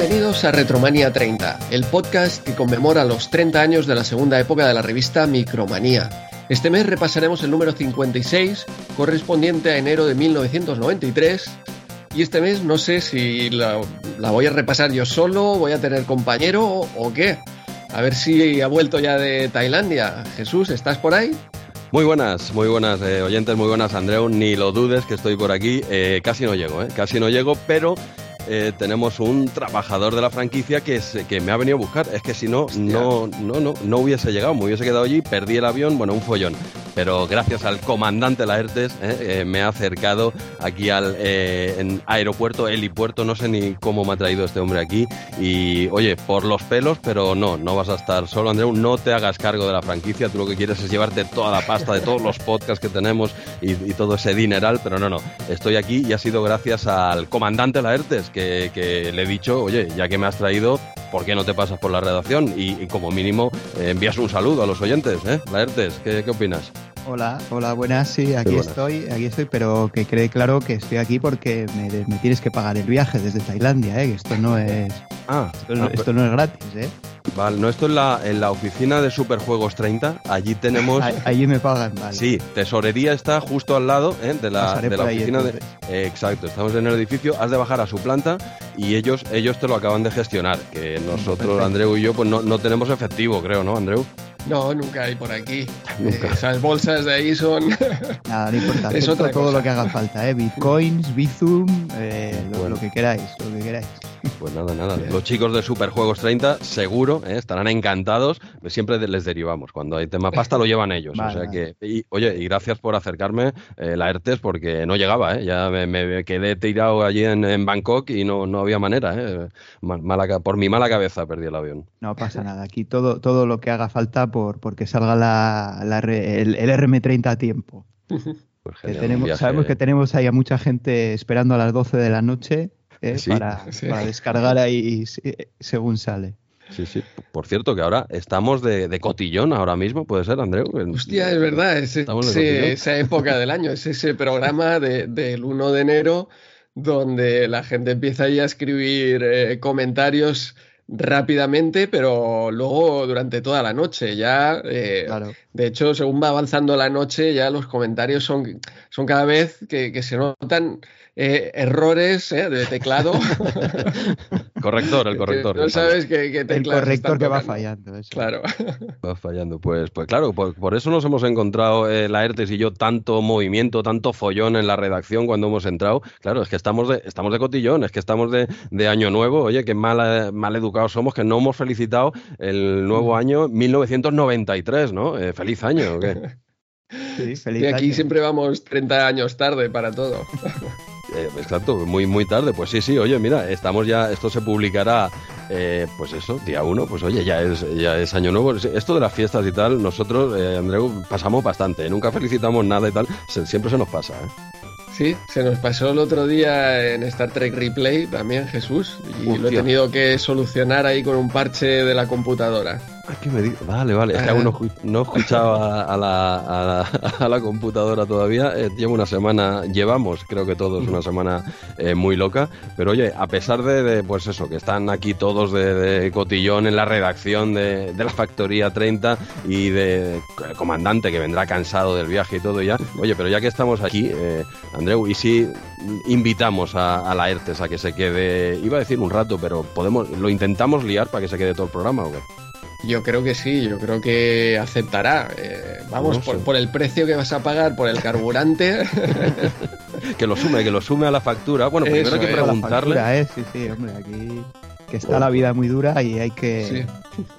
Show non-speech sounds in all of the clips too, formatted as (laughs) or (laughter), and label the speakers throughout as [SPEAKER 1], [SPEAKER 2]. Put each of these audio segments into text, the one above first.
[SPEAKER 1] Bienvenidos a Retromania 30, el podcast que conmemora los 30 años de la segunda época de la revista Micromanía. Este mes repasaremos el número 56, correspondiente a enero de 1993. Y este mes no sé si la, voy a repasar yo solo, voy a tener compañero o, qué. A ver si ha vuelto ya de Tailandia. Jesús, ¿estás por ahí?
[SPEAKER 2] Muy buenas, muy buenas eh, oyentes, muy buenas Andreu, ni lo dudes que estoy por aquí, eh, casi no llego, eh, casi no llego, pero eh, tenemos un trabajador de la franquicia que, que me ha venido a buscar. Es que si no, no, no, no, no hubiese llegado, me hubiese quedado allí, perdí el avión, bueno, un follón. Pero gracias al comandante Laertes eh, eh, me ha acercado aquí al eh, aeropuerto, helipuerto, no sé ni cómo me ha traído este hombre aquí. Y oye, por los pelos, pero no, no vas a estar solo, Andreu, no te hagas cargo de la franquicia, tú lo que quieres es llevarte toda la pasta de todos los podcasts que tenemos y, todo ese dineral, pero no, no, estoy aquí y ha sido gracias al comandante Laertes que, que le he dicho, oye, ya que me has traído, ¿por qué no te pasas por la redacción? Y, como mínimo envías un saludo a los oyentes, ¿eh? Laertes, ¿qué, qué opinas?
[SPEAKER 3] Hola, hola, buenas, sí, aquí estoy, aquí estoy, pero que cree claro que estoy aquí porque me, tienes que pagar el viaje desde Tailandia, ¿eh? que esto no es, ah, esto, ah, pues no es gratis, ¿eh?
[SPEAKER 2] Vale, no, esto en la, en la oficina de Superjuegos 30, allí tenemos...
[SPEAKER 3] allí me pagan, vale.
[SPEAKER 2] Sí, tesorería está justo al lado ¿eh? de la, de la oficina de... exacto, estamos en el edificio, has de bajar a su planta y ellos, ellos te lo acaban de gestionar, que nosotros, Andreu y yo, pues no, no tenemos efectivo, creo, ¿no, Andreu?
[SPEAKER 1] No, nunca hay por aquí. Eh, esas bolsas de ahí son. (laughs)
[SPEAKER 3] Nada, no importa. Es todo lo que haga falta, ¿eh? Bitcoins, Bizum, eh, lo, que queráis, lo que queráis.
[SPEAKER 2] Pues nada, nada. Los chicos de Superjuegos 30 seguro ¿eh? estarán encantados. Siempre les derivamos. Cuando hay tema pasta lo llevan ellos. o sea que, y, oye, y gracias por acercarme eh, la ERTES porque no llegaba. ¿eh? Ya me, quedé tirado allí en, Bangkok y no, no había manera. ¿eh? por mi mala cabeza perdí el avión.
[SPEAKER 3] No pasa nada. Aquí todo, todo lo que haga falta por porque salga la, el, RM30 a tiempo. Pues tenemos, sabemos que tenemos ahí a mucha gente esperando a las 12 de la noche ¿eh? para, descargar ahí según sale.
[SPEAKER 2] Sí, sí. Por cierto, que ahora estamos de, cotillón ahora mismo, ¿puede ser, Andreu?
[SPEAKER 1] Hostia, es verdad, es esa época del año, es ese programa del 1 de enero donde la gente empieza ahí a escribir eh, comentarios rápidamente, pero luego durante toda la noche. Ya, eh, de hecho, según va avanzando la noche, ya los comentarios son, son cada vez que, que se notan eh, errores eh, de teclado. (laughs)
[SPEAKER 2] corrector, el corrector.
[SPEAKER 1] No sabes qué, qué
[SPEAKER 3] El corrector que va fallando.
[SPEAKER 1] Claro. (laughs)
[SPEAKER 2] Va fallando. Pues, pues claro, por, eso nos hemos encontrado eh, la ERTES y yo tanto movimiento, tanto follón en la redacción cuando hemos entrado. Claro, es que estamos de, estamos de cotillón, es que estamos de, de año nuevo. Oye, qué mal, mal educados somos que no hemos felicitado el nuevo año 1993, ¿no? feliz año, ¿o qué?
[SPEAKER 1] Sí, feliz y aquí siempre vamos 30 años tarde para todo. (laughs)
[SPEAKER 2] Eh, exacto, muy muy tarde. Pues sí, sí, oye, mira, estamos ya, esto se publicará, eh, pues eso, día uno, pues oye, ya es, ya es año nuevo. Esto de las fiestas y tal, nosotros, eh, Andreu, pasamos bastante, nunca felicitamos nada y tal, siempre se nos pasa,
[SPEAKER 1] Sí, se nos pasó el otro día en Star Trek Replay también, Jesús, y lo he tenido que solucionar ahí con un parche de la computadora.
[SPEAKER 2] Vale, vale. Es que aún no, escuchaba a la, (laughs) a, la, computadora todavía. Eh, llevo una semana, llevamos, creo que todos, una semana eh, muy loca. Pero oye, a pesar de, pues eso, que están aquí todos de, cotillón en la redacción de, la Factoría 30 y de comandante que vendrá cansado del viaje y todo ya. Oye, pero ya que estamos aquí, eh, Andreu, ¿y si invitamos a, la ERTES a que se quede, iba a decir un rato, pero podemos, lo intentamos liar para que se quede todo el programa o qué?
[SPEAKER 1] Yo creo que sí, yo creo que aceptará. Eh, vamos, por, el precio que vas a pagar por el (laughs) carburante.
[SPEAKER 2] que lo sume, que lo sume a la factura. Bueno, primero hay que preguntarle.
[SPEAKER 3] ¿eh? Sí, sí, hombre, aquí que está la vida muy dura y hay que.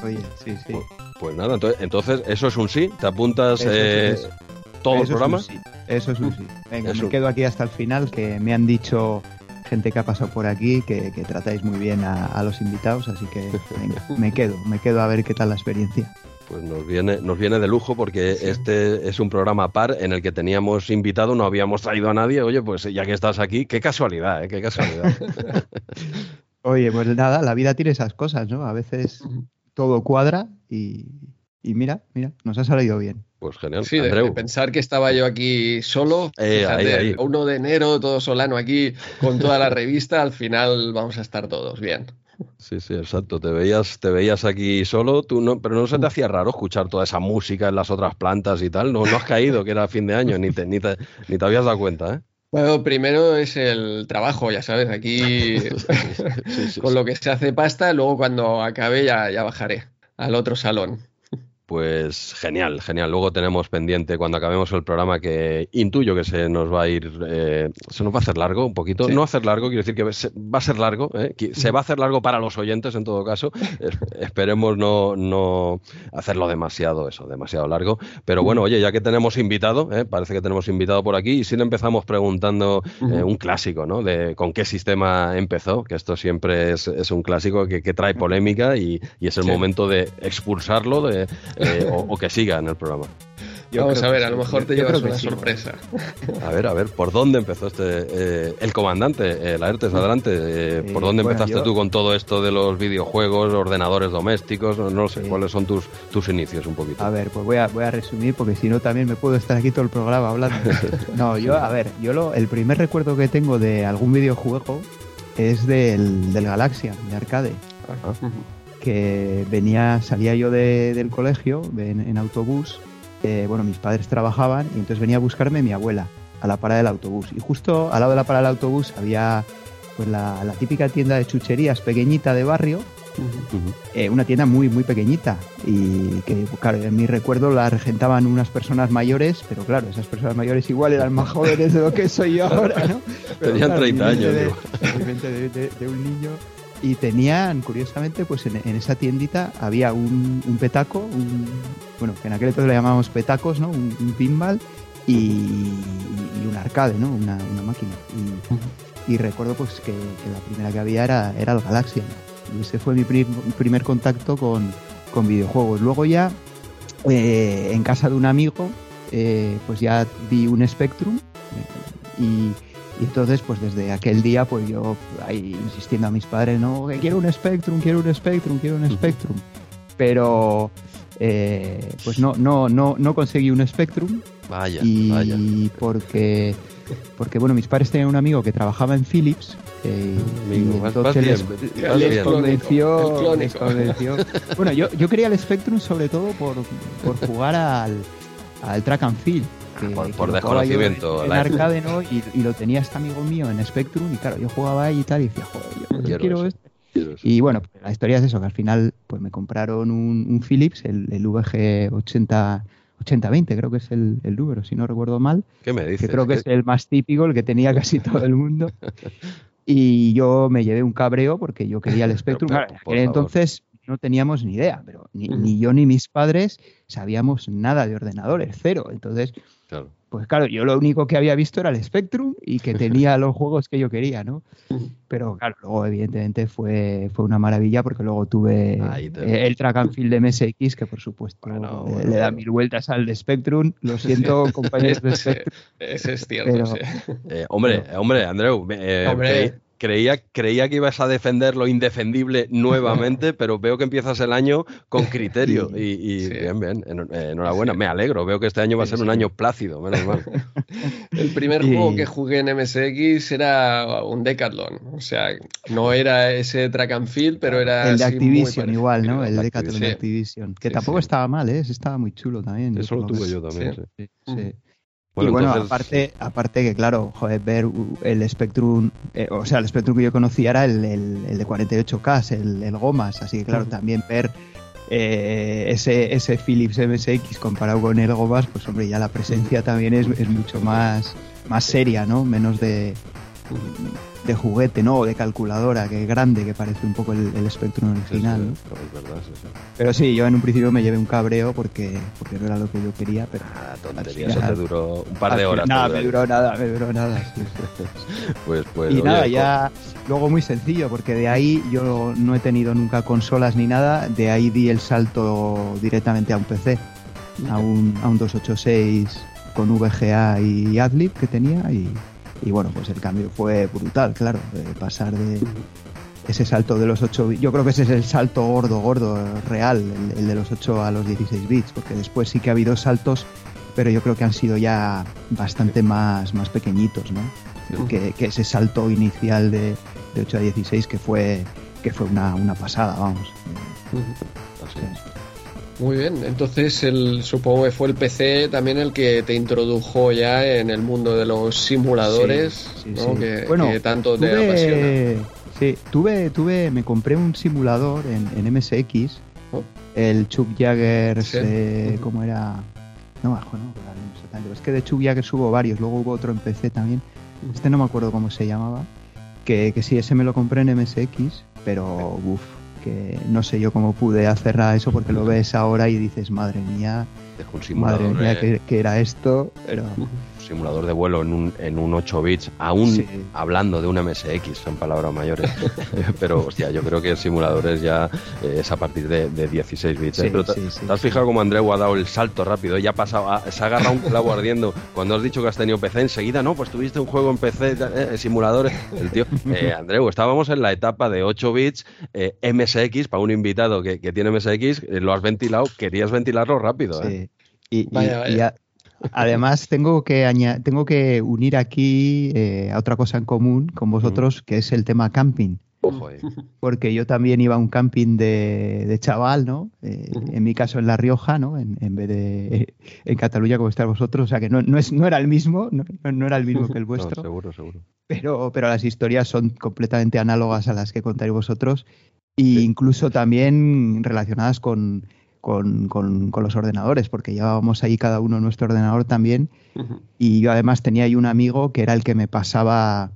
[SPEAKER 3] Oye, sí, sí.
[SPEAKER 2] Pues, pues nada, entonces, eso es un sí. ¿Te apuntas eh, todo el programa?
[SPEAKER 3] Eso es un sí. Venga, me quedo aquí hasta el final, que me han dicho gente que ha pasado por aquí, que, tratáis muy bien a, los invitados, así que (laughs) me quedo, me quedo a ver qué tal la experiencia.
[SPEAKER 2] Pues nos viene, nos viene de lujo porque este es un programa par en el que teníamos invitado, no habíamos traído a nadie. Oye, pues ya que estás aquí, qué casualidad, ¿eh? qué casualidad. (laughs)
[SPEAKER 3] Oye, pues nada, la vida tiene esas cosas, ¿no? A veces todo cuadra y, y mira, mira, nos ha salido bien.
[SPEAKER 2] Pues genial.
[SPEAKER 1] Sí, de, pensar que estaba yo aquí solo, eh, 1 de enero, todo solano aquí, con toda la revista, al final vamos a estar todos bien.
[SPEAKER 2] Sí, sí, exacto. Te veías, te veías aquí solo, tú no, pero no se te hacía raro escuchar toda esa música en las otras plantas y tal. No, no has caído que era fin de año, ni te, ni te, ni te habías dado cuenta, ¿eh?
[SPEAKER 1] Bueno, primero es el trabajo, ya sabes, aquí (laughs) (laughs) con lo que se hace pasta, luego cuando acabe ya, ya bajaré al otro salón.
[SPEAKER 2] Pues genial, genial. Luego tenemos pendiente cuando acabemos el programa que intuyo que se nos va a ir, eh, se nos va a hacer largo un poquito. No hacer largo, quiero decir que va a ser largo, ¿eh? se va a hacer largo para los oyentes en todo caso. (laughs) Esperemos no, no hacerlo demasiado, eso, demasiado largo. Pero bueno, oye, ya que tenemos invitado, ¿eh? parece que tenemos invitado por aquí, y si le empezamos preguntando un clásico, ¿no? De con qué sistema empezó, que esto siempre es, un clásico que, trae polémica y, es el momento de expulsarlo de eh, o, que siga en el programa.
[SPEAKER 1] Vamos a ver, a lo mejor te llevas una sorpresa.
[SPEAKER 2] A ver, a ver, ¿por dónde empezó este eh, el comandante? Eh, Laertes, adelante. Eh, ¿Por dónde empezaste tú con todo esto de los videojuegos, ordenadores domésticos? No, sé, ¿cuáles son tus, tus inicios un poquito?
[SPEAKER 3] A ver, pues voy a, voy a resumir porque si no también me puedo estar aquí todo el programa hablando. (laughs) no, yo, a ver, yo lo, el primer recuerdo que tengo de algún videojuego es del, del Galaxia, de arcade que venía, salía yo del colegio en, autobús, eh, bueno, mis padres trabajaban y entonces venía a buscarme mi abuela a la parada del autobús. Y justo al lado de la parada del autobús había pues la, típica tienda de chucherías pequeñita de barrio, eh, una tienda muy, muy pequeñita y que, claro, en mi recuerdo la regentaban unas personas mayores, pero claro, esas personas mayores igual eran más jóvenes de lo que soy yo ahora, ¿no?
[SPEAKER 2] Tenían 30 años. (laughs)
[SPEAKER 3] de, un niño y tenían, curiosamente, pues en, esa tiendita había un, petaco, bueno, que en aquel entonces le llamábamos petacos, ¿no? Un, pinball y, un arcade, ¿no? Una, máquina. Y, recuerdo pues que, la primera que había era, era el Galaxia. Y ese fue mi, primer contacto con, videojuegos. Luego ya, eh, en casa de un amigo, eh, pues ya vi un Spectrum eh, y y entonces, pues desde aquel día, pues yo ahí insistiendo a mis padres, no, que quiero un Spectrum, quiero un Spectrum, quiero un Spectrum. Pero eh, pues no, no, no, no conseguí un Spectrum.
[SPEAKER 2] Vaya,
[SPEAKER 3] y
[SPEAKER 2] vaya.
[SPEAKER 3] porque, porque bueno, mis padres tenían un amigo que trabajaba en Philips. Eh, y entonces les, convenció, les, convenció, Bueno, yo, yo quería el Spectrum sobre todo por, por jugar al, al track and field
[SPEAKER 2] por, desconocimiento.
[SPEAKER 3] En, arcade, ¿no? Y, lo tenía este amigo mío en Spectrum y claro, yo jugaba ahí y tal y decía, joder, yo, quiero, esto. Y bueno, pues, la historia es eso, que al final pues me compraron un, Philips, el, VG 80... 8020 creo que es el, número, si no recuerdo mal.
[SPEAKER 2] ¿Qué me dices?
[SPEAKER 3] Que creo que es el más típico, el que tenía (laughs) casi todo el mundo. y yo me llevé un cabreo porque yo quería el Spectrum. entonces no teníamos ni idea, pero ni, ni, yo ni mis padres sabíamos nada de ordenadores, cero. Entonces, pues claro, yo lo único que había visto era el Spectrum y que (laughs) tenía los juegos que yo quería, ¿no? Pero claro, luego evidentemente fue, fue una maravilla porque luego tuve el track and field de MSX que por supuesto le, da mil vueltas al de Spectrum. Lo siento, (laughs) compañeros de (laughs) Spectrum.
[SPEAKER 1] Ese es cierto,
[SPEAKER 2] eh, hombre, hombre, Andreu, eh, hombre creía, creía que ibas a defender lo indefendible nuevamente, (laughs) pero veo que empiezas el año con criterio. Y, bien, bien, enhorabuena, me alegro. Veo que este año va a ser un año plácido, menos mal. (laughs)
[SPEAKER 1] El primer juego que jugué en MSX era un Decathlon. O sea, no era ese track and field, pero era.
[SPEAKER 3] El de Activision, igual, ¿no? El Decathlon de Activision. Que tampoco estaba mal, ¿eh? Estaba muy chulo también.
[SPEAKER 2] Eso lo tuve yo también.
[SPEAKER 3] sí. Bueno, y bueno, aparte, aparte que claro, joder, ver el Spectrum, eh, o sea, el Spectrum que yo conocía era el, el, de 48K, el, el, Gomas, así que claro, también ver eh, ese, ese Philips MSX comparado con el Gomas, pues hombre, ya la presencia también es, es mucho más, más seria, ¿no? Menos de, de juguete, ¿no? O de calculadora, que es grande, que parece un poco el, el Spectrum original. pero sí, yo en un principio me llevé un cabreo porque, porque no era lo que yo quería, pero...
[SPEAKER 2] Ah, tontería, eso te duró un par de horas.
[SPEAKER 3] Nada, me duró nada, me duró nada.
[SPEAKER 2] pues, pues,
[SPEAKER 3] y nada, ya luego muy sencillo, porque de ahí yo no he tenido nunca consolas ni nada, de ahí di el salto directamente a un PC, a un, a un 286 con VGA y Adlib que tenía y y bueno, pues el cambio fue brutal, claro, de pasar de ese salto de los 8 bits. Yo creo que ese es el salto gordo, gordo, real, el, de los 8 a los 16 bits, porque después sí que ha habido saltos, pero yo creo que han sido ya bastante más, más pequeñitos, ¿no? Que, ese salto inicial de, de 8 a 16 que fue que fue una, una pasada, vamos.
[SPEAKER 1] Muy bien, entonces el, supongo que fue el PC también el que te introdujo ya en el mundo de los simuladores, ¿no? Que,
[SPEAKER 3] bueno,
[SPEAKER 1] tanto
[SPEAKER 3] tuve, te apasiona. Sí, tuve, tuve, me compré un simulador en, MSX, oh. el Chuck Jagger, eh, ¿cómo era? No, bajo, no, es que de Chuck Jagger hubo varios, luego hubo otro en PC también, este no me acuerdo cómo se llamaba, que, que sí, ese me lo compré en MSX, pero uff, que no sé yo cómo pude hacer nada de eso porque lo ves ahora y dices, madre mía, madre mía, que, era esto, pero (laughs)
[SPEAKER 2] simulador de vuelo en un, en un 8 bits, aún hablando de una MSX, son palabras mayores. (laughs) pero, hostia, yo creo que el simuladores ya eh, es a partir de, 16 bits. ¿eh? Pero te, has fijado cómo Andreu ha dado el salto rápido? Ya ha pasado, se ha agarrado un clavo (laughs) ardiendo. Cuando has dicho que has tenido PC, enseguida, no, pues tuviste un juego en PC, eh, simuladores. El tío, (laughs) Andreu, estábamos en la etapa de 8 bits, MSX, para un invitado que, que tiene MSX, lo has ventilado, querías ventilarlo rápido. Sí.
[SPEAKER 3] Y, Además, tengo que, tengo que unir aquí eh, a otra cosa en común con vosotros, que es el tema camping. Eh. Porque yo también iba a un camping de, chaval, ¿no? Eh, en mi caso en La Rioja, ¿no? En, vez de en Cataluña como estáis vosotros. O sea que no, no, es, no era el mismo, no, era el mismo que el (laughs) vuestro.
[SPEAKER 2] seguro, seguro.
[SPEAKER 3] Pero, pero las historias son completamente análogas a las que contáis vosotros e incluso también relacionadas con, con, con, los ordenadores, porque llevábamos ahí cada uno nuestro ordenador también. Y yo además tenía ahí un amigo que era el que me pasaba,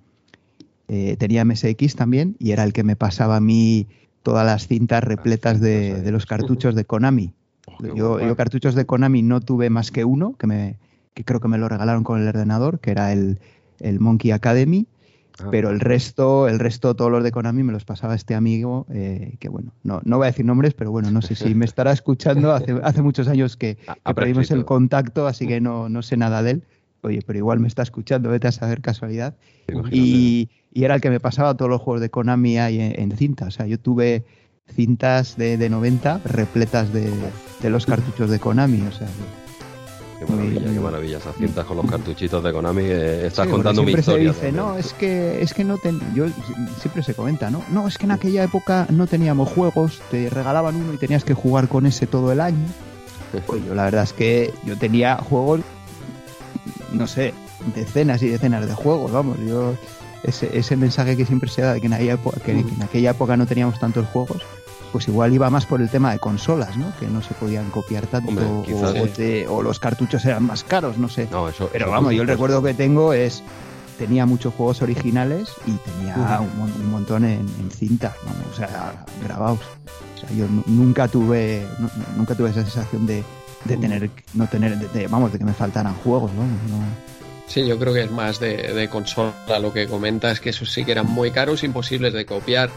[SPEAKER 3] eh, tenía MSX también, y era el que me pasaba a mí todas las cintas repletas de, los cartuchos de Konami. (laughs) Yo, yo, cartuchos de Konami no tuve más que uno, que, me, que creo que me lo regalaron con el ordenador, que era el, el Monkey Academy. Ah. pero el resto, el resto, todos los de Konami me los pasaba este amigo, eh, que bueno, no, no voy a decir nombres, pero bueno, no sé si me estará escuchando. Hace, (laughs) hace muchos años que, perdimos el contacto, así que no, no sé nada de él. Oye, pero igual me está escuchando, vete a saber casualidad. Y, y, era el que me pasaba todos los juegos de Konami ahí en, cinta. O sea, yo tuve cintas de, de 90 repletas de, de los cartuchos de Konami. O sea,
[SPEAKER 2] Qué maravilla, qué maravilla. Esas cintas con los cartuchitos de Konami. Eh, estás contando mi historia.
[SPEAKER 3] Se dice, no, es que, es que no ten... yo siempre se comenta, ¿no? No, es que en aquella época no teníamos juegos, te regalaban uno y tenías que jugar con ese todo el año. Pues yo la verdad es que yo tenía juegos, no sé, decenas y decenas de juegos, vamos, yo ese, ese mensaje que siempre se da de que en aquella época, que en aquella época no teníamos tantos juegos, pues igual iba más por el tema de consolas, ¿no? Que no se podían copiar tanto o, los cartuchos eran más caros, no sé. Pero vamos, yo el recuerdo que tengo es tenía muchos juegos originales y tenía un, montón en, cinta, vamos, o sea, grabados. O sea, yo nunca tuve nunca tuve esa sensación de, tener no tener vamos, de que me faltaran juegos, ¿no?
[SPEAKER 1] Sí, yo creo que es más de, consola. Lo que comenta, es que esos sí que eran muy caros, imposibles de copiar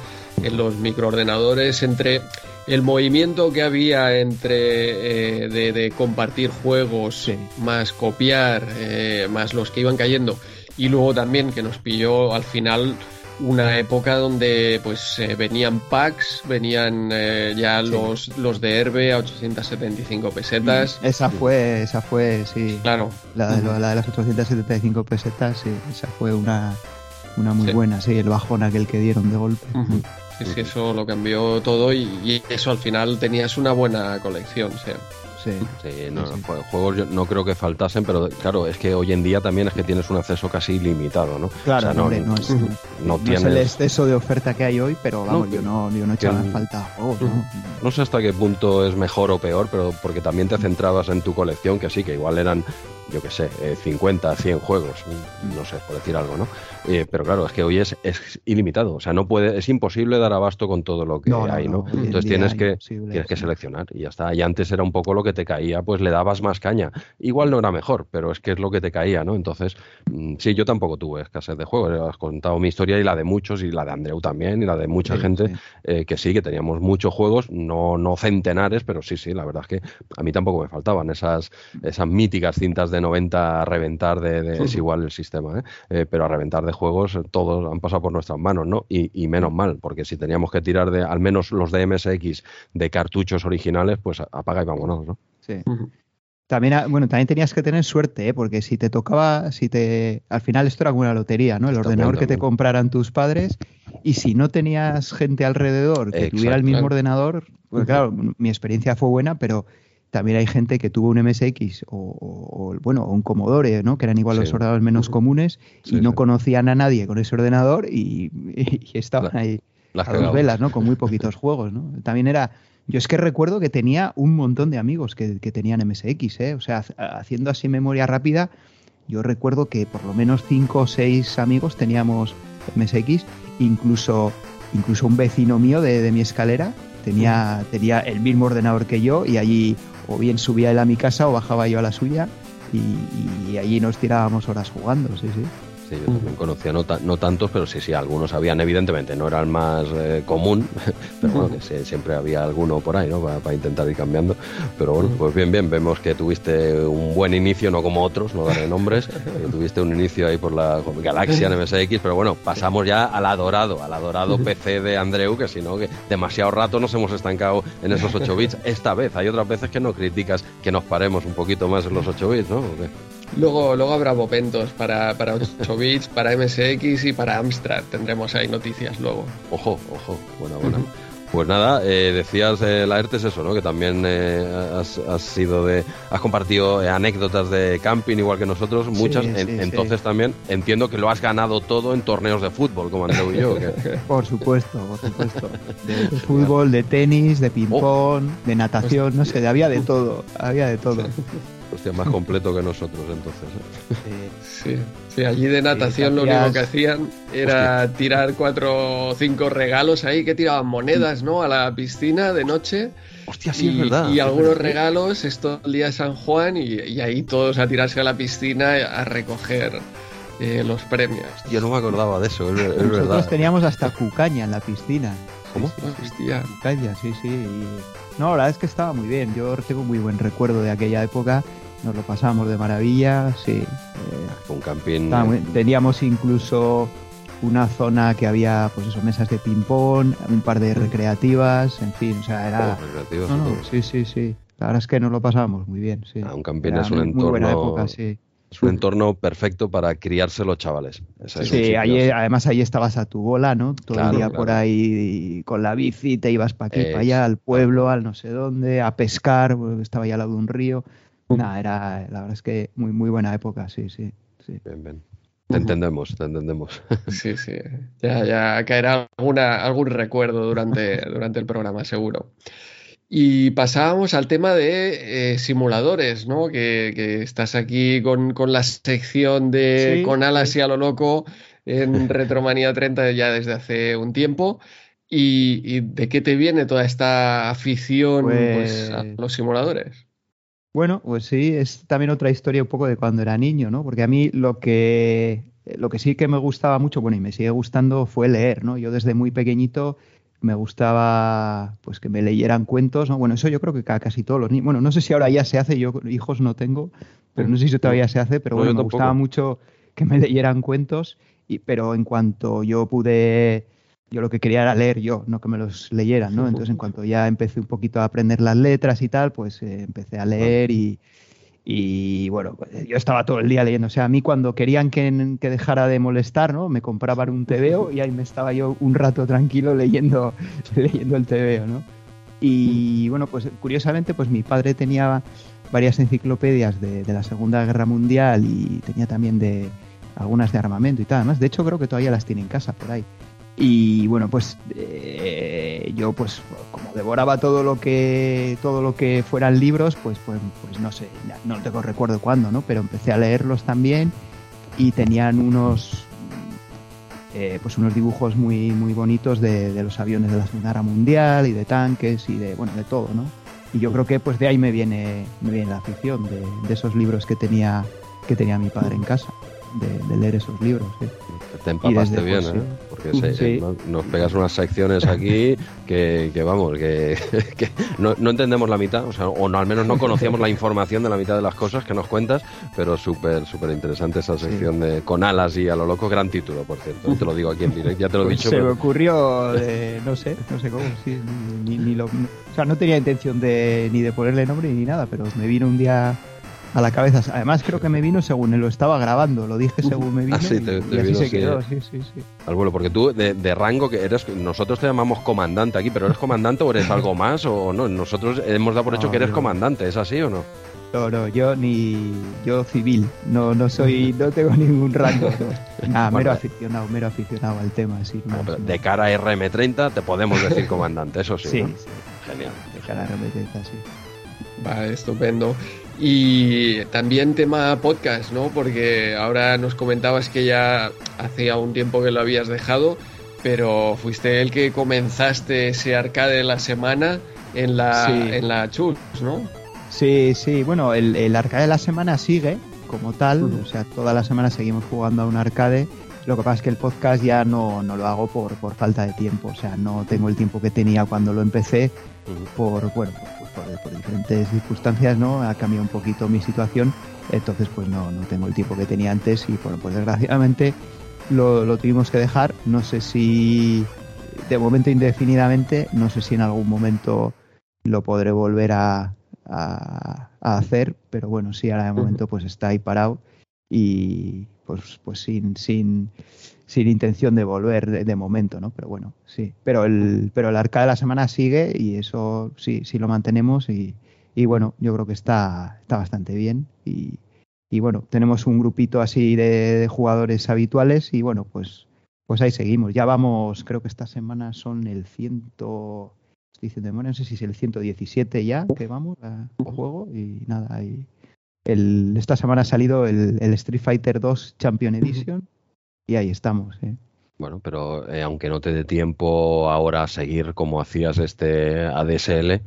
[SPEAKER 1] en los microordenadores, entre el movimiento que había entre eh, de, compartir juegos, más copiar, eh, más los que iban cayendo, y luego también que nos pilló al final una época donde pues eh, venían packs, venían eh, ya los, los de Herbe a 875 pesetas.
[SPEAKER 3] Mm, esa fue, esa fue, sí.
[SPEAKER 1] Claro.
[SPEAKER 3] La, de, la de las 875 pesetas, sí, esa fue una, una muy buena, sí, el bajón aquel que dieron de golpe.
[SPEAKER 1] Es que eso lo cambió todo y, y, eso al final tenías una buena colección, sí.
[SPEAKER 2] Sí, no, juegos yo no creo que faltasen, pero claro, es que hoy en día también es que tienes un acceso casi ilimitado, ¿no?
[SPEAKER 3] Claro, no, es, no, el exceso de oferta que hay hoy, pero vamos, yo no, yo no echaba en falta juegos,
[SPEAKER 2] ¿no? sé hasta qué punto es mejor o peor, pero porque también te centrabas en tu colección, que sí, que igual eran yo qué sé, 50, eh, 100 juegos, no sé, por decir algo, ¿no? Eh, pero claro, es que hoy es, es, ilimitado, o sea, no puede, es imposible dar abasto con todo lo que hay, ¿no? Entonces tienes que, tienes que seleccionar y ya está. Y antes era un poco lo que te caía, pues le dabas más caña. Igual no era mejor, pero es que es lo que te caía, ¿no? Entonces, mm, sí, yo tampoco tuve escasez de juegos, has contado mi historia y la de muchos, y la de Andreu también, y la de mucha gente, eh, que sí, que teníamos muchos juegos, no, no centenares, pero sí, sí, la verdad es que a mí tampoco me faltaban esas, esas míticas cintas de 90 a reventar de, es igual el sistema, ¿eh? ¿eh? pero a reventar de juegos todos han pasado por nuestras manos, ¿no? Y, menos mal, porque si teníamos que tirar de al menos los de MSX de cartuchos originales, pues apaga y vámonos, ¿no?
[SPEAKER 3] Sí. También, ah, bueno, también tenías que tener suerte, ¿eh? porque si te tocaba, si te, al final esto era como una lotería, ¿no? El ordenador que te compraran tus padres Y si no tenías gente alrededor que tuviera el mismo ordenador, pues claro, mi experiencia fue buena, pero también hay gente que tuvo un MSX o, bueno, un Commodore, ¿no? que eran igual los ordenadores menos comunes y no conocían a nadie con ese ordenador y, estaban ahí las a dos velas, ¿no? con muy poquitos (laughs) juegos. ¿no? También era, yo es que recuerdo que tenía un montón de amigos que, tenían MSX, ¿eh? o sea, haciendo así memoria rápida, yo recuerdo que por lo menos cinco o seis amigos teníamos MSX, incluso, incluso un vecino mío de, de mi escalera tenía, tenía el mismo ordenador que yo y allí o bien subía él a mi casa o bajaba yo a la suya y, allí nos tirábamos horas jugando, sí, sí.
[SPEAKER 2] Sí, yo también conocía, no, no, tantos, pero sí, sí, algunos habían, evidentemente, no era el más eh, común, (laughs) pero bueno, que siempre había alguno por ahí, ¿no? Para, intentar ir cambiando. Pero bueno, pues bien, bien, vemos que tuviste un buen inicio, no como otros, no daré nombres, tuviste un inicio ahí por la galaxia en MSX, pero bueno, pasamos ya al adorado, al adorado PC de Andreu, que si no, que demasiado rato nos hemos estancado en esos 8 bits. Esta vez, hay otras veces que no criticas que nos paremos un poquito más en los 8 bits, ¿no?
[SPEAKER 1] Luego, luego habrá momentos para, para 8 bits, (laughs) para MSX y para Amstrad. Tendremos ahí noticias luego.
[SPEAKER 2] Ojo, ojo, buena, buena. Pues nada, eh, decías eh, la ERTES eso, ¿no? Que también eh, has, sido de, has compartido eh, anécdotas de camping igual que nosotros, muchas. entonces también entiendo que lo has ganado todo en torneos de fútbol, como Andreu y yo. (laughs)
[SPEAKER 3] por supuesto, por supuesto. De, (laughs) fútbol, de tenis, de ping pong, de natación, no sé, había de todo, había de todo.
[SPEAKER 2] Hostia, más completo que nosotros entonces.
[SPEAKER 1] Sí, sí, allí de natación lo único que hacían era tirar cuatro o cinco regalos ahí, que tiraban monedas, ¿no? A la piscina de noche.
[SPEAKER 2] Hostia, sí, y, es verdad.
[SPEAKER 1] Y algunos regalos, esto el día de San Juan, y, ahí todos a tirarse a la piscina a recoger eh, los premios.
[SPEAKER 2] Yo no me acordaba de eso, es,
[SPEAKER 3] Nosotros
[SPEAKER 2] verdad.
[SPEAKER 3] teníamos hasta cucaña en la piscina.
[SPEAKER 2] ¿Cómo?
[SPEAKER 3] Cucaña, sí, sí. No, la verdad es que estaba muy bien. Yo tengo muy buen recuerdo de aquella época. Nos lo pasamos de maravilla, sí.
[SPEAKER 2] Eh, un camping.
[SPEAKER 3] teníamos incluso una zona que había, pues eso, mesas de ping-pong, un par de recreativas, en fin, o sea, era.
[SPEAKER 2] Oh,
[SPEAKER 3] sí, sí, sí. La verdad es que nos lo pasábamos muy bien, sí.
[SPEAKER 2] Ah, un camping es un entorno. Muy buena época, sí. Es un entorno perfecto para criarse los chavales.
[SPEAKER 3] sí, además ahí estabas a tu bola, ¿no? Todo el día por ahí con la bici, te ibas para aquí, para allá, al pueblo, al no sé dónde, a pescar, estaba ahí al lado de un río. Nada, era, la verdad es que muy, muy buena época, sí, sí. sí.
[SPEAKER 2] Bien, bien. Te entendemos, te entendemos. (laughs)
[SPEAKER 1] Sí, sí. Ya, ya caerá alguna, algún recuerdo durante, (laughs) durante el programa, seguro. Y pasábamos al tema de eh, simuladores, ¿no? Que, estás aquí con, la sección de con alas y a lo loco en (laughs) Retromanía 30 ya desde hace un tiempo. ¿Y, de qué te viene toda esta afición pues, a pues los simuladores?
[SPEAKER 3] Bueno, pues sí, es también otra historia un poco de cuando era niño, ¿no? Porque a mí lo que, lo que sí que me gustaba mucho, bueno, y me sigue gustando, fue leer, ¿no? Yo desde muy pequeñito me gustaba pues que me leyeran cuentos, ¿no? Bueno, eso yo creo que casi todos los niños, bueno, no sé si ahora ya se hace, yo hijos no tengo, pero no sé si todavía se hace, pero bueno, me gustaba mucho que me leyeran cuentos, y, pero en cuanto yo pude, yo lo que quería era leer yo, no que me los leyeran, ¿no? Entonces en (laughs) cuanto ya empecé un poquito a aprender las letras y tal, pues eh, empecé a leer y, y bueno, pues, yo estaba todo el día leyendo. O sea, a mí cuando querían que, dejara de molestar, ¿no? Me compraban un TVO y ahí me estaba yo un rato tranquilo leyendo, (laughs) leyendo el TVO, ¿no? Y bueno, pues curiosamente, pues mi padre tenía varias enciclopedias de, de, la Segunda Guerra Mundial y tenía también de algunas de armamento y tal. Además, de hecho, creo que todavía las tiene en casa por ahí. Y bueno, pues eh, yo pues como devoraba todo lo que todo lo que fueran libros, pues pues, pues no sé, no tengo recuerdo cuándo, ¿no? Pero empecé a leerlos también y tenían unos eh, pues unos dibujos muy muy bonitos de, los aviones de la Segunda Guerra Mundial y de tanques y de bueno de todo, ¿no? Y yo creo que pues de ahí me viene me viene la afición de, de esos libros que tenía que tenía mi padre en casa de, leer esos libros.
[SPEAKER 2] Te empapaste bien, ¿eh? Porque nos pegas unas secciones aquí que, vamos, que, (laughs) no, entendemos la mitad, o, sea, o no, al menos no conocíamos la información de la mitad de las cosas que nos cuentas, pero súper, súper interesante esa sección de con alas y a lo loco, gran título, por cierto. Te lo digo aquí en directo, ya te lo he pues dicho.
[SPEAKER 3] Se me ocurrió, no sé, no sé cómo, ni, lo, o sea, no tenía intención de, ni de ponerle nombre ni nada, pero me vino un día a la cabeza. Además, creo que me vino según él lo estaba grabando. Lo dije según me vino. Ah, sí, te, y, así se quedó. Sí, sí, sí.
[SPEAKER 2] Al vuelo, porque tú, de, rango, que eres. Nosotros te llamamos comandante aquí, pero ¿eres comandante o eres algo más o no? Nosotros hemos dado por hecho que eres comandante, ¿es así o no?
[SPEAKER 3] No, no, yo ni. Yo civil. No, no soy. No tengo ningún rango. (laughs) Nada, mero aficionado, mero aficionado al tema. Sí,
[SPEAKER 2] de cara a RM30 te podemos decir comandante, eso sí.
[SPEAKER 3] Sí, sí. Genial. De cara a RM30, sí.
[SPEAKER 1] Vale, estupendo. Y también tema podcast, ¿no? Porque ahora nos comentabas que ya hacía un tiempo que lo habías dejado, pero fuiste el que comenzaste ese arcade de la semana en la, en la Chus, ¿no?
[SPEAKER 3] Sí, sí, bueno, el, el arcade de la semana sigue como tal, o sea, toda la semana seguimos jugando a un arcade. Lo que pasa es que el podcast ya no, no lo hago por, por falta de tiempo, o sea, no tengo el tiempo que tenía cuando lo empecé, por, bueno, por, diferentes circunstancias, ¿no? Ha cambiado un poquito mi situación, entonces pues no, no tengo el tiempo que tenía antes y bueno, pues desgraciadamente lo, tuvimos que dejar. No sé si de momento indefinidamente, no sé si en algún momento lo podré volver a, a, hacer, pero bueno, sí, ahora de momento pues está ahí parado y pues, pues sin, sin, sin intención de volver de, momento, ¿no? Pero bueno, sí. Pero el, pero el arca de la semana sigue y eso sí, sí lo mantenemos y, y bueno, yo creo que está, está bastante bien y, y bueno, tenemos un grupito así de, jugadores habituales y bueno, pues, pues ahí seguimos. Ya vamos, creo que esta semana son el ciento, estoy no sé si es el 117 ya que vamos a, juego y nada, y el, esta semana ha salido el, el Street Fighter 2 Champion Edition y ahí estamos. ¿eh?
[SPEAKER 2] Bueno, pero eh, aunque no te dé tiempo ahora a seguir como hacías este ADSL,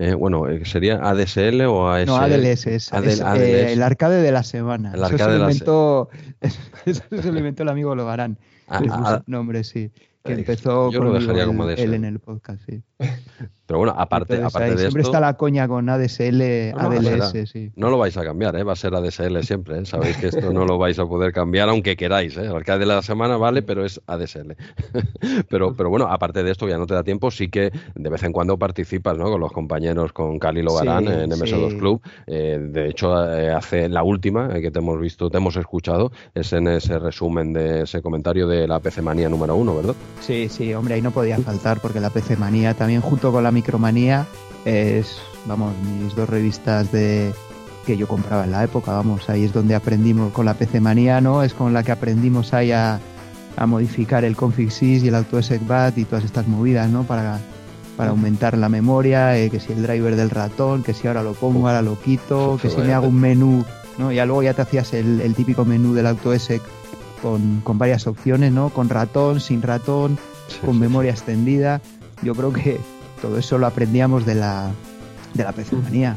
[SPEAKER 2] eh, bueno, ¿sería ADSL o ASL?
[SPEAKER 3] No, ADLS, es, el arcade de la semana. El arcade (laughs) eso, se lo inventó, eso se lo inventó el amigo Logarán. Ah, ah, nombre, sí. Que empezó
[SPEAKER 2] yo lo dejaría como ADSL.
[SPEAKER 3] él en el podcast, sí. (laughs)
[SPEAKER 2] Pero bueno, aparte, aparte de
[SPEAKER 3] siempre está la coña con ADSL,
[SPEAKER 2] no,
[SPEAKER 3] ADLS, sí.
[SPEAKER 2] No lo vais a cambiar, ¿eh? va a ser ADSL siempre. ¿eh? Sabéis que esto no lo vais a poder cambiar aunque queráis. ¿eh? El arcade de la semana vale, pero es ADSL. (laughs) pero, pero bueno, aparte de esto, ya no te da tiempo, sí que de vez en cuando participas ¿no? con los compañeros, con Cali Logarán en MS2 Club. Eh, de hecho, eh, hace la última que te hemos visto, te hemos escuchado, es en ese resumen de ese comentario de la PC Manía número uno, ¿verdad?
[SPEAKER 3] Sí, sí, hombre, ahí no podía faltar porque la PC Manía también junto con la Micromanía es, vamos, mis dos revistas de que yo compraba en la época, vamos, ahí es donde aprendimos con la PC Manía, ¿no? Es con la que aprendimos ahí a, modificar el config sys y el AutoExecBat y todas estas movidas, ¿no? Para, para aumentar la memoria, eh, que si el driver del ratón, que si ahora lo pongo, ahora lo quito, que si me hago un menú, ¿no? Ya luego ya te hacías el, típico menú del AutoExec con, con varias opciones, ¿no? Con ratón, sin ratón, con memoria extendida. Yo creo que todo eso lo aprendíamos de la, de la.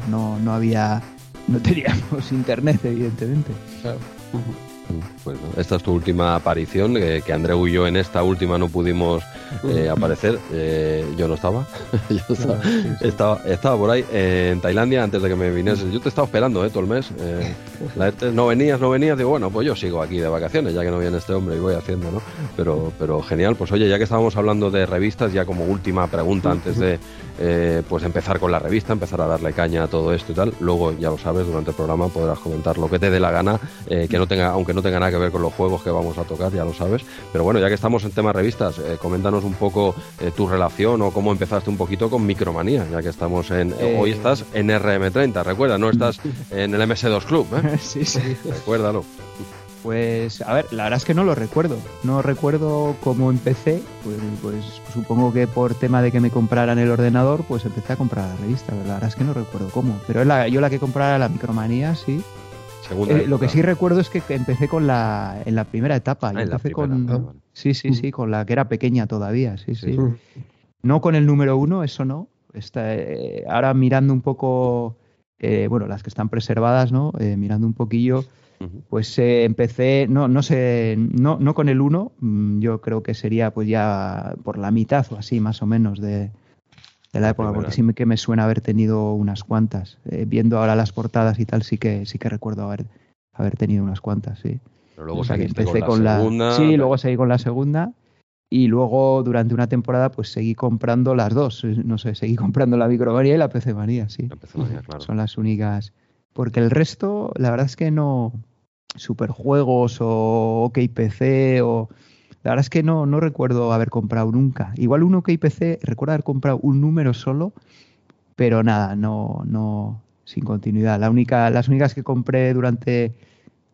[SPEAKER 3] No, no había, no teníamos (laughs) internet, evidentemente.
[SPEAKER 2] Bueno, esta es tu última aparición, que, que Andreu y yo en esta última no pudimos eh, aparecer. Eh, yo no estaba. (laughs) yo estaba, estaba, por ahí en Tailandia antes de que me viniese. Yo te estaba esperando eh, todo el mes. (laughs) no venías, no venías. Digo, bueno, pues yo sigo aquí de vacaciones, ya que no viene este hombre y voy haciendo, ¿no? Pero, pero genial. Pues oye, ya que estábamos hablando de revistas, ya como última pregunta antes de pues empezar con la revista, empezar a darle caña a todo esto y tal. Luego, ya lo sabes, durante el programa podrás comentar lo que te dé la gana, que no tenga, aunque no tenga nada que ver con los juegos que vamos a tocar, ya lo sabes. Pero bueno, ya que estamos en temas revistas, coméntanos un poco eh, tu relación o cómo empezaste un poquito con Micromanía, ya que estamos en... Eh, hoy estás en RM30, recuerda, no estás (laughs) en el MS2 Club. ¿eh? (laughs)
[SPEAKER 3] sí, sí.
[SPEAKER 2] Recuérdalo.
[SPEAKER 3] Pues, a ver, la verdad es que no lo recuerdo. No recuerdo cómo empecé. Pues, pues supongo que por tema de que me compraran el ordenador, pues empecé a comprar la revista. La verdad es que no recuerdo cómo. Pero la, yo la que comprara la Micromanía, sí. Eh, lo que sí recuerdo es que empecé con la en la primera etapa. Ah, con sí, sí, sí, con la que era pequeña todavía, sí, sí. No con el número uno, eso no. Está, eh, ahora mirando un poco, eh, bueno, las que están preservadas, ¿no? mirando un poquillo, pues empecé, no, no sé, no, no con el uno. Mm, yo creo que sería pues ya por la mitad o así, más o menos, de, de la época, porque sí que me suena haber tenido unas cuantas. Eh, viendo ahora las portadas y tal, sí que sí que recuerdo haber, haber tenido unas cuantas, sí.
[SPEAKER 2] Pero luego empecé con la, segunda.
[SPEAKER 3] Sí, luego seguí con la segunda. Y luego durante una temporada pues seguí comprando las dos. No sé, seguí (laughs) comprando la Micromanía y la PC Manía, sí.
[SPEAKER 2] La PC Manía, claro.
[SPEAKER 3] Son las únicas Porque el resto, la verdad es que no. Superjuegos o OKPC o. La verdad es que no, no recuerdo haber comprado nunca. Igual un OKPC, recuerdo haber comprado un número solo, pero nada, no, no, sin continuidad. La única, las únicas que compré durante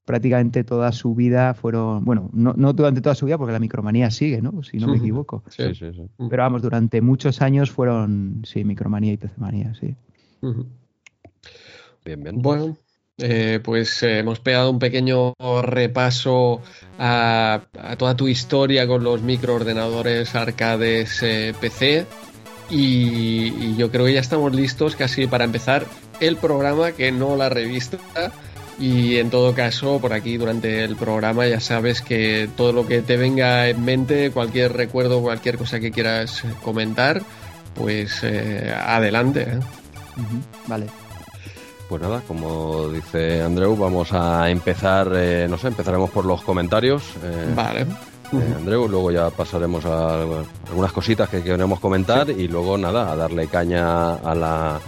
[SPEAKER 3] prácticamente toda su vida fueron, bueno, no, no, durante toda su vida porque la micromanía sigue, ¿no? Si no me equivoco.
[SPEAKER 2] Sí, sí, sí.
[SPEAKER 3] Pero vamos, durante muchos años fueron, sí, micromanía y pcmanía, sí.
[SPEAKER 1] Bien, bien. Bueno, eh, pues eh, hemos pegado un pequeño repaso a, toda tu historia con los microordenadores arcades eh, PC y, yo creo que ya estamos listos casi para empezar el programa que no la revista y en todo caso, por aquí durante el programa ya sabes que todo lo que te venga en mente, cualquier recuerdo, cualquier cosa que quieras comentar, pues eh, adelante.
[SPEAKER 3] Vale.
[SPEAKER 2] Pues nada, como dice Andreu, vamos a empezar, eh, no sé, empezaremos por los comentarios.
[SPEAKER 1] vale.
[SPEAKER 2] Andreu, luego ya pasaremos a algunas cositas que queremos comentar y luego nada, a darle caña a la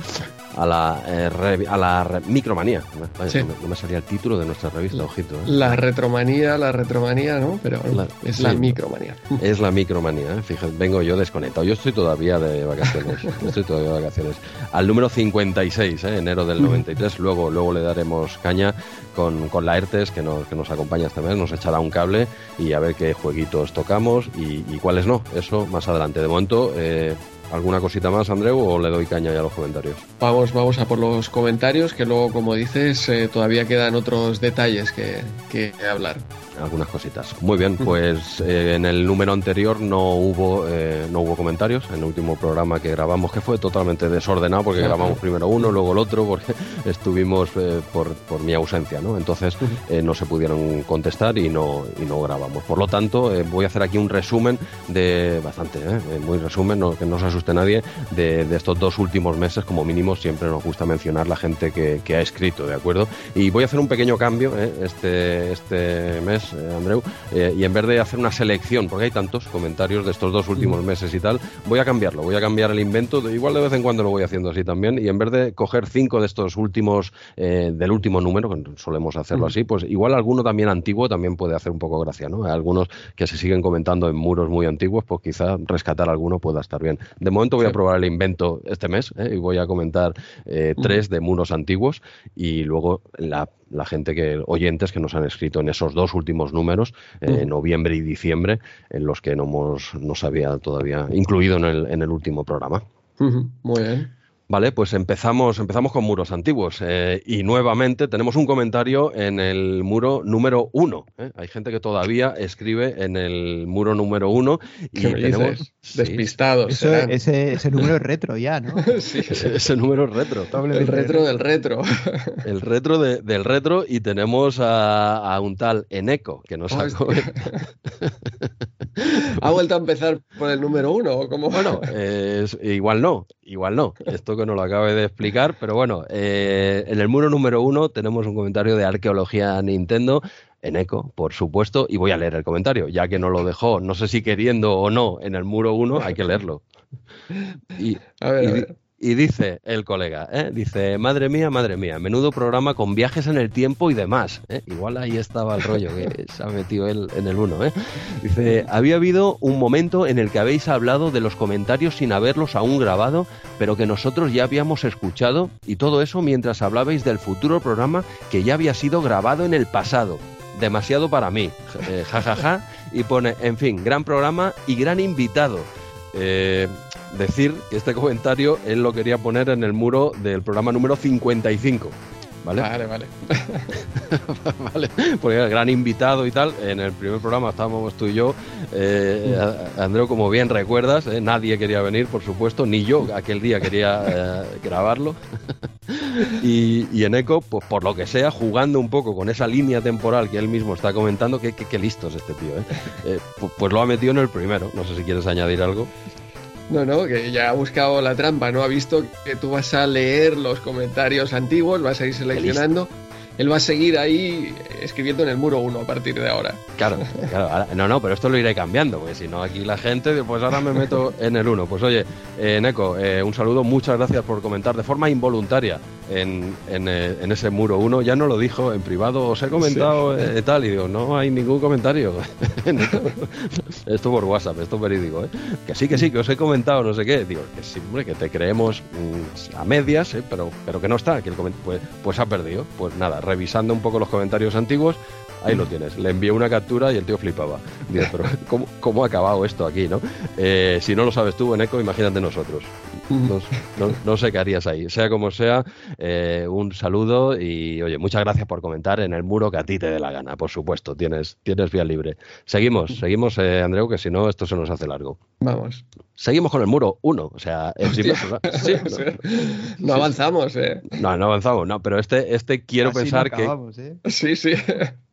[SPEAKER 2] a la, eh, a la micromanía. No, me salía el título de nuestra revista, ojito. ¿eh?
[SPEAKER 1] La retromanía, la retromanía, ¿no? Pero es la micromanía.
[SPEAKER 2] Es la micromanía, ¿eh? fíjate, vengo yo desconectado. Yo estoy todavía de vacaciones. (laughs) estoy todavía de vacaciones. Al número 56, ¿eh? enero del 93, luego, luego le daremos caña con, con la ERTES que nos, que nos acompaña este mes, nos echará un cable y a ver qué jueguitos tocamos y, y cuáles no. Eso más adelante. De momento, eh, ¿Alguna cosita más, Andreu, o le doy caña ya a los comentarios?
[SPEAKER 1] Vamos, vamos a por los comentarios, que luego, como dices, eh, todavía quedan otros detalles que, que hablar
[SPEAKER 2] algunas cositas. Muy bien, (laughs) pues eh, en el número anterior no hubo eh, no hubo comentarios. En el último programa que grabamos, que fue totalmente desordenado, porque grabamos primero uno, luego el otro, porque (laughs) estuvimos eh, por, por, mi ausencia, ¿no? Entonces no se pudieron contestar y no, y no grabamos. Por lo tanto, voy a hacer aquí un resumen de bastante, muy resumen, no, que no se asuste nadie, de, de, estos dos últimos meses, como mínimo, siempre nos gusta mencionar la gente que, que ha escrito, ¿de acuerdo? Y voy a hacer un pequeño cambio este, este mes eh, Andreu, eh, y en vez de hacer una selección, porque hay tantos comentarios de estos dos últimos meses y tal, voy a cambiarlo, voy a cambiar el invento, igual de vez en cuando lo voy haciendo así también, y en vez de coger cinco de estos últimos, eh, del último número, que solemos hacerlo así, pues igual alguno también antiguo también puede hacer un poco gracia, ¿no? Hay algunos que se siguen comentando en muros muy antiguos, pues quizá rescatar alguno pueda estar bien. De momento voy a probar el invento este mes, y voy a comentar tres de muros antiguos, y luego la la gente que, oyentes que nos han escrito en esos dos últimos números, eh, noviembre y diciembre, en los que no hemos, nos había todavía incluido en el, en el último programa.
[SPEAKER 1] Muy bien.
[SPEAKER 2] Vale, pues empezamos, empezamos con muros antiguos eh, y nuevamente tenemos un comentario en el muro número uno. ¿eh? Hay gente que todavía escribe en el muro número uno y tenemos
[SPEAKER 1] despistados.
[SPEAKER 3] ese, ese, número es retro ya, ¿no? (laughs)
[SPEAKER 2] sí, ese, número es retro.
[SPEAKER 1] El retro del retro.
[SPEAKER 2] El retro del retro y tenemos a, un tal Eneco que nos ha...
[SPEAKER 1] ¿Ha vuelto a empezar por el número uno o cómo?
[SPEAKER 2] Bueno, igual no, igual no. Esto que no lo acabe de explicar, pero bueno, eh, en el muro número uno tenemos un comentario de arqueología Nintendo en eco, por supuesto, y voy a leer el comentario, ya que no lo dejó, no sé si queriendo o no, en el muro uno, hay que leerlo. Y, (laughs) a ver, y dice el colega, ¿eh? dice, madre mía, madre mía, menudo programa con viajes en el tiempo y demás. ¿eh? Igual ahí estaba el rollo que (laughs) se ha metido él en el uno. ¿eh? Dice, había habido un momento en el que habéis hablado de los comentarios sin haberlos aún grabado, pero que nosotros ya habíamos escuchado, y todo eso mientras hablabais del futuro programa que ya había sido grabado en el pasado. Demasiado para mí. jajaja. Ja, ja, y pone, en fin, gran programa y gran invitado. Eh, decir que este comentario él lo quería poner en el muro del programa número 55. ¿Vale?
[SPEAKER 1] Vale, vale. (laughs)
[SPEAKER 2] vale, porque era el gran invitado y tal. En el primer programa estábamos tú y yo. Eh, Andreu, como bien recuerdas, eh, nadie quería venir, por supuesto, ni yo aquel día quería eh, grabarlo. Y, y, en Eco, pues por lo que sea, jugando un poco con esa línea temporal que él mismo está comentando, que, que, listo es este tío. ¿eh? Pues, pues lo ha metido en el primero. No sé si quieres añadir algo.
[SPEAKER 1] No, no, que ya ha buscado la trampa, ¿no? Ha visto que tú vas a leer los comentarios antiguos, vas a ir seleccionando. Él va a seguir ahí escribiendo en el muro 1 a partir de ahora.
[SPEAKER 2] Claro, claro. no, no, pero esto lo iré cambiando, porque si no, aquí la gente, pues ahora me meto en el 1. Pues oye, eh, Neko, eh, un saludo, muchas gracias por comentar de forma involuntaria en, eh, en, ese muro uno, ya no lo dijo en privado, os he comentado eh, tal, y digo, no hay ningún comentario. (laughs) esto por WhatsApp, esto es verídico, ¿eh? Que sí, que sí, que os he comentado, no sé qué. Digo, que sí, hombre, que te creemos mm, a medias, pero, pero que no está, que el pues, pues ha perdido. Pues nada, revisando un poco los comentarios antiguos, Ahí lo tienes. Le envié una captura y el tío flipaba. Dice, pero ¿cómo, ha acabado esto aquí, no? Eh, si no lo sabes tú, Eneco, imagínate nosotros. No, sé qué harías ahí. Sea como sea, eh, un saludo y, oye, muchas gracias por comentar en el muro que a ti te dé la gana, por supuesto. Tienes, tienes vía libre. Seguimos, seguimos, eh, Andreu, que si no, esto se nos hace largo.
[SPEAKER 1] Vamos.
[SPEAKER 2] Seguimos con el muro uno, o sea,
[SPEAKER 1] no (laughs) avanzamos, ¿eh?
[SPEAKER 2] No, no avanzamos, no, pero este, este quiero pensar que.
[SPEAKER 1] ¿eh? Sí, sí.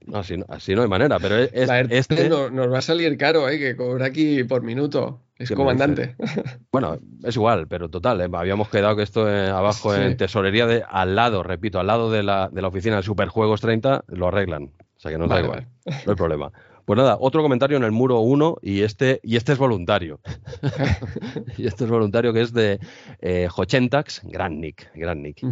[SPEAKER 2] No, así, así, no hay manera, pero es,
[SPEAKER 1] este nos va a salir caro, ¿eh? Que cobra aquí por minuto. Es comandante.
[SPEAKER 2] Bueno, es igual, pero total, ¿eh? habíamos quedado que esto eh, abajo en tesorería de al lado, repito, al lado de la, de la oficina de Superjuegos 30, lo arreglan. O sea que no da igual, no hay problema. Pues nada, otro comentario en el muro 1 y este, y este es voluntario. (laughs) (laughs) y este es voluntario que es de eh, Hochentax, gran nick, gran nick.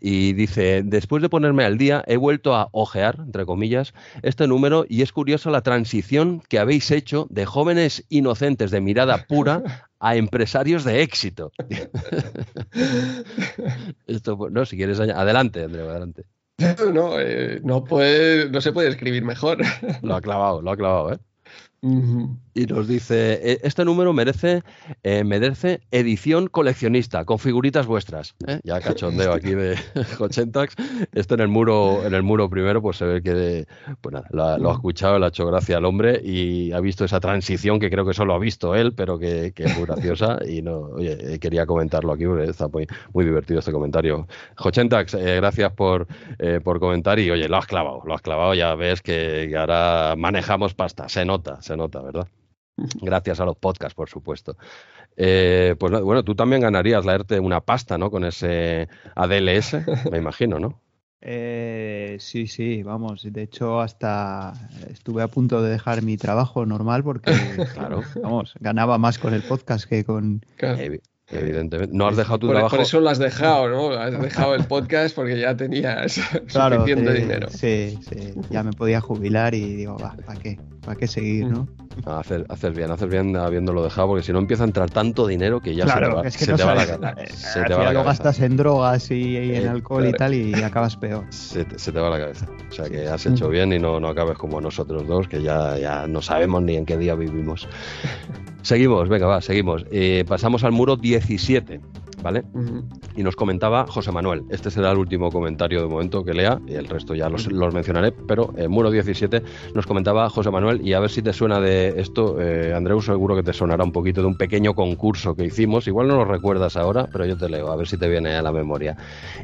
[SPEAKER 2] Y dice, después de ponerme al día, he vuelto a ojear, entre comillas, este número y es curiosa la transición que habéis hecho de jóvenes inocentes de mirada pura a empresarios de éxito. (laughs) Esto, no, si quieres, adelante, Andreu, adelante. (laughs)
[SPEAKER 1] No, eh, no, puede, no se puede escribir mejor.
[SPEAKER 2] Lo ha clavado, lo ha clavado, ¿eh? Y nos dice, e, este número merece, eh, merece edición coleccionista, con figuritas vuestras. ¿eh? Ya cachondeo aquí de (laughs) Hochentax. Esto en el muro, en el muro primero, pues se ve que pues lo, ha escuchado, le ha hecho gracia al hombre y ha visto esa transición que creo que solo ha visto él, pero que, es muy graciosa. Y no, oye, quería comentarlo aquí porque está muy, muy divertido este comentario. Hochentax, eh, gracias por, por comentar y oye, lo has clavado, lo has clavado, ya ves que, que ahora manejamos pasta, se nota, se nota, ¿verdad? Gracias a los podcasts, por supuesto. Eh, pues bueno, tú también ganarías leerte una pasta, ¿no? Con ese ADLS, me imagino, ¿no? (laughs)
[SPEAKER 3] Eh, sí, sí, vamos. De hecho, hasta estuve a punto de dejar mi trabajo normal porque, (laughs) claro, vamos, ganaba más con el podcast que con,
[SPEAKER 2] Evidentemente. No has dejado tu trabajo.
[SPEAKER 1] Por eso lo has dejado, ¿no? Has dejado el podcast porque ya tenías suficiente dinero.
[SPEAKER 3] Sí, sí. Ya me podía jubilar y digo, va, ¿para qué? ¿Para qué seguir, no? (laughs)
[SPEAKER 2] hacer, hacer bien, hacer bien habiéndolo dejado, porque si no empieza a entrar tanto dinero que ya se te va, se te va la
[SPEAKER 3] lo gastas en drogas y, en alcohol y tal y (laughs) acabas peor.
[SPEAKER 2] Se te, se te, va la cabeza. O sea que has hecho bien y no, no acabes como nosotros dos, que ya, ya no sabemos ni en qué día vivimos. (laughs) Seguimos, venga, va, seguimos. Eh, pasamos al muro 17. ¿vale? Y nos comentaba José Manuel, este será el último comentario de momento que lea, y el resto ya los, mencionaré, pero en Muro 17 nos comentaba José Manuel, y a ver si te suena de esto, eh, Andreu, seguro que te sonará un poquito de un pequeño concurso que hicimos, igual no lo recuerdas ahora, pero yo te leo, a ver si te viene a la memoria.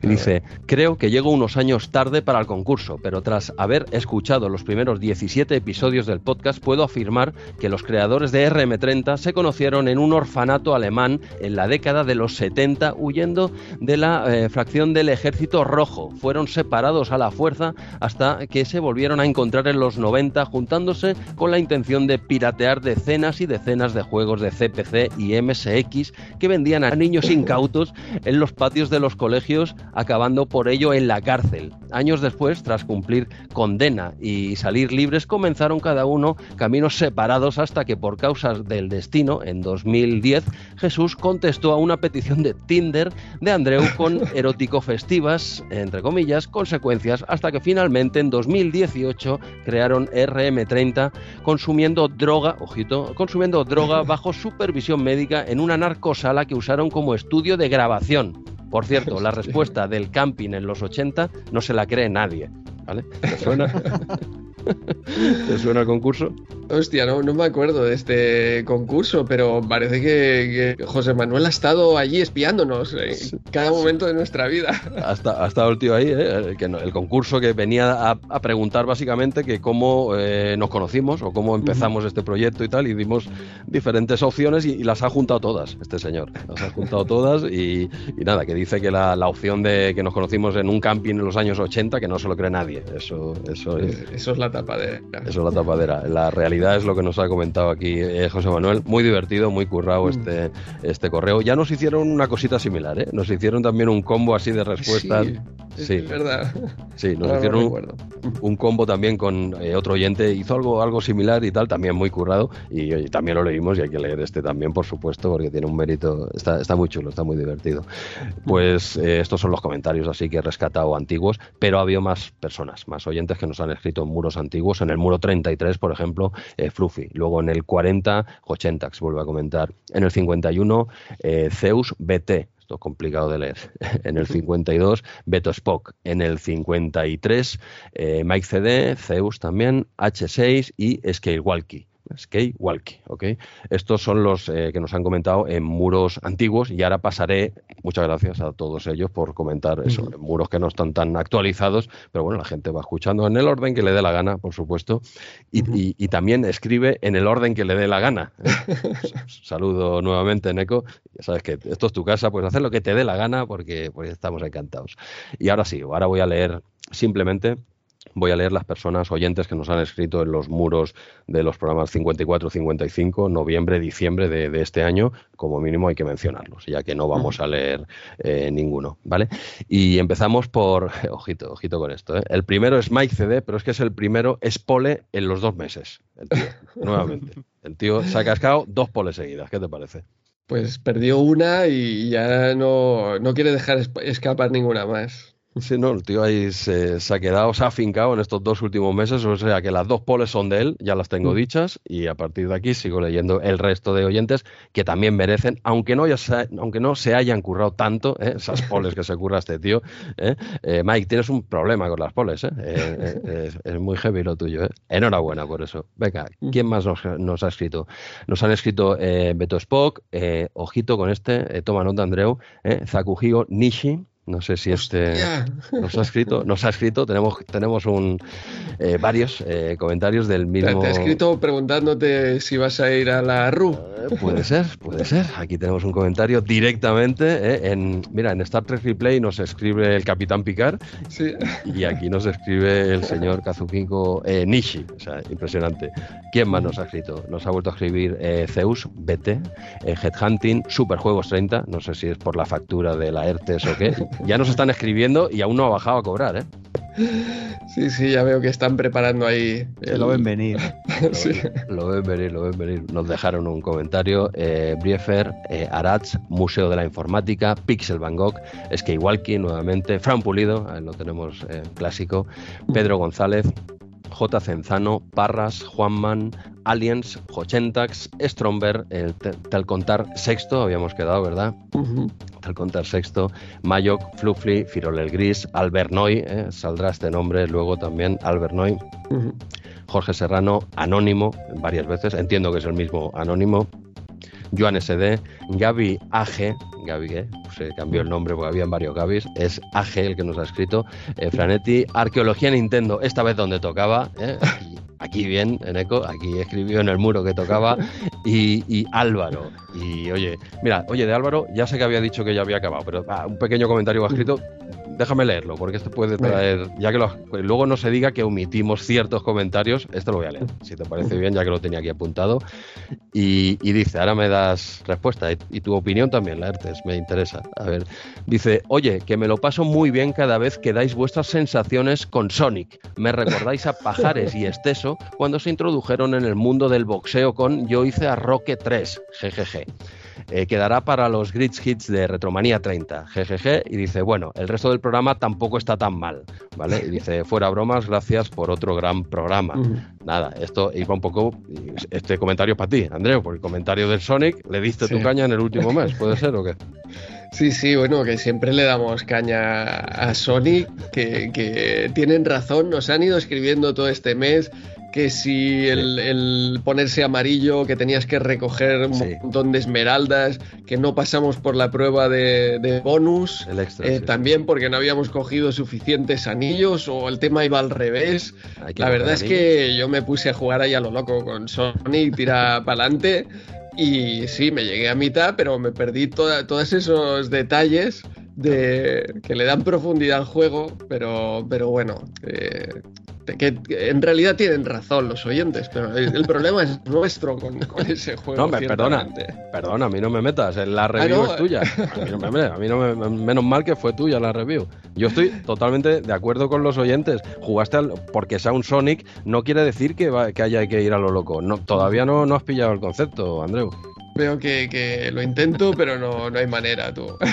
[SPEAKER 2] Y dice, creo que llego unos años tarde para el concurso, pero tras haber escuchado los primeros 17 episodios del podcast, puedo afirmar que los creadores de RM30 se conocieron en un orfanato alemán en la década de los 70 huyendo de la eh, fracción del ejército rojo. Fueron separados a la fuerza hasta que se volvieron a encontrar en los 90 juntándose con la intención de piratear decenas y decenas de juegos de CPC y MSX que vendían a niños incautos en los patios de los colegios acabando por ello en la cárcel. Años después, tras cumplir condena y salir libres, comenzaron cada uno caminos separados hasta que por causas del destino, en 2010, Jesús contestó a una petición de Tinder de Andreu con (laughs) erótico festivas, entre comillas, consecuencias, hasta que finalmente en 2018 crearon RM30 consumiendo droga, ojito, consumiendo droga (laughs) bajo supervisión médica en una narcosala que usaron como estudio de grabación. Por cierto, (laughs) la respuesta del camping en los 80 no se la cree nadie. ¿Vale? (laughs) suena? ¿Te suena el concurso?
[SPEAKER 1] Hostia, no, no me acuerdo de este concurso, pero parece que, José Manuel ha estado allí espiándonos en cada momento de nuestra vida.
[SPEAKER 2] Ha, ha estado el tío ahí, ¿eh? el, concurso que venía a, preguntar básicamente que cómo eh, nos conocimos o cómo empezamos este proyecto y tal, y dimos diferentes opciones y, las ha juntado todas, este señor. Las ha juntado todas y, nada, que dice que la, opción de que nos conocimos en un camping en los años 80, que no se lo cree nadie. Eso, eso, es,
[SPEAKER 1] eso es la tapadera.
[SPEAKER 2] Eso es la tapadera. La realidad es lo que nos ha comentado aquí eh, José Manuel. Muy divertido, muy currado mm. este, este correo. Ya nos hicieron una cosita similar, ¿eh? Nos hicieron también un combo así de respuestas.
[SPEAKER 1] Sí, es verdad.
[SPEAKER 2] Sí, nos hicieron un, combo también con eh, otro oyente. Hizo algo, algo similar y tal, también muy currado. Y, también lo leímos y hay que leer este también, por supuesto, porque tiene un mérito. Está, está muy chulo, está muy divertido. Pues eh, estos son los comentarios así que he rescatado antiguos, pero ha habido más personas, más oyentes que nos han escrito en muros antiguos. En el muro 33, por ejemplo, eh, Fluffy. Luego en el 40, Hochentax vuelve a comentar. En el 51, eh, Zeus BT esto es complicado de leer. (laughs) En el 52, Beto Spock. En el 53, Mike CD, Zeus también, H6 y Scale Walkie. Skate Walkie, ¿ok? Estos son los eh, que nos han comentado en muros antiguos y ahora pasaré, muchas gracias a todos ellos por comentar eso, muros que no están tan actualizados, pero bueno, la gente va escuchando en el orden que le dé la gana, por supuesto, y, también escribe en el orden que le dé la gana. ¿eh? (laughs) Saludo nuevamente, Neko, ya sabes que esto es tu casa, pues hacer lo que te dé la gana porque, porque estamos encantados. Y ahora sí, ahora voy a leer simplemente voy a leer las personas oyentes que nos han escrito en los muros de los programas 54, 55, noviembre, diciembre de, este año. Como mínimo hay que mencionarlos, ya que no vamos a leer eh, ninguno, ¿vale? Y empezamos por, (laughs) ojito, ojito con esto, ¿eh? El primero es Mike CD, pero es que es el primero, es pole en los dos meses, el tío, (laughs) nuevamente. El tío se ha cascado dos poles seguidas, ¿qué te parece?
[SPEAKER 1] Pues perdió una y ya no, no quiere dejar escapar ninguna más.
[SPEAKER 2] Sí, no, el tío ahí se, ha quedado, se ha afincado en estos dos últimos meses, o sea que las dos poles son de él, ya las tengo mm. dichas, y a partir de aquí sigo leyendo el resto de oyentes que también merecen, aunque no, ya se, aunque no se hayan currado tanto, ¿eh? esas poles que se curra este tío. ¿eh? Eh, Mike, tienes un problema con las poles, es, muy heavy lo tuyo. Enhorabuena por eso. Venga, mm. ¿quién más nos, ha escrito? Nos han escrito Beto Spock, ojito con este, toma nota Andreu, Zakuhio Nishi. No sé si este nos ha escrito, nos ha escrito, tenemos, tenemos un eh, varios eh, comentarios del mismo.
[SPEAKER 1] Te ha escrito preguntándote si vas a ir a la RU.
[SPEAKER 2] Eh, puede ser, puede ser. Aquí tenemos un comentario directamente. en, mira, en Star Trek Replay nos escribe el Capitán Picard. Sí. Y aquí nos escribe el señor Kazuhiko Nishi. O sea, impresionante. ¿Quién más nos ha escrito? Nos ha vuelto a escribir Zeus, BT, Headhunting, Superjuegos 30. No sé si es por la factura de la ERTES o qué ya nos están escribiendo y aún no ha bajado a cobrar, ¿eh?
[SPEAKER 1] Sí, sí, ya veo que están preparando ahí.
[SPEAKER 3] lo ven venir. (laughs)
[SPEAKER 2] Lo, ven venir, lo ven venir. Nos dejaron un comentario. Eh, Briefer, eh, Arats, Museo de la Informática, Pixel Van Gogh, Skywalkie nuevamente, Fran Pulido, ahí lo tenemos eh, clásico, Pedro González, J. Cenzano, Parras, Juanman, Aliens, Hochentax, Stromberg, el Telcontar sexto, habíamos quedado, ¿verdad? Telcontar sexto, Mayok, Fluffy, Firol el Gris, Albert Noy, ¿eh? saldrá este nombre luego también, Albert Noy. Jorge Serrano, Anónimo, varias veces, entiendo que es el mismo Anónimo. Joan SD, Gaby AG, Gaby, ¿eh? se cambió el nombre porque habían varios Gabis, es AG el que nos ha escrito, eh, Franetti, Arqueología Nintendo, esta vez donde tocaba, ¿eh? aquí, bien, en eco, aquí escribió en el muro que tocaba, y, Álvaro, y oye, mira, oye, de Álvaro, ya sé que había dicho que ya había acabado, pero ah, un pequeño comentario escrito, déjame leerlo, porque esto puede traer, ya que luego no se diga que omitimos ciertos comentarios, esto lo voy a leer, si te parece bien, ya que lo tenía aquí apuntado. Y, dice, ahora me das respuesta, y, tu opinión también, Laertes, me interesa. A ver, dice, oye, que me lo paso muy bien cada vez que dais vuestras sensaciones con Sonic. Me recordáis a Pajares y Esteso cuando se introdujeron en el mundo del boxeo con Yo hice a Roque 3, jejeje. Eh, quedará para los Grits Hits de Retromanía 30, GGG, y dice, bueno, el resto del programa tampoco está tan mal, ¿vale? Y dice, fuera bromas, gracias por otro gran programa. Nada, esto iba un poco, este comentario para ti, Andreu, por el comentario del Sonic, le diste tu caña en el último mes, ¿puede ser o qué? (laughs)
[SPEAKER 1] Sí, sí, bueno, que siempre le damos caña a Sonic, que, que tienen razón, nos han ido escribiendo todo este mes que si el, ponerse amarillo, que tenías que recoger un montón de esmeraldas, que no pasamos por la prueba de, bonus, eh, también porque no habíamos cogido suficientes anillos o el tema iba al revés. La verdad es que yo me puse a jugar ahí a lo loco con Sonic, tira para adelante y sí, me llegué a mitad, pero me perdí todos esos detalles de que le dan profundidad al juego, pero, pero bueno, eh, que en realidad tienen razón los oyentes, pero el, problema es nuestro con, ese juego.
[SPEAKER 2] No, perdona, perdona, a mí no me metas, la ah, review es tuya. A mí, no me, menos mal que fue tuya la review. Yo estoy totalmente de acuerdo con los oyentes. Jugaste al, porque sea un Sonic no quiere decir que, que haya que ir a lo loco. No, todavía no, no has pillado el concepto, Andreu.
[SPEAKER 1] Veo que, lo intento, pero no, no hay manera, tú. (laughs)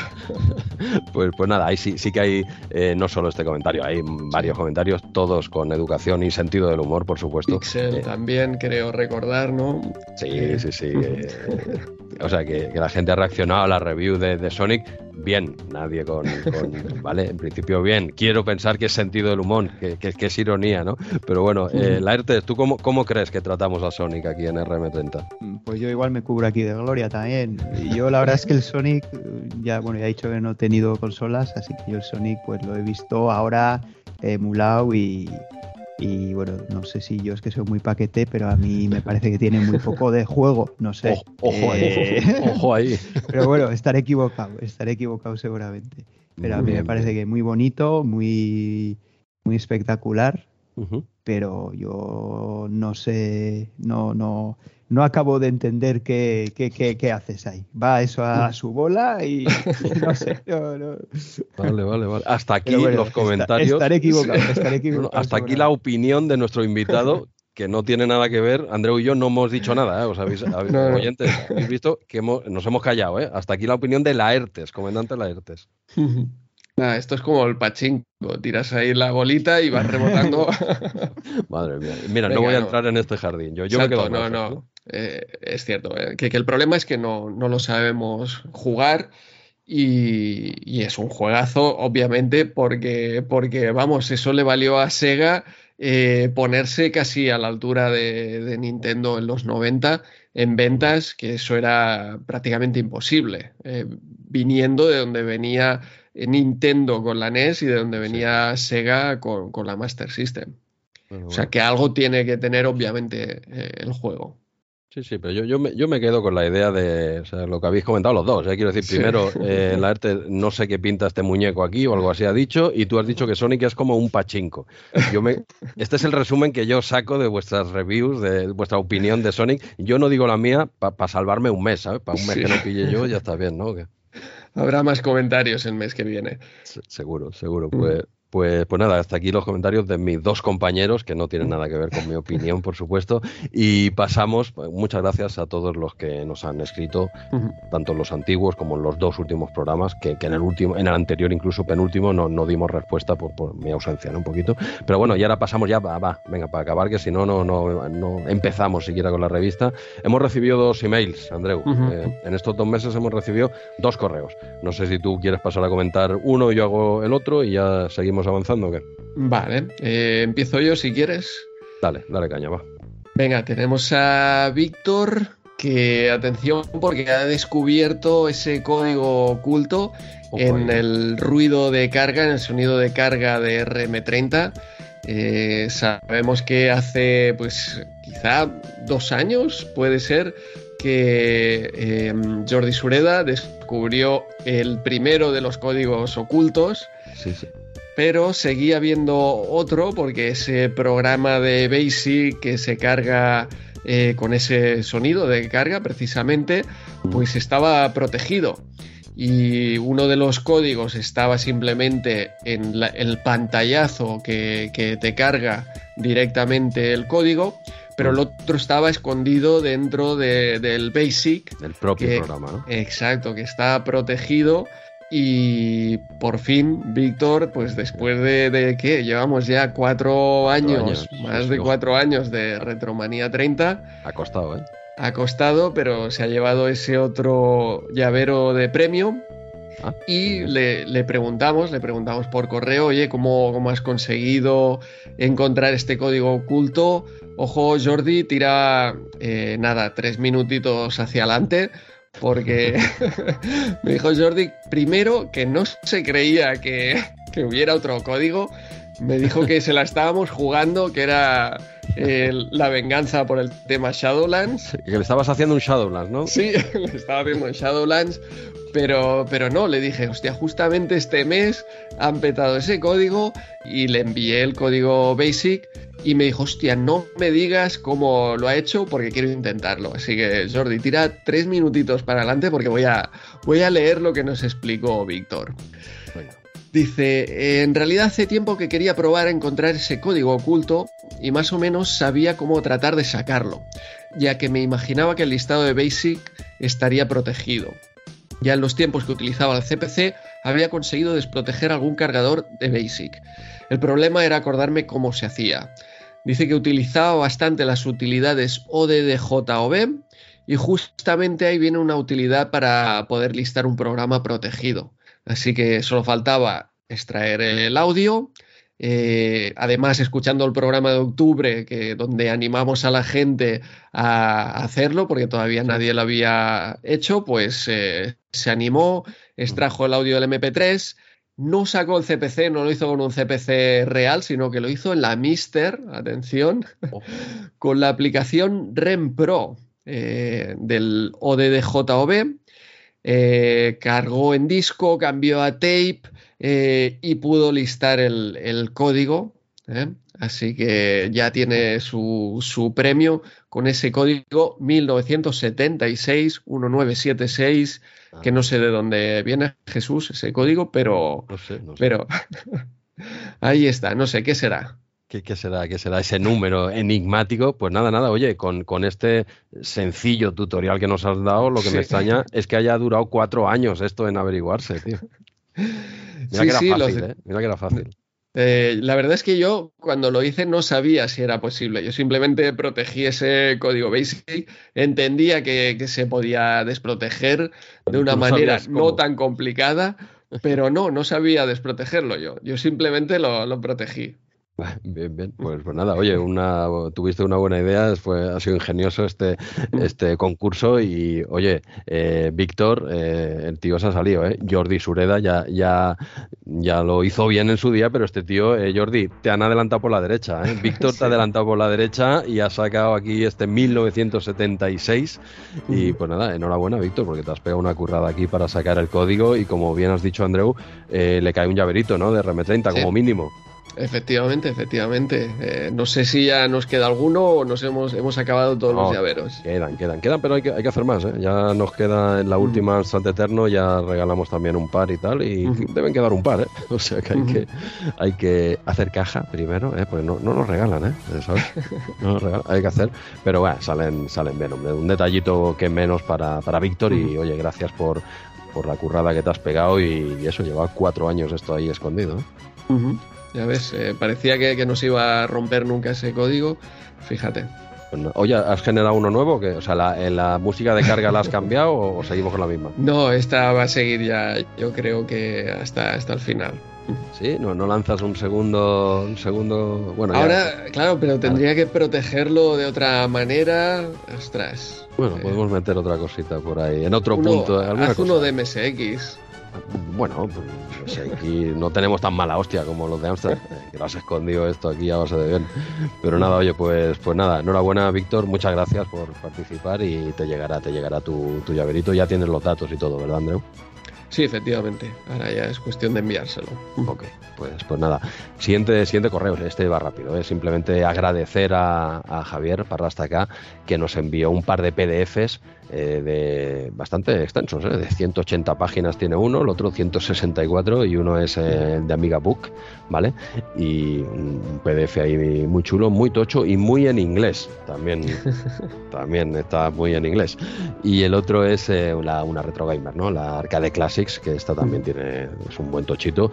[SPEAKER 2] Pues, pues nada, ahí sí, sí que hay eh, no solo este comentario, hay varios comentarios, todos con educación y sentido del humor, por supuesto.
[SPEAKER 1] Pixel
[SPEAKER 2] eh,
[SPEAKER 1] también, creo recordar, ¿no?
[SPEAKER 2] Sí, sí, sí. Eh, (laughs) o sea, que, la gente ha reaccionado a la review de, Sonic bien, nadie con, (laughs) ¿vale? En principio bien. Quiero pensar que es sentido del humor, que, que, es ironía, ¿no? Pero bueno, eh, Laertes, ¿tú cómo, cómo crees que tratamos a Sonic aquí en RM30?
[SPEAKER 3] Pues yo igual me cubro aquí de gloria también. Yo la verdad es que el Sonic, ya bueno, ya he dicho que no he tenido consolas, así que yo el Sonic pues lo he visto ahora emulado y, y bueno, no sé si yo es que soy muy paquete, pero a mí me parece que tiene muy poco de juego, no sé.
[SPEAKER 2] Ojo, ahí, eh, ojo ahí. (laughs)
[SPEAKER 3] Pero bueno, estaré equivocado, estaré equivocado seguramente. Pero a mí me parece que muy bonito, muy, muy espectacular, pero yo no sé, no, no, no acabo de entender qué, qué, haces ahí. Va eso a su bola y, no sé.
[SPEAKER 2] Vale, vale, vale. Hasta aquí los comentarios.
[SPEAKER 3] estaré equivocado, estaré equivocado.
[SPEAKER 2] hasta aquí la opinión de nuestro invitado, que no tiene nada que ver. Andreu y yo no hemos dicho nada, ¿eh? Os habéis, (laughs) oyentes, habéis visto que nos hemos callado. ¿eh? Hasta aquí la opinión de Laertes, comandante Laertes.
[SPEAKER 1] Nada, esto es como el pachinko. Tiras ahí la bolita y vas rebotando. (laughs)
[SPEAKER 2] Madre mía. Mira, no voy a entrar en este jardín. Yo, yo me quedo
[SPEAKER 1] No, no. Eh, es cierto. Eh, que, el problema es que no, lo sabemos jugar. Y, es un juegazo, obviamente, porque, porque, vamos, eso le valió a Sega eh, ponerse casi a la altura de, de, Nintendo en los 90 en ventas, que eso era prácticamente imposible, viniendo de donde venía Nintendo con la NES y de donde venía Sega con, la Master System. o sea que algo tiene que tener obviamente el juego.
[SPEAKER 2] Sí, sí, pero yo, yo, me, yo me quedo con la idea de lo que habéis comentado los dos. ¿eh? Quiero decir, primero, eh, la arte, no sé qué pinta este muñeco aquí o algo así ha dicho, y tú has dicho que Sonic es como un pachinko. Yo me, este es el resumen que yo saco de vuestras reviews, de vuestra opinión de Sonic. Yo no digo la mía para salvarme un mes, ¿sabes? Para un mes que no pille yo, ya está bien, ¿no?
[SPEAKER 1] Habrá más comentarios el mes que viene.
[SPEAKER 2] seguro, seguro. Pues, pues, pues, nada, hasta aquí los comentarios de mis dos compañeros, que no tienen nada que ver con mi opinión, por supuesto. Y pasamos, pues, muchas gracias a todos los que nos han escrito, tanto en los antiguos como en los dos últimos programas, que, en el último, en el anterior, incluso penúltimo, no, no dimos respuesta por, mi ausencia, ¿no? Un poquito. Pero bueno, y ahora pasamos ya, va, va venga, para acabar, que si no, no, no, empezamos siquiera con la revista. Hemos recibido dos emails, Andreu. Eh, en estos dos meses hemos recibido dos correos. No sé si tú quieres pasar a comentar uno y yo hago el otro y ya seguimos avanzando o qué?
[SPEAKER 1] Vale, eh, empiezo yo si quieres.
[SPEAKER 2] Dale, dale caña, va.
[SPEAKER 1] Venga, tenemos a Víctor, que atención porque ha descubierto ese código oculto en el ruido de carga, en el sonido de carga de RM30. Eh, sabemos que hace, pues, quizá dos años, puede ser, que eh, Jordi Sureda descubrió el primero de los códigos ocultos.
[SPEAKER 2] Sí, sí
[SPEAKER 1] pero seguía viendo otro porque ese programa de BASIC que se carga eh, con ese sonido de carga precisamente, pues estaba protegido. Y uno de los códigos estaba simplemente en el pantallazo que, te carga directamente el código, pero el otro estaba escondido dentro del BASIC.
[SPEAKER 2] Del propio programa, ¿no?
[SPEAKER 1] Exacto, que está protegido y por fin, Víctor, pues después de, de ¿qué? Llevamos ya cuatro años, más de cuatro años de Retromanía 30.
[SPEAKER 2] Ha costado, ¿eh?
[SPEAKER 1] Ha costado, pero se ha llevado ese otro llavero de premio. Ah, y le, preguntamos, le preguntamos por correo, oye, ¿cómo, ¿cómo, has conseguido encontrar este código oculto? Ojo, Jordi, tira eh, nada, tres minutitos hacia adelante porque (laughs) me dijo Jordi primero que no se creía que, hubiera otro código. Me dijo que se la estábamos jugando, que era la venganza por el tema Shadowlands.
[SPEAKER 2] Que le estabas haciendo un Shadowlands, ¿no?
[SPEAKER 1] Sí, (laughs) le estaba haciendo un Shadowlands, pero, pero no, le dije, hostia, justamente este mes han petado ese código y le envié el código Basic y me dijo, hostia, no me digas cómo lo ha hecho porque quiero intentarlo. Así que, Jordi, tira tres minutitos para adelante porque voy a, voy a leer lo que nos explicó Víctor. Dice, en realidad hace tiempo que quería probar a encontrar ese código oculto y más o menos sabía cómo tratar de sacarlo, ya que me imaginaba que el listado de BASIC estaría protegido. Ya en los tiempos que utilizaba el CPC había conseguido desproteger algún cargador de BASIC. El problema era acordarme cómo se hacía. Dice que utilizaba bastante las utilidades ODDJOB y justamente ahí viene una utilidad para poder listar un programa protegido. Así que solo faltaba extraer el audio. Eh, además, escuchando el programa de octubre, que, donde animamos a la gente a hacerlo, porque todavía nadie lo había hecho, pues eh, se animó, extrajo el audio del MP3, no sacó el CPC, no lo hizo con un CPC real, sino que lo hizo en la Mister, atención, oh. (laughs) con la aplicación REM Pro eh, del ODDJOB. Eh, cargó en disco, cambió a tape eh, y pudo listar el, código. Así que ya tiene su, su, premio con ese código 1976-1976 que no sé de dónde viene Jesús ese código, pero, pero (laughs) ahí está, no sé, ¿qué será?
[SPEAKER 2] ¿Qué, será? ¿Qué será ese número enigmático? Pues nada, nada, oye, con, este sencillo tutorial que nos has dado, lo que me extraña es que haya durado cuatro años esto en averiguarse, tío. (laughs) Mira que era fácil, ¿eh? Mira que era fácil.
[SPEAKER 1] Eh, la verdad es que yo cuando lo hice no sabía si era posible. Yo simplemente protegí ese código Basic, entendía que, se podía desproteger de una manera no tan complicada, pero no, no sabía desprotegerlo yo. Yo simplemente lo protegí. (laughs)
[SPEAKER 2] Bien, bien, pues, pues, nada, oye, una, tuviste una buena idea, fue, ha sido ingenioso este, este concurso y oye, eh, Víctor, eh, el tío se ha salido, ¿eh? Jordi Sureda ya, ya, ya lo hizo bien en su día, pero este tío, eh, Jordi, te han adelantado por la derecha, ¿eh? (laughs) Víctor te ha adelantado por la derecha y ha sacado aquí este 1976 y pues nada, enhorabuena Víctor, porque te has pegado una currada aquí para sacar el código y como bien has dicho Andreu, le cae un llaverito, ¿no? De RM30 como mínimo.
[SPEAKER 1] Efectivamente, efectivamente. Eh, no sé si ya nos queda alguno o nos hemos, hemos acabado todos los llaveros.
[SPEAKER 2] Quedan, quedan, quedan, pero hay que, hay que hacer más. ¿eh? Ya nos queda en la última mm. Eterno, ya regalamos también un par y tal, y deben quedar un par. ¿eh? (laughs) O sea que hay, que hay que hacer caja primero, ¿eh? porque no, no nos regalan, ¿eh? (laughs) No nos regalan, hay que hacer. Pero bueno, salen, salen bien. Un detallito que menos para, para Víctor, y oye, gracias por, por la currada que te has pegado, y, eso, lleva cuatro años esto ahí escondido. ¿eh?
[SPEAKER 1] Ya ves, eh, parecía que, no se iba a romper nunca ese código. Fíjate.
[SPEAKER 2] Pues oye, ¿has generado uno nuevo? Que, o sea, la, ¿en la música de carga la has cambiado o, seguimos con la misma? (laughs)
[SPEAKER 1] No, esta va a seguir ya, yo creo que hasta, hasta el final.
[SPEAKER 2] Sí, no, no lanzas un segundo, un segundo. Bueno,
[SPEAKER 1] ahora, claro, pero tendría que protegerlo de otra manera. Ostras.
[SPEAKER 2] Bueno, podemos meter otra cosita por ahí, en otro punto.
[SPEAKER 1] Haz uno de MSX.
[SPEAKER 2] Bueno, pues, aquí no tenemos tan mala hostia como los de Amsterdam, (laughs) que lo has escondido esto aquí a base de bien. Pero nada, oye, pues, pues nada, enhorabuena, Víctor, muchas gracias por participar y te llegará, te llegará tu, tu llaverito. Ya tienes los datos y todo, ¿verdad, Andreu?
[SPEAKER 1] Sí, efectivamente. Ahora ya es cuestión de enviárselo.
[SPEAKER 2] Ok, pues, pues nada. Siguiente, siguiente correo, este va rápido. Es ¿eh? simplemente agradecer a, a Javier acá que nos envió un par de PDFs eh, de bastante extensos, ¿eh? de 180 páginas tiene uno, el otro 164 y uno es eh, de Amiga Book, ¿vale? Y un PDF ahí muy chulo, muy tocho y muy en inglés, también, (laughs) también está muy en inglés. Y el otro es una Retro Gamer, ¿no? La Arcade Classics, que esta también mm. tiene, es un buen tochito,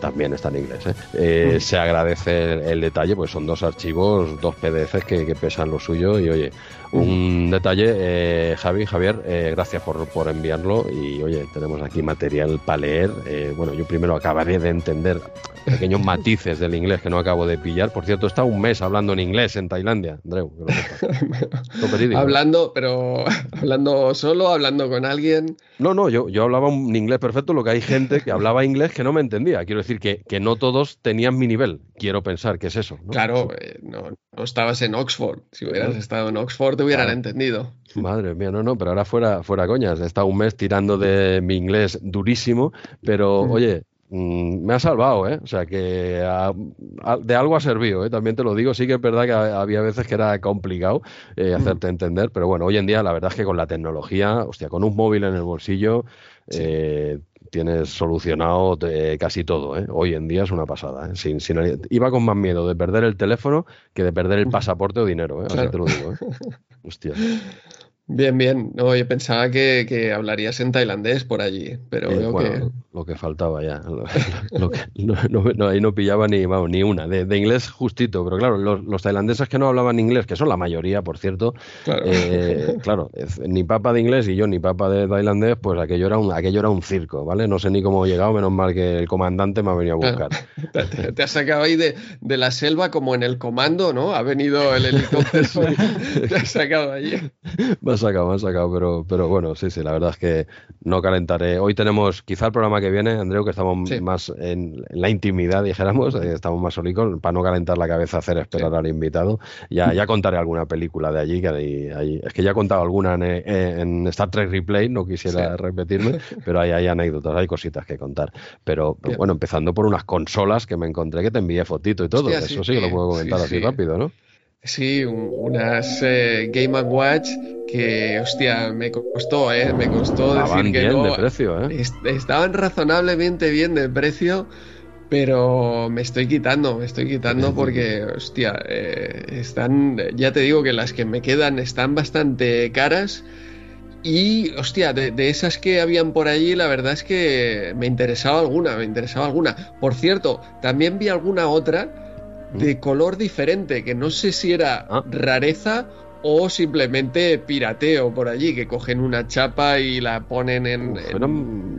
[SPEAKER 2] también está en inglés. Mm. Se agradece el, detalle, pues son dos archivos, dos PDFs que, que pesan lo suyo y oye, un detalle, Javier Javi, Javier, eh, gracias por, por, enviarlo y oye, tenemos aquí material para leer. Eh, bueno, yo primero acabaré de entender pequeños (laughs) matices del inglés que no acabo de pillar. Por cierto, está un mes hablando en inglés en Tailandia, Andreu. (laughs)
[SPEAKER 1] hablando, pero hablando solo, hablando con alguien.
[SPEAKER 2] No, no, yo, yo hablaba un inglés perfecto, lo que hay gente que hablaba (laughs) inglés que no me entendía. Quiero decir que, que no todos tenían mi nivel. Quiero pensar que es eso.
[SPEAKER 1] Claro, eh, no, no, estabas en Oxford. Si hubieras estado en Oxford te hubieran entendido.
[SPEAKER 2] Madre mía, no, no, pero ahora fuera, fuera coñas. He estado un mes tirando de mi inglés durísimo, pero oye, mm, me ha salvado, ¿eh? O sea que de algo ha servido, ¿eh? También te lo digo, sí que es verdad que había veces que era complicado eh, hacerte entender, pero bueno, hoy en día la verdad es que con la tecnología, hostia, con un móvil en el bolsillo, eh, tienes solucionado eh, casi todo. ¿eh? Hoy en día es una pasada. ¿eh? Sin, iba con más miedo de perder el teléfono que de perder el pasaporte o dinero. ¿eh? Así te lo digo. (laughs) Hostia.
[SPEAKER 1] Bien, bien. No, yo pensaba que, hablarías en tailandés por allí, pero veo que...
[SPEAKER 2] Lo que faltaba ya. (laughs) no, ahí no pillaba ni, ni una. De, inglés justito, pero claro, los, tailandeses que no hablaban inglés, que son la mayoría, por cierto, (laughs) claro, eh, ni papa de inglés y yo ni papa de tailandés, pues aquello era un, aquello era un circo, ¿vale? No sé ni cómo he llegado, menos mal que el comandante me ha venido a buscar. (laughs)
[SPEAKER 1] Te, has sacado ahí de, la selva como en el comando, ¿no? Ha venido el helicóptero te has sacado allí
[SPEAKER 2] sacado, me ha sacado, pero, pero bueno, sí, sí, la verdad es que no calentaré. Hoy tenemos, quizá el programa que viene, Andreu, que estamos más en, la intimidad, dijéramos, eh, estamos más solicos, para no calentar la cabeza, hacer esperar al invitado. Ya, ya contaré alguna película de allí, que es que ya he contado alguna en, Star Trek Replay, no quisiera repetirme, (laughs) pero hay, hay anécdotas, hay cositas que contar. Pero, bueno, empezando por unas consolas que me encontré que te envié fotito y todo, eso sí que lo puedo comentar así rápido, ¿no?
[SPEAKER 1] Sí, unas eh, Game Watch que, hostia, me costó, ¿eh? Me costó
[SPEAKER 2] estaban
[SPEAKER 1] decir
[SPEAKER 2] que bien de precio, ¿eh?
[SPEAKER 1] estaban razonablemente bien de precio, pero me estoy quitando, me estoy quitando porque, hostia, eh, están, ya te digo que las que me quedan están bastante caras. Y, hostia, de, de, esas que habían por allí, la verdad es que me interesaba alguna, me interesaba alguna. Por cierto, también vi alguna otra de color diferente, que no sé si era ah. rareza o simplemente pirateo por allí, que cogen una chapa y la ponen en,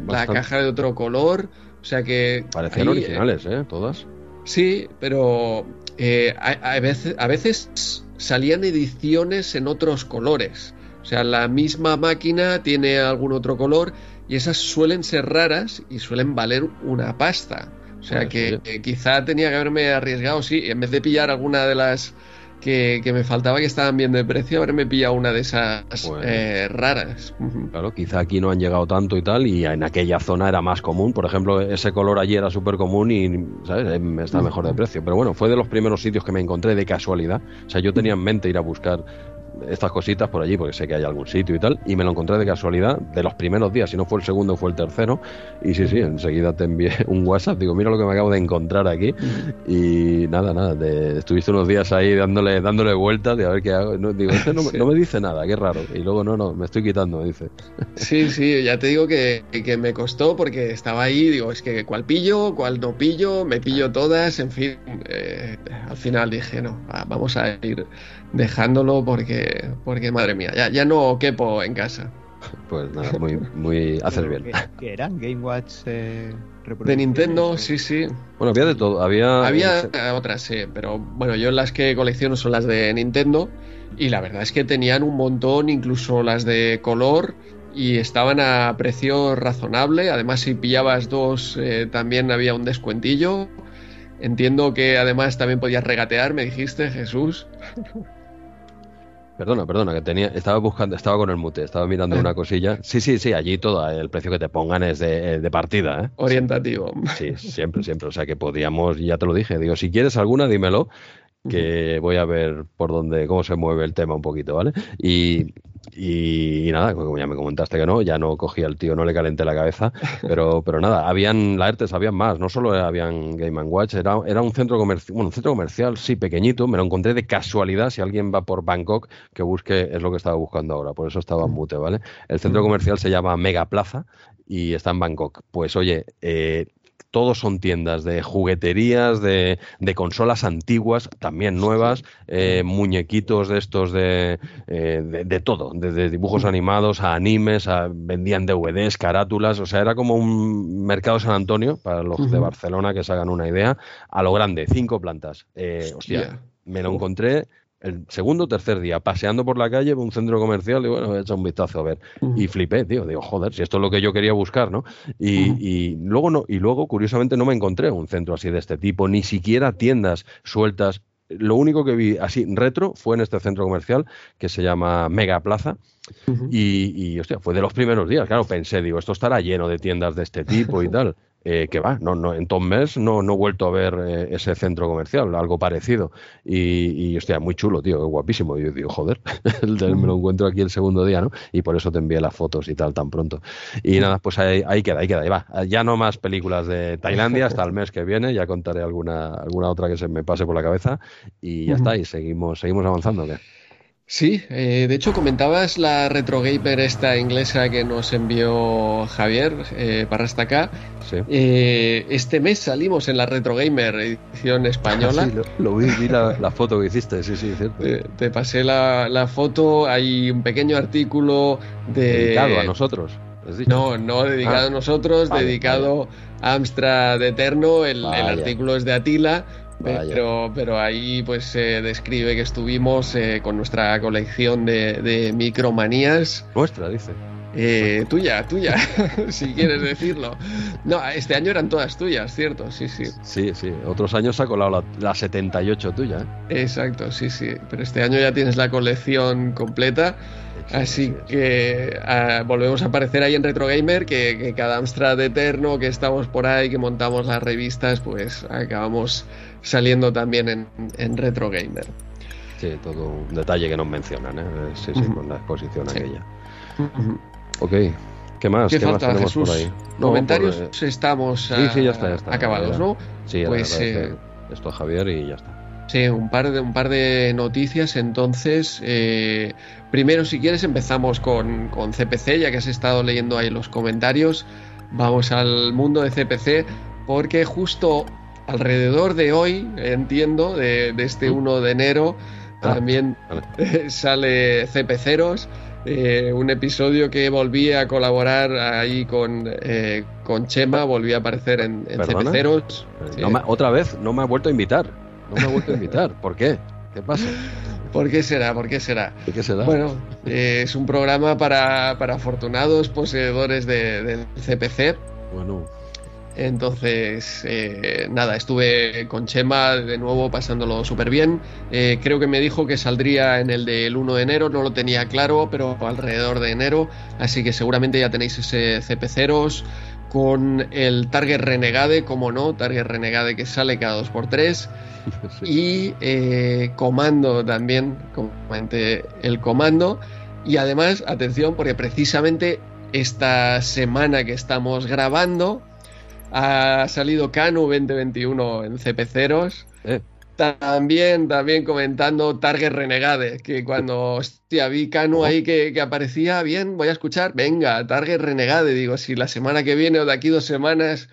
[SPEAKER 1] la caja de otro color. O sea que.
[SPEAKER 2] Parecían originales, ¿eh? Todas.
[SPEAKER 1] Sí, pero eh, a, veces, a veces salían ediciones en otros colores. O sea, la misma máquina tiene algún otro color y esas suelen ser raras y suelen valer una pasta. O sea que, quizá tenía que haberme arriesgado, sí, en vez de pillar alguna de las que, me faltaba que estaban bien de precio, haberme pillado una de esas eh, raras.
[SPEAKER 2] Claro, quizá aquí no han llegado tanto y tal, y en aquella zona era más común. Por ejemplo, ese color allí era súper común y, ¿sabes? Em, está mejor de precio. Pero bueno, fue de los primeros sitios que me encontré de casualidad. O sea, yo tenía en mente ir a buscar estas cositas por allí, porque sé que hay algún sitio y tal, y me lo encontré de casualidad de los primeros días, si no fue el segundo, fue el tercero, y sí, sí, enseguida te envié (laughs) un WhatsApp, digo, mira lo que me acabo de encontrar aquí, y nada, nada, estuviste unos días ahí dándole dándole vueltas de a ver qué hago, no, digo, este (laughs) no, me dice nada, qué raro, y luego no, no, me estoy quitando, me dice. (laughs)
[SPEAKER 1] Sí, sí, ya te digo que, que me costó porque estaba ahí, digo, es que cuál pillo, cuál no pillo, me pillo todas, en fin, eh, al final dije, no, vamos a ir dejándolo porque, porque madre mía, ya, ya no quepo en casa.
[SPEAKER 2] Pues nada, muy, muy (laughs) haces bien.
[SPEAKER 3] ¿Qué, eran? ¿Game Watch? Eh,
[SPEAKER 1] de Nintendo, sí, sí.
[SPEAKER 2] Bueno, había de todo. Había,
[SPEAKER 1] había otras, sí, pero bueno, yo las que colecciono son las de Nintendo y la verdad es que tenían un montón, incluso las de color y estaban a precio razonable. Además, si pillabas dos, eh, también había un descuentillo. Entiendo que además también podías regatear, me dijiste, Jesús. (laughs)
[SPEAKER 2] Perdona, perdona, que tenía, estaba buscando, estaba con el mute, estaba mirando una cosilla. Sí, sí, sí, allí todo, el precio que te pongan es de, partida, ¿eh?
[SPEAKER 1] Orientativo.
[SPEAKER 2] Sí, siempre, siempre. O sea que podríamos, ya te lo dije, digo, si quieres alguna, dímelo, que voy a ver por dónde, cómo se mueve el tema un poquito, ¿vale? Y, y, nada, como ya me comentaste que no, ya no cogí al tío, no le calenté la cabeza, (laughs) pero, pero nada, habían Laertes, habían más, no solo habían Game Watch, era, era un centro comercial, bueno, un centro comercial, sí, pequeñito, me lo encontré de casualidad, si alguien va por Bangkok, que busque, es lo que estaba buscando ahora, por eso estaba en mute, ¿vale? El centro comercial se llama Mega Plaza y está en Bangkok. Pues oye, eh, todos son tiendas de jugueterías, de, consolas antiguas, también nuevas, eh, muñequitos de estos de, eh, de, todo, desde dibujos animados a animes, a, vendían DVDs, carátulas, o sea, era como un mercado San Antonio, para los de Barcelona que se hagan una idea, a lo grande, cinco plantas. Eh, hostia, me lo encontré el segundo o tercer día, paseando por la calle, un centro comercial, y bueno, he hecho un vistazo a ver. Y flipé, tío, digo, joder, si esto es lo que yo quería buscar, ¿no? Y, luego no, y luego, curiosamente, no me encontré un centro así de este tipo, ni siquiera tiendas sueltas. Lo único que vi así retro fue en este centro comercial que se llama Mega Plaza. y, y, hostia, fue de los primeros días. Claro, pensé, digo, esto estará lleno de tiendas de este tipo y (laughs) tal. Eh, que va, no, no, en Tom Mes no, no he vuelto a ver eh, ese centro comercial, algo parecido. Y, y hostia, muy chulo, tío, guapísimo. Y yo digo, joder, (laughs) me lo encuentro aquí el segundo día, ¿no? Y por eso te envié las fotos y tal tan pronto. Y nada, pues ahí, ahí queda, ahí queda, ahí va. Ya no más películas de Tailandia hasta el (laughs) mes que viene, ya contaré alguna, alguna otra que se me pase por la cabeza y ya está, y seguimos, seguimos avanzando. ¿qué?
[SPEAKER 1] Sí, eh, de hecho comentabas la retro gamer esta inglesa que nos envió Javier eh, para hasta acá. Eh, este mes salimos en la retro gamer edición española. (laughs)
[SPEAKER 2] sí, lo, vi, vi la, foto que hiciste, sí, sí, cierto.
[SPEAKER 1] Te, pasé la, foto, hay un pequeño artículo de...
[SPEAKER 2] Dedicado a nosotros.
[SPEAKER 1] No, no dedicado a ah, nosotros, dedicado a Amstrad Eterno, el, el artículo es de Atila pero, pero ahí pues se describe que estuvimos eh, con nuestra colección de, micromanías.
[SPEAKER 2] Nuestra, dice.
[SPEAKER 1] Eh, tuya, tuya, (laughs) si quieres decirlo. No, este año eran todas tuyas, ¿cierto? Sí, sí.
[SPEAKER 2] Sí, sí. Otros años ha colado la, 78 tuya.
[SPEAKER 1] ¿eh? Exacto, sí, sí. Pero este año ya tienes la colección completa. Así que ah, volvemos a aparecer ahí en Retro Gamer, que, que, cada Amstrad eterno que estamos por ahí, que montamos las revistas, pues acabamos saliendo también en, en Retro Gamer.
[SPEAKER 2] Sí, todo un detalle que nos mencionan, ¿eh? Sí, sí, con la exposición aquella. Ok. ¿Qué más?
[SPEAKER 1] ¿Qué, más tenemos por ahí? Comentarios pues, estamos
[SPEAKER 2] sí, sí, ya está, ya está,
[SPEAKER 1] acabados, ¿no?
[SPEAKER 2] Sí, pues, eh, esto a Javier y ya está.
[SPEAKER 1] Sí, un par de, un par de noticias. Entonces, eh, primero, si quieres, empezamos con, con, CPC, ya que has estado leyendo ahí los comentarios. Vamos al mundo de CPC, porque justo alrededor de hoy, entiendo, de, este 1 de enero, ah, también (laughs) sale CP0, eh, un episodio que volví a colaborar ahí con, eh, con Chema, volví a aparecer en, en CP0.
[SPEAKER 2] otra vez, no me ha vuelto a invitar. No me ha vuelto a invitar. (laughs) ¿Por qué? ¿Qué pasa?
[SPEAKER 1] ¿Por qué será? ¿Por qué será?
[SPEAKER 2] ¿Por qué será?
[SPEAKER 1] Bueno, eh, es un programa para, para afortunados poseedores de, del CPC.
[SPEAKER 2] Bueno.
[SPEAKER 1] Entonces, eh, nada, estuve con Chema de nuevo pasándolo súper bien. Eh, creo que me dijo que saldría en el del 1 de enero, no lo tenía claro, pero alrededor de enero. Así que seguramente ya tenéis ese CP0 con el Target Renegade, como no, Target Renegade que sale cada 2x3. (laughs) Y eh, Comando también, comenté el Comando. Y además, atención, porque precisamente esta semana que estamos grabando, ha salido Canu 2021 en CP0. Eh. También, también comentando Target Renegade, que cuando hostia, vi Canu ahí que, aparecía, bien, voy a escuchar, venga, Target Renegade, digo, si la semana que viene o de aquí dos semanas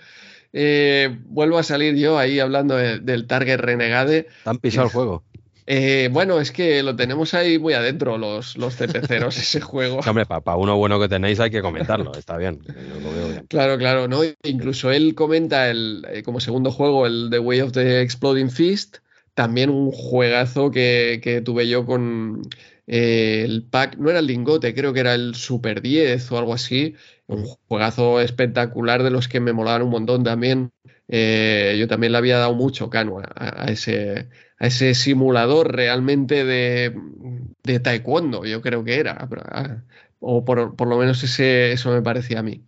[SPEAKER 1] eh, vuelvo a salir yo ahí hablando del Target Renegade.
[SPEAKER 2] han pisado el juego.
[SPEAKER 1] Eh, bueno, es que lo tenemos ahí muy adentro, los, los CP0, ese (laughs) juego.
[SPEAKER 2] Hombre, para uno bueno que tenéis hay que comentarlo, está bien,
[SPEAKER 1] Claro, claro, ¿no? Incluso él comenta el, eh, como segundo juego el The Way of the Exploding Fist, también un juegazo que, tuve yo con eh, el pack, no era el lingote, creo que era el Super 10 o algo así, un juegazo espectacular de los que me molaban un montón también. yo también le había dado mucho cano a ese a ese simulador realmente de, de taekwondo, yo creo que era, ah, o por, por, lo menos eso me parecía a mí.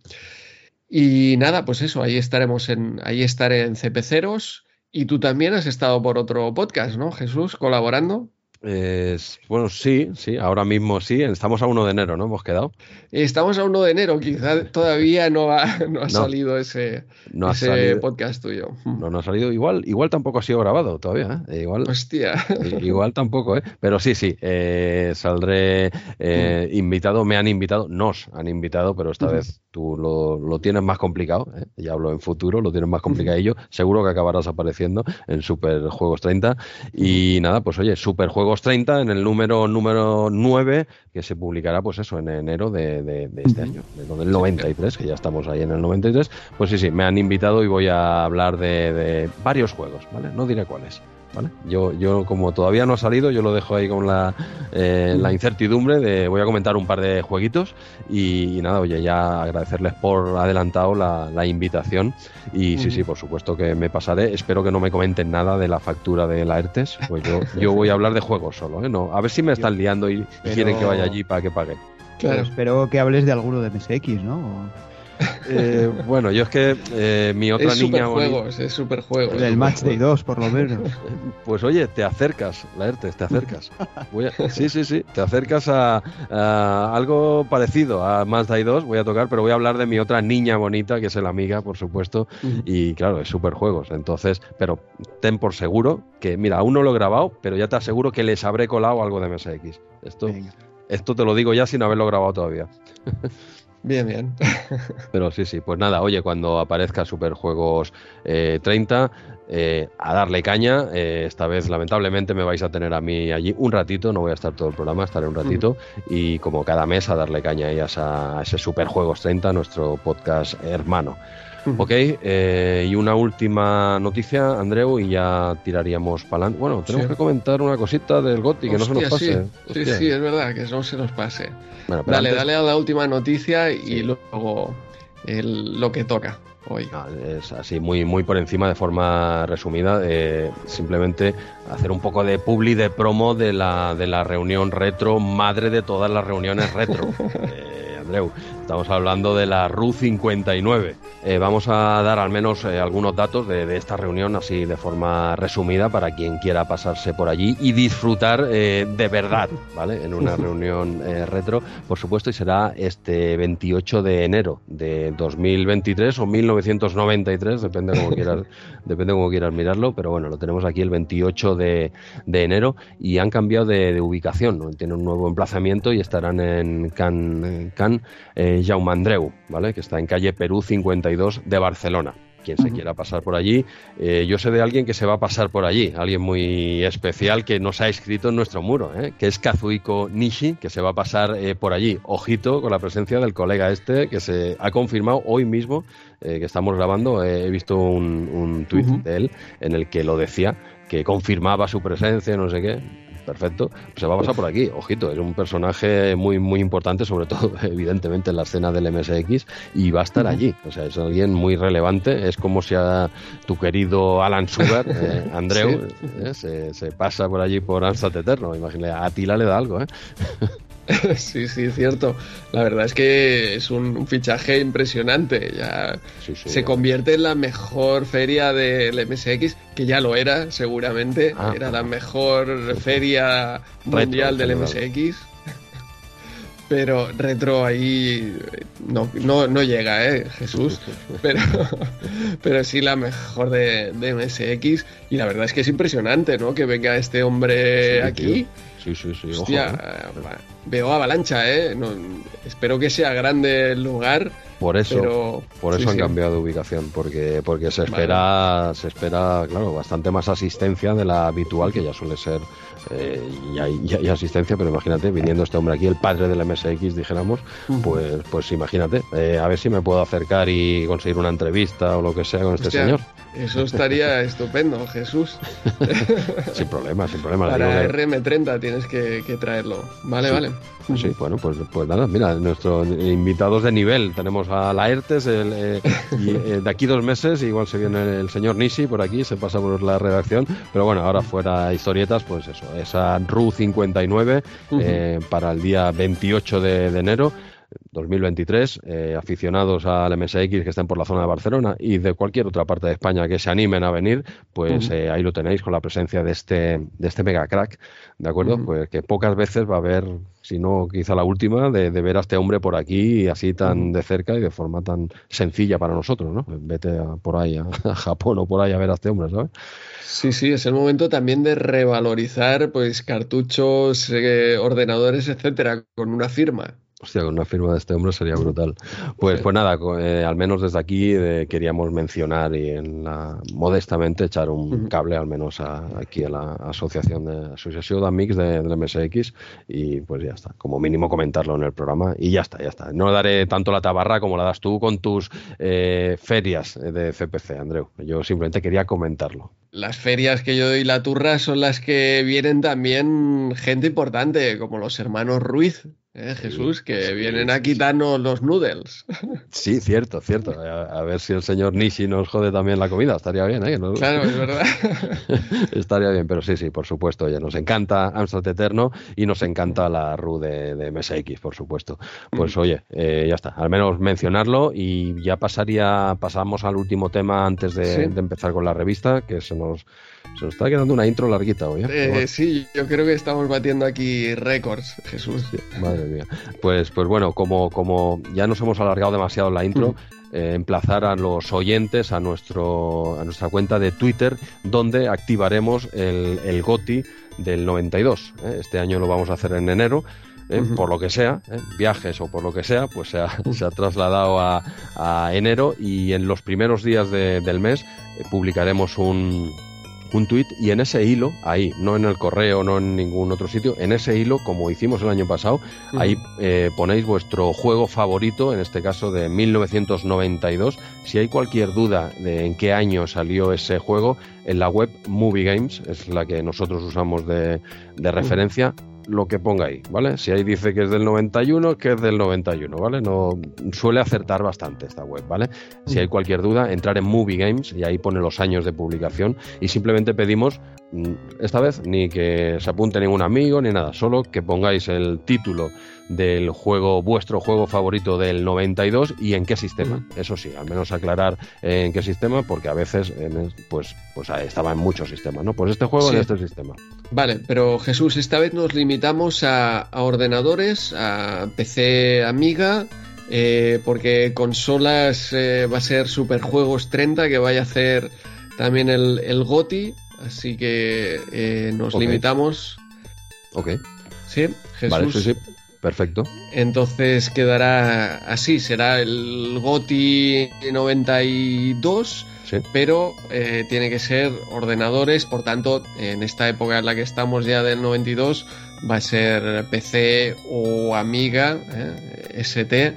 [SPEAKER 1] Y nada, pues eso, ahí estaremos en, ahí estaré en CP0 y tú también has estado por otro podcast, ¿no, Jesús, colaborando?
[SPEAKER 2] Bueno, sí, sí, ahora mismo sí. Estamos a 1 de enero, ¿no? Hemos quedado.
[SPEAKER 1] Estamos a 1 de enero, quizá (laughs) todavía no ha, no ha salido ese, ese podcast tuyo.
[SPEAKER 2] No, no ha salido. Igual, igual tampoco ha sido grabado todavía. ¿eh? Igual,
[SPEAKER 1] Hostia.
[SPEAKER 2] Igual tampoco, ¿eh? Pero sí, sí. Eh, saldré eh, mm. invitado. Me han invitado, nos han invitado, pero esta vez tú lo, lo, tienes más complicado. Ya hablo en futuro, lo tienes más complicadillo. Seguro que acabarás apareciendo en Super Juegos 30. Y nada, pues oye, Super Juegos 30 en el número número 9 que se publicará pues eso en enero de, este año, del 93, que ya estamos ahí en el 93. Pues sí, sí, me han invitado y voy a hablar de, varios juegos, ¿vale? No diré cuáles. Yo, yo, como todavía no ha salido, yo lo dejo ahí con la, eh, la incertidumbre de voy a comentar un par de jueguitos y, nada, oye, ya agradecerles por adelantado la, invitación y sí, sí, por supuesto que me pasaré. Espero que no me comenten nada de la factura de la ERTES, pues yo, yo voy a hablar de juegos solo, ¿eh? No, a ver si me están liando y, quieren que vaya allí para que pague.
[SPEAKER 3] Claro, espero que hables de alguno de MSX, ¿no?
[SPEAKER 2] Eh, bueno, yo es que eh, mi otra
[SPEAKER 1] es
[SPEAKER 2] niña.
[SPEAKER 1] Juegos, es super juegos.
[SPEAKER 3] El match day 2, por lo menos. (laughs)
[SPEAKER 2] Pues oye, te acercas, Laertes, te acercas. sí, sí, sí, te acercas a, algo parecido a Mazda 2, voy a tocar, pero voy a hablar de mi otra niña bonita, que es el Amiga, por supuesto, y claro, es super juegos. Entonces, pero ten por seguro que, mira, aún no lo he grabado, pero ya te aseguro que les habré colado algo de MSX. Esto, esto te lo digo ya sin haberlo grabado todavía. (laughs)
[SPEAKER 1] Bien, bien. (laughs)
[SPEAKER 2] Pero sí, sí, pues nada, oye, cuando aparezca Superjuegos eh, 30, eh, a darle caña. Eh, esta vez, lamentablemente, me vais a tener a mí allí un ratito, no voy a estar todo el programa, estaré un ratito. Y como cada mes, a darle caña ahí a, a ese Superjuegos 30, nuestro podcast hermano. Ok, eh, y una última noticia, Andreu, y ya tiraríamos para adelante. Bueno, tenemos que comentar una cosita del GOTI, que no se nos pase.
[SPEAKER 1] Sí, sí, es verdad, que no se nos pase. dale, dale a la última noticia y luego lo que toca hoy.
[SPEAKER 2] es así, muy, muy por encima, de forma resumida, eh, simplemente hacer un poco de publi de promo de la, de la reunión retro, madre de todas las reuniones retro. (laughs) eh, Andreu, estamos hablando de la RU 59. Eh, vamos a dar al menos eh, algunos datos de, esta reunión así de forma resumida para quien quiera pasarse por allí y disfrutar eh, de verdad, ¿vale? En una (laughs) reunión retro, por supuesto, y será este 28 de enero de 2023 o 1993, depende cómo (laughs) quieras, depende cómo quieras mirarlo, pero bueno, lo tenemos aquí el 28 de, enero y han cambiado de, ubicación, ¿no? tienen un nuevo emplazamiento y estarán en Can, Can Jaume Andreu, ¿vale? Que está en calle Perú 52 de Barcelona. Quien se quiera pasar por allí, eh, yo sé de alguien que se va a pasar por allí, alguien muy especial que nos ha escrito en nuestro muro, ¿eh? que es Kazuiko Nishi, que se va a pasar eh, por allí. Ojito con la presencia del colega este, que se ha confirmado hoy mismo que estamos grabando. he visto un, un tuit de él en el que lo decía, que confirmaba su presencia, no sé qué perfecto, se va a pasar por aquí. Ojito, es un personaje muy, muy importante, sobre todo, (laughs) evidentemente, en la escena del MSX, y va a estar allí. O sea, es alguien muy relevante. Es como si a tu querido Alan Sugar, eh, (laughs) (laughs) Andreu, eh, se, pasa por allí por Ansat Eterno. Imagínate, a Tila le da algo, ¿eh? (laughs)
[SPEAKER 1] Sí, sí, cierto. La verdad es que es un, fichaje impresionante. Ya se convierte en la mejor feria del MSX, que ya lo era, seguramente. Ah. era la mejor feria mundial del MSX. Pero retro ahí no, no, llega, ¿eh? Jesús. (laughs) Pero, pero sí la mejor de, de, MSX. Y la verdad es que es impresionante, ¿no? Que venga este hombre aquí.
[SPEAKER 2] Sí, sí, sí.
[SPEAKER 1] Hostia, veo avalancha, ¿eh? espero que sea grande el lugar.
[SPEAKER 2] Por eso, por eso han cambiado de ubicación, porque, porque se espera, se espera, claro, bastante más asistencia de la habitual, que ya suele ser, eh, y, hay, asistencia, pero imagínate, viniendo este hombre aquí, el padre del MSX, dijéramos, pues, pues imagínate, eh, a ver si me puedo acercar y conseguir una entrevista o lo que sea con este señor.
[SPEAKER 1] Eso estaría (laughs) estupendo, Jesús.
[SPEAKER 2] sin problema, sin problema.
[SPEAKER 1] Para RM30 tienes que, traerlo. Vale, vale.
[SPEAKER 2] Sí, bueno, pues, pues nada, mira, nuestros invitados de nivel. Tenemos a la ERTES eh, y, eh, de aquí dos meses, igual se viene el señor Nisi por aquí, se pasa por la redacción. Pero bueno, ahora fuera historietas, pues eso, esa RU 59 eh, para el día 28 de enero 2023, eh, aficionados al MSX que estén por la zona de Barcelona y de cualquier otra parte de España que se animen a venir, pues eh, ahí lo tenéis con la presencia de este, de este mega crack, ¿de acuerdo? Pues que pocas veces va a haber, si no quizá la última, de, ver a este hombre por aquí así tan de cerca y de forma tan sencilla para nosotros, ¿no? Vete por ahí a, (laughs) a, Japón o por ahí a ver a este hombre, ¿sabes?
[SPEAKER 1] Sí, sí, es el momento también de revalorizar pues cartuchos, eh, ordenadores, etcétera, con una firma.
[SPEAKER 2] Hostia, con una firma de este hombre sería brutal. Pues, pues nada, eh, al menos desde aquí eh, queríamos mencionar y en la, modestamente echar un cable al menos aquí a la asociación de asociación de Amix de, del MSX y pues ya está, como mínimo comentarlo en el programa y ya está, ya está. No daré tanto la tabarra como la das tú con tus eh, ferias de CPC, Andreu. Yo simplemente quería comentarlo.
[SPEAKER 1] Las ferias que yo doy la turra son las que vienen también gente importante, como los hermanos Ruiz, ¿Eh, Jesús, que vienen a quitarnos los noodles.
[SPEAKER 2] Sí, cierto, cierto. A, ver si el señor Nishi nos jode también la comida. Estaría bien, ¿eh?
[SPEAKER 1] Claro, es verdad. (laughs)
[SPEAKER 2] Estaría bien, pero sí, sí, por supuesto. Ya nos encanta Amstrad Eterno y nos encanta la RU de, MSX, por supuesto. Pues mm. oye, eh, ya está. Al menos mencionarlo y ya pasaría, pasamos al último tema antes de empezar con la revista, que se nos se nos está quedando una intro larguita hoy.
[SPEAKER 1] ¿eh? eh sí, yo creo que estamos batiendo aquí récords, Jesús.
[SPEAKER 2] madre mía. Pues, pues bueno, como, como ya nos hemos alargado demasiado la intro, eh, emplazar a los oyentes a, nuestro, a nuestra cuenta de Twitter, donde activaremos el, el GOTI del 92. ¿eh? Este año lo vamos a hacer en enero. por lo que sea, viajes o por lo que sea, pues se ha, se ha trasladado a, a, enero y en los primeros días de, del mes publicaremos un, un tuit y en ese hilo, ahí, no en el correo, no en ningún otro sitio, en ese hilo, como hicimos el año pasado, ahí eh, ponéis vuestro juego favorito, en este caso de 1992. Si hay cualquier duda de en qué año salió ese juego, en la web Movie Games, es la que nosotros usamos de, de referencia, lo que ponga ahí, ¿vale? Si ahí dice que es del 91, que es del 91, ¿vale? No suele acertar bastante esta web, ¿vale? Si hay cualquier duda, entrar en Movie Games y ahí pone los años de publicación y simplemente pedimos mm, esta vez ni que se apunte ningún amigo ni nada, solo que pongáis el título del juego, vuestro juego favorito del 92 y en qué sistema. Eso sí, al menos aclarar en qué sistema, porque a veces pues, pues estaba en muchos sistemas, ¿no? Pues este juego en este sistema.
[SPEAKER 1] Vale, pero Jesús, esta vez nos limitamos a, ordenadores, a PC Amiga, eh, porque consolas eh, va a ser Superjuegos 30, que vaya a hacer también el, el GOTI, así que eh, nos limitamos.
[SPEAKER 2] Ok.
[SPEAKER 1] Sí, Jesús.
[SPEAKER 2] Vale, sí, sí. Perfecto.
[SPEAKER 1] Entonces quedará así, será el GOTI 92, pero eh, tiene que ser ordenadores, por tanto, en esta época en la que estamos ya del 92, va a ser PC o Amiga, eh, ST,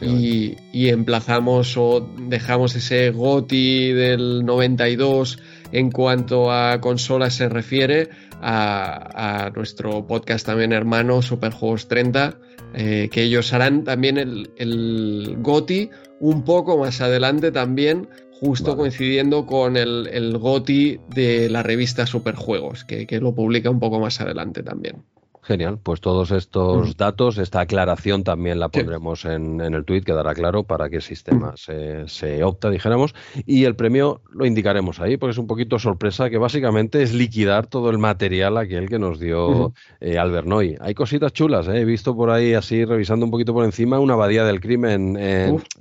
[SPEAKER 1] y, y, emplazamos o dejamos ese GOTI del 92 en cuanto a consolas se refiere a, nuestro podcast también hermano Superjuegos 30, eh, que ellos harán también el, el, GOTI un poco más adelante también, justo coincidiendo con el, el, GOTI de la revista Superjuegos, que, que lo publica un poco más adelante también.
[SPEAKER 2] Genial, pues todos estos datos, esta aclaración también la pondremos en, el tweet, quedará claro para qué sistema mm. se, opta, dijéramos, y el premio lo indicaremos ahí, porque es un poquito sorpresa, que básicamente es liquidar todo el material aquel que nos dio eh, Albert Noy. Hay cositas chulas, eh, he visto por ahí así, revisando un poquito por encima, una abadía del crimen,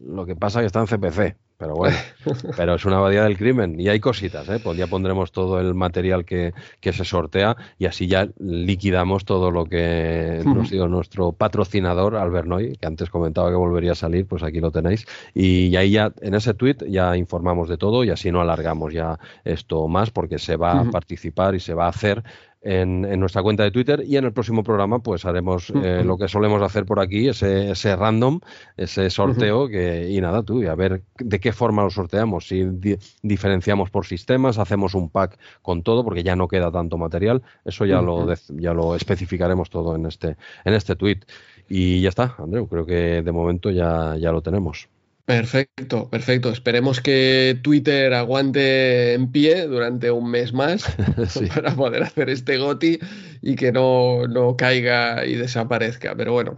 [SPEAKER 2] lo que pasa que está en CPC, pero bueno, (laughs) pero es una abadía del crimen y hay cositas, ¿eh? Pues ya pondremos todo el material que, se sortea y así ya liquidamos todo lo que (laughs) nos dio nuestro patrocinador, Albernoy, que antes comentaba que volvería a salir, pues aquí lo tenéis. Y ahí ya en ese tweet ya informamos de todo y así no alargamos ya esto más porque se va a participar y se va a hacer en, nuestra cuenta de Twitter y en el próximo programa pues haremos eh, lo que solemos hacer por aquí, ese, ese random, ese sorteo que, y nada, tú, y a ver de qué forma lo sorteamos, si diferenciamos por sistemas, hacemos un pack con todo porque ya no queda tanto material, eso ya, lo, ya lo especificaremos todo en este, en este tweet. Y ya está, Andreu, creo que de momento ya, ya lo tenemos.
[SPEAKER 1] Perfecto, perfecto. Esperemos que Twitter aguante en pie durante un mes más (laughs) (laughs) para poder hacer este GOTI y que no, no caiga y desaparezca. Pero bueno.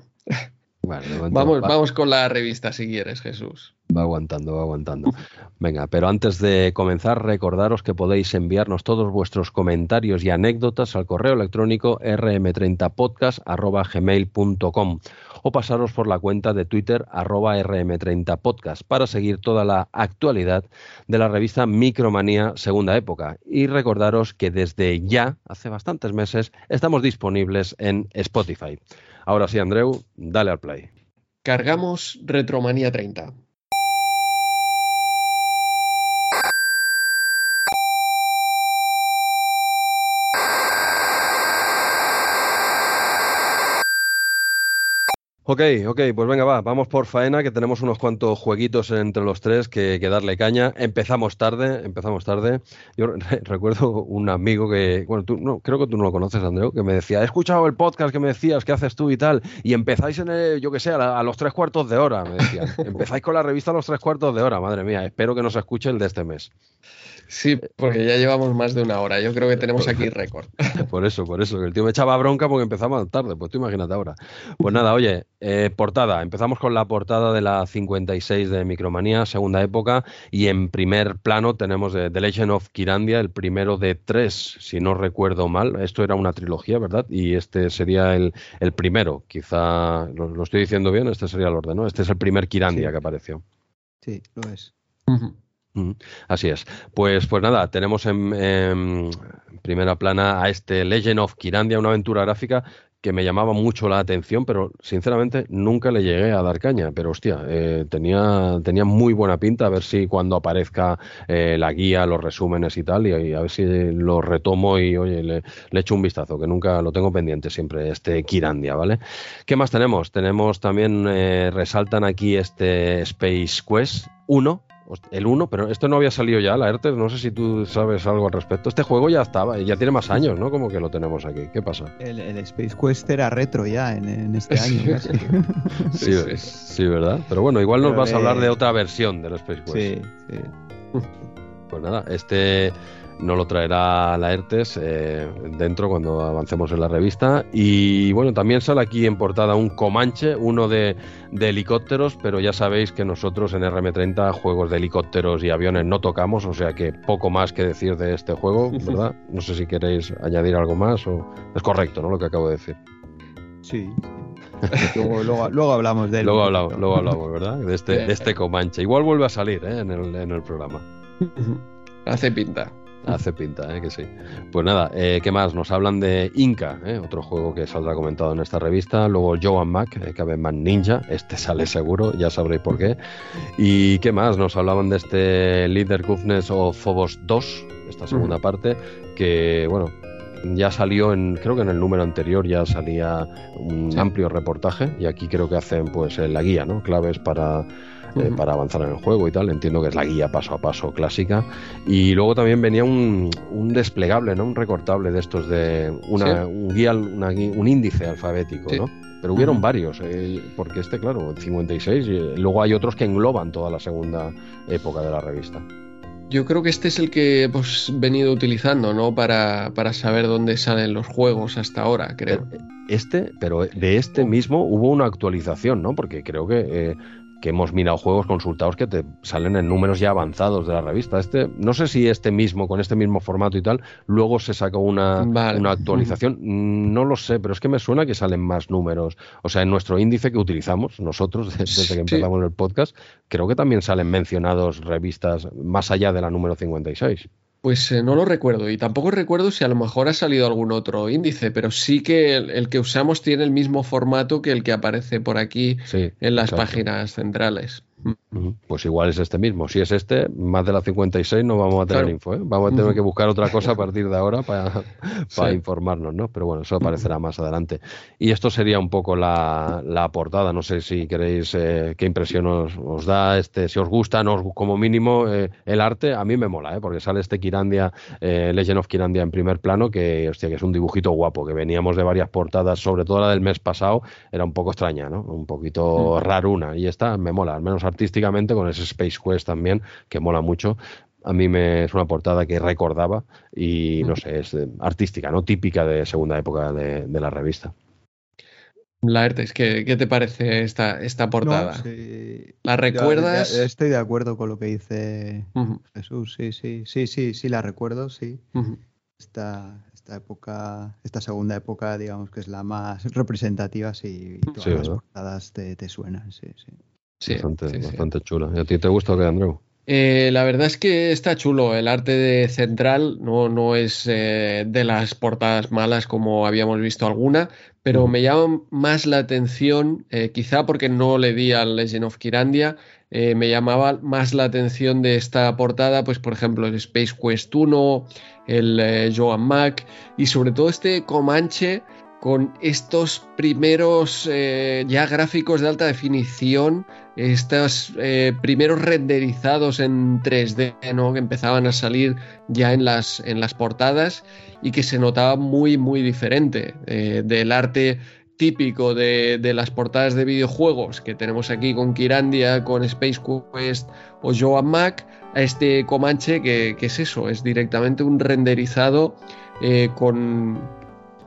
[SPEAKER 1] vamos, vamos con la revista si quieres, Jesús.
[SPEAKER 2] Va aguantando, va aguantando. Venga, pero antes de comenzar, recordaros que podéis enviarnos todos vuestros comentarios y anécdotas al correo electrónico rm30podcast.gmail.com o pasaros por la cuenta de Twitter arroba rm30podcast para seguir toda la actualidad de la revista Micromanía Segunda Época. Y recordaros que desde ya, hace bastantes meses, estamos disponibles en Spotify. Ahora sí, Andreu, dale al play.
[SPEAKER 1] Cargamos Retromanía 30.
[SPEAKER 2] Ok, ok, pues venga, va, vamos por faena, que tenemos unos cuantos jueguitos entre los tres que, darle caña. Empezamos tarde, empezamos tarde. Yo recuerdo un amigo que, bueno, tú no, creo que tú no lo conoces, Andreu, que me decía, he escuchado el podcast que me decías, ¿qué haces tú y tal? Y empezáis en el, yo que sé, a, los tres cuartos de hora, me decían. (laughs) empezáis con la revista a los tres cuartos de hora, madre mía, espero que nos escuche el de este mes.
[SPEAKER 1] Sí, porque ya llevamos más de una hora. Yo creo que tenemos aquí (laughs) récord. (laughs)
[SPEAKER 2] Por eso, por eso. El tío me echaba bronca porque empezamos tarde. Pues tú imagínate ahora. Pues nada, oye, eh, portada. Empezamos con la portada de la 56 de Micromanía, segunda época. Y en primer plano tenemos The Legend of Kirandia, el primero de tres, si no recuerdo mal. Esto era una trilogía, ¿verdad? Y este sería el, primero. Quizá, lo, estoy diciendo bien, este sería el orden, ¿no? Este es el primer Kirandia que apareció.
[SPEAKER 3] Sí, lo es.
[SPEAKER 2] Así es. Pues, pues nada, tenemos en, primera plana a este Legend of Kirandia, una aventura gráfica que me llamaba mucho la atención, pero sinceramente nunca le llegué a dar caña. Pero hostia, eh, tenía, tenía muy buena pinta, a ver si cuando aparezca eh, la guía, los resúmenes y tal, y, a ver si lo retomo y oye, le, echo un vistazo, que nunca lo tengo pendiente siempre, este Kirandia, ¿vale? ¿Qué más tenemos? Tenemos también, eh, resaltan aquí este Space Quest 1, el 1, pero esto no había salido ya, la ERTES, no sé si tú sabes algo al respecto. Este juego ya estaba, ya tiene más años, ¿no? Como que lo tenemos aquí. ¿Qué pasa?
[SPEAKER 3] El, Space Quest era retro ya en, este (laughs) año. (laughs)
[SPEAKER 2] sí, sí, ¿verdad? Pero bueno, igual nos vas a hablar de otra versión del Space Quest. Sí, sí. Pues nada, este no lo traerá la ERTES eh, dentro cuando avancemos en la revista. Y bueno, también sale aquí en portada un Comanche, uno de, helicópteros, pero ya sabéis que nosotros en RM30 juegos de helicópteros y aviones no tocamos, o sea que poco más que decir de este juego, (laughs) ¿verdad? No sé si queréis añadir algo más o es correcto, ¿no? Lo que acabo de decir.
[SPEAKER 3] Sí. luego, hablamos de él.
[SPEAKER 2] Luego hablamos, luego hablamos, ¿verdad? De este, este Comanche. Igual vuelve a salir ¿eh? en, el, en el programa.
[SPEAKER 1] Hace pinta.
[SPEAKER 2] Hace pinta, ¿eh? que sí. Pues nada, eh, ¿qué más? Nos hablan de Inca, ¿eh? otro juego que saldrá comentado en esta revista. Luego Joan Mac, eh, Caveman Ninja, este sale seguro, ya sabréis por qué. ¿Y qué más? Nos hablaban de este Leader Goodness of Phobos 2, esta segunda parte, que, bueno, ya salió en, creo que en el número anterior ya salía un amplio reportaje y aquí creo que hacen pues la guía, ¿no? Claves para eh, para avanzar en el juego y tal. Entiendo que es la guía paso a paso clásica. Y luego también venía un, desplegable, ¿no? Un recortable de estos de una, un guía, un índice alfabético, ¿no? Pero hubieron varios, eh, porque este, claro, 56, y luego hay otros que engloban toda la segunda época de la revista.
[SPEAKER 1] Yo creo que este es el que hemos venido utilizando, ¿no? Para, para saber dónde salen los juegos hasta ahora, creo.
[SPEAKER 2] Este, pero de este mismo hubo una actualización, ¿no? Porque creo que eh, que hemos mirado juegos consultados que te salen en números ya avanzados de la revista. Este, no sé si este mismo, con este mismo formato y tal, luego se sacó una, una actualización. No lo sé, pero es que me suena que salen más números. O sea, en nuestro índice que utilizamos nosotros desde que empezamos el podcast, creo que también salen mencionados revistas más allá de la número 56.
[SPEAKER 1] Pues eh, no lo recuerdo y tampoco recuerdo si a lo mejor ha salido algún otro índice, pero sí que el, que usamos tiene el mismo formato que el que aparece por aquí en las páginas centrales.
[SPEAKER 2] Pues igual es este mismo. Si es este, más de la 56 no vamos a tener info. ¿eh? Vamos a tener que buscar otra cosa a partir de ahora para, (laughs) informarnos, ¿no? Pero bueno, eso aparecerá más adelante. Y esto sería un poco la, portada. No sé si queréis, eh, qué impresión os, da, este, si os gusta, no como mínimo eh, el arte. A mí me mola, porque sale este Kirandia, Legend of Kirandia en primer plano, que, hostia, que es un dibujito guapo, que veníamos de varias portadas, sobre todo la del mes pasado, era un poco extraña, ¿no? Un poquito raruna. Y esta me mola, al menos artísticamente con ese Space Quest también, que mola mucho. A mí me es una portada que recordaba y no sé, es artística, ¿no? Típica de segunda época de, la revista.
[SPEAKER 1] Laertes, ¿qué, ¿qué te parece esta, esta portada? ¿La recuerdas?
[SPEAKER 3] estoy de acuerdo con lo que dice Jesús, sí, sí, sí, sí, sí, la recuerdo, sí. esta, esta época, esta segunda época, digamos que es la más (laughs) representativa, sí, todas las portadas te, te, suenan, sí,
[SPEAKER 2] sí. Bastante, bastante chula. ¿Y a ti te gusta o qué, Andrew?
[SPEAKER 1] Eh, la verdad es que está chulo. El arte de Central no, no es eh, de las portadas malas como habíamos visto alguna, pero me llama más la atención, eh, quizá porque no le di al Legend of Kirandia, me llamaba más la atención de esta portada, pues por ejemplo el Space Quest 1, el Joan Mac y sobre todo este Comanche con estos primeros eh, ya gráficos de alta definición, estos eh, primeros renderizados en 3D, ¿no? que empezaban a salir ya en las, en las portadas y que se notaba muy, muy diferente eh, del arte típico de, las portadas de videojuegos que tenemos aquí con Kirandia, con Space Quest o Joan Mac, a este Comanche que, es eso, es directamente un renderizado con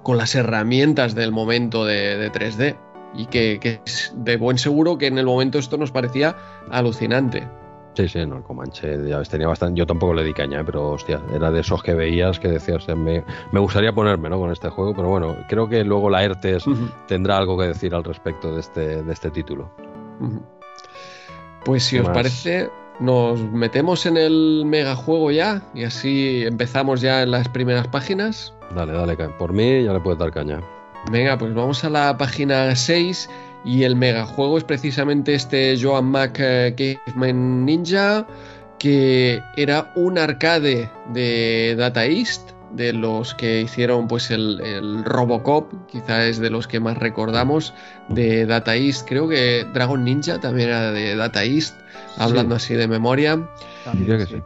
[SPEAKER 1] con las herramientas del momento de, 3D. Y que, es de buen seguro que en el momento esto nos parecía alucinante.
[SPEAKER 2] Sí, sí, no, el Comanche ya tenía bastante. Yo tampoco le di caña, ¿eh? pero hostia, era de esos que veías que decías, me, me gustaría ponerme ¿no? con este juego, pero bueno, creo que luego la ERTES tendrá algo que decir al respecto de este, de este título.
[SPEAKER 1] Pues si os parece, nos metemos en el megajuego ya y así empezamos ya en las primeras páginas.
[SPEAKER 2] Dale, dale, por mí ya le puedes dar caña.
[SPEAKER 1] Venga, pues vamos a la página 6 y el megajuego es precisamente este Joan Mac eh, Caveman Ninja, que era un arcade de Data East, de los que hicieron pues el, Robocop, quizá es de los que más recordamos de Data East. Creo que Dragon Ninja también era de Data East, hablando así de memoria.
[SPEAKER 2] Que sí.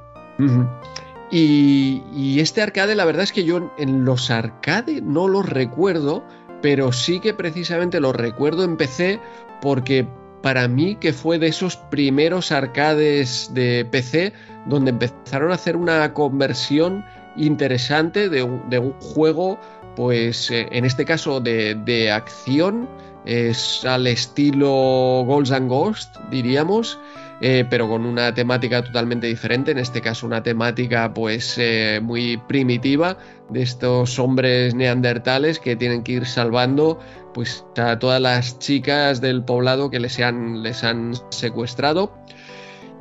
[SPEAKER 1] Y, este arcade, la verdad es que yo en los arcade no los recuerdo, pero sí que precisamente los recuerdo en PC porque para mí que fue de esos primeros arcades de PC donde empezaron a hacer una conversión interesante de un, juego, pues eh, en este caso de, de acción, es al estilo Golds and Ghost, diríamos, eh, pero con una temática totalmente diferente, en este caso una temática pues eh, muy primitiva de estos hombres neandertales que tienen que ir salvando pues a todas las chicas del poblado que les han, les han secuestrado.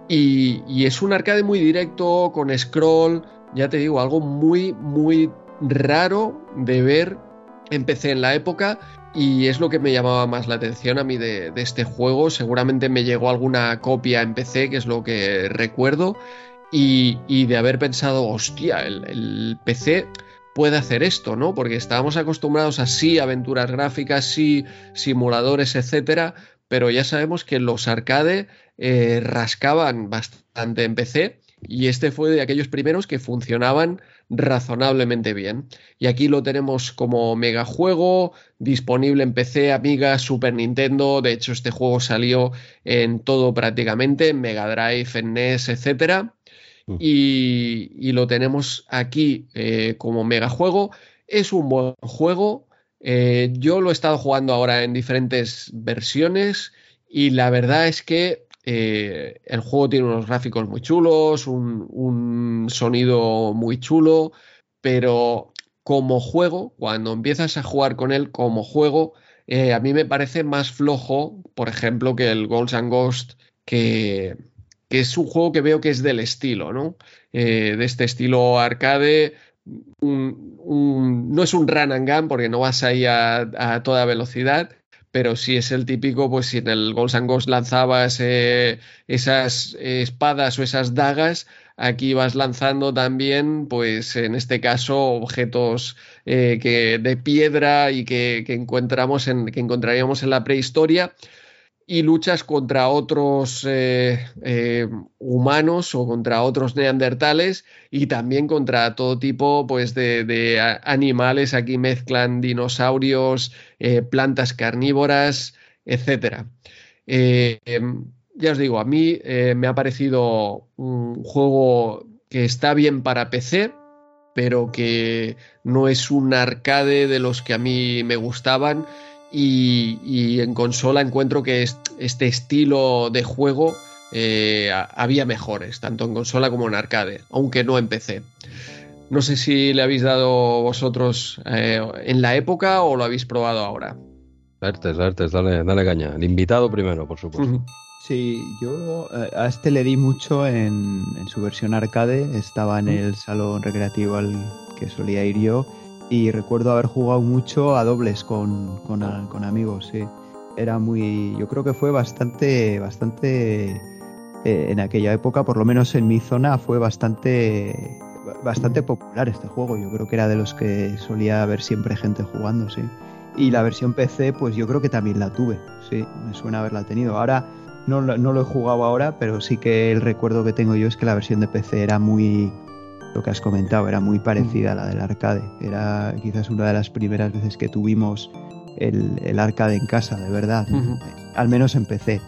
[SPEAKER 1] Y, y es un arcade muy directo, con scroll, ya te digo, algo muy, muy raro de ver empecé en la época y es lo que me llamaba más la atención a mí de, este juego. Seguramente me llegó alguna copia en PC, que es lo que recuerdo, y, de haber pensado, hostia, el, PC puede hacer esto, ¿no? Porque estábamos acostumbrados a sí aventuras gráficas, sí simuladores, etcétera, pero ya sabemos que los arcade eh, rascaban bastante en PC y este fue de aquellos primeros que funcionaban razonablemente bien. Y aquí lo tenemos como megajuego, disponible en PC, Amiga, Super Nintendo. De hecho, este juego salió en todo prácticamente, en Mega Drive, en NES, etc. Mm. Y, lo tenemos aquí eh, como megajuego. Es un buen juego. Eh, yo lo he estado jugando ahora en diferentes versiones y la verdad es que eh, el juego tiene unos gráficos muy chulos, un, sonido muy chulo, pero como juego, cuando empiezas a jugar con él como juego, eh, a mí me parece más flojo, por ejemplo, que el Ghosts and Ghost, que, es un juego que veo que es del estilo, ¿no? Eh, de este estilo arcade. no es un run and gun porque no vas ahí a toda velocidad, pero si es el típico, pues si en el Ghosts and Ghosts lanzabas eh, esas espadas o esas dagas, aquí vas lanzando también, pues en este caso, objetos eh, que, de piedra y que, encontramos en, que encontraríamos en la prehistoria y luchas contra otros eh, eh, humanos o contra otros neandertales y también contra todo tipo pues, de, animales. Aquí mezclan dinosaurios, eh, plantas carnívoras, etc. ya os digo, a mí me ha parecido un juego que está bien para PC, pero que no es un arcade de los que a mí me gustaban y, en consola encuentro que este estilo de juego eh, había mejores, tanto en consola como en arcade, aunque no en PC. No sé si le habéis dado vosotros eh, en la época o lo habéis probado ahora.
[SPEAKER 2] Vertes, Vertes, dale, dale caña. El invitado primero, por supuesto.
[SPEAKER 3] Sí, yo eh, a este le di mucho en, su versión arcade. Estaba en el salón recreativo al que solía ir yo. Y recuerdo haber jugado mucho a dobles con, con, amigos, sí. Era muy. Yo creo que fue bastante. bastante. Eh, en aquella época, por lo menos en mi zona, fue bastante. bastante popular este juego. Yo creo que era de los que solía haber siempre gente jugando, sí. Y la versión PC, pues yo creo que también la tuve, sí, me suena haberla tenido. Ahora no, lo he jugado ahora, pero sí que el recuerdo que tengo yo es que la versión de PC era muy, lo que has comentado, era muy parecida a la del arcade. Era quizás una de las primeras veces que tuvimos el, arcade en casa, de verdad. Al menos en PC.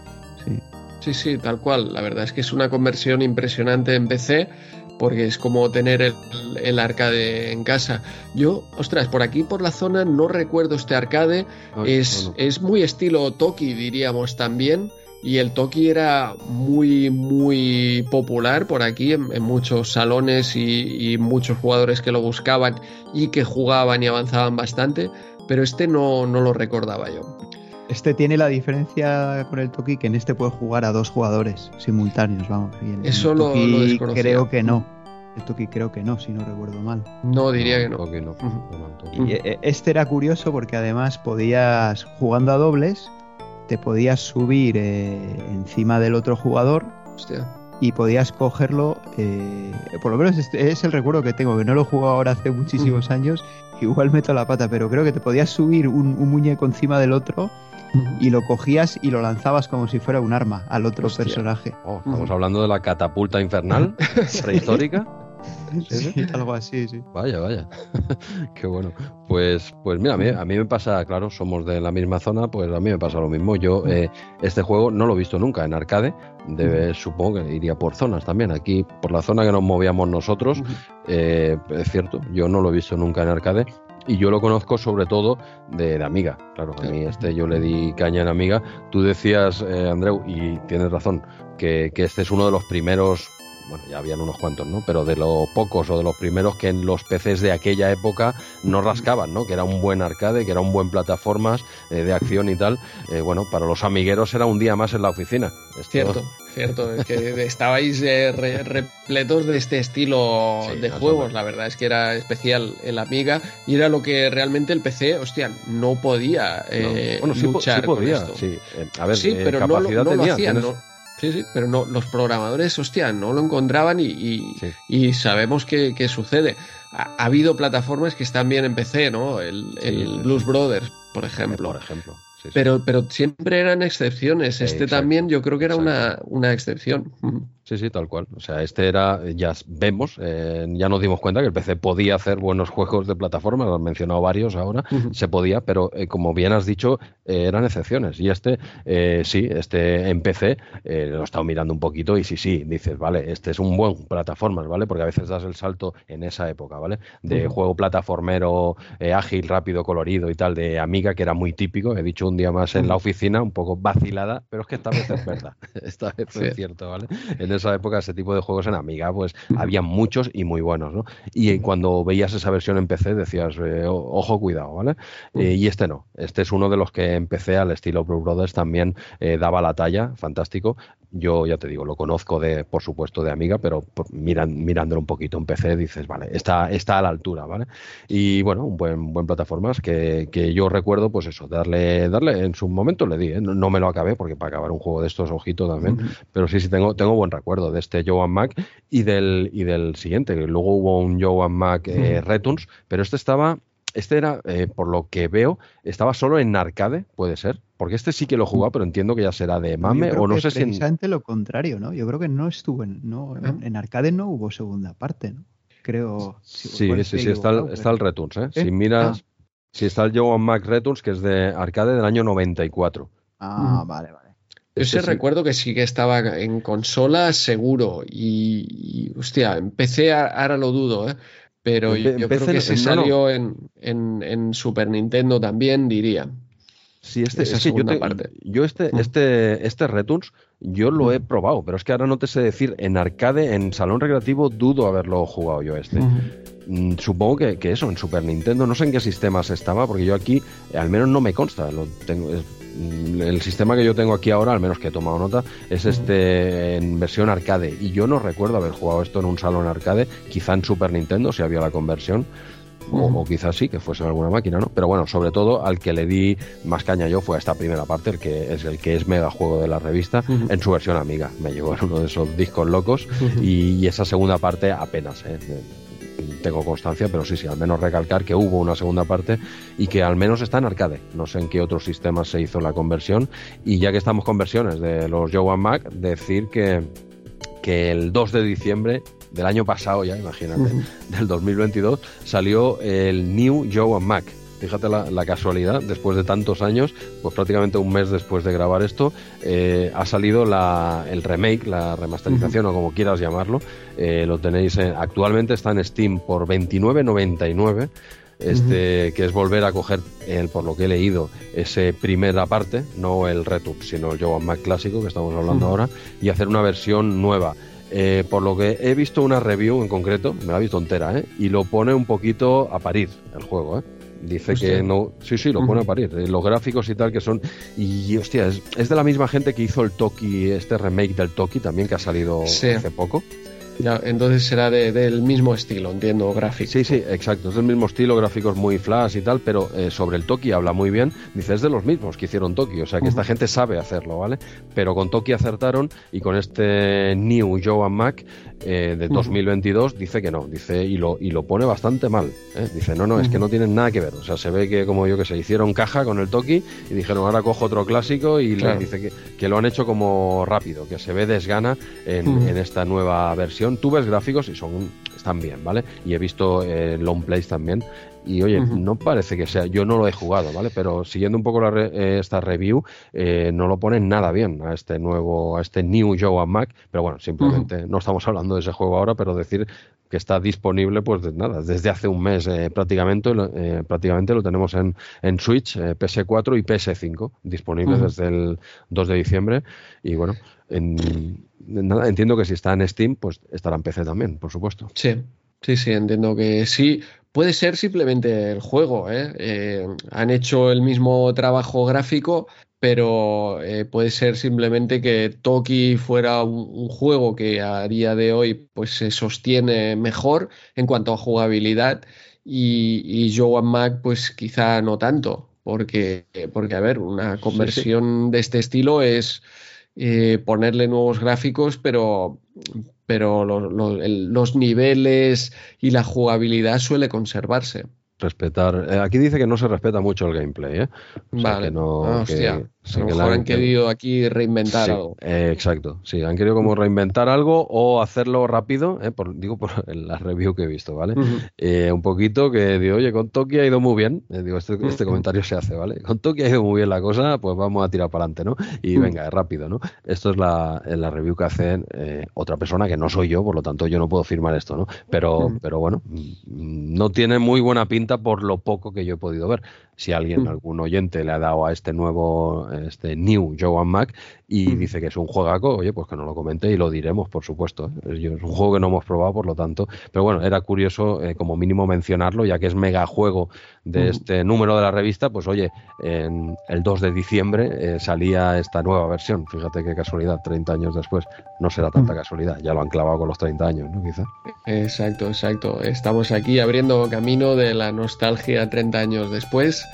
[SPEAKER 3] Sí.
[SPEAKER 1] sí, sí, tal cual. La verdad es que es una conversión impresionante en PC porque es como tener el, arcade en casa. Yo, ostras, por aquí, por la zona, no recuerdo este arcade. es, es muy estilo Toki, diríamos también y el Toki era muy muy popular por aquí en, muchos salones y, muchos jugadores que lo buscaban y que jugaban y avanzaban bastante pero este no, no lo recordaba yo.
[SPEAKER 3] Este tiene la diferencia con el Toki que en este puede jugar a dos jugadores simultáneos vamos
[SPEAKER 1] eso lo,
[SPEAKER 3] creo que no. El Toki creo que no, si no recuerdo mal.
[SPEAKER 1] No, diría que no.
[SPEAKER 3] Y eh, este era curioso porque además podías, jugando a dobles, te podías subir eh, encima del otro jugador y podías cogerlo, eh, por lo menos este es el recuerdo que tengo, que no lo he jugado ahora hace muchísimos años, igual meto la pata, pero creo que te podías subir un, muñeco encima del otro y lo cogías y lo lanzabas como si fuera un arma al otro personaje.
[SPEAKER 2] Oh, estamos hablando de la catapulta infernal (laughs) prehistórica.
[SPEAKER 3] Sí, algo así, sí.
[SPEAKER 2] Vaya, vaya. (laughs) Qué bueno. Pues, pues mira, a mí, a mí, me pasa, claro, somos de la misma zona, pues a mí me pasa lo mismo. Yo eh, este juego no lo he visto nunca en arcade. Debe, supongo que iría por zonas también. Aquí, por la zona que nos movíamos nosotros, eh, es cierto, yo no lo he visto nunca en arcade. Y yo lo conozco sobre todo de, Amiga. Claro, a mí este yo le di caña en Amiga. Tú decías, eh, Andreu, y tienes razón, que, que este es uno de los primeros bueno, ya habían unos cuantos, ¿no? Pero de los pocos o de los primeros que en los PCs de aquella época no rascaban, ¿no? Que era un buen arcade, que era un buen plataformas eh, de acción y tal. Eh, bueno, para los amigueros era un día más en la oficina.
[SPEAKER 1] Es Cierto, cierto. Es que estabais eh, repletos de este estilo de juegos. La verdad es que era especial el Amiga y era lo que realmente el PC, hostia, no podía Bueno, sí, luchar podía,
[SPEAKER 2] Sí, a ver, sí, pero capacidad no, lo, tenía,
[SPEAKER 1] Sí, sí, pero no, los programadores, hostia, no lo encontraban y, y, sabemos que, sucede. Ha, habido plataformas que están bien en PC, ¿no? El, el Blues Brothers, por ejemplo.
[SPEAKER 2] Por ejemplo
[SPEAKER 1] pero, pero siempre eran excepciones. Este también yo creo que era una, una, excepción.
[SPEAKER 2] Sí, sí, tal cual. O sea, este era, ya vemos, eh, ya nos dimos cuenta que el PC podía hacer buenos juegos de plataforma, lo han mencionado varios ahora, se podía, pero eh, como bien has dicho, eh, eran excepciones. Y este, sí, este en PC lo he estado mirando un poquito y sí, sí, dices, vale, este es un buen plataforma, ¿vale? Porque a veces das el salto en esa época, ¿vale? De juego plataformero ágil, rápido, colorido y tal, de Amiga, que era muy típico, he dicho un día más en la oficina, un poco vacilada, pero es que esta vez es verdad. (laughs) esta vez es cierto, ¿vale? En esa época, ese tipo de juegos en Amiga, pues había muchos y muy buenos, ¿no? Y cuando veías esa versión en PC decías, eh, ojo, cuidado, ¿vale? Eh, y este no. Este es uno de los que empecé al estilo Blue Brothers, también eh, daba la talla, fantástico. Yo ya te digo, lo conozco de, por supuesto, de Amiga, pero miran, mirándolo un poquito en PC dices, vale, está, está a la altura, ¿vale? Y bueno, un buen, buen plataformas que, que yo recuerdo, pues eso, darle, darle en su momento le di, ¿eh? no, me lo acabé porque para acabar un juego de estos ojito también, pero sí, sí tengo, tengo buen recuerdo de este Joan Mac y del, y del siguiente, luego hubo un Joan Mac eh, Returns, pero este estaba, este era, eh, por lo que veo, estaba solo en arcade, puede ser. Porque este sí que lo he jugado, pero entiendo que ya será de mame o no sé si.
[SPEAKER 3] Precisamente lo contrario, ¿no? Yo creo que no estuvo en. No, en, arcade no hubo segunda parte, ¿no? Creo.
[SPEAKER 2] Sí, sí, sí, está, el, está el Returns, ¿eh? Si miras, ah. Sí, está el Joan Mac Returns, que es de arcade del año 94.
[SPEAKER 3] Ah, vale, vale.
[SPEAKER 1] Yo sí recuerdo que sí que estaba en consola seguro y, hostia, empecé, ahora lo dudo, ¿eh? pero yo, creo que se salió En, en, Super Nintendo también, diría.
[SPEAKER 2] Sí, este, es que yo, parte. yo este, mm. este, este Returns, yo lo he mm. probado, pero es que ahora no te sé decir, en arcade, en salón recreativo, dudo haberlo jugado yo este. Mm, supongo que, que, eso, en Super Nintendo, no sé en qué sistemas estaba, porque yo aquí, al menos no me consta, lo tengo, el sistema que yo tengo aquí ahora, al menos que he tomado nota, es este en versión arcade. Y yo no recuerdo haber jugado esto en un salón arcade, quizá en Super Nintendo, si había la conversión o, quizás sí, que fuese en alguna máquina, ¿no? Pero bueno, sobre todo al que le di más caña yo fue a esta primera parte, el que es el que es mega juego de la revista, en su versión amiga. Me llegó en uno de esos discos locos y, esa segunda parte apenas, ¿eh? Tengo constancia, pero sí, sí, al menos recalcar que hubo una segunda parte y que al menos está en arcade. No sé en qué otros sistemas se hizo la conversión. Y ya que estamos con versiones de los Joan Mac, decir que, que el 2 de diciembre del año pasado ya, imagínate, del 2022, salió el New Joe Mac. Fíjate la, casualidad, después de tantos años, pues prácticamente un mes después de grabar esto, eh, ha salido la, el remake, la remasterización o como quieras llamarlo. Eh, lo tenéis, actualmente está en Steam por 29.99 este, que es volver a coger, el, por lo que he leído, ese primera parte, no el Retub, sino el Joe Mac clásico que estamos hablando ahora, y hacer una versión nueva. Eh, por lo que he visto una review en concreto, me la he visto entera, ¿eh? y lo pone un poquito a parir el juego. ¿eh? Dice que no. Sí, sí, lo pone a parir. Eh, los gráficos y tal que son. Y hostia, es, de la misma gente que hizo el Toki, este remake del Toki también que ha salido hace poco
[SPEAKER 1] entonces será del mismo estilo, entiendo, gráfico.
[SPEAKER 2] Sí, sí, exacto. Es del mismo estilo, gráficos muy flash y tal, pero eh, sobre el Toki habla muy bien. Dice, es de los mismos que hicieron Toki, o sea que esta gente sabe hacerlo, ¿vale? Pero con Toki acertaron y con este New Joan Mac eh, de 2022 dice que no, dice y lo, y lo pone bastante mal. ¿eh? Dice, no, no, es que no tienen nada que ver. O sea, se ve que como yo que sé, hicieron caja con el Toki y dijeron, ahora cojo otro clásico y le dice que, que, lo han hecho como rápido, que se ve desgana en, en esta nueva versión. Tú ves gráficos y son están bien, ¿vale? Y he visto eh, long plays también y oye, no parece que sea, yo no lo he jugado, ¿vale? Pero siguiendo un poco eh, esta review, eh, no lo ponen nada bien a este nuevo, a este New Joe Mac, pero bueno, simplemente no estamos hablando de ese juego ahora, pero decir que está disponible, pues de, nada, desde hace un mes eh, prácticamente, prácticamente lo tenemos en, en Switch, PS4 y PS5, disponibles desde el 2 de diciembre, y bueno, nada, entiendo que si está en Steam, pues estará en PC también, por supuesto.
[SPEAKER 1] Sí, Sí, sí, entiendo que sí. Puede ser simplemente el juego. ¿eh? eh han hecho el mismo trabajo gráfico, pero eh, puede ser simplemente que Toki fuera un, juego que a día de hoy pues, se sostiene mejor en cuanto a jugabilidad y, y Joe Mac pues quizá no tanto, porque, porque a ver, una conversión de este estilo es eh, ponerle nuevos gráficos, pero, pero los niveles y la jugabilidad suele conservarse
[SPEAKER 2] respetar. Eh, aquí dice que no se respeta mucho el gameplay, ¿eh?
[SPEAKER 1] vale. no, ah, a lo mejor han querido aquí reinventar algo.
[SPEAKER 2] Eh, exacto, sí, han querido como reinventar algo o hacerlo rápido, eh, por, digo por (laughs) la review que he visto, ¿vale? un poquito que digo, oye, con Toki ha ido muy bien, digo, este, este comentario se hace, ¿vale? Con Toki ha ido muy bien la cosa, pues vamos a tirar para adelante, ¿no? Y venga, rápido, ¿no? Esto es la, la review que hace otra persona que no soy yo, por lo tanto yo no puedo firmar esto, ¿no? Pero, pero bueno, mm, no tiene muy buena pinta por lo poco que yo he podido ver. Si alguien, mm. algún oyente le ha dado a este nuevo, este New Joan Mac y mm. dice que es un juegaco, oye, pues que no lo comente y lo diremos, por supuesto. ¿eh? Es un juego que no hemos probado, por lo tanto. Pero bueno, era curioso eh, como mínimo mencionarlo, ya que es mega juego de mm. este número de la revista, pues oye, en el 2 de diciembre eh, salía esta nueva versión. Fíjate qué casualidad, 30 años después. No será tanta casualidad, ya lo han clavado con los 30 años, ¿no? Quizá.
[SPEAKER 1] Exacto, exacto. Estamos aquí abriendo camino de la nostalgia 30 años después.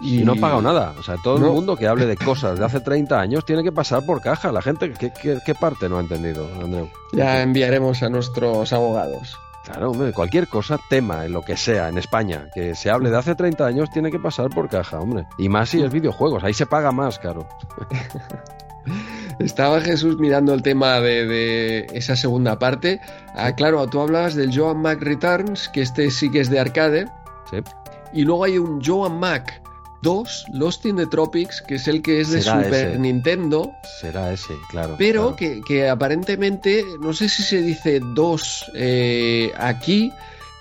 [SPEAKER 2] Y, no ha pagado nada. O sea, todo el mundo que hable de cosas de hace 30 años tiene que pasar por caja. La gente, ¿qué, qué, parte no ha entendido, Andreu?
[SPEAKER 1] Ya enviaremos a nuestros abogados.
[SPEAKER 2] Claro, hombre, cualquier cosa, tema, en lo que sea, en España, que se hable de hace 30 años, tiene que pasar por caja, hombre. Y más si es videojuegos, ahí se paga más, caro. (laughs)
[SPEAKER 1] Estaba Jesús mirando el tema de, esa segunda parte. Ah, claro, tú hablabas del Joan Mac Returns, que este sí que es de arcade. Sí. Y luego hay un Joan Mac 2, Lost in the Tropics, que es el que es de Super Nintendo.
[SPEAKER 2] Será ese, claro.
[SPEAKER 1] Pero Que, aparentemente, no sé si se dice 2 eh, aquí,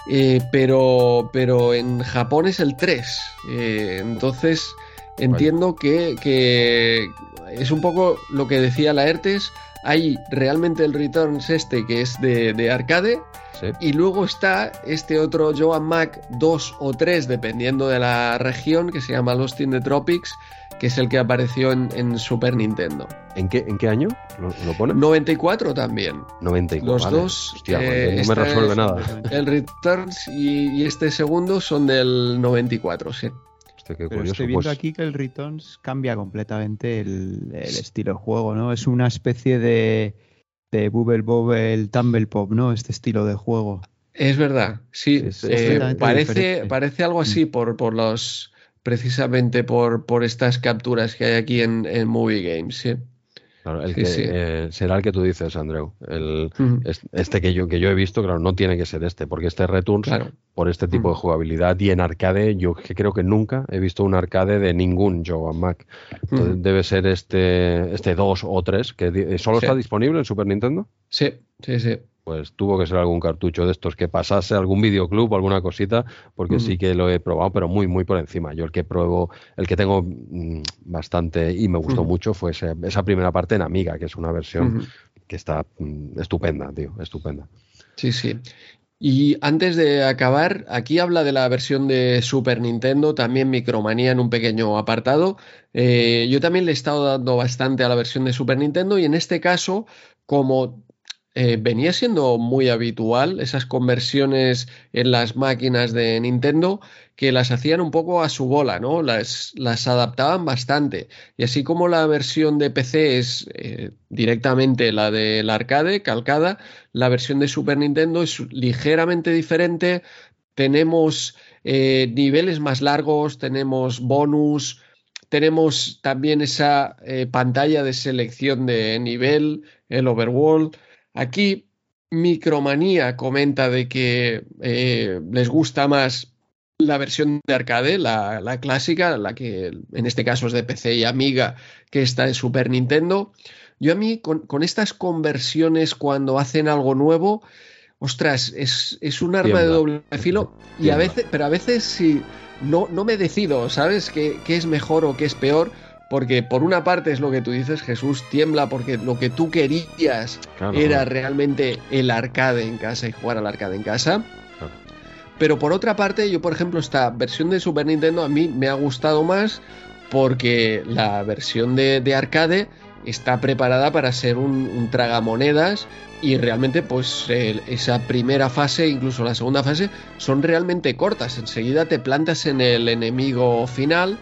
[SPEAKER 1] eh, pero, pero en Japón es el 3. Eh, entonces, entiendo que, que, es un poco lo que decía Laertes. Hay realmente el Returns este que es de, arcade. Y luego está este otro Joan Mac 2 o 3, dependiendo de la región, que se llama Lost in the Tropics, que es el que apareció en, Super Nintendo.
[SPEAKER 2] ¿En qué, ¿En qué año lo, pone?
[SPEAKER 1] 94 también.
[SPEAKER 2] 94.
[SPEAKER 1] Los dos.
[SPEAKER 2] Hostia, eh, no me resuelve nada.
[SPEAKER 1] El Returns y, este segundo son del 94, sí.
[SPEAKER 3] Pero estoy viendo pues. aquí que el Returns cambia completamente el, estilo de juego, ¿no? Es una especie de, de Bubble Bobble Tumble Pop, ¿no? Este estilo de juego.
[SPEAKER 1] Es verdad, sí. Eh, parece, parece algo así mm. por, por los precisamente por, por estas capturas que hay aquí en, en Movie Games, ¿sí?
[SPEAKER 2] Claro, el que, eh, será el que tú dices, Andreu. El, Este que yo, que yo he visto, claro, no tiene que ser este, porque este Returns, por este tipo de jugabilidad y en arcade, yo creo que nunca he visto un arcade de ningún Joe Mac. Entonces, debe ser este, este 2 o 3, que solo está disponible en Super Nintendo.
[SPEAKER 1] Sí, sí, sí
[SPEAKER 2] pues tuvo que ser algún cartucho de estos que pasase algún videoclub o alguna cosita, porque sí que lo he probado, pero muy, muy por encima. Yo el que pruebo, el que tengo mm, bastante y me gustó mucho fue esa primera parte en Amiga, que es una versión que está mm, estupenda, tío, estupenda.
[SPEAKER 1] Sí, sí. Y antes de acabar, aquí habla de la versión de Super Nintendo, también Micromanía en un pequeño apartado. Eh, yo también le he estado dando bastante a la versión de Super Nintendo y en este caso, como eh, venía siendo muy habitual esas conversiones en las máquinas de Nintendo que las hacían un poco a su bola, ¿no? Las, adaptaban bastante. Y así como la versión de PC es eh, directamente la del arcade, calcada, la versión de Super Nintendo es ligeramente diferente. Tenemos eh, niveles más largos, tenemos bonus, tenemos también esa pantalla de selección de nivel, el overworld. Aquí Micromanía comenta de que eh, les gusta más la versión de arcade, la, clásica, la que en este caso es de PC y Amiga, que está en Super Nintendo. Yo a mí, con, estas conversiones, cuando hacen algo nuevo, ostras, es, un arma de doble filo, y a veces, pero a veces sí, no, no me decido, ¿sabes? ¿Qué, ¿Qué es mejor o qué es peor? Porque por una parte es lo que tú dices, Jesús tiembla porque lo que tú querías era realmente el arcade en casa y jugar al arcade en casa. Pero por otra parte, yo por ejemplo, esta versión de Super Nintendo a mí me ha gustado más porque la versión de, arcade está preparada para ser un, tragamonedas y realmente pues esa primera fase, incluso la segunda fase, son realmente cortas. Enseguida te plantas en el enemigo final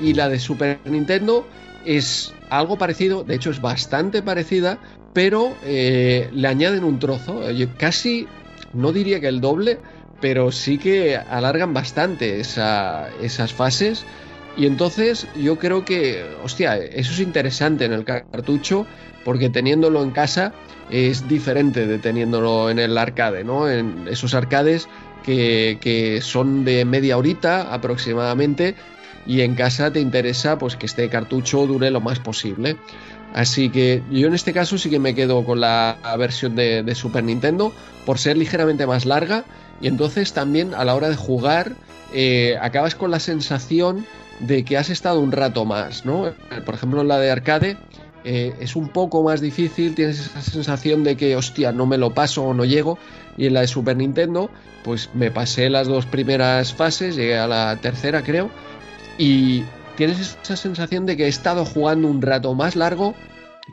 [SPEAKER 1] y la de Super Nintendo es algo parecido, de hecho es bastante parecida, pero eh, le añaden un trozo, casi, no diría que el doble, pero sí que alargan bastante esas fases. Y entonces yo creo que, hostia, eso es interesante en el cartucho, porque teniéndolo en casa es diferente de teniéndolo en el arcade, ¿no? En esos arcades que, que son de media horita aproximadamente y en casa te interesa pues que este cartucho dure lo más posible. Así que yo en este caso sí que me quedo con la versión de, Super Nintendo por ser ligeramente más larga y entonces también a la hora de jugar eh, acabas con la sensación de que has estado un rato más, ¿no? Por ejemplo, la de arcade eh, es un poco más difícil, tienes esa sensación de que, hostia, no me lo paso o no llego. Y en la de Super Nintendo, pues me pasé las dos primeras fases, llegué a la tercera creo, y tienes esa sensación de que he estado jugando un rato más largo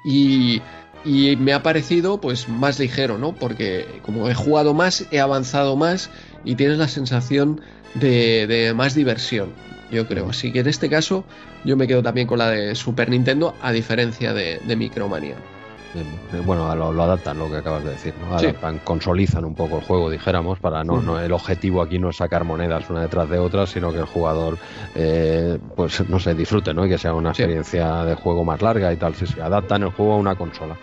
[SPEAKER 1] y, me ha parecido pues más ligero, ¿no? Porque como he jugado más, he avanzado más y tienes la sensación de, más diversión, yo creo. Así que en este caso yo me quedo también con la de Super Nintendo a diferencia de, de Micromania.
[SPEAKER 2] Bueno, lo, adaptan lo que acabas de decir, ¿no? Adaptan, consolizan un poco el juego, dijéramos, para no, no, el objetivo aquí no es sacar monedas una detrás de otra, sino que el jugador, eh, pues no sé, disfrute, ¿no? Y que sea una experiencia de juego más larga y tal. Si se adaptan el juego a una consola.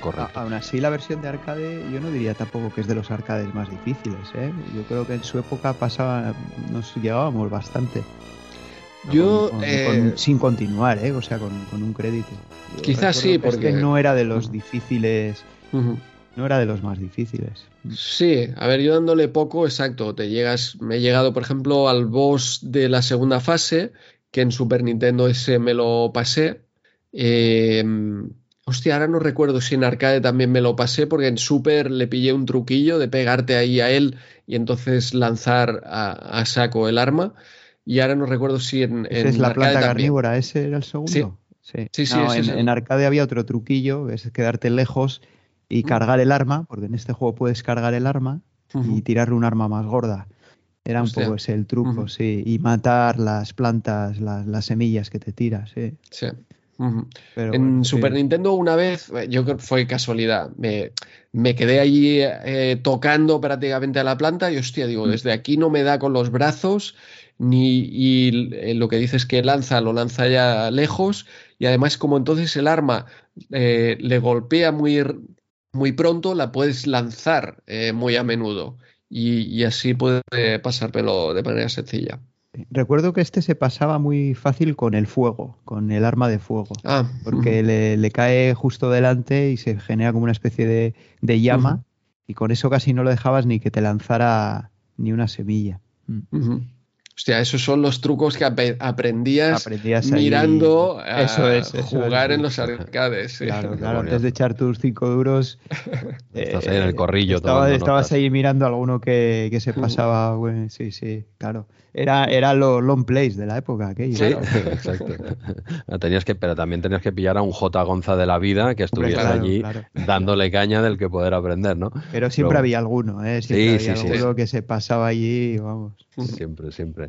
[SPEAKER 3] Correcto. Aún así, la versión de arcade, yo no diría tampoco que es de los arcades más difíciles, ¿eh? Yo creo que en su época pasaba, nos llevábamos bastante.
[SPEAKER 1] Yo.
[SPEAKER 3] Eh, sin continuar, ¿eh? O sea, con, un crédito.
[SPEAKER 1] quizás sí, porque.
[SPEAKER 3] no era de los difíciles. No era de los más difíciles.
[SPEAKER 1] Sí, a ver, yo dándole poco, exacto. Te llegas. Me he llegado, por ejemplo, al boss de la segunda fase. que en Super Nintendo ese me lo pasé. Eh, hostia, ahora no recuerdo si en arcade también me lo pasé, porque en Super le pillé un truquillo de pegarte ahí a él y entonces lanzar a, saco el arma. Y ahora no recuerdo si en.
[SPEAKER 3] es la planta carnívora, ese era el segundo. Sí, sí, sí. en, arcade había otro truquillo, es quedarte lejos y mm. cargar el arma, porque en este juego puedes cargar el arma y tirarle un arma más gorda. Era un poco ese el truco, sí. Y matar las plantas, las, semillas que te tiras, sí.
[SPEAKER 1] Sí. en Super Nintendo una vez, yo creo que fue casualidad, me, me quedé allí eh, tocando prácticamente a la planta y hostia, digo, mm. desde aquí no me da con los brazos, ni y eh, lo que dices que lanza, lo lanza ya lejos, y además como entonces el arma eh, le golpea muy, muy pronto, la puedes lanzar muy a menudo y, así puede pasármelo de manera sencilla.
[SPEAKER 3] Recuerdo que este se pasaba muy fácil con el fuego, con el arma de fuego, ah, porque le, cae justo delante y se genera como una especie de, llama y con eso casi no lo dejabas ni que te lanzara ni una semilla.
[SPEAKER 1] Mm. Hostia, esos son los trucos que aprendías, mirando a jugar en los (laughs) arcades.
[SPEAKER 3] Claro, claro, antes de echar tus cinco duros. (laughs)
[SPEAKER 2] Estás ahí en el corrillo.
[SPEAKER 3] estabas ahí mirando a alguno que, que se pasaba. sí, sí, claro. Era, era lo long plays de la época aquello.
[SPEAKER 2] Sí, (laughs) exacto. tenías que, pero también tenías que pillar a un J. Gonza de la vida que estuviera allí dándole caña del que poder aprender, ¿no?
[SPEAKER 3] Pero siempre había alguno, ¿eh? Siempre había alguno que se pasaba allí, vamos.
[SPEAKER 2] Siempre, siempre.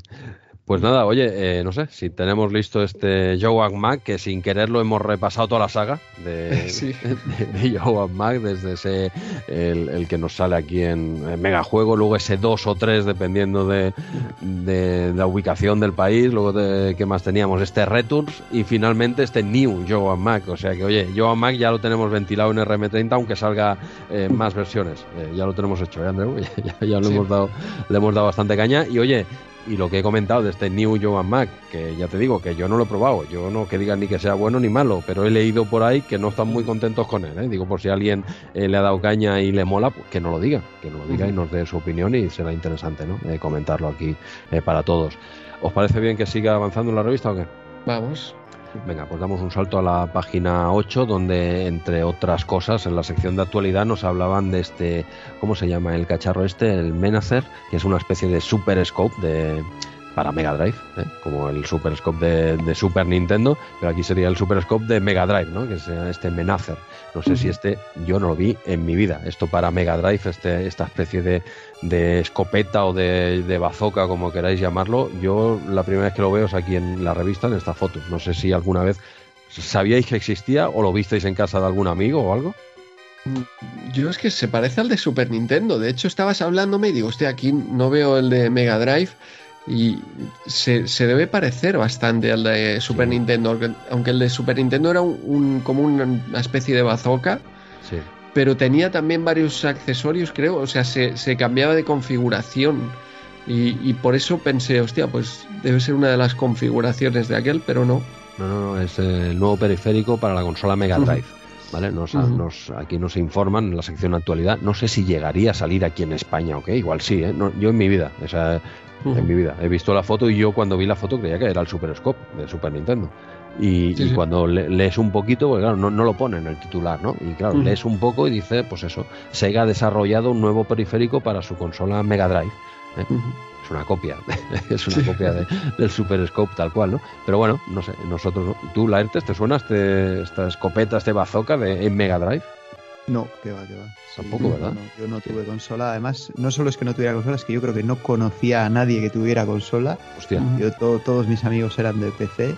[SPEAKER 2] Pues nada, oye, eh, no sé, si tenemos listo este Joe Mac, que sin quererlo hemos repasado toda la saga de, (laughs) sí. (laughs) de, Joe Mac, desde ese, el, que nos sale aquí en, Mega Juego, luego ese 2 o 3, dependiendo de, la ubicación del país, luego de, ¿qué más teníamos? Este Returns y finalmente este New Joe Mac, o sea que, oye, Joe Mac ya lo tenemos ventilado en RM30, aunque salga eh, más versiones, eh, ya lo tenemos hecho, ¿eh, Andreu? (laughs) ya, ya, lo hemos dado, le hemos dado bastante caña y, oye, y lo que he comentado de este New Joan Mac, que ya te digo que yo no lo he probado, yo no que digan ni que sea bueno ni malo, pero he leído por ahí que no están muy contentos con él. ¿eh? Digo, por si alguien eh, le ha dado caña y le mola, pues que no lo diga, que no lo diga y nos dé su opinión y será interesante ¿no? Eh, comentarlo aquí para todos. ¿Os parece bien que siga avanzando en la revista o qué?
[SPEAKER 1] Vamos.
[SPEAKER 2] Venga, pues damos un salto a la página 8, donde, entre otras cosas, en la sección de actualidad nos hablaban de este, ¿cómo se llama el cacharro este? El Menacer, que es una especie de super scope de, para Mega Drive, ¿eh? como el Super Scope de, Super Nintendo, pero aquí sería el Super Scope de Mega Drive, ¿no? que es este Menacer. No sé si este yo no lo vi en mi vida. Esto para Mega Drive, este, esta especie de, de escopeta o de, de bazooka, como queráis llamarlo, yo la primera vez que lo veo es aquí en la revista, en esta foto. No sé si alguna vez sabíais que existía o lo visteis en casa de algún amigo o algo.
[SPEAKER 1] Yo es que se parece al de Super Nintendo. De hecho, estabas hablándome y digo, hostia, aquí no veo el de Mega Drive. Y se, debe parecer bastante al de Super Nintendo, aunque el de Super Nintendo era un, como una especie de bazooka, pero tenía también varios accesorios, creo, o sea, se, cambiaba de configuración. Y, por eso pensé, hostia, pues debe ser una de las configuraciones de aquel, pero no.
[SPEAKER 2] No, no, no, es el nuevo periférico para la consola Mega Drive. ¿Vale? Nos, aquí nos informan en la sección actualidad. No sé si llegaría a salir aquí en España o qué, igual sí, ¿eh? yo en mi vida. O sea, en mi vida. He visto la foto y yo cuando vi la foto creía que era el Super Scope de Super Nintendo. Y, cuando lees un poquito, pues claro, no, lo pone en el titular, ¿no? Y claro, lees un poco y dice, pues eso, Sega ha desarrollado un nuevo periférico para su consola Mega Drive. ¿eh? Es una copia, (laughs) es una copia del Super Scope tal cual, ¿no? Pero bueno, no sé, nosotros, ¿tú, Laertes, te suena este, esta escopeta, este bazooka de, en Mega Drive?
[SPEAKER 3] No, que va, que va.
[SPEAKER 2] Tampoco, ¿verdad?
[SPEAKER 3] yo no tuve consola. Además, no solo es que no tuviera consola, es que yo creo que no conocía a nadie que tuviera consola.
[SPEAKER 2] Hostia.
[SPEAKER 3] Yo todos mis amigos eran de PC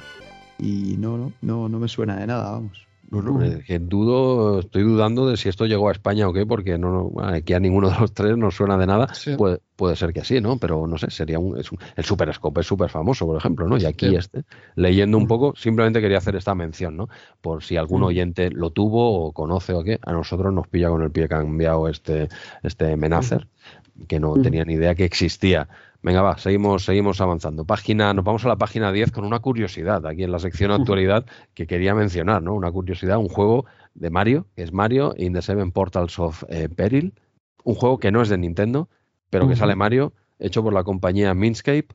[SPEAKER 3] y no, no, no, no me suena de nada, vamos.
[SPEAKER 2] No, no, que dudo, estoy dudando de si esto llegó a España o qué, porque no, aquí a ninguno de los tres nos suena de nada. Puede, puede, ser que así, ¿no? Pero no sé, sería un, es el Super Scope es súper famoso, por ejemplo, ¿no? Y aquí este, leyendo un poco, simplemente quería hacer esta mención, ¿no? Por si algún oyente lo tuvo o conoce o qué, a nosotros nos pilla con el pie cambiado este, este Menacer, que no tenía ni idea que existía. Venga, va, seguimos, seguimos avanzando. Página, nos vamos a la página 10 con una curiosidad aquí en la sección actualidad que quería mencionar, ¿no? Una curiosidad, un juego de Mario, que es Mario in the Seven Portals of eh, Peril, un juego que no es de Nintendo, pero que sale Mario, hecho por la compañía Minscape,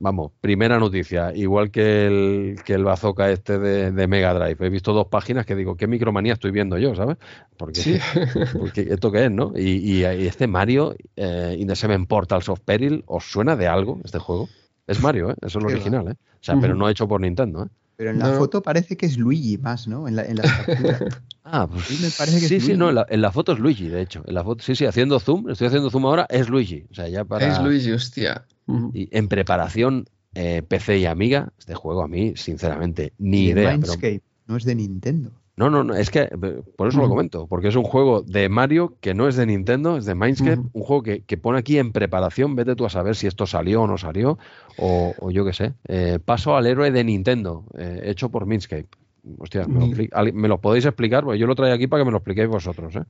[SPEAKER 2] vamos, primera noticia, igual que el, que el bazooka este de, Mega Drive. He visto dos páginas que digo, ¿qué micromanía estoy viendo yo, sabes? Porque, ¿Sí? (laughs) porque esto qué es, ¿no? Y, este Mario, eh, In the Seven Portals of Peril, ¿os suena de algo este juego? Es Mario, ¿eh? Eso es lo original, ¿eh? O sea, pero no hecho por Nintendo, ¿eh?
[SPEAKER 3] Pero en la foto parece que es Luigi más, ¿no? En la, en la (laughs)
[SPEAKER 2] ah, pues sí, me parece que sí, sí, no, en la, foto es Luigi, de hecho. En la foto, sí, sí, haciendo zoom, estoy haciendo zoom ahora, es Luigi. O sea, ya para...
[SPEAKER 1] Es Luigi, hostia.
[SPEAKER 2] Y en preparación eh, PC y Amiga, este juego a mí, sinceramente, ni idea.
[SPEAKER 3] Mindscape, no es de Nintendo.
[SPEAKER 2] No, no, no, es que eh, por eso lo comento, porque es un juego de Mario que no es de Nintendo, es de Mindscape, un juego que, pone aquí en preparación, vete tú a saber si esto salió o no salió, o, yo qué sé. Eh, paso al héroe de Nintendo, eh, hecho por Mindscape. Hostia, me lo, podéis explicar, porque yo lo traigo aquí para que me lo expliquéis vosotros. ¿eh?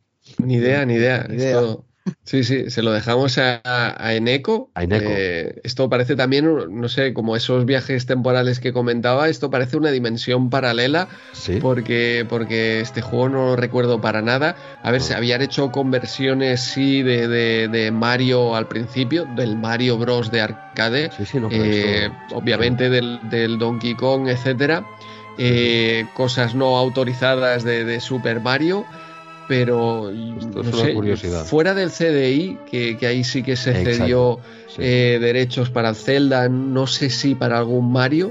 [SPEAKER 1] Ni idea, ni idea. Ni idea. Sí, sí, se lo dejamos a, a Eneco. Eh, esto parece también, no sé, como esos viajes temporales que comentaba, esto parece una dimensión paralela, porque, porque este juego no lo recuerdo para nada. A ver, se habían hecho conversiones, sí, de, de, Mario al principio, del Mario Bros. de arcade, eh, obviamente del, del, Donkey Kong, etcétera. Eh, cosas no autorizadas de, de Super Mario pero fuera del CDI, que, que, ahí sí que se cedió eh, derechos para Zelda, no sé si para algún Mario,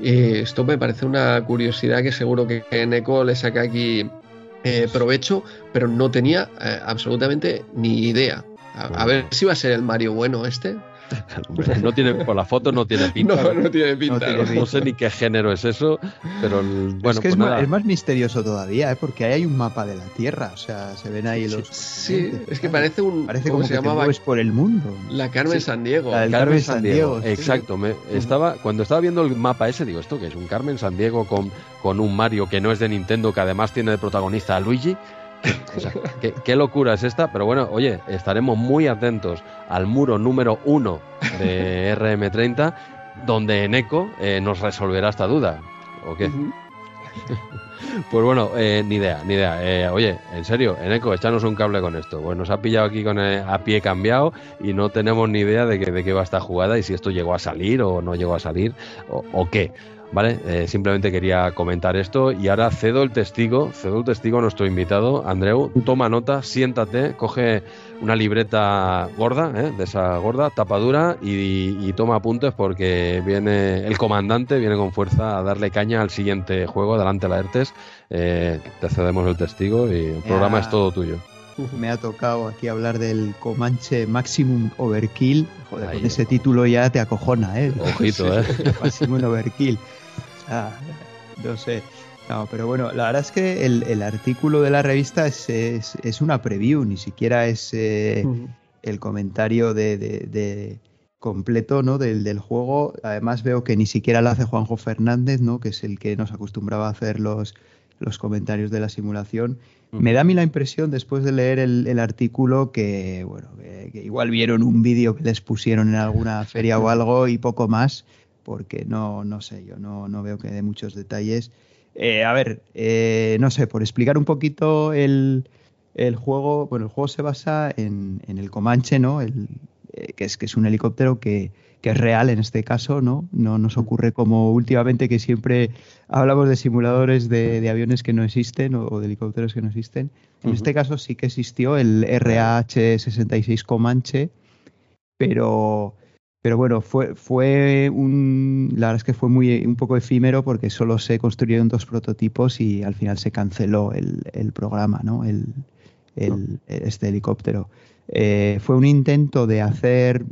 [SPEAKER 1] eh, esto me parece una curiosidad que seguro que Neko le saca aquí eh, provecho, pero no tenía absolutamente ni idea. a, ver si va a ser el Mario bueno este.
[SPEAKER 2] No tiene, por la foto no tiene pinta.
[SPEAKER 1] No, no tiene pinta.
[SPEAKER 2] No, sé ni qué género es eso, pero bueno.
[SPEAKER 3] Es
[SPEAKER 2] que
[SPEAKER 3] es, pues más, misterioso todavía, ¿eh? porque ahí hay un mapa de la Tierra, o sea, se ven ahí los.
[SPEAKER 1] Sí, es que parece un.
[SPEAKER 3] Parece como se llamaba. por el mundo.
[SPEAKER 1] La Carmen San Diego.
[SPEAKER 3] La Carmen, San Diego.
[SPEAKER 2] Exacto. Me, estaba, cuando estaba viendo el mapa ese, digo, ¿esto qué es? Un Carmen San Diego con, con un Mario que no es de Nintendo, que además tiene de protagonista a Luigi. Qué, locura es esta, pero bueno, oye, estaremos muy atentos al muro número uno de (laughs) RM30, donde Eneco eh, nos resolverá esta duda. ¿O qué? (laughs) Pues bueno, eh, ni idea, ni idea. Eh, oye, en serio, Eneco, échanos un cable con esto. Pues nos ha pillado aquí con a pie cambiado y no tenemos ni idea de, que, de qué va esta jugada y si esto llegó a salir o no llegó a salir o qué. ¿Vale? Eh, simplemente quería comentar esto y ahora cedo el testigo, cedo el testigo a nuestro invitado, Andreu. Toma nota, siéntate, coge una libreta gorda, ¿eh? de esa gorda, tapadura y, toma apuntes porque viene el comandante, viene con fuerza a darle caña al siguiente juego. Adelante, la ERTES. Eh, te cedemos el testigo y el programa es todo tuyo.
[SPEAKER 3] Me ha tocado aquí hablar del Comanche Maximum Overkill. Joder, con ese título ya te acojona, ¿eh? (laughs)
[SPEAKER 2] Ojito, ¿eh? (laughs)
[SPEAKER 3] Maximum Overkill. Ah, no sé. No, pero bueno, la verdad es que el, artículo de la revista es, es, una preview, ni siquiera es eh, el comentario de, completo ¿no? del, del, juego. Además veo que ni siquiera lo hace Juanjo Fernández, ¿no? que es el que nos acostumbraba a hacer los, los comentarios de la simulación. Me da a mí la impresión, después de leer el, artículo, que, bueno, que igual vieron un vídeo que les pusieron en alguna (laughs) feria o algo y poco más porque no, no sé, yo no, no veo que dé muchos detalles. Eh, a ver, eh, no sé, por explicar un poquito el, el, juego, bueno, el juego se basa en, en el Comanche, ¿no? El, eh, que, es, que es un helicóptero que, que, es real en este caso, ¿no? No nos ocurre como últimamente que siempre hablamos de simuladores de, de aviones que no existen o, de helicópteros que no existen. En este caso sí que existió el RH-66 Comanche, pero pero bueno, fue, fue un, la verdad es que fue muy, un poco efímero porque solo se construyeron dos prototipos y al final se canceló el, programa, ¿no? El, este helicóptero. Eh, fue un intento de hacer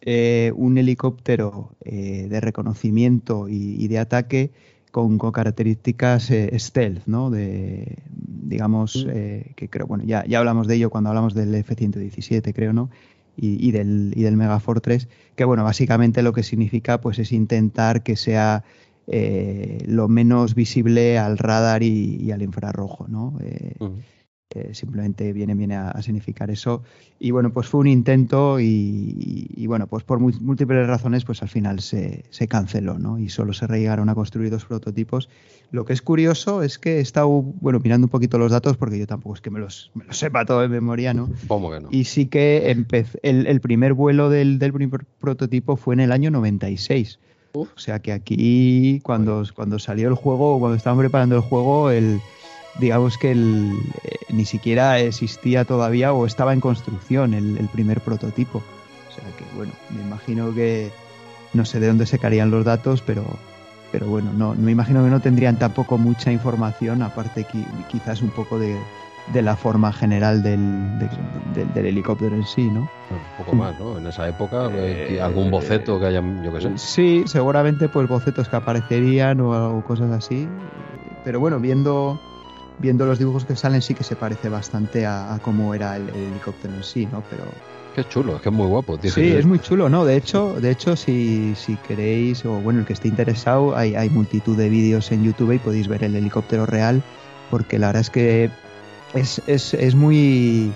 [SPEAKER 3] eh, un helicóptero eh, de reconocimiento y, de ataque con, características stealth, ¿no? De, digamos, mm. que creo, bueno, ya, ya hablamos de ello cuando hablamos del F-117, creo, ¿no? y, del, y del Megafortress, que bueno, básicamente lo que significa pues es intentar que sea eh, lo menos visible al radar y, al infrarrojo, ¿no? Eh, simplemente viene, viene a, significar eso. Y bueno, pues fue un intento y, bueno, pues por múltiples razones, pues al final se, se, canceló, ¿no? Y solo se llegaron a construir dos prototipos. Lo que es curioso es que he estado, bueno, mirando un poquito los datos, porque yo tampoco es que me los, me sepa todo de memoria, ¿no?
[SPEAKER 2] ¿Cómo que no?
[SPEAKER 3] Y sí que empecé, el, primer vuelo del, del primer prototipo fue en el año 96. O sea que aquí, cuando, cuando salió el juego, cuando estaban preparando el juego, el digamos que el, eh, ni siquiera existía todavía o estaba en construcción el, primer prototipo. O sea que, bueno, me imagino que no sé de dónde se sacarían los datos, pero, pero bueno, no, me imagino que no tendrían tampoco mucha información, aparte quizás un poco de, de la forma general del, del, helicóptero en sí, ¿no?
[SPEAKER 2] Un poco más, ¿no? En esa época, eh, algún boceto que haya, yo qué sé.
[SPEAKER 3] Sí, seguramente pues bocetos que aparecerían o, o cosas así. Pero bueno, viendo viendo los dibujos que salen sí que se parece bastante a, cómo era el, helicóptero en sí, ¿no? Pero
[SPEAKER 2] Qué chulo, es que es muy guapo.
[SPEAKER 3] Tío. Sí, es muy chulo, ¿no? De hecho, de hecho si, si queréis, o bueno, el que esté interesado, hay, hay multitud de vídeos en YouTube y podéis ver el helicóptero real, porque la verdad es que es, es, es muy...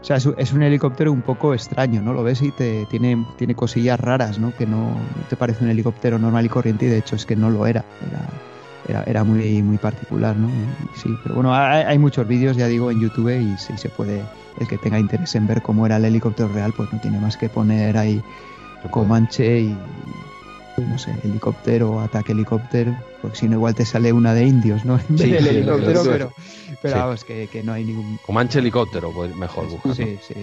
[SPEAKER 3] O sea, es, un helicóptero un poco extraño, ¿no? Lo ves y te, tiene, tiene cosillas raras, ¿no? Que no, no te parece un helicóptero normal y corriente y de hecho es que no lo era. Era, era, era muy, muy particular, ¿no? sí, pero bueno, hay, muchos vídeos, ya digo, en YouTube y si se puede, el que tenga interés en ver cómo era el helicóptero real, pues no tiene más que poner ahí Comanche y, no sé, helicóptero, ataque helicóptero, porque si no igual te sale una de indios, ¿no? (laughs) En sí, del helicóptero, pero, pero vamos, que, que, no hay ningún...
[SPEAKER 2] Comanche helicóptero, pues mejor buscar.
[SPEAKER 3] Sí, sí,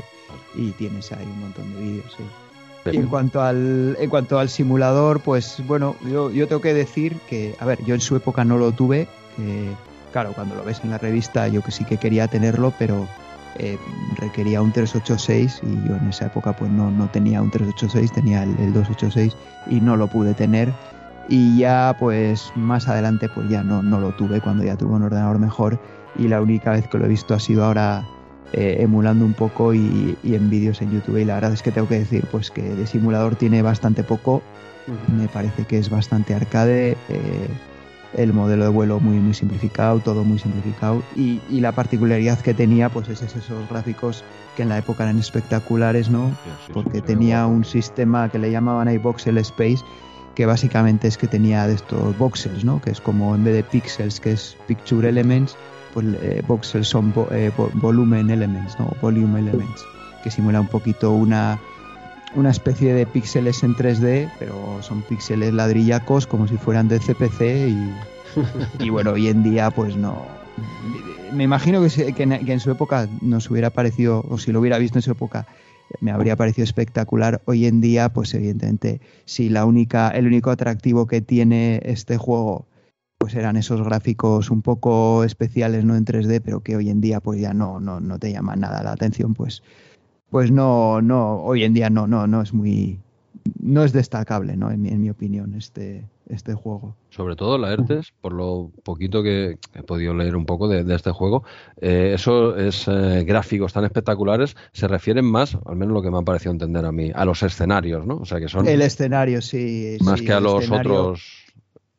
[SPEAKER 3] y tienes ahí un montón de vídeos, sí. En cuanto al, en cuanto al simulador, pues bueno, yo, yo tengo que decir que, a ver, yo en su época no lo tuve. claro, cuando lo ves en la revista, yo que sí que quería tenerlo, pero eh, requería un 386 y yo en esa época pues no, no tenía un 386, tenía el, 286 y no lo pude tener. Y ya pues más adelante pues ya no, no lo tuve cuando ya tuve un ordenador mejor y la única vez que lo he visto ha sido ahora eh, emulando un poco y, en vídeos en YouTube. Y la verdad es que tengo que decir pues que de simulador tiene bastante poco. Me parece que es bastante arcade. Eh, el modelo de vuelo muy muy simplificado, todo muy simplificado y, la particularidad que tenía pues es esos gráficos que en la época eran espectaculares, ¿no? Porque tenía un sistema que le llamaban iVoxel Space que básicamente es que tenía de estos voxels, ¿no? Que es como en vez de pixels, que es picture elements, pues eh, voxels son eh, volumen elements, ¿no? Volume elements, que simula un poquito una, una especie de píxeles en 3D, pero son píxeles ladrillacos como si fueran de CPC y, y bueno, hoy en día pues no... Me imagino que, que, en, su época nos hubiera parecido, o si lo hubiera visto en su época, me habría parecido espectacular. Hoy en día, pues evidentemente, si la única, el único atractivo que tiene este juego pues eran esos gráficos un poco especiales, no en 3D, pero que hoy en día pues ya no, no, no te llaman nada la atención, pues, pues no, no, hoy en día no, no, no es muy, no es destacable, ¿no? En mi, en mi opinión, este, este juego.
[SPEAKER 2] Sobre todo la ERTES, por lo poquito que he podido leer un poco de, este juego, eh, esos eh, gráficos tan espectaculares se refieren más, al menos lo que me ha parecido entender a mí, a los escenarios, ¿no? O sea que son...
[SPEAKER 3] El escenario, sí.
[SPEAKER 2] Más que a los otros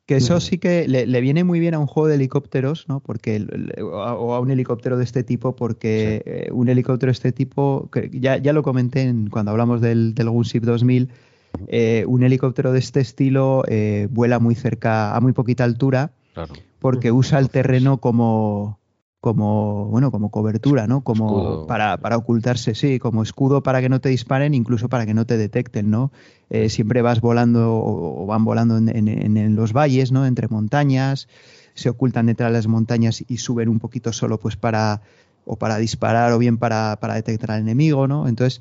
[SPEAKER 3] que eso sí que le, viene muy bien a un juego de helicópteros, ¿no? Porque, o a un helicóptero de este tipo, porque eh, un helicóptero de este tipo, ya, ya lo comenté cuando hablamos del, del Gunship 2000, eh, un helicóptero de este estilo eh, vuela muy cerca, a muy poquita altura, porque usa el terreno como, como bueno como cobertura no como para, para, ocultarse sí como escudo para que no te disparen incluso para que no te detecten no eh, siempre vas volando o, van volando en, los valles no entre montañas se ocultan detrás de las montañas y suben un poquito solo pues para o para disparar o bien para, para detectar al enemigo no entonces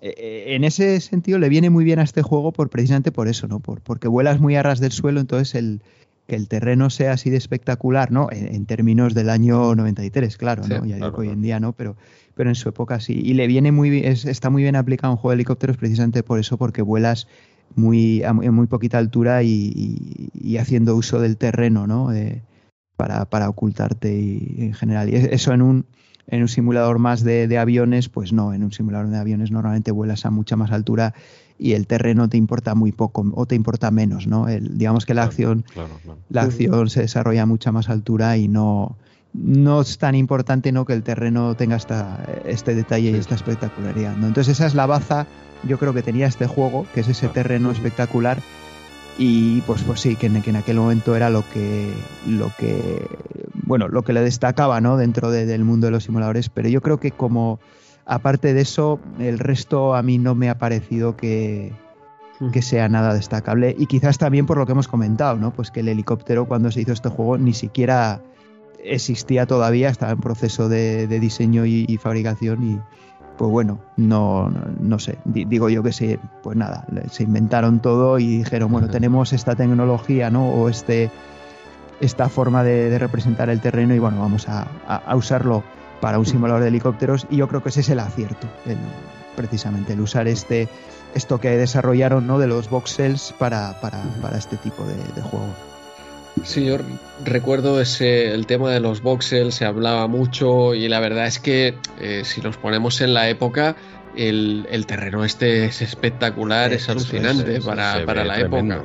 [SPEAKER 3] eh, eh, en ese sentido le viene muy bien a este juego por precisamente por eso no por, porque vuelas muy a ras del suelo entonces el que el terreno sea así de espectacular, ¿no? En, términos del año 93, claro, ¿no? Ya hoy en día no, pero, pero en su época sí. Y le viene muy bien, está muy bien aplicado un juego de helicópteros precisamente por eso, porque vuelas muy a muy, poquita altura y, haciendo uso del terreno, ¿no? Eh, para, para, ocultarte y, en general. Y eso en un, en un simulador más de, de, aviones, pues no, en un simulador de aviones normalmente vuelas a mucha más altura y el terreno te importa muy poco o te importa menos, ¿no? El, digamos que la acción, la acción se desarrolla a mucha más altura y no, no es tan importante ¿no? que el terreno tenga esta, este detalle y esta espectacularidad. ¿no? Entonces esa es la baza, yo creo que tenía este juego, que es ese terreno espectacular y pues pues sí, que en, que en, aquel momento era lo que lo que bueno, lo que le destacaba, ¿no? dentro del mundo de los simuladores, pero yo creo que como aparte de eso, el resto a mí no me ha parecido que, que sea nada destacable y quizás también por lo que hemos comentado, ¿no? Pues que el helicóptero cuando se hizo este juego ni siquiera existía todavía, estaba en proceso de, diseño y, fabricación y pues bueno, no, no, sé, digo yo que sí, pues nada, se inventaron todo y dijeron, bueno, tenemos esta tecnología, ¿no? O este, esta forma de, representar el terreno y bueno, vamos a, usarlo para un simulador de helicópteros y yo creo que ese es el acierto, precisamente el usar este esto que desarrollaron ¿no? de los voxels para, para, para este tipo de juego.
[SPEAKER 1] Sí, yo recuerdo ese, el tema de los voxels, se hablaba mucho y la verdad es que eh, si nos ponemos en la época, el, terreno este es espectacular, es, alucinante para, la época.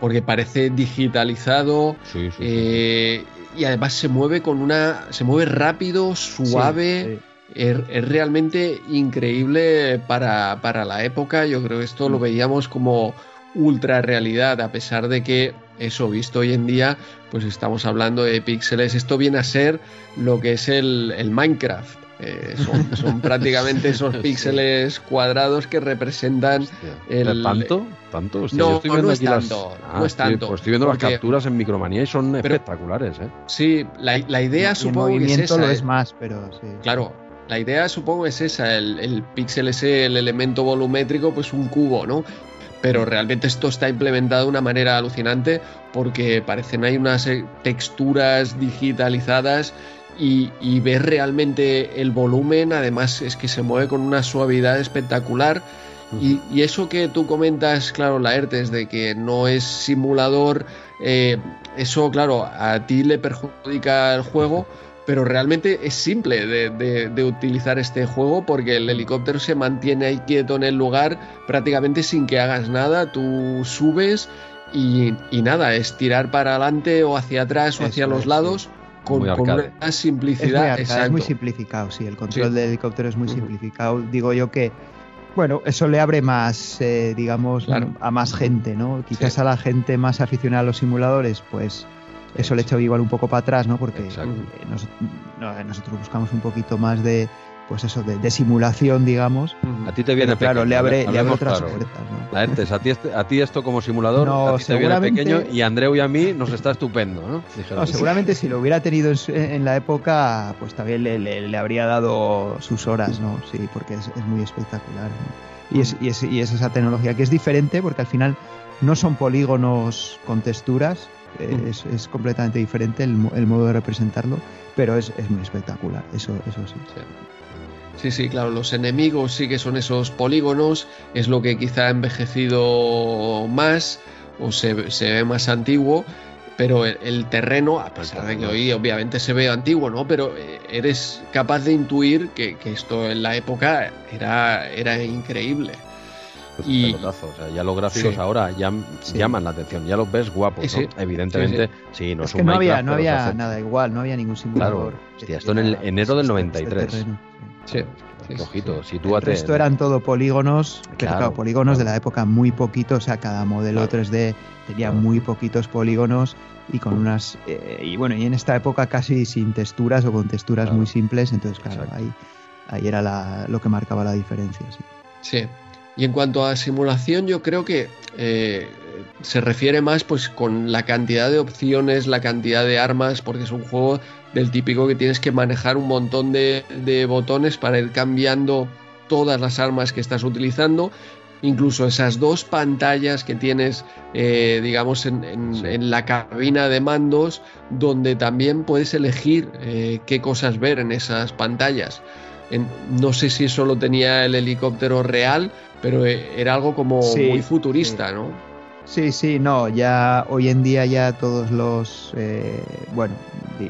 [SPEAKER 1] Porque parece digitalizado eh, y además se mueve con una. se mueve rápido, suave. Es, es, realmente increíble para, para la época. Yo creo que esto lo mm. veíamos como ultra realidad, a pesar de que eso visto hoy en día, pues estamos hablando de píxeles. Esto viene a ser lo que es el, Minecraft. Eh, son, (laughs) prácticamente esos píxeles cuadrados que representan el.
[SPEAKER 2] ¿Tanto? ¿Tanto?
[SPEAKER 1] no, no es tanto. no es tanto.
[SPEAKER 2] Pues estoy viendo las capturas en Micromanía y son espectaculares. ¿eh?
[SPEAKER 1] Sí, la, idea supongo que es esa.
[SPEAKER 3] Lo es ¿eh? más, pero sí.
[SPEAKER 1] Claro, la idea supongo es esa, el, el píxel ese, el elemento volumétrico, pues un cubo, ¿no? Pero realmente esto está implementado de una manera alucinante porque parecen hay unas eh, texturas digitalizadas y, y ves realmente el volumen, además es que se mueve con una suavidad espectacular. Y, eso que tú comentas, claro, la ERTES, de que no es simulador, eh, eso, claro, a ti le perjudica el juego, pero realmente es simple de, utilizar este juego porque el helicóptero se mantiene ahí quieto en el lugar prácticamente sin que hagas nada, tú subes y, nada, es tirar para adelante o hacia atrás o hacia los lados. Con, una simplicidad.
[SPEAKER 3] Es muy, simplificado, sí. El control del helicóptero es muy simplificado. Digo yo que, bueno, eso le abre más, eh, digamos, a más gente, ¿no? Quizás a la gente más aficionada a los simuladores, pues eso le echa igual un poco para atrás, ¿no? Porque eh, nosotros buscamos un poquito más de, pues eso, de, simulación, digamos.
[SPEAKER 2] A ti te viene
[SPEAKER 3] pequeño. Claro, le abre, le abre otras puertas.
[SPEAKER 2] ¿no? A, este, a, ti, esto como simulador a ti te viene pequeño y a Andreu y a mí nos está estupendo, ¿no?
[SPEAKER 3] no seguramente si lo hubiera tenido en, la época, pues también le, le, habría dado sus horas, ¿no? Sí, porque es, es muy espectacular. Y, es, y, es, y es esa tecnología que es diferente porque al final no son polígonos con texturas, es, completamente diferente el, modo de representarlo, pero es, muy espectacular, eso, eso sí.
[SPEAKER 1] sí. Sí, claro, los enemigos sí que son esos polígonos, es lo que quizá ha envejecido más o se, ve más antiguo, pero el, terreno, a pesar de que hoy obviamente se ve antiguo, ¿no? Pero eh, eres capaz de intuir que, que esto en la época era, era increíble.
[SPEAKER 2] Pues y, o sea, ya los gráficos ahora ya llaman la atención, ya los ves guapos, Evidentemente, sí, no es,
[SPEAKER 3] que no había, no había nada igual, no había ningún simulador.
[SPEAKER 2] Claro, esto en el enero del 93.
[SPEAKER 1] Este sí.
[SPEAKER 3] Eran todo polígonos, claro, polígonos de la época muy poquitos, o sea, cada modelo 3D tenía muy poquitos polígonos y con unas eh, y bueno, y en esta época casi sin texturas o con texturas muy simples, entonces claro, ahí ahí era la, lo que marcaba la diferencia, sí.
[SPEAKER 1] Sí, y en cuanto a simulación, yo creo que eh, se refiere más pues con la cantidad de opciones, la cantidad de armas, porque es un juego del típico que tienes que manejar un montón de, botones para ir cambiando todas las armas que estás utilizando. Incluso esas dos pantallas que tienes, eh, digamos, en, la cabina de mandos, donde también puedes elegir eh, qué cosas ver en esas pantallas. no sé si eso lo tenía el helicóptero real, pero eh, era algo como muy futurista, ¿no?
[SPEAKER 3] Sí, sí, no, ya hoy en día ya todos los, eh, bueno,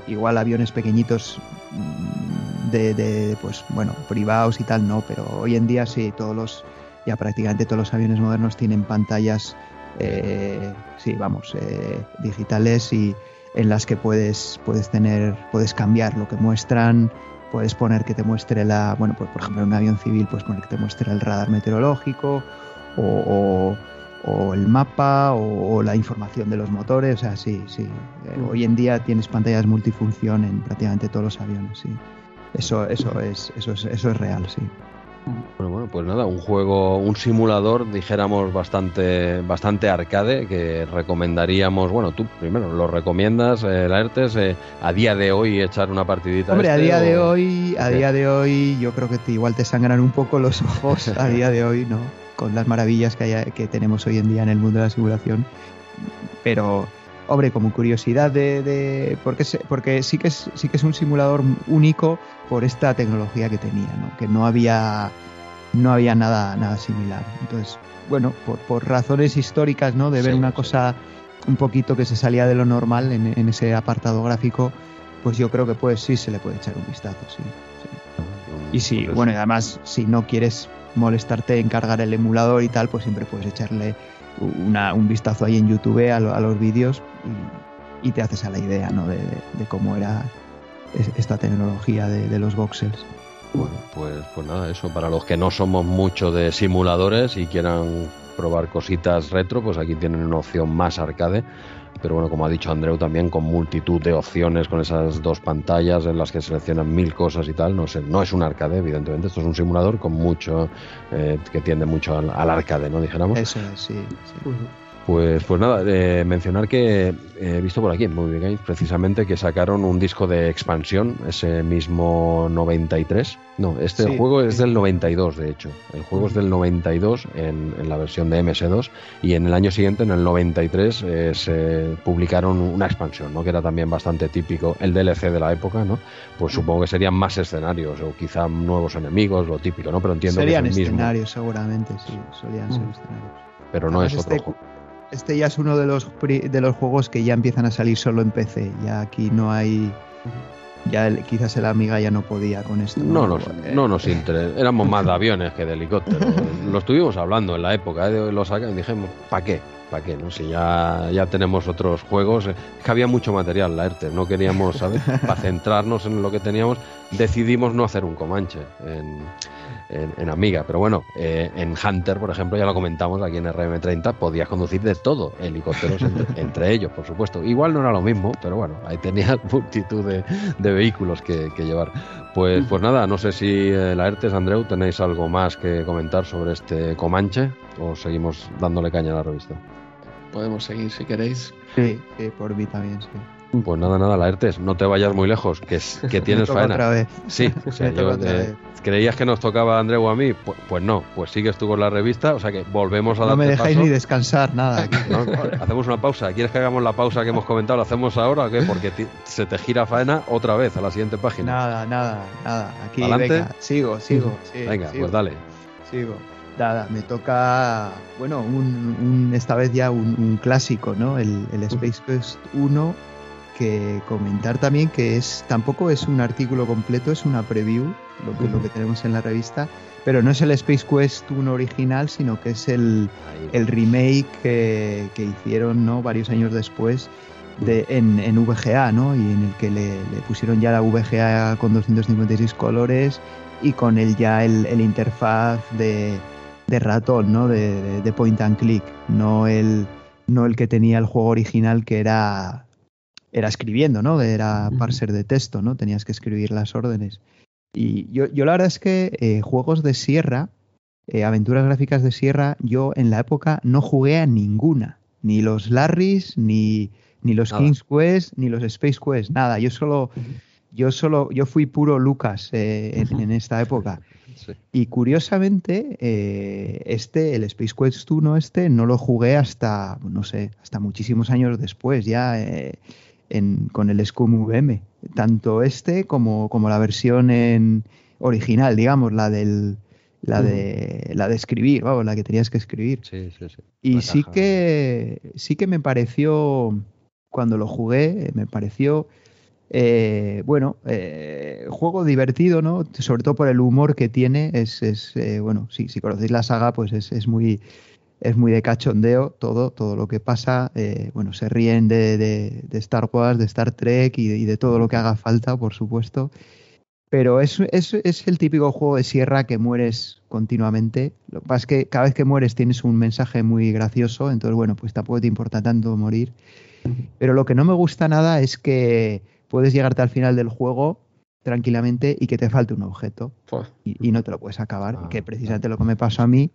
[SPEAKER 3] igual aviones pequeñitos mm, de, pues, bueno, privados y tal, no, pero hoy en día sí, todos los, ya prácticamente todos los aviones modernos tienen pantallas, eh, sí, vamos, digitales y, en las que puedes, puedes tener, puedes cambiar lo que muestran, puedes poner que te muestre la, bueno, pues, por ejemplo en un avión civil puedes poner que te muestre el radar meteorológico o, el mapa o, la información de los motores, o sea, sí, sí. Eh, mm. hoy en día tienes pantallas multifunción en prácticamente todos los aviones, sí. Eso, eso es, eso es, eso es real, sí.
[SPEAKER 2] Bueno, bueno, pues nada, un juego, un simulador, dijéramos, bastante, bastante arcade, que recomendaríamos, bueno, tú primero, ¿lo recomiendas, eh, Laertes, eh, a día de hoy echar una partidita?
[SPEAKER 3] Hombre,
[SPEAKER 2] a
[SPEAKER 3] este día de hoy, a día de hoy, yo creo que te, igual te sangran un poco los ojos, a día de hoy, ¿no? Con las maravillas que, hay, que tenemos hoy en día en el mundo de la simulación, pero hombre, como curiosidad de, porque, porque sí que es sí que es un simulador único por esta tecnología que tenía, ¿no? que no había no había nada nada similar. Entonces, bueno, por, razones históricas, ¿no? De ver una cosa un poquito que se salía de lo normal en, ese apartado gráfico, pues yo creo que pues sí se le puede echar un vistazo, sí. Y sí, bueno, y además si no quieres molestarte en cargar el emulador y tal, pues siempre puedes echarle un vistazo ahí en YouTube a, los vídeos y, te haces a la idea ¿no? de, cómo era esta tecnología de, los voxels.
[SPEAKER 2] Bueno, pues, pues nada, eso para los que no somos mucho de simuladores y quieran probar cositas retro, pues aquí tienen una opción más arcade pero bueno, como ha dicho Andreu, también con multitud de opciones, con esas dos pantallas en las que seleccionan mil cosas y tal. No, sé, no es un arcade, evidentemente, esto es un simulador con mucho, eh, que tiende mucho al, arcade, ¿no? Dijéramos.
[SPEAKER 3] Eso sí. sí.
[SPEAKER 2] Pues, pues nada, eh, mencionar que he visto por aquí en Movie Games precisamente que sacaron un disco de expansión ese mismo 93. No, este juego es del 92 de hecho. El juego es del 92 en, en, la versión de MS2 y en el año siguiente, en el 93, eh, se publicaron una expansión, ¿no? que era también bastante típico, el DLC de la época, ¿no? Pues supongo que serían más escenarios o quizá nuevos enemigos, lo típico, ¿no? Pero entiendo
[SPEAKER 3] que
[SPEAKER 2] es el
[SPEAKER 3] escenarios seguramente, sí, solían ser escenarios.
[SPEAKER 2] Pero no es otro este juego
[SPEAKER 3] este ya es uno de los, de los juegos que ya empiezan a salir solo en PC. Ya aquí no hay. Ya quizás el Amiga ya no podía con esto.
[SPEAKER 2] No, nos, no nos interesa. Éramos más de aviones que de helicópteros. (laughs) lo estuvimos hablando en la época. ¿eh? Lo sacan y dijimos, ¿para qué? ¿Para qué? No? Si ya, ya tenemos otros juegos. Es que había mucho material, la ERTE. No queríamos, ¿sabes? (laughs) Para centrarnos en lo que teníamos, decidimos no hacer un Comanche. En, en, Amiga. Pero bueno, eh, en Hunter, por ejemplo, ya lo comentamos aquí en RM30, podías conducir de todo, helicópteros (laughs) entre, ellos, por supuesto. Igual no era lo mismo, pero bueno, ahí tenías (laughs) multitud de, vehículos que, llevar. Pues, pues nada, no sé si eh, la ERTES, Andreu, tenéis algo más que comentar sobre este Comanche o seguimos dándole caña a la revista.
[SPEAKER 1] Podemos seguir si queréis.
[SPEAKER 3] Sí, por mí también, sí.
[SPEAKER 2] Pues nada, nada, la ERTES, no te vayas muy lejos, que, que (laughs) tienes faena.
[SPEAKER 3] Otra vez.
[SPEAKER 2] Sí, (laughs) o sea, yo, eh, ¿creías que nos tocaba a Andreu o a mí? Pues, pues, no, pues sigues tú con la revista, o sea que volvemos a
[SPEAKER 3] No me dejáis ni descansar, nada. (laughs)
[SPEAKER 2] hacemos una pausa. ¿Quieres que hagamos la pausa que hemos comentado? ¿Lo hacemos ahora o qué? Porque se te gira faena otra vez a la siguiente página.
[SPEAKER 3] Nada, nada, nada. Aquí, venga, sigo, sigo.
[SPEAKER 2] venga, pues dale.
[SPEAKER 3] Sigo. Nada, me toca, bueno, un, esta vez ya un, clásico, ¿no? El, el Space Quest 1 que comentar también que es tampoco es un artículo completo, es una preview, lo que, lo que tenemos en la revista, pero no es el Space Quest 1 original, sino que es el, el remake que, hicieron ¿no? varios años después de, en, en, VGA, ¿no? y en el que le, pusieron ya la VGA con 256 colores y con el ya el, el interfaz de, de ratón, ¿no? De, de, point and click, no el, no el que tenía el juego original que era era escribiendo, ¿no? Era parser de texto, ¿no? Tenías que escribir las órdenes. Y yo, yo la verdad es que eh, juegos de sierra, eh, aventuras gráficas de sierra, yo en la época no jugué a ninguna. Ni los Larrys, ni, ni los King's Quest, ni los Space Quest, nada. Yo solo, yo solo, yo fui puro Lucas eh, en, esta época. (laughs) Y curiosamente, este, el Space Quest 1 este, no lo jugué hasta, no sé, hasta muchísimos años después, ya con el Scum VM, tanto este como, como la versión en original, digamos, la del la de la de escribir, vamos, la que tenías que escribir.
[SPEAKER 2] Sí, sí, sí.
[SPEAKER 3] Y sí que sí que me pareció cuando lo jugué, me pareció eh, bueno, eh, juego divertido, ¿no? Sobre todo por el humor que tiene. Es, es eh, bueno, sí, si conocéis la saga, pues es, es muy es muy de cachondeo todo, todo lo que pasa. Eh, bueno, se ríen de, de, Star Wars, de Star Trek y de, todo lo que haga falta, por supuesto. Pero es, es, es, el típico juego de sierra que mueres continuamente. Lo que pasa es que cada vez que mueres tienes un mensaje muy gracioso, entonces, bueno, pues tampoco te importa tanto morir. Pero lo que no me gusta nada es que puedes llegarte al final del juego tranquilamente y que te falte un objeto y, no te lo puedes acabar, ah, que precisamente lo que me pasó a mí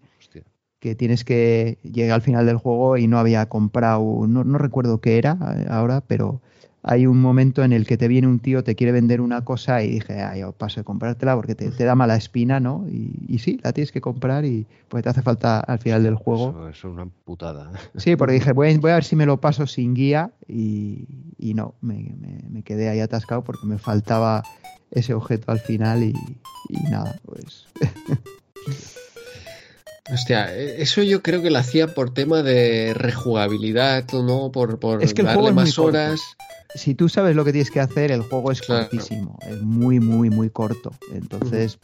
[SPEAKER 3] que tienes que llegar al final del juego y no había comprado, no, no recuerdo qué era eh, ahora, pero hay un momento en el que te viene un tío, te quiere vender una cosa y dije, ay, yo paso de comprártela porque te, da mala espina, ¿no? Y, sí, la tienes que comprar y pues te hace falta al final del juego.
[SPEAKER 2] Eso, es una putada. (laughs)
[SPEAKER 3] Sí, porque dije, voy, a ver si me lo paso sin guía y, no, me, me, quedé ahí atascado porque me faltaba ese objeto al final y, y nada.
[SPEAKER 1] Hostia, e, eso yo creo que lo hacía por tema de rejugabilidad, ¿no? Por, por
[SPEAKER 3] es que el darle más horas. Si tú sabes lo que tienes que hacer, el juego es cortísimo. Es muy, muy, muy corto. Entonces,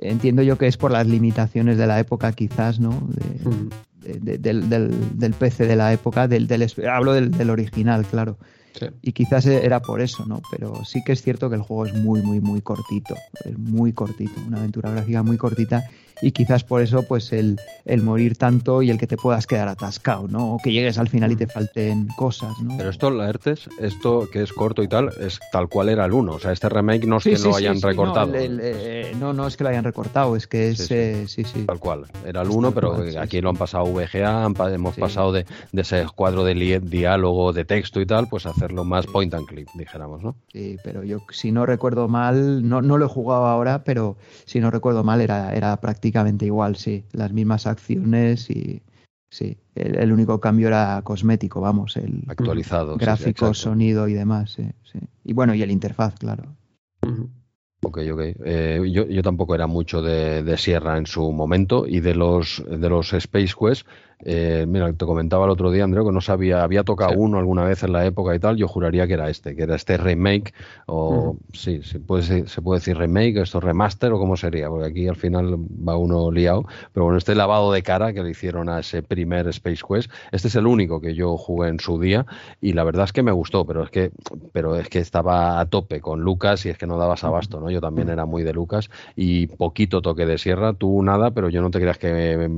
[SPEAKER 3] entiendo yo que es por las limitaciones de la época, quizás, ¿no? del, del, PC de la época. Del, hablo del, original, claro. Y quizás era por eso, ¿no? Pero sí que es cierto que el juego es muy, muy, muy cortito. Es muy cortito. Una aventura gráfica muy cortita y quizás por eso pues el, el, morir tanto y el que te puedas quedar atascado, ¿no? O que llegues al final y te falten cosas, ¿no?
[SPEAKER 2] Pero esto, la ERTES, esto que es corto y tal, es tal cual era el 1, o sea, este remake no es que lo hayan recortado.
[SPEAKER 3] Eh, no, no, es que lo hayan recortado, es que es, eh, sí, sí.
[SPEAKER 2] Tal cual, era el 1, pero aquí lo han pasado VGA, hemos pasado de, de, ese cuadro de diálogo, de texto y tal, pues hacerlo más point and click, dijéramos, ¿no?
[SPEAKER 3] Sí, pero yo si no recuerdo mal, no, no lo he jugado ahora, pero si no recuerdo mal era, era prácticamente prácticamente igual, sí. Las mismas acciones y sí. El, único cambio era cosmético, vamos, el
[SPEAKER 2] actualizado,
[SPEAKER 3] gráfico, sonido y demás, sí, Y bueno, y el interfaz, claro.
[SPEAKER 2] Ok, ok. Eh, yo, yo, tampoco era mucho de, de, Sierra en su momento y de los, de los Space Quest eh, mira, te comentaba el otro día, Andreu, que no sabía, había tocado uno alguna vez en la época y tal, yo juraría que era este, que era este remake, o sí, se puede, se puede decir remake, esto remaster, o cómo sería, porque aquí al final va uno liado, pero bueno, este lavado de cara que le hicieron a ese primer Space Quest, este es el único que yo jugué en su día, y la verdad es que me gustó, pero es que, pero es que estaba a tope con Lucas y es que no dabas abasto, ¿no? Yo también era muy de Lucas y poquito toque de sierra, tú nada, pero yo no te creas que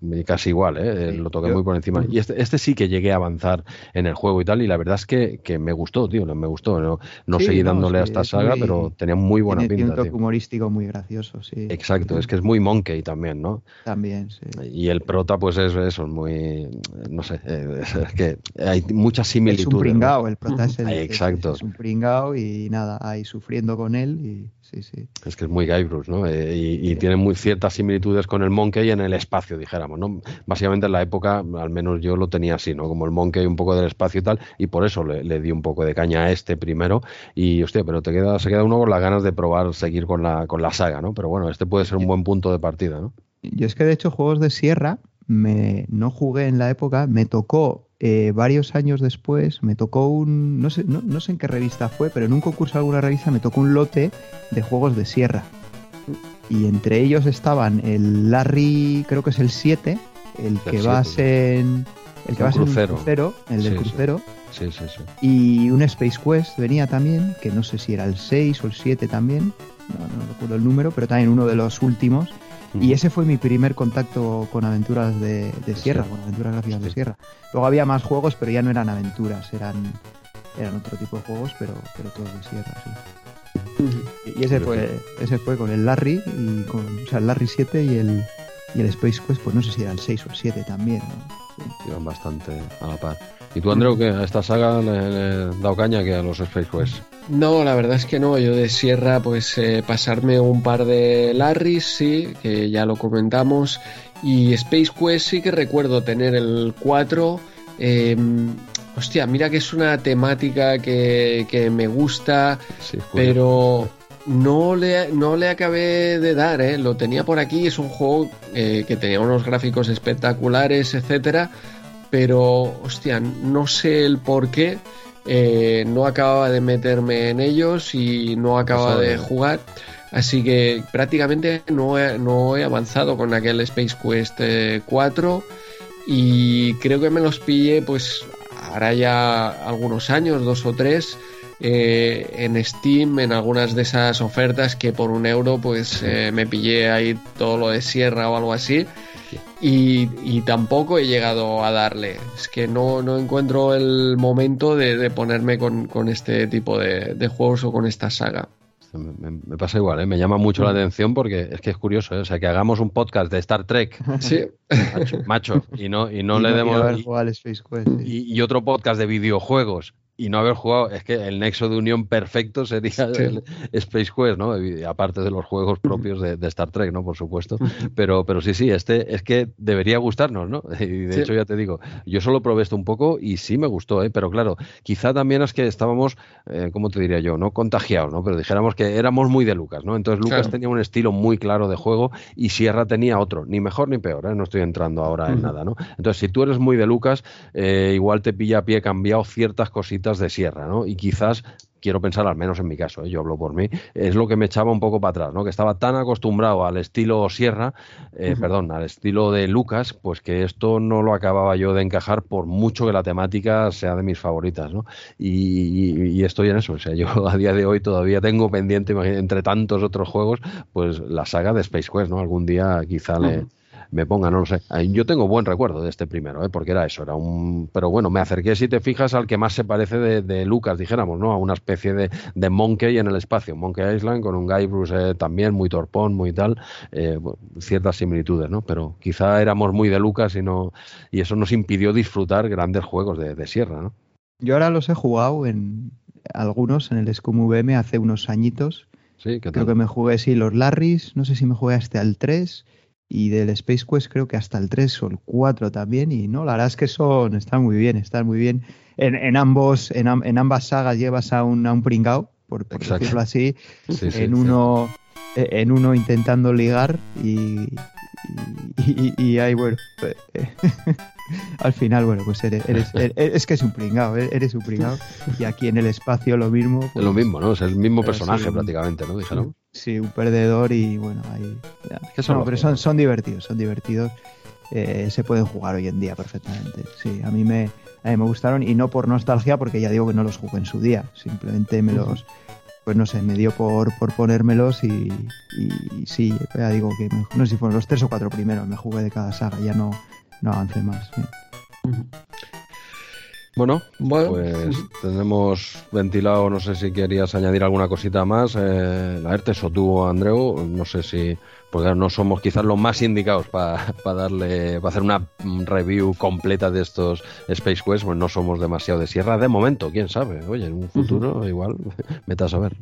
[SPEAKER 2] me, casi igual, ¿eh? Lo toqué muy por encima. Y este, este, sí que llegué a avanzar en el juego y tal, y la verdad es que, que me gustó, tío, me gustó. No, no seguí dándole a esta saga, pero tenía muy buena pinta. Tiene un
[SPEAKER 3] toque humorístico muy gracioso, sí.
[SPEAKER 2] Exacto, es que es muy monkey también, ¿no?
[SPEAKER 3] También, sí.
[SPEAKER 2] Y el prota, pues es eso, muy. No sé, es, que hay muchas similitudes. Es
[SPEAKER 3] un pringao, el prota es, el,
[SPEAKER 2] Exacto.
[SPEAKER 3] Es, un pringao y nada, ahí sufriendo con él y sí, sí.
[SPEAKER 2] Es que es muy Guybrush, ¿no? Eh, y, y, tiene muy ciertas similitudes con el Monkey en el espacio, dijéramos, ¿no? Básicamente en la época, al menos yo lo tenía así, ¿no? Como el Monkey un poco del espacio y tal, y por eso le, di un poco de caña a este primero. Y, hostia, pero te queda, se queda uno con las ganas de probar seguir con la, con la saga, ¿no? Pero bueno, este puede ser un buen punto de partida, ¿no?
[SPEAKER 3] Yo es que de hecho juegos de sierra me, no jugué en la época, me tocó eh, varios años después me tocó un, no sé, no, sé en qué revista fue, pero en un concurso de alguna revista me tocó un lote de juegos de sierra. Y entre ellos estaban el Larry, creo que es el 7, el que va en el que va a ser crucero, el del crucero.
[SPEAKER 2] Sí, sí, sí.
[SPEAKER 3] Y un Space Quest venía también, que no sé si era el 6 o el 7 también, no, no recuerdo el número, pero también uno de los últimos. Y ese fue mi primer contacto con aventuras de, sierra, con aventuras gráficas de sierra. Luego había más juegos, pero ya no eran aventuras, eran, eran otro tipo de juegos, pero, pero todos de sierra, sí. Y ese fue, ese fue con el Larry, y con, o sea, el Larry 7 y el, y el Space Quest, pues no sé si era el 6 o el 7 también.
[SPEAKER 2] ¿no? Iban bastante a la par. ¿Y tú, Andreu, que a esta saga le, he dado caña que a los Space Quest?
[SPEAKER 1] No, la verdad es que no. Yo de Sierra, pues eh, pasarme un par de Larrys, sí, que ya lo comentamos. Y Space Quest sí que recuerdo tener el 4. Em, hostia, mira que es una temática que, que me gusta, pero no le, no le acabé de dar, ¿eh? lo tenía por aquí, es un juego eh, que tenía unos gráficos espectaculares, etcétera, pero hostia, no sé el por qué, eh, no acababa de meterme en ellos y no acababa de jugar, así que prácticamente no he, no he avanzado con aquel Space Quest 4. y creo que me los pillé pues hará ya algunos años, dos o tres, eh, en Steam, en algunas de esas ofertas que por un euro pues eh, me pillé ahí todo lo de Sierra o algo así. Y, tampoco he llegado a darle. Es que no, encuentro el momento de, ponerme con, este tipo de, juegos o con esta saga.
[SPEAKER 2] Me, pasa igual, ¿eh? me llama mucho la mm. atención porque es que es curioso, ¿eh? o sea, que hagamos un podcast de Star Trek, (laughs)
[SPEAKER 1] sí.
[SPEAKER 2] macho, y no, y no le demos... Y, y, otro podcast de videojuegos y no haber jugado, es que el nexo de unión perfecto sería el Space Quest, ¿no? aparte de los juegos propios de, Star Trek, ¿no? Por supuesto. Pero, pero sí, sí, este es que debería gustarnos, ¿no? (laughs) Y de hecho ya te digo, yo solo probé esto un poco y sí me gustó, ¿eh? Pero claro, quizá también es que estábamos, eh, ¿cómo te diría yo? No contagiados, ¿no? Pero dijéramos que éramos muy de Lucas, ¿no? Entonces Lucas tenía un estilo muy claro de juego y Sierra tenía otro, ni mejor ni peor, ¿eh? No estoy entrando ahora en nada, ¿no? Entonces, si tú eres muy de Lucas, eh, igual te pilla a pie cambiado ciertas cositas de sierra, ¿no? Y quizás quiero pensar, al menos en mi caso, ¿eh? yo hablo por mí, es lo que me echaba un poco para atrás, ¿no? Que estaba tan acostumbrado al estilo Sierra, eh, perdón, al estilo de Lucas, pues que esto no lo acababa yo de encajar por mucho que la temática sea de mis favoritas, ¿no? Y, estoy en eso, o sea, yo (laughs) a día de hoy todavía tengo pendiente, entre tantos otros juegos, pues la saga de Space Quest, ¿no? Algún día quizá le me ponga, no lo sé. Yo tengo buen recuerdo de este primero, ¿eh? porque era eso, era un... Pero bueno, me acerqué, si te fijas, al que más se parece de, Lucas, dijéramos, ¿no? A una especie de, de, Monkey en el espacio, Monkey Island, con un Guy Bruce eh, también muy torpón, muy tal, eh, ciertas similitudes, ¿no? Pero quizá éramos muy de Lucas y, no, y eso nos impidió disfrutar grandes juegos de, Sierra, ¿no?
[SPEAKER 3] Yo ahora los he jugado en algunos en el Scum VM hace unos añitos.
[SPEAKER 2] Sí,
[SPEAKER 3] Creo que me jugué, sí, los Larrys, no sé si me jugué hasta el 3 y del Space Quest creo que hasta el 3 o el 4 también y no, la verdad es que son, están muy bien, están muy bien. En, en ambos, en, en, ambas sagas llevas a un, a un pringao, por, decirlo así, en uno en uno intentando ligar y, y, y, ahí bueno (laughs) al final bueno pues (laughs) eres, es que es un pringao e, eres un pringao y aquí en el espacio lo mismo
[SPEAKER 2] es lo mismo no es el mismo personaje prácticamente no dijeron
[SPEAKER 3] Sí, un perdedor y bueno, ahí. son, pero son, son divertidos, son divertidos. Eh, se pueden jugar hoy en día perfectamente. Sí, a mí me, a mí me gustaron y no por nostalgia, porque ya digo que no los jugué en su día. Simplemente me los, pues no sé, me dio por, por ponérmelos y, y, sí, ya digo que no sé si fueron los tres o cuatro primeros, me jugué de cada saga, ya no, no avancé más.
[SPEAKER 2] Bueno, pues tenemos ventilado, no sé si querías añadir alguna cosita más, eh, la ERTES o tú, Andreu, no sé si, porque no somos quizás los más indicados para darle, para hacer una review completa de estos Space Quest, pues no somos demasiado de sierra de momento, quién sabe, oye, en un futuro igual, (laughs) metas a ver.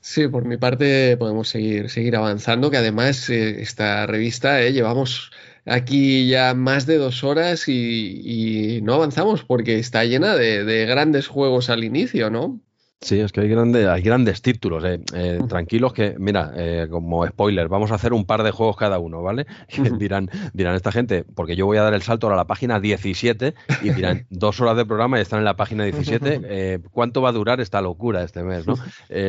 [SPEAKER 1] Sí, por mi parte podemos seguir, seguir avanzando, que además eh, esta revista eh, llevamos aquí ya más de dos horas y, no avanzamos porque está llena de, de, grandes juegos al inicio, ¿no?
[SPEAKER 2] Sí, es que hay, grandes hay grandes títulos. Eh. Eh, tranquilos que, mira, eh, como spoiler, vamos a hacer un par de juegos cada uno, ¿vale? (laughs) dirán, dirán esta gente, porque yo voy a dar el salto a la página 17 y dirán, (laughs) dos horas de programa y están en la página 17. (laughs) ¿Cuánto va a durar esta locura este mes, no?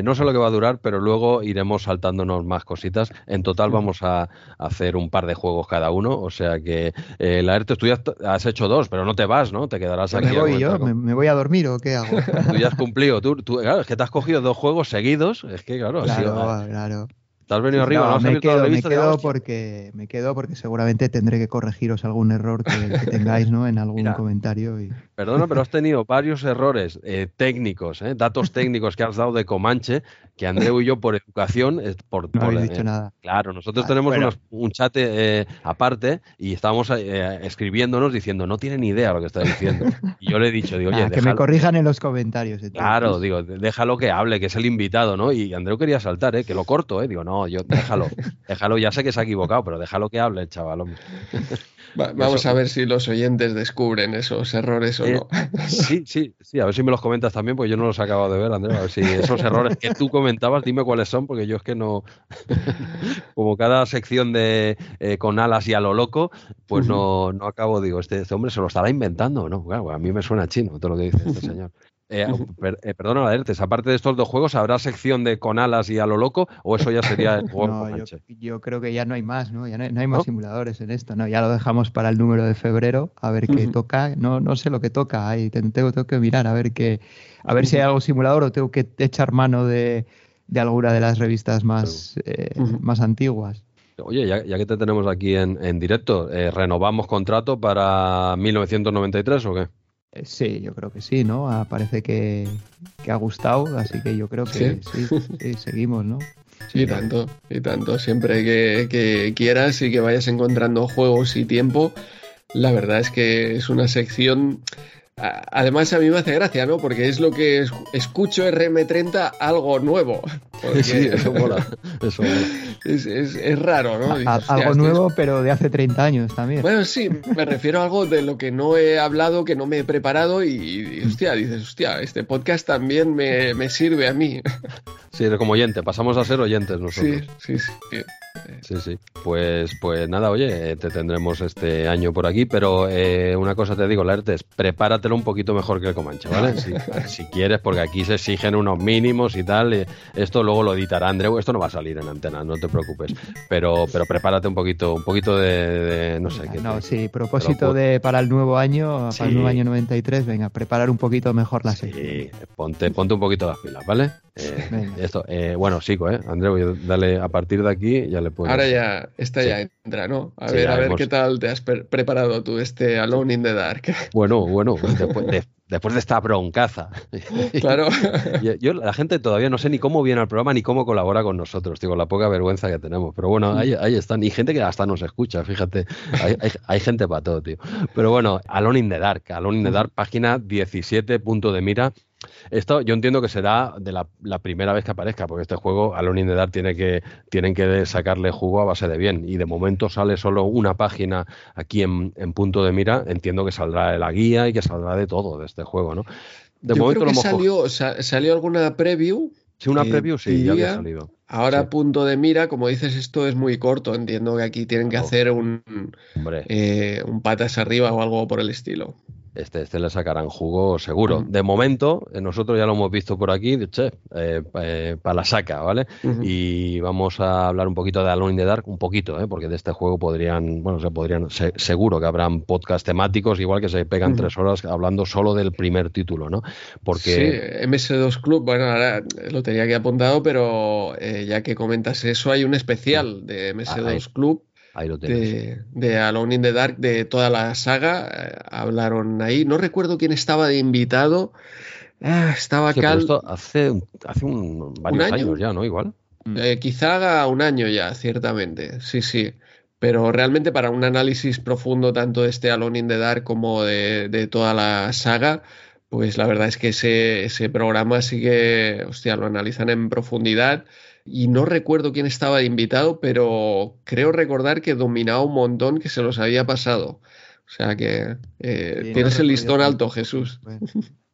[SPEAKER 2] no sé lo que va a durar, pero luego iremos saltándonos más cositas. En total vamos a hacer un par de juegos cada uno, o sea que la ERTE, tú ya has hecho dos, pero no te vas, ¿no? Te quedarás aquí.
[SPEAKER 3] ¿Me voy yo? ¿Me, voy a dormir o qué hago?
[SPEAKER 2] tú ya has cumplido, tú, tú claro, es que te has cogido dos juegos seguidos. Es que, claro,
[SPEAKER 3] claro, claro.
[SPEAKER 2] Te has venido arriba, ¿no?
[SPEAKER 3] Me, quedo, me quedo porque, me quedo porque seguramente tendré que corregiros algún error que, tengáis ¿no? en algún comentario. Y...
[SPEAKER 2] Perdona, pero has tenido varios errores eh, técnicos, eh, datos técnicos que has dado de Comanche, que Andreu y yo por educación... Por,
[SPEAKER 3] no habéis dicho nada.
[SPEAKER 2] Claro, nosotros ah, tenemos un chat eh, aparte y estábamos escribiéndonos diciendo, no tienen ni idea lo que está diciendo. Y yo le he dicho, digo, oye... (laughs)
[SPEAKER 3] que me corrijan en los comentarios.
[SPEAKER 2] Claro, digo, déjalo que hable, que es el invitado, ¿no? Y Andreu quería saltar, ¿eh? Que lo corto, ¿eh? Digo, no, yo déjalo, déjalo, ya sé que se ha equivocado, pero déjalo que hable, chaval.
[SPEAKER 1] vamos a ver si los oyentes descubren esos errores o eh, no.
[SPEAKER 2] Sí, sí, sí, a ver si me los comentas también, porque yo no los acabo de ver, Andrés. A ver si esos errores que tú comentabas, dime cuáles son, porque yo es que no. (laughs) Como cada sección de eh, con alas y a lo loco, pues no, no acabo, digo, este, este, hombre se lo estará inventando, ¿no? a mí me suena chino todo lo que dice este señor. Eh, eh, perdona, Alertes, aparte de estos dos juegos, ¿habrá sección de con alas y a lo loco? ¿O eso ya sería el (laughs) juego
[SPEAKER 3] no, yo, creo que ya no hay más, ¿no? Ya no hay, más simuladores en esto, ¿no? Ya lo dejamos para el número de febrero, a ver qué toca. No, no sé lo que toca, ahí tengo, tengo que mirar a ver qué, a ver si hay algo simulador o tengo que echar mano de, alguna de las revistas más, eh, más antiguas.
[SPEAKER 2] Oye, ya, que te tenemos aquí en, en directo, ¿renovamos contrato para 1993 o qué?
[SPEAKER 3] Eh, sí, yo creo que sí, ¿no? Ah, parece que, ha gustado, así que yo creo que sí, seguimos, ¿no?
[SPEAKER 1] Sí, tanto, y tanto. Siempre que, que, quieras y que vayas encontrando juegos y tiempo, la verdad es que es una sección Además, a mí me hace gracia, ¿no? Porque es lo que escucho RM30 algo nuevo. (laughs)
[SPEAKER 2] Sí, (laughs) eso mola. Eso
[SPEAKER 1] Es, raro, ¿no?
[SPEAKER 3] algo nuevo, pero de hace 30 años también.
[SPEAKER 1] Bueno, sí, me refiero a algo de lo que no he hablado, que no me he preparado y, hostia, dices, hostia, este podcast también me, me sirve a mí. (laughs)
[SPEAKER 2] Sí, como oyente, pasamos a ser oyentes nosotros.
[SPEAKER 1] Sí, sí, sí.
[SPEAKER 2] Sí, sí. Pues, pues nada, oye, te tendremos este año por aquí, pero eh, una cosa te digo, Laertes, prepáratelo un poquito mejor que el Comanche, ¿vale? (laughs) Si, quieres, porque aquí se exigen unos mínimos y tal. esto luego lo editará Andreu, esto no va a salir en antena, no te preocupes. Pero, pero prepárate un poquito, un poquito de, no sé qué.
[SPEAKER 3] No, sí, propósito de para el nuevo año, para el nuevo año 93, venga, preparar un poquito mejor la serie.
[SPEAKER 2] Sí, ponte, ponte un poquito las pilas, ¿vale? Eh, esto, eh, bueno, sigo, ¿eh? Andreu, dale a partir de aquí, ya le puedes.
[SPEAKER 1] Ahora ya, esta ya entra, ¿no? A ver, a ver qué tal te has preparado tú este Alone in the Dark. (laughs)
[SPEAKER 2] Bueno, bueno, después de, esta broncaza. (laughs)
[SPEAKER 1] Claro. (laughs)
[SPEAKER 2] yo, la gente todavía no sé ni cómo viene al programa ni cómo colabora con nosotros, digo, la poca vergüenza que tenemos. Pero bueno, ahí, ahí están. Y gente que hasta nos escucha, fíjate. Hay, hay, gente para todo, tío. Pero bueno, Alone in the Dark. Alone in the Dark, página 17, punto de mira. Esto yo entiendo que será de la, primera vez que aparezca, porque este juego Alone in the Dark tiene que, tienen que sacarle jugo a base de bien. Y de momento sale solo una página aquí en, punto de mira. Entiendo que saldrá de la guía y que saldrá de todo de este juego, ¿no?
[SPEAKER 1] De momento creo que salió, salió alguna preview.
[SPEAKER 2] Sí, una preview sí, ya había salido.
[SPEAKER 1] Ahora punto de mira, como dices, esto es muy corto. Entiendo que aquí tienen que hacer un, eh, un patas arriba o algo por el estilo
[SPEAKER 2] este, este le sacarán jugo seguro. De momento, eh, nosotros ya lo hemos visto por aquí, che, eh, eh, para la saca, ¿vale? Y vamos a hablar un poquito de Alone in the Dark, un poquito, ¿eh? porque de este juego podrían, bueno, se podrían, seguro que habrán podcast temáticos, igual que se pegan tres horas hablando solo del primer título, ¿no?
[SPEAKER 1] Porque... Sí, MS2 Club, bueno, ahora lo tenía aquí apuntado, pero ya que comentas eso, hay un especial de MS2 Club de, Alone in the Dark, de toda la saga, eh, hablaron ahí. No recuerdo quién estaba de invitado. Ah, estaba Cal.
[SPEAKER 2] hace, hace un, varios años ya, ¿no? Igual.
[SPEAKER 1] Eh, quizá haga un año ya, ciertamente. Sí, sí. Pero realmente para un análisis profundo tanto de este Alone in the Dark como de, de toda la saga, pues la verdad es que ese, ese programa sí que, hostia, lo analizan en profundidad y no recuerdo quién estaba de invitado, pero creo recordar que dominaba un montón que se los había pasado. O sea que eh, tienes el listón alto, Jesús.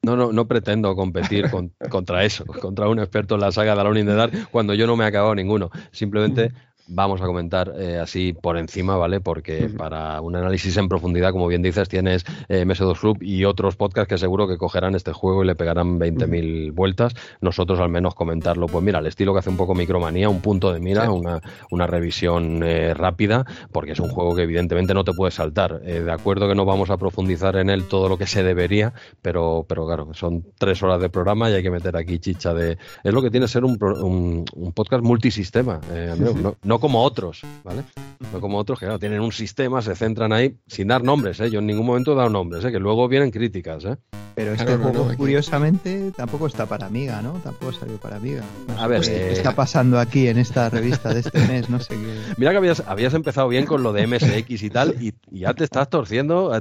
[SPEAKER 2] No, no, no pretendo competir (laughs) contra eso, contra un experto en la saga de Alone in the Dark, cuando yo no me he acabado ninguno. Simplemente vamos a comentar eh, así por encima, ¿vale? Porque para un análisis en profundidad, como bien dices, tienes eh, MS2 Club y otros podcasts que seguro que cogerán este juego y le pegarán 20.000 vueltas. Nosotros al menos comentarlo, pues mira, el estilo que hace un poco Micromanía, un punto de mira, una, una, revisión eh, rápida, porque es un juego que evidentemente no te puedes saltar. de acuerdo que no vamos a profundizar en él todo lo que se debería, pero, pero claro, son tres horas de programa y hay que meter aquí chicha de... Es lo que tiene ser un, un, podcast multisistema, no, no como otros, ¿vale? No como otros que tienen un sistema, se centran ahí sin dar nombres, ¿eh? Yo en ningún momento he dado nombres, ¿eh? Que luego vienen críticas, ¿eh?
[SPEAKER 3] Pero este juego, curiosamente, tampoco está para Amiga, ¿no? Tampoco salió para Amiga.
[SPEAKER 2] a ver,
[SPEAKER 3] ¿qué está eh, pasando aquí en esta revista de este mes? No sé qué.
[SPEAKER 2] Mira que habías, habías empezado bien con lo de MSX y tal, y, ya te estás torciendo.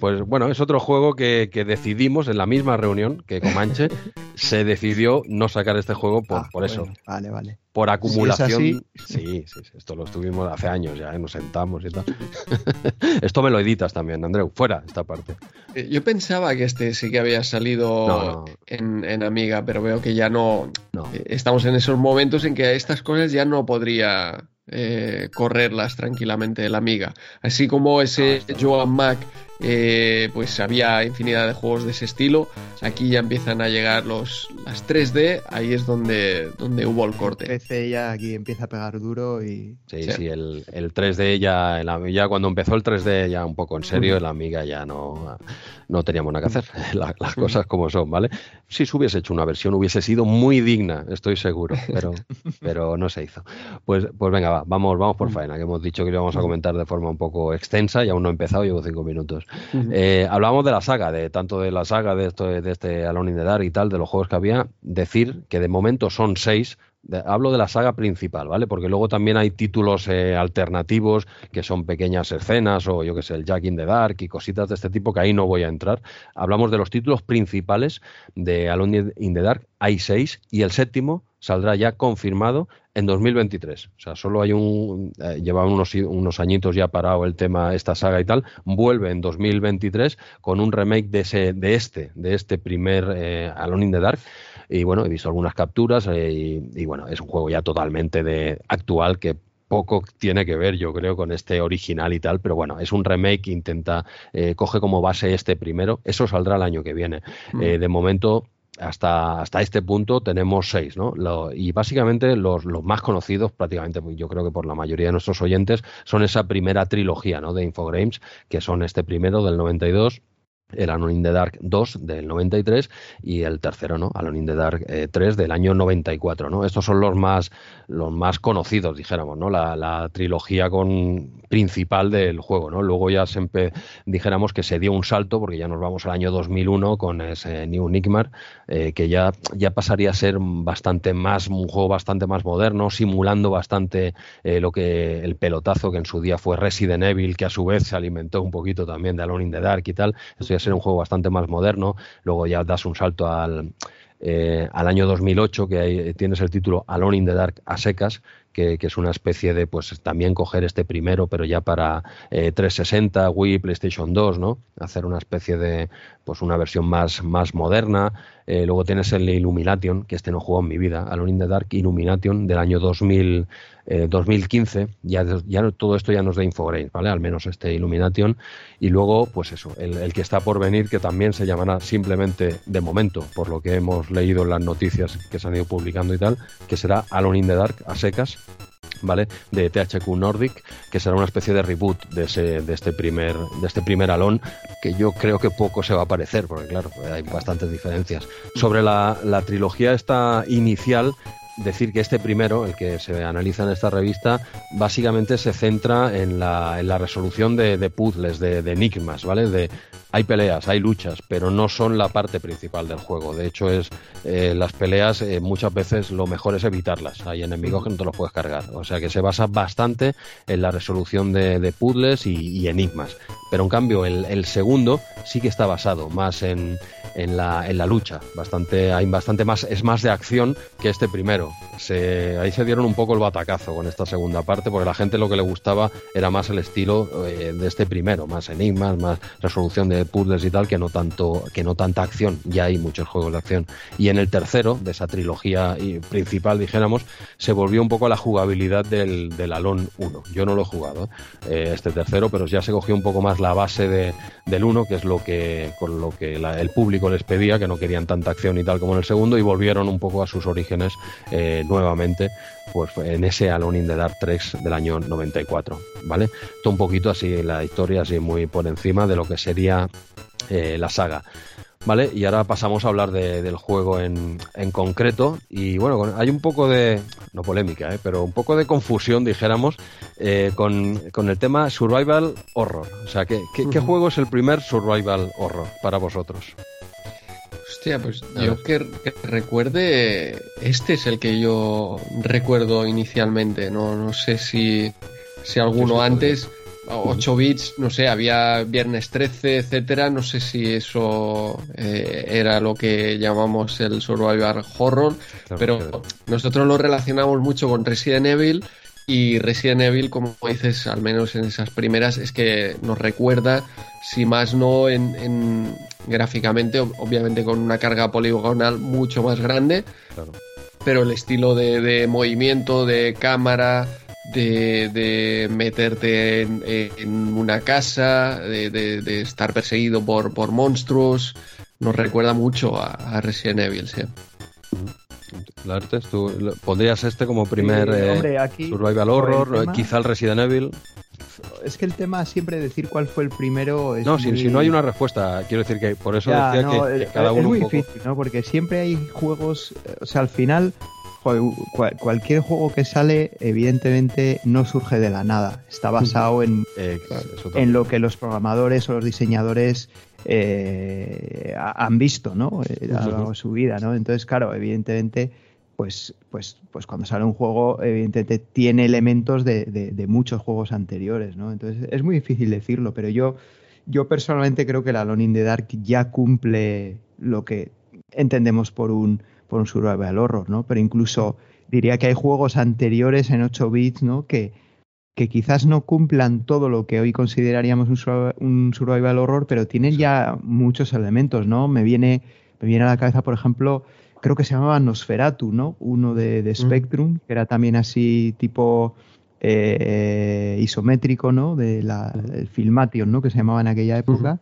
[SPEAKER 2] Pues bueno, es otro juego que, decidimos en la misma reunión que Comanche se decidió no sacar este juego por, ah, por eso.
[SPEAKER 3] vale, vale
[SPEAKER 2] por acumulación. sí, sí, sí, esto lo estuvimos hace años ya, ¿eh? nos sentamos y tal. (laughs) esto me lo editas también, Andreu, fuera esta parte.
[SPEAKER 1] Eh, yo pensaba que este sí que había salido En, Amiga, pero veo que ya no, eh, Estamos en esos momentos en que estas cosas ya no podría correrlas tranquilamente la Amiga. Así como ese Joan Mac eh, pues había infinidad de juegos de ese estilo. Aquí ya empiezan a llegar los las 3D, ahí es donde, donde hubo el corte.
[SPEAKER 3] El 3D ya aquí empieza a pegar duro y...
[SPEAKER 2] Sí, sí, el, 3D ya, ya cuando empezó el 3D ya un poco en serio, la amiga ya no, no teníamos nada que hacer, (laughs) las cosas como son, ¿vale? Si se hubiese hecho una versión hubiese sido muy digna, estoy seguro, pero, (laughs) pero no se hizo. Pues, pues venga, vamos, vamos por faena, que hemos dicho que íbamos a comentar de forma un poco extensa y aún no he empezado, llevo cinco minutos. Eh, hablábamos de la saga, de tanto de la saga de, esto, de este Alone in the Dark y tal, de los juegos que había, decir que de momento son seis, hablo de la saga principal, ¿vale? Porque luego también hay títulos eh, alternativos que son pequeñas escenas o yo que sé, el Jack in the Dark y cositas de este tipo que ahí no voy a entrar. Hablamos de los títulos principales de Alone in the Dark. Hay seis y el séptimo saldrá ya confirmado en 2023. O sea, solo hay un. Eh, lleva unos, unos añitos ya parado el tema, esta saga y tal. Vuelve en 2023 con un remake de, ese, de este, de este primer eh, Alone in the Dark. Y bueno, he visto algunas capturas eh, y, bueno, es un juego ya totalmente de actual que poco tiene que ver, yo creo, con este original y tal, pero bueno, es un remake que intenta, coge como base este primero, eso saldrá el año que viene. Mm. de momento, hasta, hasta este punto tenemos seis, ¿no? y básicamente los, los, más conocidos, prácticamente yo creo que por la mayoría de nuestros oyentes, son esa primera trilogía, ¿no? De Infogrames, que son este primero del 92, el Alone in the Dark 2 del 93 y el tercero, ¿no? Alone in the Dark 3 eh, del año 94, ¿no? Estos son los más los más conocidos, dijéramos, ¿no? La, la trilogía con principal del juego, ¿no? Luego ya siempre dijéramos que se dio un salto porque ya nos vamos al año 2001 con ese New Nightmare eh, que ya ya pasaría a ser bastante más un juego bastante más moderno, simulando bastante eh, lo que el pelotazo que en su día fue Resident Evil, que a su vez se alimentó un poquito también de Alone in the Dark y tal. Esto ya ser un juego bastante más moderno. Luego ya das un salto al, eh, al año 2008, que tienes el título Alone in the Dark a secas, que, es una especie de, pues también coger este primero, pero ya para 360, eh, Wii, PlayStation 2, ¿no? Hacer una especie de, pues una versión más, más moderna. Eh, luego tienes el Illumination, que este no jugó en mi vida, Alone in the Dark Illumination del año 2000, 2015. Eh, ya, ya todo esto ya nos da Infogrames, ¿vale? Al menos este Illumination. Y luego, pues eso, el, el, que está por venir, que también se llamará simplemente de momento, por lo que hemos leído en las noticias que se han ido publicando y tal, que será Alone in the Dark a secas ¿vale? De THQ Nordic, que será una especie de reboot de, ese, de este primer de este primer alón, que yo creo que poco se va a parecer, porque claro, hay bastantes diferencias. Sobre la, la trilogía esta inicial, decir que este primero, el que se analiza en esta revista, básicamente se centra en la, en la resolución de, de puzzles, de, de, enigmas, ¿vale? De, hay peleas, hay luchas, pero no son la parte principal del juego. De hecho, es eh, las peleas eh, muchas veces lo mejor es evitarlas. Hay enemigos que no te los puedes cargar. O sea que se basa bastante en la resolución de, puzzles y, enigmas. Pero en cambio, el, segundo sí que está basado más en, en, la, en la lucha. Bastante, hay bastante más, es más de acción que este primero. Se, ahí se dieron un poco el batacazo con esta segunda parte, porque la gente lo que le gustaba era más el estilo eh, de este primero, más enigmas, más resolución de puzzles y tal, que no tanto, que no tanta acción. Ya hay muchos juegos de acción. Y en el tercero, de esa trilogía principal, dijéramos, se volvió un poco a la jugabilidad del, del Alon 1. Yo no lo he jugado, eh, este tercero, pero ya se cogió un poco más la base de, del 1, que es lo que, con lo que el público les pedía, que no querían tanta acción y tal como en el segundo, y volvieron un poco a sus orígenes eh, nuevamente pues en ese Alone in the Dark 3 del año 94, ¿vale? Todo un poquito así la historia así muy por encima de lo que sería eh, la saga. ¿Vale? Y ahora pasamos a hablar del juego en, en, concreto. Y bueno, hay un poco de, no polémica, ¿eh? pero un poco de confusión, dijéramos, eh, con, con, el tema Survival Horror. O sea, ¿qué, qué, juego es el primer Survival Horror para vosotros?
[SPEAKER 1] Hostia, pues yo que, recuerde, este es el que yo recuerdo inicialmente. No, no sé si, si alguno antes. 8 bits, no sé, había Viernes 13, etcétera. No sé si eso eh, era lo que llamamos el Survival Horror, pero nosotros lo relacionamos mucho con Resident Evil. Y Resident Evil, como dices, al menos en esas primeras, es que nos recuerda, si más no en, gráficamente, obviamente con una carga poligonal mucho más grande, pero el estilo de, de movimiento, de cámara, de, meterte en, una casa, de, estar perseguido por, por monstruos. Nos recuerda mucho a, Resident Evil, sí.
[SPEAKER 2] ¿tú pondrías este como primer eh, survival horror? quizá el Resident Evil
[SPEAKER 3] es que el tema siempre decir cuál fue el primero.
[SPEAKER 2] no, si, no hay una respuesta, quiero decir que por eso decía que, cada uno.
[SPEAKER 3] Es muy difícil, ¿no? Porque siempre hay juegos. O sea, al final, cualquier juego que sale, evidentemente, no surge de la nada. Está basado en, eh, en lo que los programadores o los diseñadores eh, han visto, ¿no? Eh, a lo largo de su vida, ¿no? Entonces, claro, evidentemente pues, pues, pues cuando sale un juego, evidentemente tiene elementos de, muchos juegos anteriores, ¿no? Entonces es muy difícil decirlo, pero yo, yo personalmente creo que la Alone in the Dark ya cumple lo que entendemos por un, por un survival horror, ¿no? Pero incluso diría que hay juegos anteriores en 8 bits, ¿no? Que, que quizás no cumplan todo lo que hoy consideraríamos un, un survival horror, pero tienen ya muchos elementos, ¿no? Me viene, me viene a la cabeza, por ejemplo, creo que se llamaba Nosferatu, ¿no? Uno de, de Spectrum, que era también así tipo eh, isométrico, ¿no? De la, el Filmation, ¿no? Que se llamaba en aquella época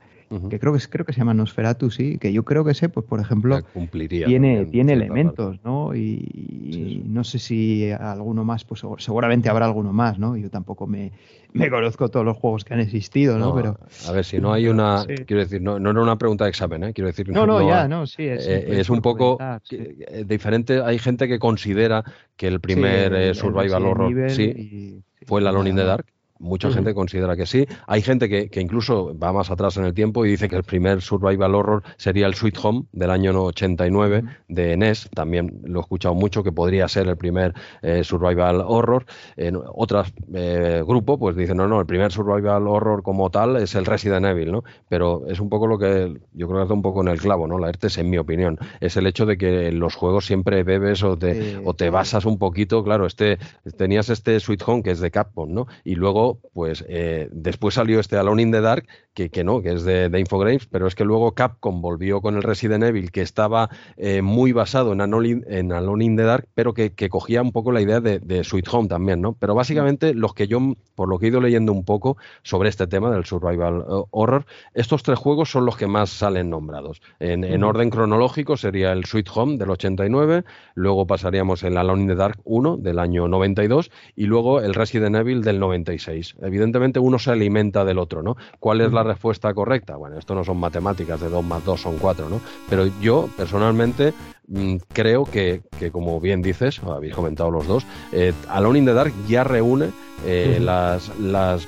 [SPEAKER 3] que creo que creo que se llama Nosferatu, sí, que yo creo que sé, pues por ejemplo, tiene, tiene elementos, ¿no? Y, no sé si alguno más, pues seguramente habrá alguno más, ¿no? Yo tampoco me, me conozco todos los juegos que han existido, ¿no? Pero
[SPEAKER 2] a ver, si no hay una, quiero decir, no, no era una pregunta de examen, ¿eh? Quiero decir,
[SPEAKER 3] no, no, ya, no, sí,
[SPEAKER 2] es, eh, un poco eh, diferente. Hay gente que considera que el primer eh, survival horror, sí, fue la Alone in the Dark Mucha gente considera que sí. Hay gente que, que, incluso va más atrás en el tiempo y dice que el primer survival horror sería el Sweet Home del año 89 de NES. También lo he escuchado mucho que podría ser el primer eh, survival horror. En otros eh, grupos pues dicen, no, no, el primer survival horror como tal es el Resident Evil, ¿no? Pero es un poco lo que yo creo que está un poco en el clavo, ¿no? La ERTES, en mi opinión. Es el hecho de que en los juegos siempre bebes o te, o te basas un poquito. Claro, este tenías este Sweet Home que es de Capcom, ¿no? Y luego pues eh, después salió este Alone in the Dark, que, que no, que es de, Infogrames, pero es que luego Capcom volvió con el Resident Evil, que estaba eh, muy basado en Alone, en Alone in the Dark, pero que, cogía un poco la idea de, Sweet Home también, ¿no? Pero básicamente los que yo, por lo que he ido leyendo un poco sobre este tema del survival eh, horror, estos tres juegos son los que más salen nombrados. En, orden cronológico sería el Sweet Home del 89, luego pasaríamos el Alone in the Dark 1 del año 92 y luego el Resident Evil del 96 evidentemente uno se alimenta del otro, ¿no? ¿Cuál es la respuesta correcta? Bueno, esto no son matemáticas de 2 más 2 son 4, ¿no? Pero yo personalmente mm, creo que, como bien dices, habéis comentado los dos, eh, Alone in the Dark ya reúne eh, las, las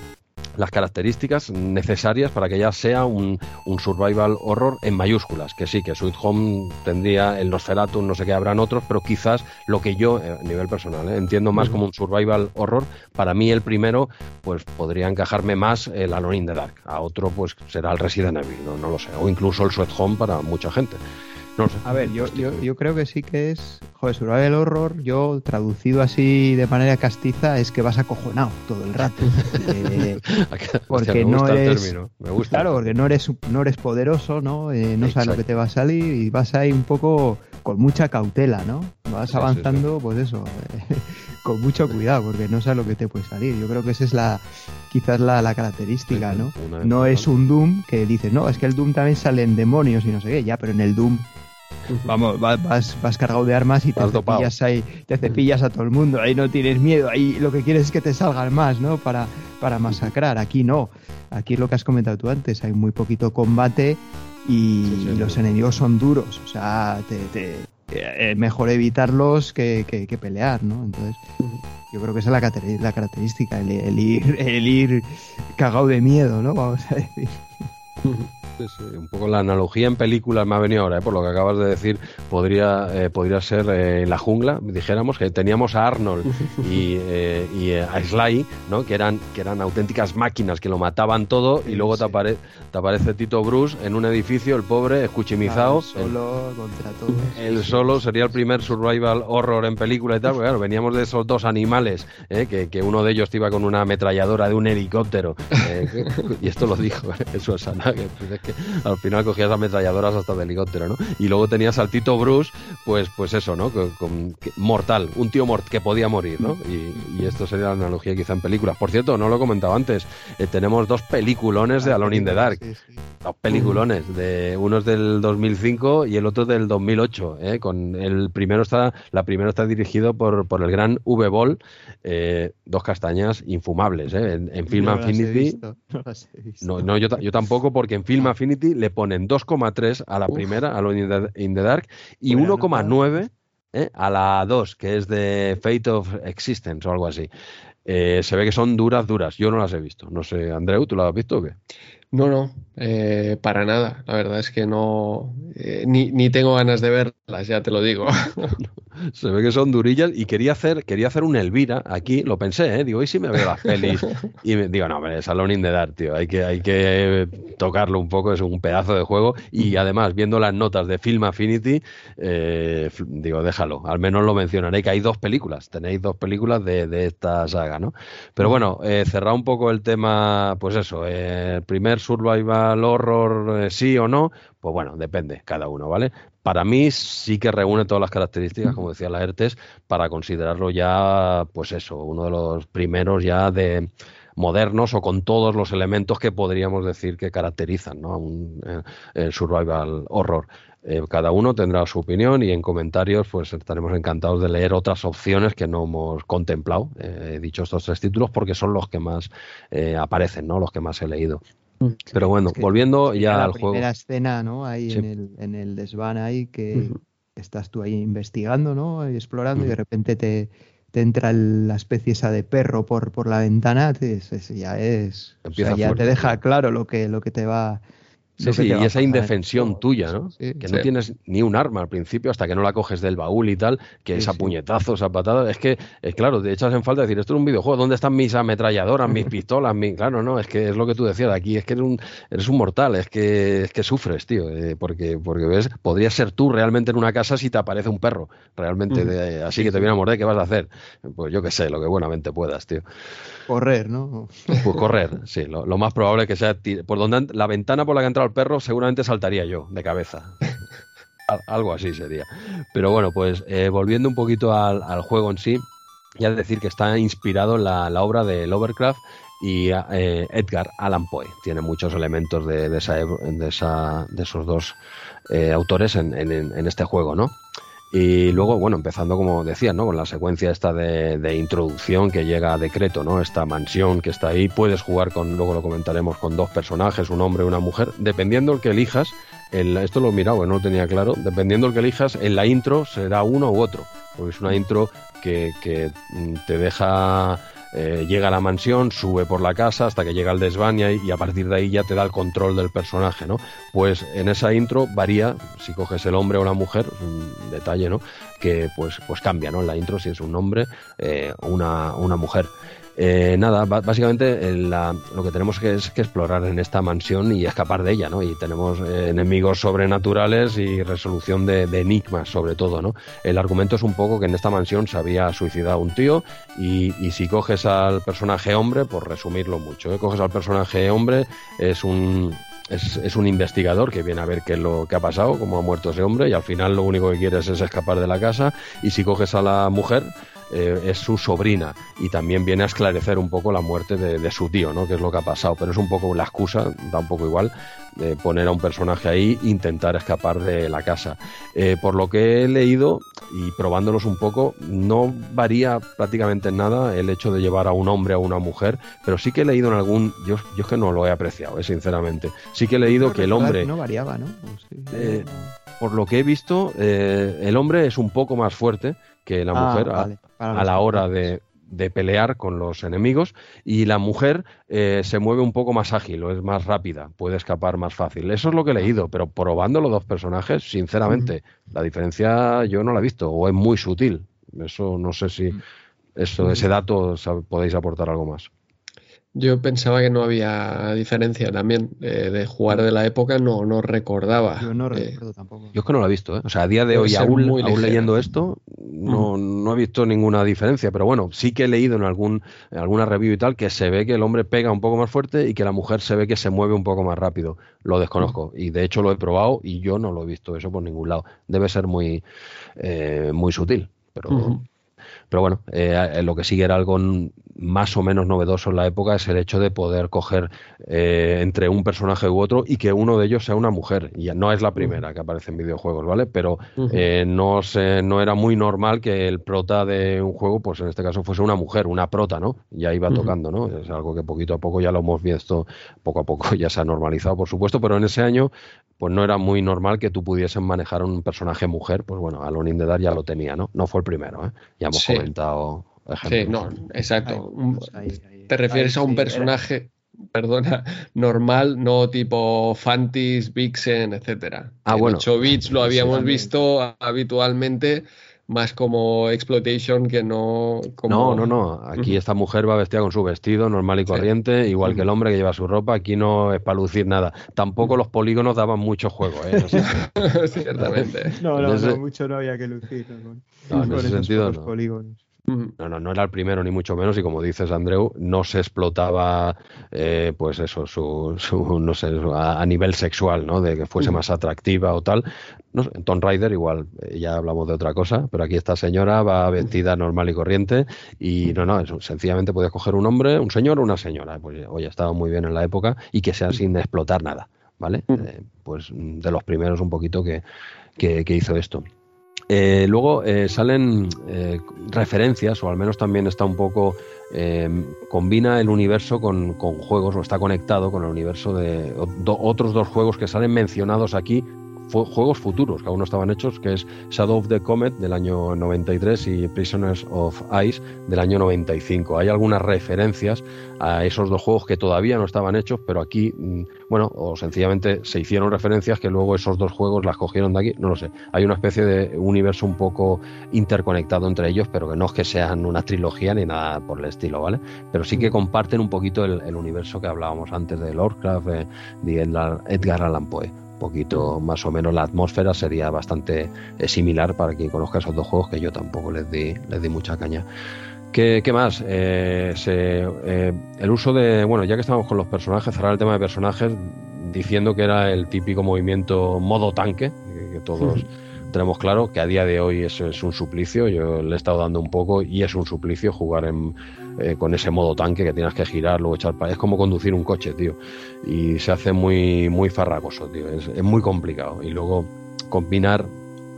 [SPEAKER 2] las características necesarias para que ya sea un, survival horror en mayúsculas. Que sí, que Sweet Home tendría el Nosferatu, no sé qué habrán otros, pero quizás lo que yo, eh, a nivel personal, eh, entiendo más como un survival horror, para mí el primero, pues podría encajarme más el Alone in the Dark. A otro, pues será el Resident Evil, no, no lo sé. O incluso el Sweet Home para mucha gente.
[SPEAKER 3] A ver, yo, yo, creo que sí que es. Joder, Survival Horror, yo traducido así de manera castiza, es que vas acojonado todo el rato. Eh, (laughs) porque no eres. Me gusta. Claro, porque no eres, no eres poderoso, ¿no? Eh, no sabes lo que te va a salir y vas ahí un poco con mucha cautela, ¿no? Vas avanzando, pues eso, (laughs) con mucho cuidado, porque no sabes lo que te puede salir. Yo creo que esa es la quizás la, la característica, ¿no? No es un Doom que dices, no, es que el Doom también salen demonios y no sé qué, ya, pero en el Doom Vamos, vas, vas cargado de armas y te cepillas ahí, te cepillas a todo el mundo, ahí no tienes miedo, ahí lo que quieres es que te salgan más, ¿no? Para, para masacrar. Aquí no. Aquí es lo que has comentado tú antes, hay muy poquito combate y los enemigos son duros. O sea, te, eh, mejor evitarlos que, que, pelear, ¿no? Entonces, yo creo que esa es la, la característica, el, el, ir, el ir cagado de miedo, ¿no? Vamos a decir.
[SPEAKER 2] Un poco la analogía en películas me ha venido ahora, ¿eh? por lo que acabas de decir, podría, eh, podría ser eh, en la jungla, dijéramos que teníamos a Arnold (laughs) y, a Sly, ¿no? que, eran, que eran auténticas máquinas que lo mataban todo y luego te, te, aparece Tito Bruce en un edificio, el pobre, escuchimizado.
[SPEAKER 3] solo contra todos. (laughs)
[SPEAKER 2] Él solo sería el primer survival horror en película y tal, porque claro, veníamos de esos dos animales, que, que, uno de ellos iba con una ametralladora de un helicóptero, (laughs) y esto lo dijo, eso es, que al final cogías ametralladoras hasta de helicóptero, ¿no? Y luego tenías al Tito Bruce, pues, pues eso, ¿no? Con, mortal, un tío mort que podía morir, ¿no? Y, esto sería la analogía quizá en películas. Por cierto, no lo he comentado antes, eh, tenemos dos peliculones de Alone in the Dark. Dos peliculones, de uno es del 2005 y el otro del 2008, ¿eh? Con el primero está, la primera está dirigido por, por el gran V-Ball, eh, dos castañas infumables, ¿eh? En, Film Affinity. No, (laughs) no, yo, yo, tampoco, porque en Film Affinity le ponen 2,3 a la primera, a lo in the, Dark, y 1,9 ¿eh? a la 2, que es de Fate of Existence o algo así. Eh, se ve que son duras, duras. Yo no las he visto. No sé, Andreu, ¿tú las has visto o qué?
[SPEAKER 1] No, no, eh, para nada. La verdad es que no, eh, ni, ni, tengo ganas de verlas, ya te lo digo. (laughs)
[SPEAKER 2] Se ve que son durillas y quería hacer, quería hacer un Elvira aquí, lo pensé, ¿eh? digo, ¿y si me veo las pelis? (laughs) Y me, digo, no, hombre, Salón in the Dark, tío, hay que, hay que tocarlo un poco, es un pedazo de juego. Y además, viendo las notas de Film Affinity, digo, déjalo, al menos lo mencionaré, que hay dos películas, tenéis dos películas de, de esta saga, ¿no? Pero bueno, cerrar un poco el tema, pues eso, el primer survival horror, eh, sí o no, pues bueno, depende cada uno, ¿vale? Para mí sí que reúne todas las características, como decía la ERTES, para considerarlo ya, pues eso, uno de los primeros ya de modernos o con todos los elementos que podríamos decir que caracterizan ¿no? un eh, survival horror. Eh, cada uno tendrá su opinión y en comentarios pues estaremos encantados de leer otras opciones que no hemos contemplado. he dicho estos tres títulos porque son los que más aparecen, ¿no? los que más he leído. Pero bueno, volviendo ya al juego.
[SPEAKER 3] La primera escena, ¿no? Ahí en, el, en el desván ahí que estás tú ahí investigando, ¿no? Y explorando y de repente te, te entra la especie esa de perro por, por la ventana, ya es... ya te deja claro lo que, lo que te va
[SPEAKER 2] Sí, sí, y esa indefensión tuya, ¿no? que no tienes ni un arma al principio hasta que no la coges del baúl y tal, que es a puñetazos, a patadas. Es que, es claro, te echas en falta decir, esto es un videojuego, ¿dónde están mis ametralladoras, mis (laughs) pistolas? Mi... Claro, no, es que es lo que tú decías aquí, es que eres un, eres un mortal, es que, es que sufres, tío, eh, porque, porque ves, podría ser tú realmente en una casa si te aparece un perro, realmente, así que te viene a morder, ¿qué vas a hacer? Pues yo qué sé, lo que buenamente puedas, tío.
[SPEAKER 3] Correr, ¿no?
[SPEAKER 2] Pues correr, sí, lo, más probable es que sea por donde la ventana por la que entra el perro seguramente saltaría yo de cabeza. Algo así sería. Pero bueno, pues eh, volviendo un poquito al, juego en sí, ya decir que está inspirado en la, obra de Lovecraft y eh, Edgar Allan Poe. Tiene muchos elementos de, esa, de, esa, de esos dos eh, autores en, en, este juego, ¿no? Y luego, bueno, empezando como decía, ¿no? Con la secuencia esta de, introducción que llega a decreto, ¿no? Esta mansión que está ahí, puedes jugar con, luego lo comentaremos, con dos personajes, un hombre y una mujer, dependiendo el que elijas, esto lo he mirado, no lo tenía claro, dependiendo el que elijas, en la intro será uno u otro, porque es una intro que, que te deja eh, llega a la mansión, sube por la casa hasta que llega al desván y, a partir de ahí ya te da el control del personaje, ¿no? Pues en esa intro varía si coges el hombre o la mujer, un detalle, ¿no? Que pues, pues cambia, ¿no? En la intro si es un hombre eh, o una, una mujer. Eh, nada, básicamente lo que tenemos que es que explorar en esta mansión y escapar de ella, ¿no? Y tenemos eh, enemigos sobrenaturales y resolución de, enigmas, sobre todo, ¿no? El argumento es un poco que en esta mansión se había suicidado un tío y, si coges al personaje hombre, por resumirlo mucho, ¿eh? coges al personaje hombre, es un, es, un investigador que viene a ver qué es lo que ha pasado, cómo ha muerto ese hombre, y al final lo único que quieres es escapar de la casa. Y si coges a la mujer, eh, es su sobrina y también viene a esclarecer un poco la muerte de, su tío, ¿no? Que es lo que ha pasado, pero es un poco la excusa, da un poco igual, de poner a un personaje ahí e intentar escapar de la casa. Eh, por lo que he leído y probándolos un poco, no varía prácticamente en nada el hecho de llevar a un hombre a una mujer, pero sí que he leído en algún, yo, yo es que no lo he apreciado, eh, sinceramente. Sí que he leído que el hombre...
[SPEAKER 3] No variaba, ¿no?
[SPEAKER 2] por lo que he visto, el hombre es un poco más fuerte, que la ah, mujer a, la hora de, pelear con los enemigos y la mujer eh, se mueve un poco más ágil o es más rápida, puede escapar más fácil. Eso es lo que he leído, pero probando los dos personajes, sinceramente, la diferencia yo no la he visto o es muy sutil. Eso no sé si eso, ese dato podéis aportar algo más.
[SPEAKER 1] Yo pensaba que no había diferencia también de jugar de la época, no, no recordaba.
[SPEAKER 3] Yo no eh, recuerdo tampoco.
[SPEAKER 2] Yo es que no lo he visto, ¿eh? O sea, a día de hoy, aún, leyendo esto, no, no, he visto ninguna diferencia. Pero bueno, sí que he leído en algún, alguna review y tal que se ve que el hombre pega un poco más fuerte y que la mujer se ve que se mueve un poco más rápido. Lo desconozco. Y de hecho lo he probado y yo no lo he visto eso por ningún lado. Debe ser muy, eh, muy sutil. Pero, pero bueno, eh, lo que sigue era algo más o menos novedoso en la época es el hecho de poder coger eh, entre un personaje u otro y que uno de ellos sea una mujer. Y no es la primera que aparece en videojuegos, ¿vale? Pero eh, no, se, no era muy normal que el prota de un juego, pues en este caso fuese una mujer, una prota, ¿no? Ya iba tocando, ¿no? Es algo que poquito a poco ya lo hemos visto, poco a poco (laughs) ya se ha normalizado, por supuesto, pero en ese año pues no era muy normal que tú pudieses manejar un personaje mujer, pues bueno, Alone in the Dark ya lo tenía, ¿no? No fue el primero, ¿eh? Ya hemos comentado
[SPEAKER 1] Sí, no, exacto. Pues Te refieres a un personaje, perdona, normal, no tipo Fantis, Vixen, etcétera.
[SPEAKER 2] Ah, bueno.
[SPEAKER 1] 8 bits lo habíamos visto habitualmente más como exploitation que no
[SPEAKER 2] como... No, no, no. Aquí esta mujer va vestida con su vestido normal y corriente, igual que el hombre que lleva su ropa. Aquí no es para lucir nada. Tampoco los polígonos daban mucho juego, ¿eh? (laughs)
[SPEAKER 1] Ciertamente.
[SPEAKER 3] No, no, no, mucho no había que lucir.
[SPEAKER 2] No, en ese sentido no. polígonos. No, no, no era el primero ni mucho menos y como dices Andreu, no se explotaba eh, pues eso, su, no sé, a, nivel sexual, ¿no? De que fuese más atractiva o tal. No, en Tomb Raider igual, eh, ya hablamos de otra cosa, pero aquí esta señora va vestida normal y corriente y no, no, sencillamente puedes coger un hombre, un señor o una señora. Pues oye, estaba muy bien en la época y que sea sin explotar nada, ¿vale? Eh, pues de los primeros un poquito que, que hizo esto. Eh, luego eh, salen eh, referencias, o al menos también está un poco, combina el universo con, juegos, o está conectado con el universo de otros dos juegos que salen mencionados aquí juegos futuros que aún no estaban hechos, que es Shadow of the Comet del año 93 y Prisoners of Ice del año 95. Hay algunas referencias a esos dos juegos que todavía no estaban hechos, pero aquí, mm, bueno, o sencillamente se hicieron referencias que luego esos dos juegos las cogieron de aquí, no lo sé. Hay una especie de universo un poco interconectado entre ellos, pero que no es que sean una trilogía ni nada por el estilo, ¿vale? Pero sí que comparten un poquito el, universo que hablábamos antes de Lovecraft, de Edgar Allan Poe poquito más o menos la atmósfera sería bastante eh, similar para quien conozca esos dos juegos que yo tampoco les di, les di mucha caña. ¿Qué, más? Eh, eh, el uso de, bueno, ya que estamos con los personajes, cerrar el tema de personajes diciendo que era el típico movimiento modo tanque, que, todos tenemos claro, que a día de hoy eso es un suplicio, yo le he estado dando un poco y es un suplicio jugar en, eh, con ese modo tanque que tienes que girar, luego echar para... Es como conducir un coche, tío. Y se hace muy, muy farragoso, tío. Es, muy complicado. Y luego combinar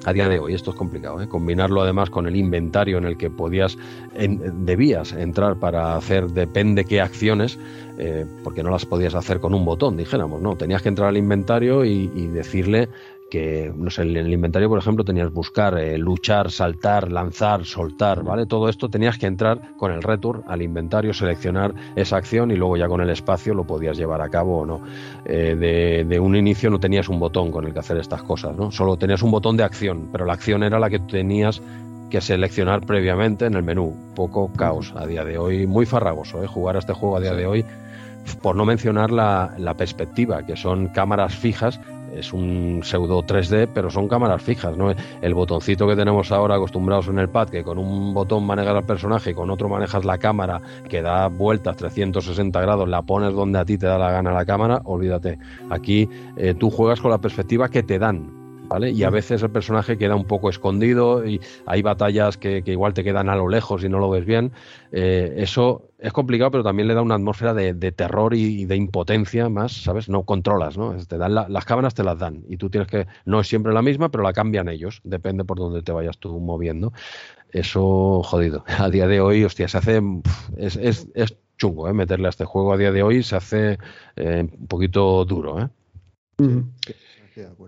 [SPEAKER 2] a día de hoy esto es complicado, ¿eh? combinarlo además con el inventario en el que podías, debías entrar para hacer depende qué acciones, eh, porque no las podías hacer con un botón, dijéramos, no, tenías que entrar al inventario y decirle que, no sé, en el inventario, por ejemplo, tenías buscar, eh, luchar, saltar, lanzar, soltar, ¿vale? Todo esto tenías que entrar con el return al inventario, seleccionar esa acción y luego ya con el espacio lo podías llevar a cabo o no. Eh, de, un inicio no tenías un botón con el que hacer estas cosas, ¿no? Solo tenías un botón de acción, pero la acción era la que tenías que seleccionar previamente en el menú. Poco caos a día de hoy, muy farragoso, ¿eh? Jugar a este juego a día de hoy por no mencionar la, la, perspectiva, que son cámaras fijas es un pseudo 3D, pero son cámaras fijas, ¿no? El botoncito que tenemos ahora acostumbrados en el pad, que con un botón manejas al personaje y con otro manejas la cámara, que da vueltas 360 grados, la pones donde a ti te da la gana la cámara, olvídate. Aquí eh, tú juegas con la perspectiva que te dan, ¿Vale? Y a veces el personaje queda un poco escondido y hay batallas que, igual te quedan a lo lejos y no lo ves bien. Eh, eso es complicado, pero también le da una atmósfera de, terror y, de impotencia más, ¿sabes? No controlas, ¿no? Te dan las cámaras te las dan y tú tienes que, no es siempre la misma, pero la cambian ellos, depende por dónde te vayas tú moviendo. Eso, jodido. (laughs) A día de hoy, hostia, se hace, es, es, es chungo, ¿eh? Meterle a este juego a día de hoy se hace eh, un poquito duro, ¿eh?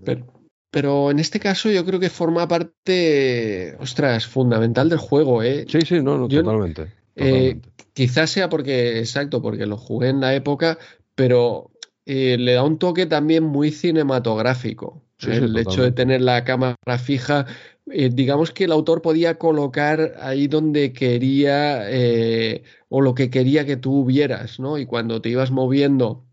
[SPEAKER 1] pero, pero, en este caso yo creo que forma parte, ostras, fundamental del juego, ¿eh?
[SPEAKER 2] Sí, sí, no, no totalmente.
[SPEAKER 1] Eh, quizás sea porque, exacto, porque lo jugué en la época, pero eh, le da un toque también muy cinematográfico. el hecho de tener la cámara fija, eh, digamos que el autor podía colocar ahí donde quería eh, o lo que quería que tú vieras, ¿no? Y cuando te ibas moviendo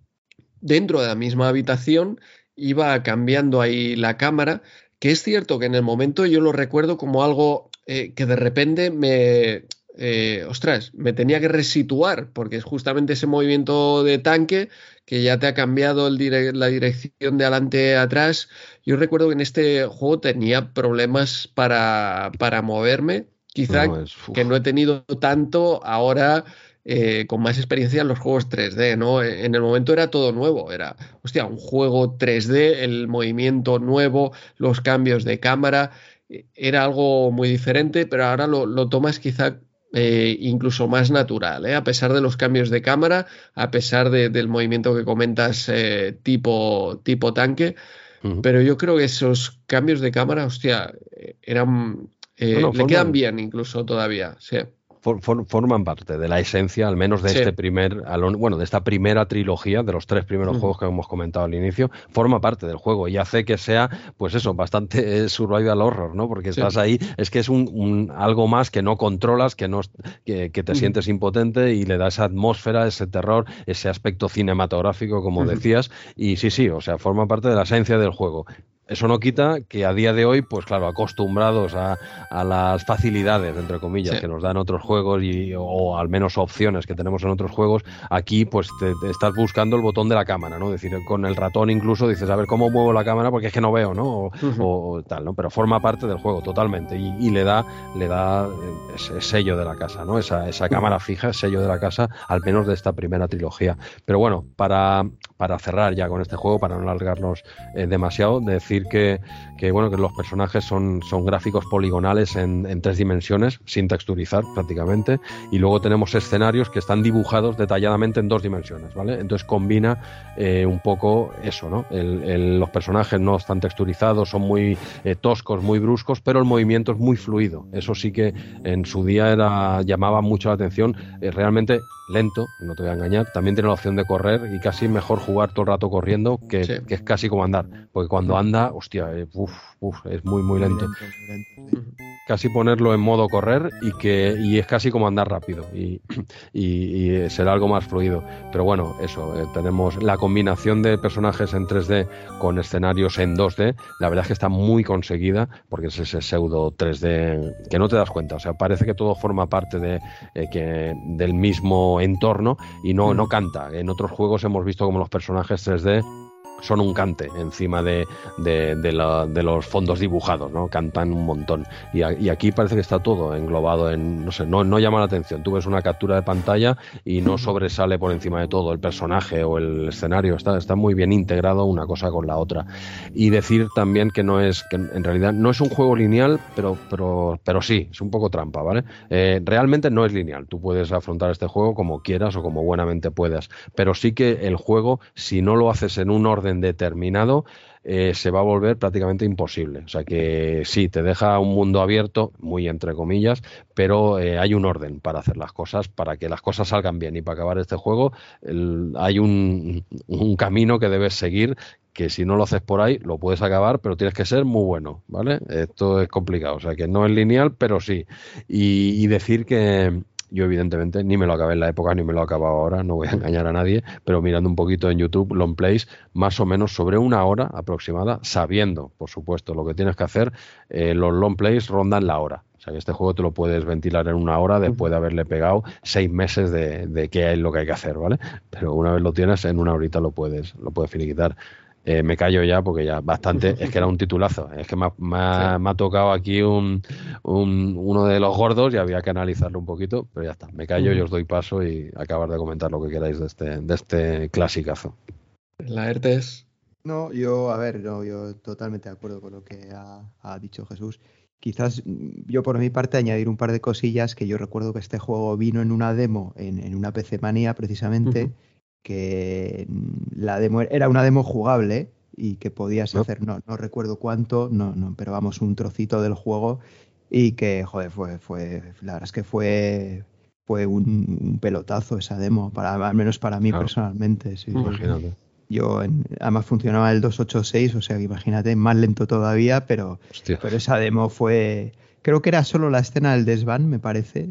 [SPEAKER 1] dentro de la misma habitación, iba cambiando ahí la cámara, que es cierto que en el momento yo lo recuerdo como algo eh, que de repente me, eh, ostras, me tenía que resituar, porque es justamente ese movimiento de tanque que ya te ha cambiado la dirección de adelante a atrás. Yo recuerdo que en este juego tenía problemas para, para moverme, quizá que no he tenido tanto ahora. Eh, con más experiencia en los juegos 3D, ¿no? En el momento era todo nuevo, era, hostia, un juego 3D, el movimiento nuevo, los cambios de cámara, e, era algo muy diferente, pero ahora lo, lo tomas quizá eh, incluso más natural, ¿eh? a pesar de los cambios de cámara, a pesar del movimiento que comentas eh, tipo, tipo tanque. Pero yo creo que esos cambios de cámara, hostia, eran. le quedan bien incluso todavía. Sí
[SPEAKER 2] forman parte de la esencia, al menos de este primer, bueno, de esta primera trilogía, de los tres primeros juegos que hemos comentado al inicio, forma parte del juego. Y hace que sea, pues eso, bastante survival horror, ¿no? Porque estás ahí, es que es un, algo más que no controlas, que no que, te sientes impotente y le da esa atmósfera, ese terror, ese aspecto cinematográfico, como decías, y sí, sí, o sea, forma parte de la esencia del juego. Eso no quita que a día de hoy, pues claro, acostumbrados a, las facilidades, entre comillas, que nos dan otros juegos y, o al menos opciones que tenemos en otros juegos, aquí pues te, estás buscando el botón de la cámara, ¿no? Es decir, con el ratón incluso dices, a ver, ¿cómo muevo la cámara? Porque es que no veo, ¿no? O, tal, ¿no? Pero forma parte del juego totalmente y, le da, le da ese sello de la casa, ¿no? Esa, esa cámara fija, sello de la casa, al menos de esta primera trilogía. Pero bueno, para, para cerrar ya con este juego, para no alargarnos eh, demasiado, decir que, bueno, que los personajes son, son gráficos poligonales en, tres dimensiones, sin texturizar prácticamente, y luego tenemos escenarios que están dibujados detalladamente en dos dimensiones, ¿vale? Entonces combina eh, un poco eso, ¿no? los personajes no están texturizados, son muy eh, toscos, muy bruscos, pero el movimiento es muy fluido. Eso sí que en su día era, llamaba mucho la atención. Eh, realmente lento, no te voy a engañar. También tiene la opción de correr y casi mejor jugar todo el rato corriendo que, que es casi como andar. Porque cuando anda, hostia, uf, es muy, muy lento. Casi ponerlo en modo correr y que y es casi como andar rápido (clears throat) y, y, será algo más fluido. Pero bueno, eso, eh, tenemos la combinación de personajes en 3D con escenarios en 2D. La verdad es que está muy conseguida porque es ese pseudo 3D que no te das cuenta. O sea, parece que todo forma parte de, eh, que, del mismo entorno y no, no canta. En otros juegos hemos visto como los personajes 3D son un cante encima de, de, los fondos dibujados, ¿no? Cantan un montón. Y, aquí parece que está todo englobado en, no sé, no, no llama la atención. Tú ves una captura de pantalla y no sobresale por encima de todo el personaje o el escenario. Está, está muy bien integrado una cosa con la otra. Y decir también que no es, que en realidad no es un juego lineal, pero, pero, pero sí, es un poco trampa, ¿vale? Eh, realmente no es lineal. Tú puedes afrontar este juego como quieras o como buenamente puedas. Pero sí que el juego, si no lo haces en un orden determinado, eh, se va a volver prácticamente imposible. O sea que sí, te deja un mundo abierto, muy entre comillas, pero eh, hay un orden para hacer las cosas, para que las cosas salgan bien. Y para acabar este juego hay un, camino que debes seguir que si no lo haces por ahí, lo puedes acabar, pero tienes que ser muy bueno, ¿vale? Esto es complicado, o sea que no es lineal, pero sí. y decir que, yo evidentemente ni me lo acabé en la época ni me lo he acabado ahora, no voy a engañar a nadie, pero mirando un poquito en YouTube, long plays, más o menos sobre una hora aproximada, sabiendo, por supuesto, lo que tienes que hacer, eh, los long plays rondan la hora. O sea que este juego te lo puedes ventilar en una hora después de haberle pegado seis meses de, de qué es lo que hay que hacer, ¿vale? Pero una vez lo tienes, en una horita lo puedes, lo puedes finiquitar. Eh, me callo ya porque ya bastante, (laughs) es que era un titulazo, es que me ha, tocado aquí un, uno de los gordos y había que analizarlo un poquito, pero ya está, me callo y os doy paso y acabar de comentar lo que queráis de este, de este clasicazo.
[SPEAKER 1] La ERTES.
[SPEAKER 3] No, yo, a ver, no, yo totalmente de acuerdo con lo que ha, dicho Jesús. Quizás yo por mi parte añadir un par de cosillas que yo recuerdo que este juego vino en una demo en, una PC Manía precisamente que la demo era una demo jugable y que podías hacer, no, no recuerdo cuánto, no, no, pero vamos, un trocito del juego y que, joder, fue, fue, la verdad es que fue, fue un, pelotazo esa demo, para, al menos para mí personalmente. Sí, Yo, además funcionaba el 286, o sea que imagínate, más lento todavía, pero, pero esa demo fue, creo que era solo la escena del desván, me parece,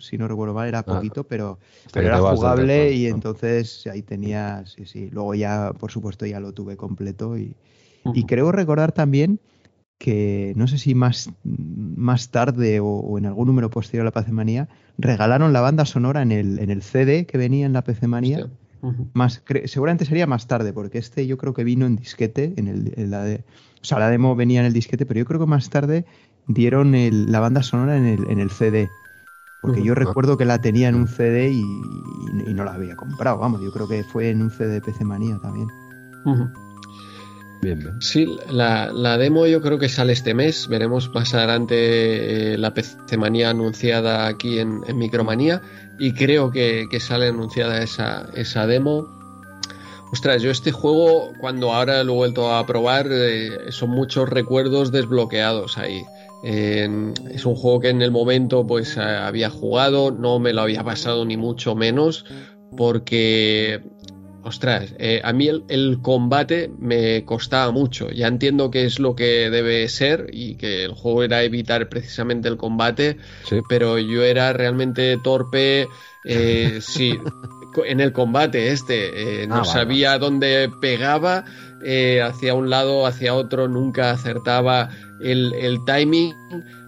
[SPEAKER 3] si no recuerdo mal, era ah. poquito, pero, pero era jugable y entonces ahí tenía, sí, sí, luego ya, por supuesto, ya lo tuve completo y, y creo recordar también que no sé si más, más tarde o, en algún número posterior a la PC Manía, regalaron la banda sonora en el, en el CD que venía en la PC Manía. más, seguramente sería más tarde, porque este yo creo que vino en disquete, en, el, la de, o sea, la demo venía en el disquete, pero yo creo que más tarde dieron la banda sonora en el, en el CD. Porque yo recuerdo que la tenía en un CD y, no la había comprado, vamos, yo creo que fue en un CD de PC Manía también.
[SPEAKER 1] Sí, la, demo yo creo que sale este mes. Veremos más adelante eh, la PC Manía anunciada aquí en, Micromanía. Y creo que, sale anunciada esa, esa demo. Ostras, yo este juego, cuando ahora lo he vuelto a probar, eh, son muchos recuerdos desbloqueados ahí. Es un juego que en el momento pues eh, había jugado, no me lo había pasado ni mucho menos, porque Ostras, eh, a mí el, combate me costaba mucho. Ya entiendo que es lo que debe ser y que el juego era evitar precisamente el combate, pero yo era realmente torpe. Eh, (laughs) sí, en el combate este, no ah, sabía dónde pegaba, hacia un lado, hacia otro, nunca acertaba el, timing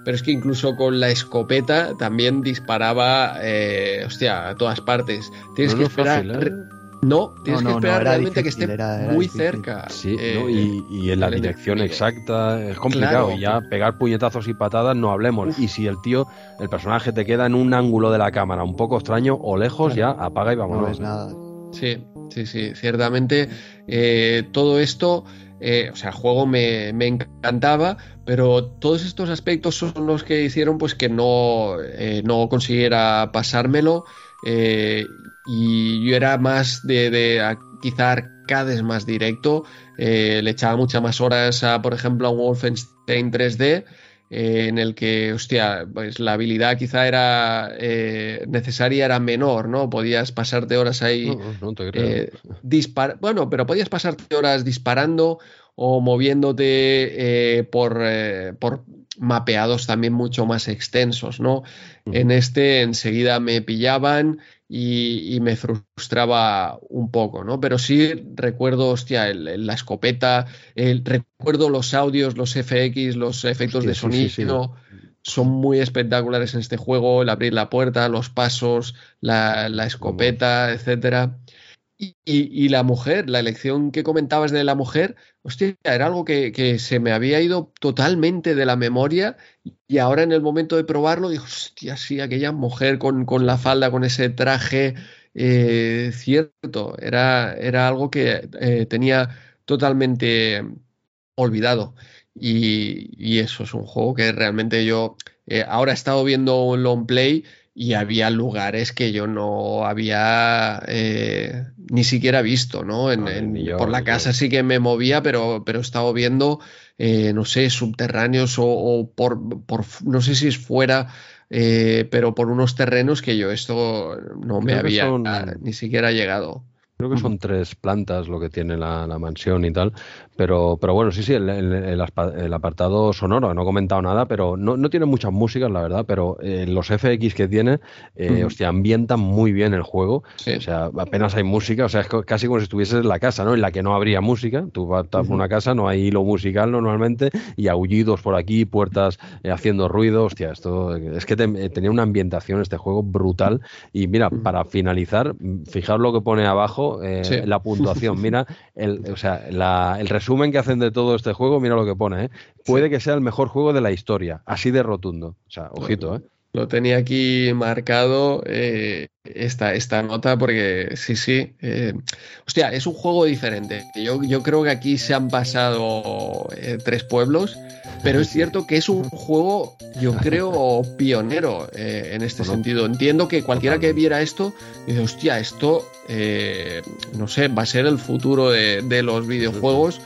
[SPEAKER 1] pero es que incluso con la escopeta también disparaba, hostia, a todas partes. Tienes que esperar. No, tienes que esperar realmente que esté muy cerca.
[SPEAKER 2] Sí, eh, y, en la dirección exacta es complicado. Y ya pegar puñetazos y patadas no hablemos. Y si el tío, el personaje te queda en un ángulo de la cámara un poco extraño o lejos, ya apaga y vámonos.
[SPEAKER 3] No nada.
[SPEAKER 1] Sí, sí, sí. Ciertamente eh, todo esto. Eh, o sea, el juego me, encantaba, pero todos estos aspectos son los que hicieron pues que no, no consiguiera pasármelo y yo era más de, de quizá arcades más directo, eh, le echaba muchas más horas a, por ejemplo, a Wolfenstein 3D, eh, en el que, hostia, pues la habilidad quizá era eh, necesaria, era menor, ¿no? Podías pasarte horas ahí. No, te creo. bueno, pero podías pasarte horas disparando o moviéndote por, por mapeados también mucho más extensos, ¿no? En este enseguida me pillaban y, me frustraba un poco, ¿no? Pero sí recuerdo, hostia, la escopeta, el, recuerdo los audios, los FX, los efectos de sonido. son muy espectaculares en este juego, el abrir la puerta, los pasos, la, la escopeta, etcétera. Y, la mujer, la elección que comentabas de la mujer, hostia, era algo que, se me había ido totalmente de la memoria y ahora en el momento de probarlo digo, hostia, sí, aquella mujer con, la falda, con ese traje, eh, cierto, era, era, algo que eh, tenía totalmente olvidado. Y, eso es un juego que realmente yo eh, ahora he estado viendo un long play y había lugares que yo no había eh, ni siquiera visto, ¿no? por la casa sí que me movía, pero, pero he estado viendo, eh, no sé, subterráneos o, por, no sé si es fuera, eh, pero por unos terrenos que yo esto no me había ni siquiera llegado.
[SPEAKER 2] Creo que son tres plantas lo que tiene la, mansión y tal. Pero, pero bueno, sí, sí, el, apartado sonoro, no he comentado nada, pero no, no tiene muchas músicas, la verdad, pero eh, los FX que tiene, eh, hostia, ambientan muy bien el juego. O sea, apenas hay música, o sea, es casi como si estuvieses en la casa, ¿no? En la que no habría música. Tú vas a una casa, no hay hilo musical normalmente, y aullidos por aquí, puertas eh, haciendo ruido. Hostia, esto es que tenía una ambientación este juego brutal. Y mira, para finalizar, fijaos lo que pone abajo eh, la puntuación. Mira, el, o sea, el resumen que hacen de todo este juego, mira lo que pone. ¿eh? Puede que sea el mejor juego de la historia, así de rotundo. O sea, ojito, ¿eh?
[SPEAKER 1] Lo tenía aquí marcado eh, esta, esta nota porque sí, sí. hostia, es un juego diferente. Yo, yo creo que aquí se han pasado tres pueblos pero es cierto que es un juego, yo (laughs) creo, pionero eh, en este sentido. Entiendo que cualquiera que viera esto dice, hostia, esto, eh, no sé, va a ser el futuro de, los videojuegos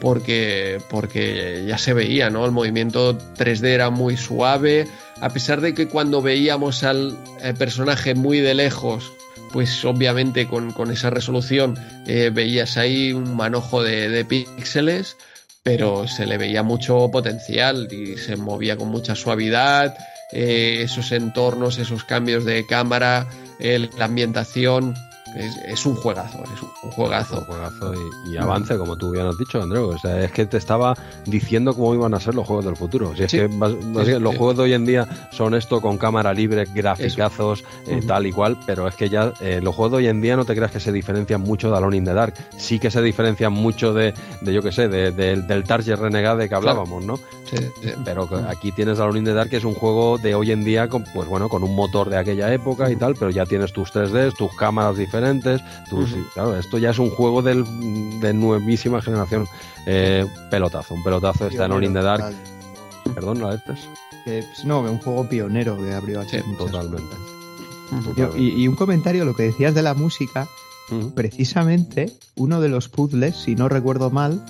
[SPEAKER 1] porque, porque ya se veía, ¿no? El movimiento 3D era muy suave, a pesar de que cuando veíamos al personaje muy de lejos, pues obviamente con, esa resolución eh, veías ahí un manojo de, píxeles, pero se le veía mucho potencial y se movía con mucha suavidad, eh, esos entornos, esos cambios de cámara, la ambientación, es, un juegazo, es un, juegazo.
[SPEAKER 2] Un juegazo y, avance, como tú bien has dicho, Andreu. O sea, es que te estaba diciendo cómo iban a ser los juegos del futuro. Si es que los juegos de hoy en día son esto con cámara libre, graficazos, eh, tal y cual, pero es que ya eh, los juegos de hoy en día no te creas que se diferencian mucho de Alone in the Dark. Sí que se diferencian mucho de, de yo que sé, de, del Target Renegade que hablábamos, ¿no? Pero aquí tienes Alone in the Dark, que es un juego de hoy en día, con, pues bueno, con un motor de aquella época y tal, pero ya tienes tus 3Ds, tus cámaras diferentes claro, esto ya es un juego del, de nuevísima generación. Eh, pelotazo, un pelotazo está en All in the Dark. Perdón, ¿la
[SPEAKER 3] veces? Pues, no, un juego pionero que abrió aquí.
[SPEAKER 2] totalmente.
[SPEAKER 3] Y, un comentario, lo que decías de la música, precisamente uno de los puzzles, si no recuerdo mal,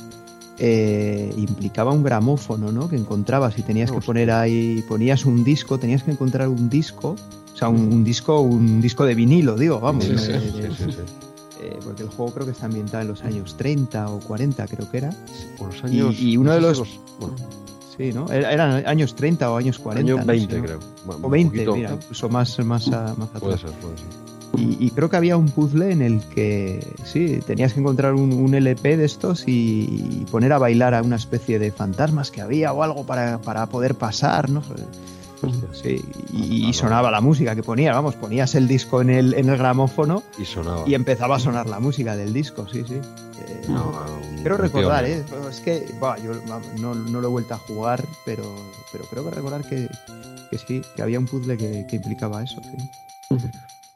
[SPEAKER 3] eh, implicaba un gramófono, ¿no? Que encontrabas y tenías que poner ahí, ponías un disco, tenías que encontrar un disco o sea, un, disco, un disco de vinilo, digo, vamos. Sí, sí, sí, eh, porque el juego creo que está ambientado en los años 30 o 40, creo que era.
[SPEAKER 2] los años,
[SPEAKER 3] y, uno de los. Sí, ¿no? Eran años 30 o años 40.
[SPEAKER 2] Años 20, creo.
[SPEAKER 3] o 20, mira, incluso más, más, más atrás. Puede ser, puede ser. Y, creo que había un puzzle en el que, sí, tenías que encontrar un, un, LP de estos y poner a bailar a una especie de fantasmas que había o algo para, para poder pasar, ¿no? Sí, y, sonaba la música que ponía, vamos, ponías el disco en el, en el gramófono
[SPEAKER 2] y sonaba.
[SPEAKER 3] Y empezaba a sonar la música del disco, sí, sí. Eh, quiero recordar, ¿eh? Es que, yo no, no, lo he vuelto a jugar, pero, pero creo que recordar que, que sí, que había un puzzle que, que implicaba eso, sí.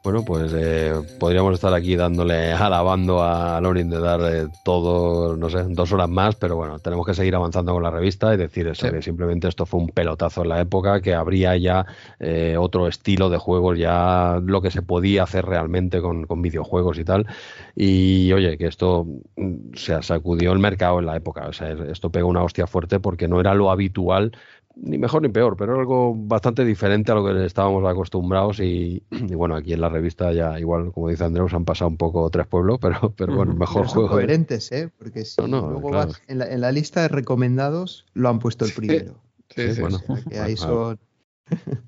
[SPEAKER 2] Bueno, pues eh, podríamos estar aquí dándole, alabando a Lorin de dar eh, todo, no sé, dos horas más, pero bueno, tenemos que seguir avanzando con la revista y decir eso, que simplemente esto fue un pelotazo en la época, que habría ya eh, otro estilo de juegos, ya lo que se podía hacer realmente con, con videojuegos y tal. Y oye, que esto mm, se sacudió el mercado en la época, o sea, esto pegó una hostia fuerte porque no era lo habitual ni mejor ni peor, pero algo bastante diferente a lo que estábamos acostumbrados (clears throat) y, bueno, aquí en la revista ya igual, como dice Andrés, han pasado un poco tres pueblos, pero, (laughs) pero bueno, mejor juego.
[SPEAKER 3] Son coherentes, ¿eh? Porque si luego vas en la, en la, lista de recomendados lo han puesto el primero.
[SPEAKER 2] Sí, sí, bueno.
[SPEAKER 3] que ahí son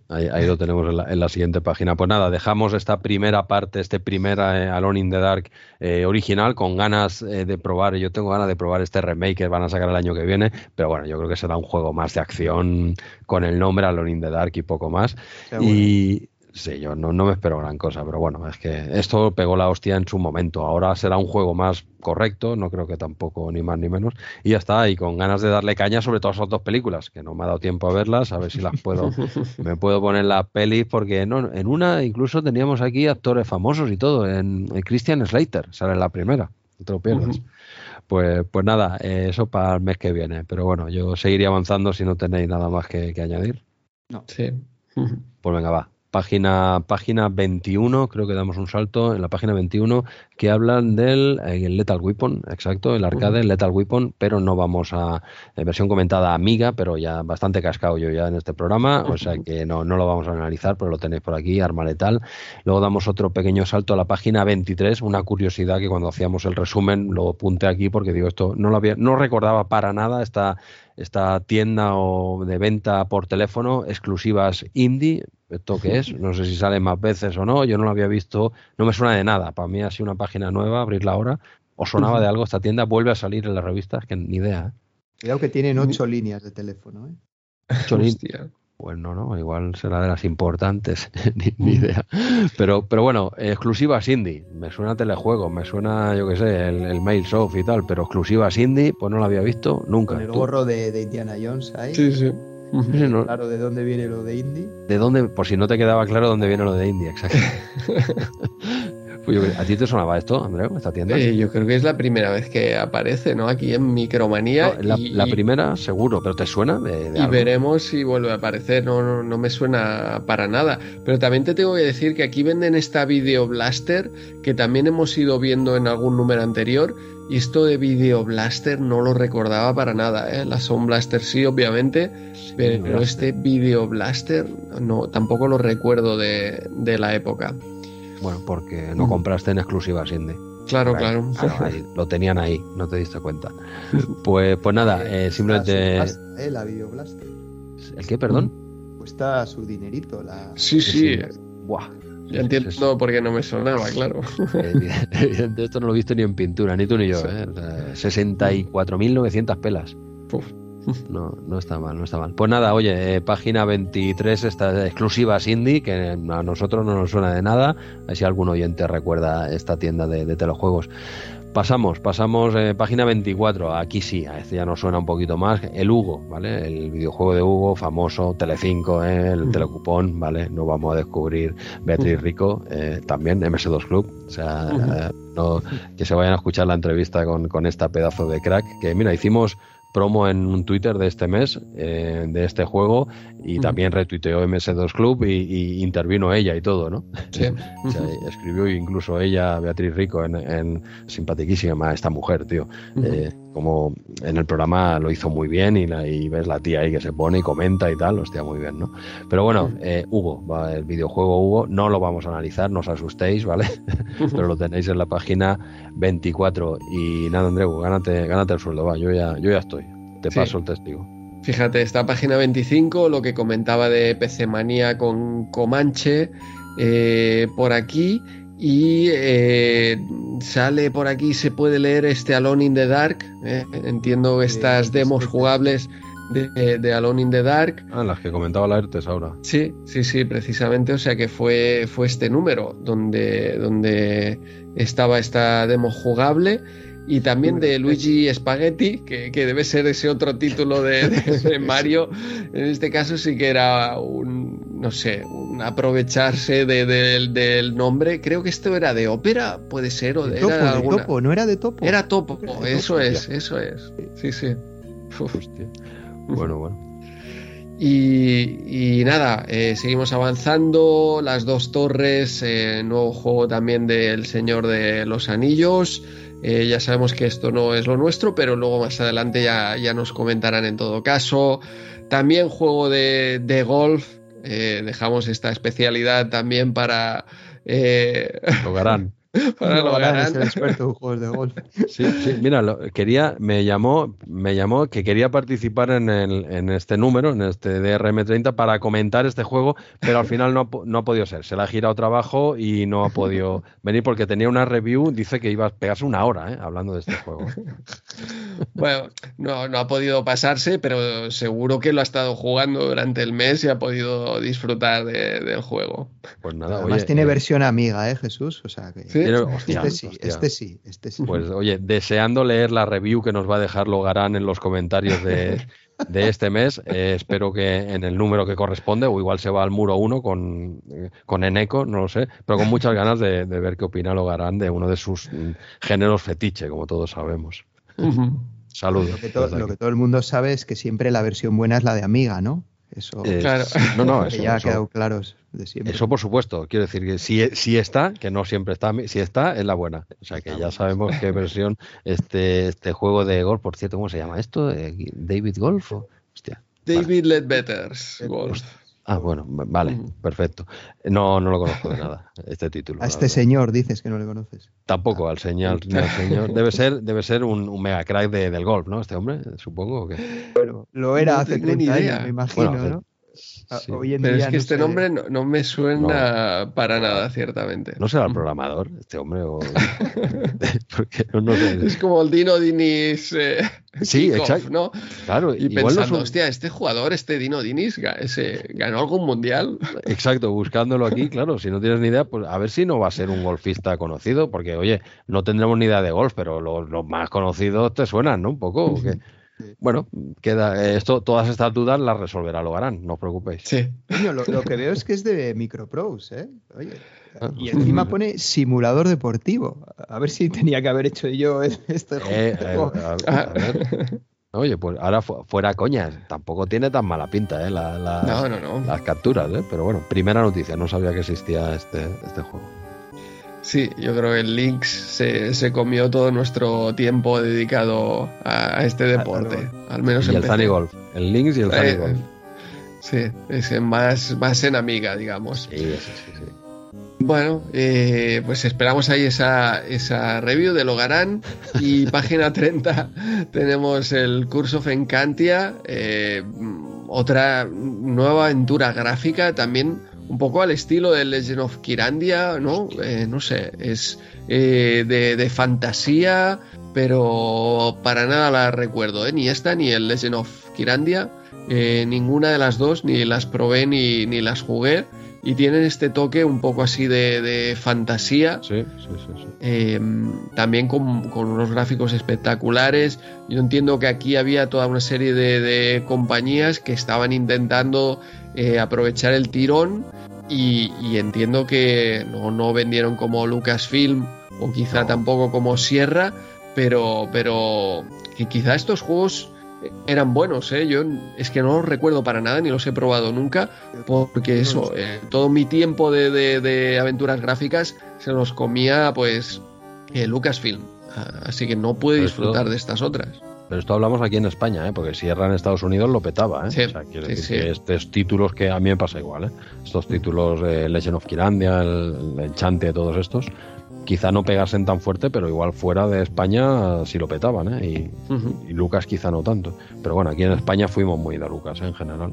[SPEAKER 2] Ahí, lo tenemos en la, siguiente página. Pues nada, dejamos esta primera parte, este primer eh, Alone in the Dark eh, original con ganas eh, de probar. Yo tengo ganas de probar este remake que van a sacar el año que viene, pero bueno, yo creo que será un juego más de acción con el nombre Alone in the Dark y poco más. Y, Sí, yo no, no me espero gran cosa, pero bueno, es que esto pegó la hostia en su momento. Ahora será un juego más correcto, no creo que tampoco ni más ni menos. Y ya está, y con ganas de darle caña sobre todas esas dos películas, que no me ha dado tiempo a verlas, a ver si las puedo, (laughs) me puedo poner las pelis, porque no, en una incluso teníamos aquí actores famosos y todo. En, Christian Slater sale en la primera, no te lo pierdas. Pues, pues nada, eh, eso para el mes que viene. Pero bueno, yo seguiría avanzando si no tenéis nada más que, que añadir.
[SPEAKER 1] No. Sí.
[SPEAKER 2] Pues venga, va página, página 21, creo que damos un salto en la página 21, que hablan del eh, Lethal Weapon, exacto, el arcade Lethal Weapon, pero no vamos a, en versión comentada amiga, pero ya bastante cascado yo ya en este programa, o sea que no, no lo vamos a analizar, pero lo tenéis por aquí, arma letal. Luego damos otro pequeño salto a la página 23, una curiosidad que cuando hacíamos el resumen lo apunté aquí porque digo, esto no lo había, no recordaba para nada esta esta tienda o de venta por teléfono exclusivas indie, ¿esto qué es? No sé si sale más veces o no, yo no lo había visto, no me suena de nada, para mí ha sido una página nueva, abrirla ahora, o sonaba de algo esta tienda, vuelve a salir en las revistas, que ni idea. ¿eh?
[SPEAKER 3] Cuidado que tienen ocho líneas de teléfono, ¿eh?
[SPEAKER 2] Ocho líneas. Pues no, no, igual será de las importantes, (laughs) ni, idea. Pero, pero bueno, exclusivas indie. Me suena telejuego, me suena, yo qué sé, el, el Mail Soft y tal, pero exclusivas indie, pues no lo había visto nunca.
[SPEAKER 3] el gorro de, Indiana Jones ahí.
[SPEAKER 1] Sí, sí.
[SPEAKER 3] Claro, ¿de dónde viene lo de indie?
[SPEAKER 2] ¿De dónde? Por si no te quedaba claro dónde viene lo de indie, exacto. (laughs) Pues ¿A ti te sonaba esto, Andreu, esta tienda?
[SPEAKER 1] Eh, yo creo que es la primera vez que aparece, ¿no? Aquí en Micromanía.
[SPEAKER 2] la, primera, seguro, pero ¿te suena?
[SPEAKER 1] y veremos si vuelve a aparecer. No, no, me suena para nada. Pero también te tengo que decir que aquí venden esta Video Blaster que también hemos ido viendo en algún número anterior. Y esto de Video Blaster no lo recordaba para nada, ¿eh? La Sound Blaster sí, obviamente, pero este Video Blaster no, tampoco lo recuerdo de, de la época.
[SPEAKER 2] Bueno, porque no compraste en exclusivas indie.
[SPEAKER 1] Claro, claro.
[SPEAKER 2] lo tenían ahí, no te diste cuenta. (laughs) Pues, pues nada, eh, simplemente.
[SPEAKER 3] Eh, la Videoblaster.
[SPEAKER 2] ¿El qué, perdón?
[SPEAKER 3] Cuesta su dinerito. La...
[SPEAKER 1] Sí, sí. Buah. Ya entiendo por qué no me sonaba, claro. (laughs)
[SPEAKER 2] esto no lo he visto ni en pintura, ni tú ni yo. ¿eh? 64.900 pelas. No, no está mal, no está mal. Pues nada, oye, eh, página 23, esta exclusiva indie, que a nosotros no nos suena de nada. A ver si algún oyente recuerda esta tienda de, de telejuegos. Pasamos, pasamos eh, página 24. Aquí sí, a este ya nos suena un poquito más. El Hugo, ¿vale? El videojuego de Hugo, famoso, Telecinco, ¿eh? el telecupón, ¿vale? No vamos a descubrir Beatriz Rico, eh, también MS2 Club. O sea, que se vayan a escuchar la entrevista con, con esta pedazo de crack. Que mira, hicimos promo en un Twitter de este mes eh, de este juego y también retuiteó MS2 Club y, intervino ella y todo, ¿no? Sí. (laughs) escribió incluso ella, Beatriz Rico, en, en simpaticísima esta mujer, tío. Eh, como en el programa lo hizo muy bien y, ves la tía ahí que se pone y comenta y tal, hostia, muy bien, ¿no? Pero bueno, eh, Hugo, el videojuego Hugo, no lo vamos a analizar, no os asustéis, ¿vale? (laughs) Pero lo tenéis en la página 24 y nada, Andreu, gánate, gánate el sueldo, va, yo ya, yo ya estoy, te paso el testigo.
[SPEAKER 1] Fíjate, esta página 25, lo que comentaba de PC Manía con Comanche, eh, por aquí y eh, sale por aquí, se puede leer este Alone in the Dark. Eh, entiendo estas demos jugables de, Alone in the Dark.
[SPEAKER 2] Ah, las que comentaba la ERTES ahora.
[SPEAKER 1] Sí, sí, sí, precisamente. O sea que fue, fue este número donde, donde estaba esta demo jugable y también de Luigi Spaghetti, que, debe ser ese otro título (laughs) de, Mario. En este caso sí que era un, no sé, un aprovecharse del nombre. Creo que esto era de ópera, puede ser, o de,
[SPEAKER 3] topo, no era de topo.
[SPEAKER 1] Era topo, eso es, eso es. Sí, sí.
[SPEAKER 2] Bueno, bueno.
[SPEAKER 1] Y, nada, eh, seguimos avanzando. Las dos torres, eh, nuevo juego también del Señor de los Anillos. Eh, ya sabemos que esto no es lo nuestro, pero luego más adelante ya, ya nos comentarán en todo caso. También juego de, de golf. Eh, dejamos esta especialidad también para...
[SPEAKER 2] Eh... (laughs)
[SPEAKER 3] Para no, es el experto en juegos de golf.
[SPEAKER 2] Sí, sí, mira, quería, me llamó, me llamó que quería participar en, el, en este número, en este DRM30, para comentar este juego, pero al final no, no ha podido ser. Se le ha girado trabajo y no ha podido venir porque tenía una review, dice que iba a pegarse una hora ¿eh? hablando de este juego. (laughs)
[SPEAKER 1] Bueno, no, no ha podido pasarse, pero seguro que lo ha estado jugando durante el mes y ha podido disfrutar del juego.
[SPEAKER 3] Pues nada, Además tiene eh, versión amiga, ¿eh, Jesús? O sea que este, sí, este sí, este sí.
[SPEAKER 2] Pues oye, deseando leer la review que nos va a dejar Logarán en los comentarios de, este mes, eh, espero que en el número que corresponde, o igual se va al muro 1 con, eh, con Eneco, no lo sé, pero con muchas ganas de, ver qué opina Logarán de uno de sus mm, géneros fetiche, como todos sabemos. (laughs) Saludos.
[SPEAKER 3] Lo que, lo que todo el mundo sabe es que siempre la versión buena es la de Amiga, ¿no? Eso,
[SPEAKER 1] claro.
[SPEAKER 2] No, no, (laughs) eso,
[SPEAKER 3] ya ha quedado claro de siempre.
[SPEAKER 2] Eso por supuesto, quiero decir que si, si está, que no siempre está, si está, es la buena. O sea que ya sabemos qué (laughs) versión este, este juego de golf, por cierto, ¿cómo se llama esto? Eh, ¿David Golf? Hostia.
[SPEAKER 1] David Ledbetter's Golf.
[SPEAKER 2] Ah, bueno, vale, perfecto. No, no lo conozco de nada, este título.
[SPEAKER 3] A este señor dices que no le conoces.
[SPEAKER 2] Tampoco, al señor, señor. Debe ser, debe ser un, mega crack del golf, ¿no? Este hombre, supongo que.
[SPEAKER 3] Bueno, lo era hace 30 años, me imagino, ¿no?
[SPEAKER 1] Ah, Pero es que este nombre no, me suena para nada, ciertamente.
[SPEAKER 2] ¿No será el programador, este hombre? (laughs)
[SPEAKER 1] Es como el Dino Dinis. Eh,
[SPEAKER 2] sí, exacto.
[SPEAKER 1] ¿no?
[SPEAKER 2] Claro,
[SPEAKER 1] y pensando, hostia, este jugador, este Dino Dinis, ese, ¿ganó algún mundial? (laughs)
[SPEAKER 2] Exacto, buscándolo aquí, claro, si no tienes ni idea, pues a ver si no va a ser un golfista conocido, porque, oye, no tendremos ni idea de golf, pero los, más conocidos te suenan, ¿no? Un poco. Bueno, queda esto, todas estas dudas las resolverá Logarán, no os preocupéis.
[SPEAKER 1] Sí.
[SPEAKER 3] lo, que veo es que es de Microprose, ¿eh? Oye. Ah. Y encima (laughs) pone simulador deportivo. A ver si tenía que haber hecho yo este eh, juego.
[SPEAKER 2] Eh, Oye, pues ahora fuera coñas, tampoco tiene tan mala pinta, ¿eh? Las capturas, ¿eh? Pero bueno, primera noticia, no sabía que existía este, este juego.
[SPEAKER 1] Sí, yo creo que el Lynx se, comió todo nuestro tiempo dedicado a, este deporte. Al menos
[SPEAKER 2] y el Zany Golf. El Lynx y el Zany eh, Golf.
[SPEAKER 1] Sí, es más, más en amiga, digamos.
[SPEAKER 2] Sí, sí, sí.
[SPEAKER 1] Bueno, eh, pues esperamos ahí esa, esa review de Logarán y (laughs) página 30 tenemos el curso of Encantia, eh, otra nueva aventura gráfica también un poco al estilo de Legend of Kirandia, ¿no? Eh, no sé, es de, de, fantasía, pero para nada la recuerdo, ni esta ni el Legend of Kirandia, ninguna de las dos, ni las probé ni, ni las jugué y tienen este toque un poco así de, fantasía.
[SPEAKER 2] Sí, sí, sí.
[SPEAKER 1] Eh, también con, unos gráficos espectaculares. Yo entiendo que aquí había toda una serie de, compañías que estaban intentando eh, aprovechar el tirón y, entiendo que no, vendieron como Lucasfilm o quizá tampoco como Sierra, pero, pero que quizá estos juegos eran buenos, ¿eh? Yo es que no los recuerdo para nada, ni los he probado nunca, porque eso, eh, todo mi tiempo de, aventuras gráficas se los comía, pues, eh, Lucasfilm. Ah, así que no pude disfrutar de estas otras.
[SPEAKER 2] Pero esto hablamos aquí en España, ¿eh? porque Sierra en Estados Unidos lo petaba. ¿eh?
[SPEAKER 1] Sí,
[SPEAKER 2] o sea, quiero decir que estos títulos que a mí me pasa igual. ¿eh? Estos títulos, eh, Legend of Kirandia, el, el Chante, todos estos, quizá no pegasen tan fuerte, pero igual fuera de España sí lo petaban, ¿eh? y, Lucas quizá no tanto. Pero bueno, aquí en España fuimos muy de Lucas ¿eh? en general.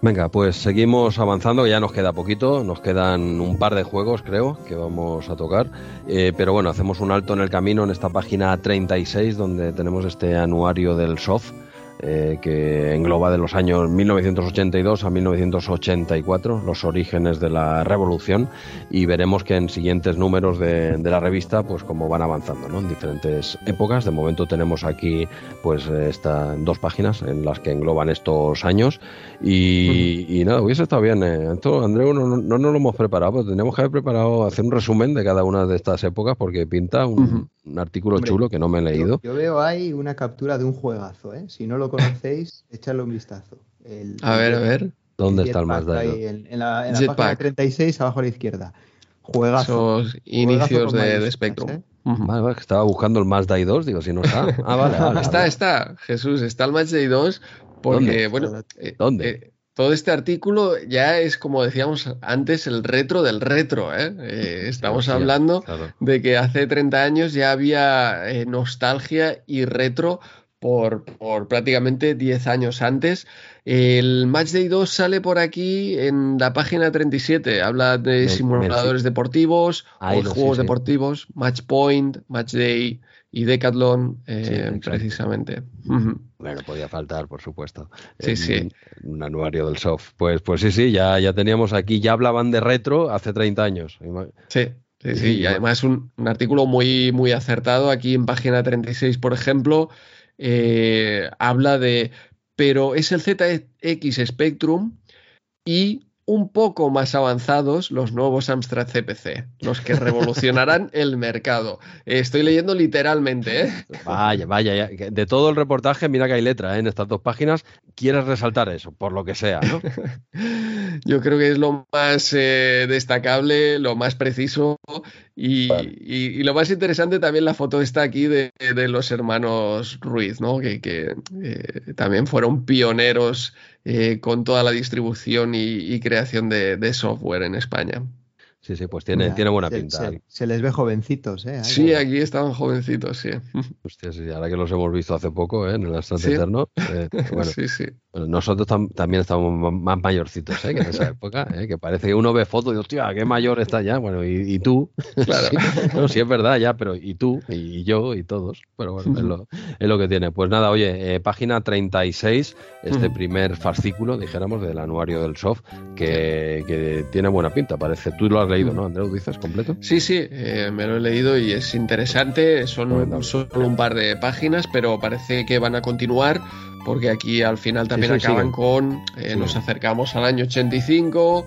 [SPEAKER 2] Venga, pues seguimos avanzando, ya nos queda poquito, nos quedan un par de juegos creo que vamos a tocar, eh, pero bueno, hacemos un alto en el camino en esta página 36 donde tenemos este anuario del soft eh, que engloba de los años 1982 a 1984, los orígenes de la revolución, y veremos que en siguientes números de, la revista, pues cómo van avanzando, ¿no? En diferentes épocas. De momento tenemos aquí, pues, estas dos páginas en las que engloban estos años, y, nada, hubiese estado bien. Eh. Esto, Andreu, no, no, nos lo hemos preparado, pero tenemos que haber preparado, hacer un resumen de cada una de estas épocas, porque pinta un, artículo chulo que no me he leído.
[SPEAKER 3] Yo, veo ahí una captura de un juegazo, ¿eh? Si no lo conocéis, echadle un vistazo.
[SPEAKER 1] a ver, a ver.
[SPEAKER 2] ¿Dónde está el más
[SPEAKER 3] En, en, la, en la página 36, abajo a la izquierda. Juegazo.
[SPEAKER 1] Esos inicios de, Spectrum. ¿eh?
[SPEAKER 2] Vale, estaba buscando el Mazda 2, digo, si no está. (laughs) Ah, vale, vale.
[SPEAKER 1] está, está, Jesús, está el Mazda 2 porque, bueno, eh,
[SPEAKER 2] ¿Dónde?
[SPEAKER 1] Eh, todo este artículo ya es, como decíamos antes, el retro del retro. ¿eh? eh estamos hablando de que hace 30 años ya había nostalgia y retro por, por, prácticamente 10 años antes. El Match Day 2 sale por aquí en la página 37. Habla de simuladores deportivos o juegos deportivos, Match Point, Match Day y Decathlon, eh, precisamente.
[SPEAKER 2] Bueno, podía faltar, por supuesto.
[SPEAKER 1] Sí, sí.
[SPEAKER 2] Un anuario del soft. Pues, pues sí, sí, ya, ya teníamos aquí, ya hablaban de retro hace 30 años.
[SPEAKER 1] Sí. Sí, sí, y además un, un artículo muy, muy acertado. Aquí en página 36, por ejemplo, eh, habla de, pero es el ZX Spectrum y un poco más avanzados los nuevos Amstrad CPC, los que (laughs) revolucionarán el mercado. Estoy leyendo literalmente. ¿eh?
[SPEAKER 2] Vaya, vaya, de todo el reportaje, mira que hay letra ¿eh? en estas dos páginas. Quieres resaltar eso, por lo que sea, ¿no? (laughs)
[SPEAKER 1] Yo creo que es lo más eh, destacable, lo más preciso y, lo más interesante también la foto está aquí de, los hermanos Ruiz, ¿no? que, también fueron pioneros eh, con toda la distribución y, creación de, software en España.
[SPEAKER 2] Sí, sí, pues tiene, tiene buena pinta.
[SPEAKER 3] Se, les ve jovencitos, ¿eh?
[SPEAKER 1] sí, aquí estaban jovencitos, sí. (laughs)
[SPEAKER 2] Hostia, sí, ahora que los hemos visto hace poco, ¿eh? En el Astante Eterno. (laughs) Eh, bueno,
[SPEAKER 1] sí, sí.
[SPEAKER 2] nosotros también estamos más mayorcitos, ¿eh? Que en esa (laughs) época, ¿eh? Que parece que uno ve fotos y, hostia, qué mayor está ya. Bueno, y, tú.
[SPEAKER 1] Claro.
[SPEAKER 2] sí, sí, es verdad ya, pero y tú, y yo, y todos. Pero bueno, es lo, es lo que tiene. Pues nada, oye, eh, página 36, este primer fascículo, dijéramos, del anuario del soft, que, que tiene buena pinta, parece. Tú lo has leído, ¿no, Andreu? ¿Dices completo?
[SPEAKER 1] Sí, sí, eh, me lo he leído y es interesante. Son solo un par de páginas, pero parece que van a continuar porque aquí al final también acaban con. Eh, nos acercamos al año 85, o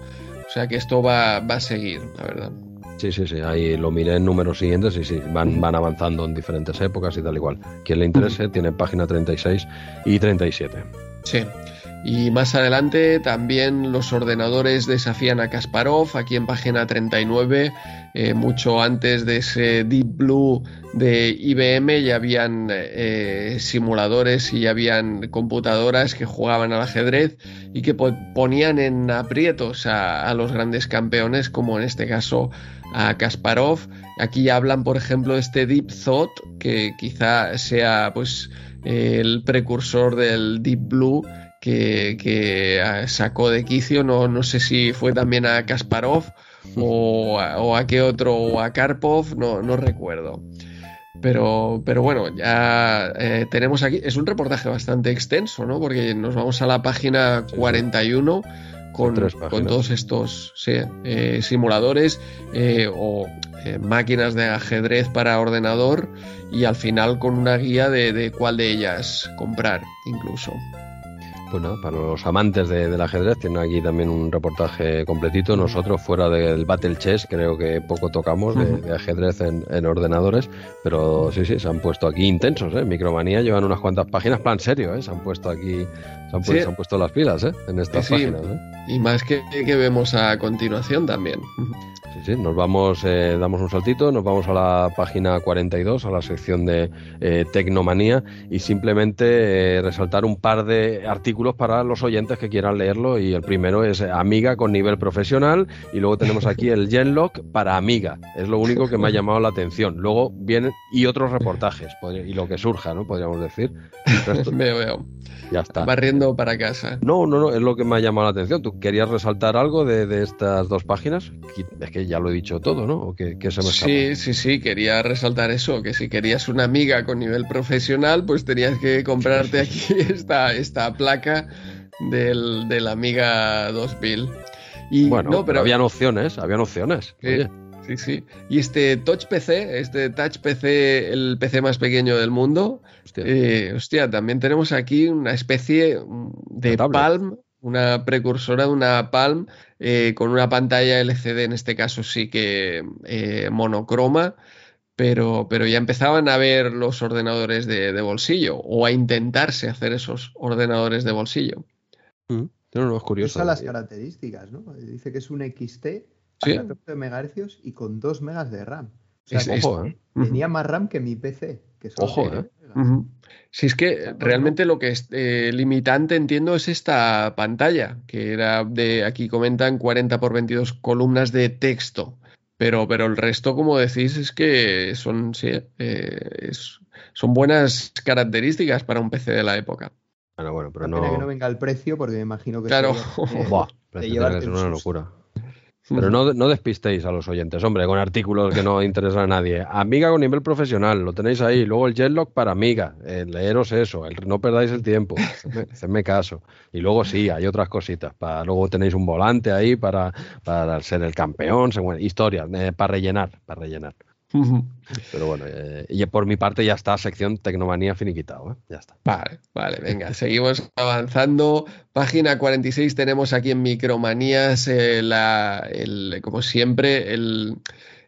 [SPEAKER 1] sea que esto va, va a seguir, la verdad.
[SPEAKER 2] Sí, sí, sí, ahí lo miré en números siguientes y sí, van, van avanzando en diferentes épocas y tal igual. Quien le interese tiene página 36 y 37.
[SPEAKER 1] Sí. Y más adelante también los ordenadores desafían a Kasparov, aquí en página 39, eh, mucho antes de ese Deep Blue de IBM ya habían eh, simuladores y ya habían computadoras que jugaban al ajedrez y que ponían en aprietos a, los grandes campeones, como en este caso a Kasparov. Aquí ya hablan, por ejemplo, de este Deep Thought, que quizá sea pues el precursor del Deep Blue que, sacó de quicio, no, no, sé si fue también a Kasparov o, a, qué otro, o a Karpov, no, no recuerdo. Pero, pero bueno, ya eh, tenemos aquí, es un reportaje bastante extenso, ¿no? Porque nos vamos a la página 41 con, con todos estos eh, simuladores eh, o máquinas de ajedrez para ordenador y al final con una guía de, de cuál de ellas comprar incluso.
[SPEAKER 2] Bueno, para los amantes del ajedrez, tienen aquí también un reportaje completito. Nosotros, fuera del Battle Chess, creo que poco tocamos de, ajedrez en, ordenadores, pero sí, sí, se han puesto aquí intensos, ¿eh? Micromanía llevan unas cuantas páginas, plan serio, ¿eh? Se han puesto aquí, se han, puesto, han puesto las pilas, ¿eh? En estas páginas, ¿eh?
[SPEAKER 1] Y más que, que vemos a continuación también.
[SPEAKER 2] Sí, sí, nos vamos, eh, damos un saltito, nos vamos a la página 42, a la sección de eh, Tecnomanía y simplemente eh, resaltar un par de artículos para los oyentes que quieran leerlo y el primero es Amiga con nivel profesional y luego tenemos aquí el Genlock para Amiga, es lo único que me ha llamado la atención. Luego vienen y otros reportajes y lo que surja, ¿no? Podríamos decir. (laughs)
[SPEAKER 1] veo, veo. Ya está. Barriendo para casa.
[SPEAKER 2] No, no, no, es lo que me ha llamado la atención. ¿Tú querías resaltar algo de, de estas dos páginas? Es que ya lo he dicho todo, ¿no? ¿O que, se me
[SPEAKER 1] sí, sí, sí, quería resaltar eso, que si querías una amiga con nivel profesional, pues tenías que comprarte aquí (laughs) esta, esta placa del, de la Amiga 2000.
[SPEAKER 2] Y, bueno, no, pero, habían opciones, habían opciones.
[SPEAKER 1] Sí, sí. Y este Touch PC, este Touch PC, el PC más pequeño del mundo, hostia, eh, hostia también tenemos aquí una especie de Palm, una precursora de una Palm eh, con una pantalla LCD, en este caso sí que eh, monocroma, pero, pero ya empezaban a ver los ordenadores de, bolsillo o a intentarse hacer esos ordenadores de bolsillo.
[SPEAKER 3] Mm, no, es curioso. las características, ¿no? Dice que es un XT a 14 MHz y con 2 megas de RAM. O sea, ¿eh? tenía más RAM que mi PC. Que
[SPEAKER 1] ojo, ¿eh? Si es que realmente lo que es eh, limitante, entiendo, es esta pantalla, que era de, aquí comentan 40 por 22 columnas de texto. Pero, pero el resto, como decís, es que son, sí, eh, son buenas características para un PC de la época.
[SPEAKER 3] Bueno, bueno, pero no... que no venga el precio, porque me imagino que
[SPEAKER 1] claro. (laughs)
[SPEAKER 2] es una locura. Pero no, no, despistéis a los oyentes, hombre, con artículos que no interesan a nadie. Amiga con nivel profesional, lo tenéis ahí. Luego el jetlock para amiga, leeros eso, no perdáis el tiempo, (laughs) hacedme caso. Y luego sí, hay otras cositas. Para, luego tenéis un volante ahí para, para ser el campeón, historias, eh, para rellenar, para rellenar. Pero bueno, eh, y por mi parte ya está, sección Tecnomanía finiquitado, ¿eh? ya está.
[SPEAKER 1] Vale, vale, venga, seguimos avanzando. Página 46 tenemos aquí en Micromanías, eh, la, el, como siempre, el,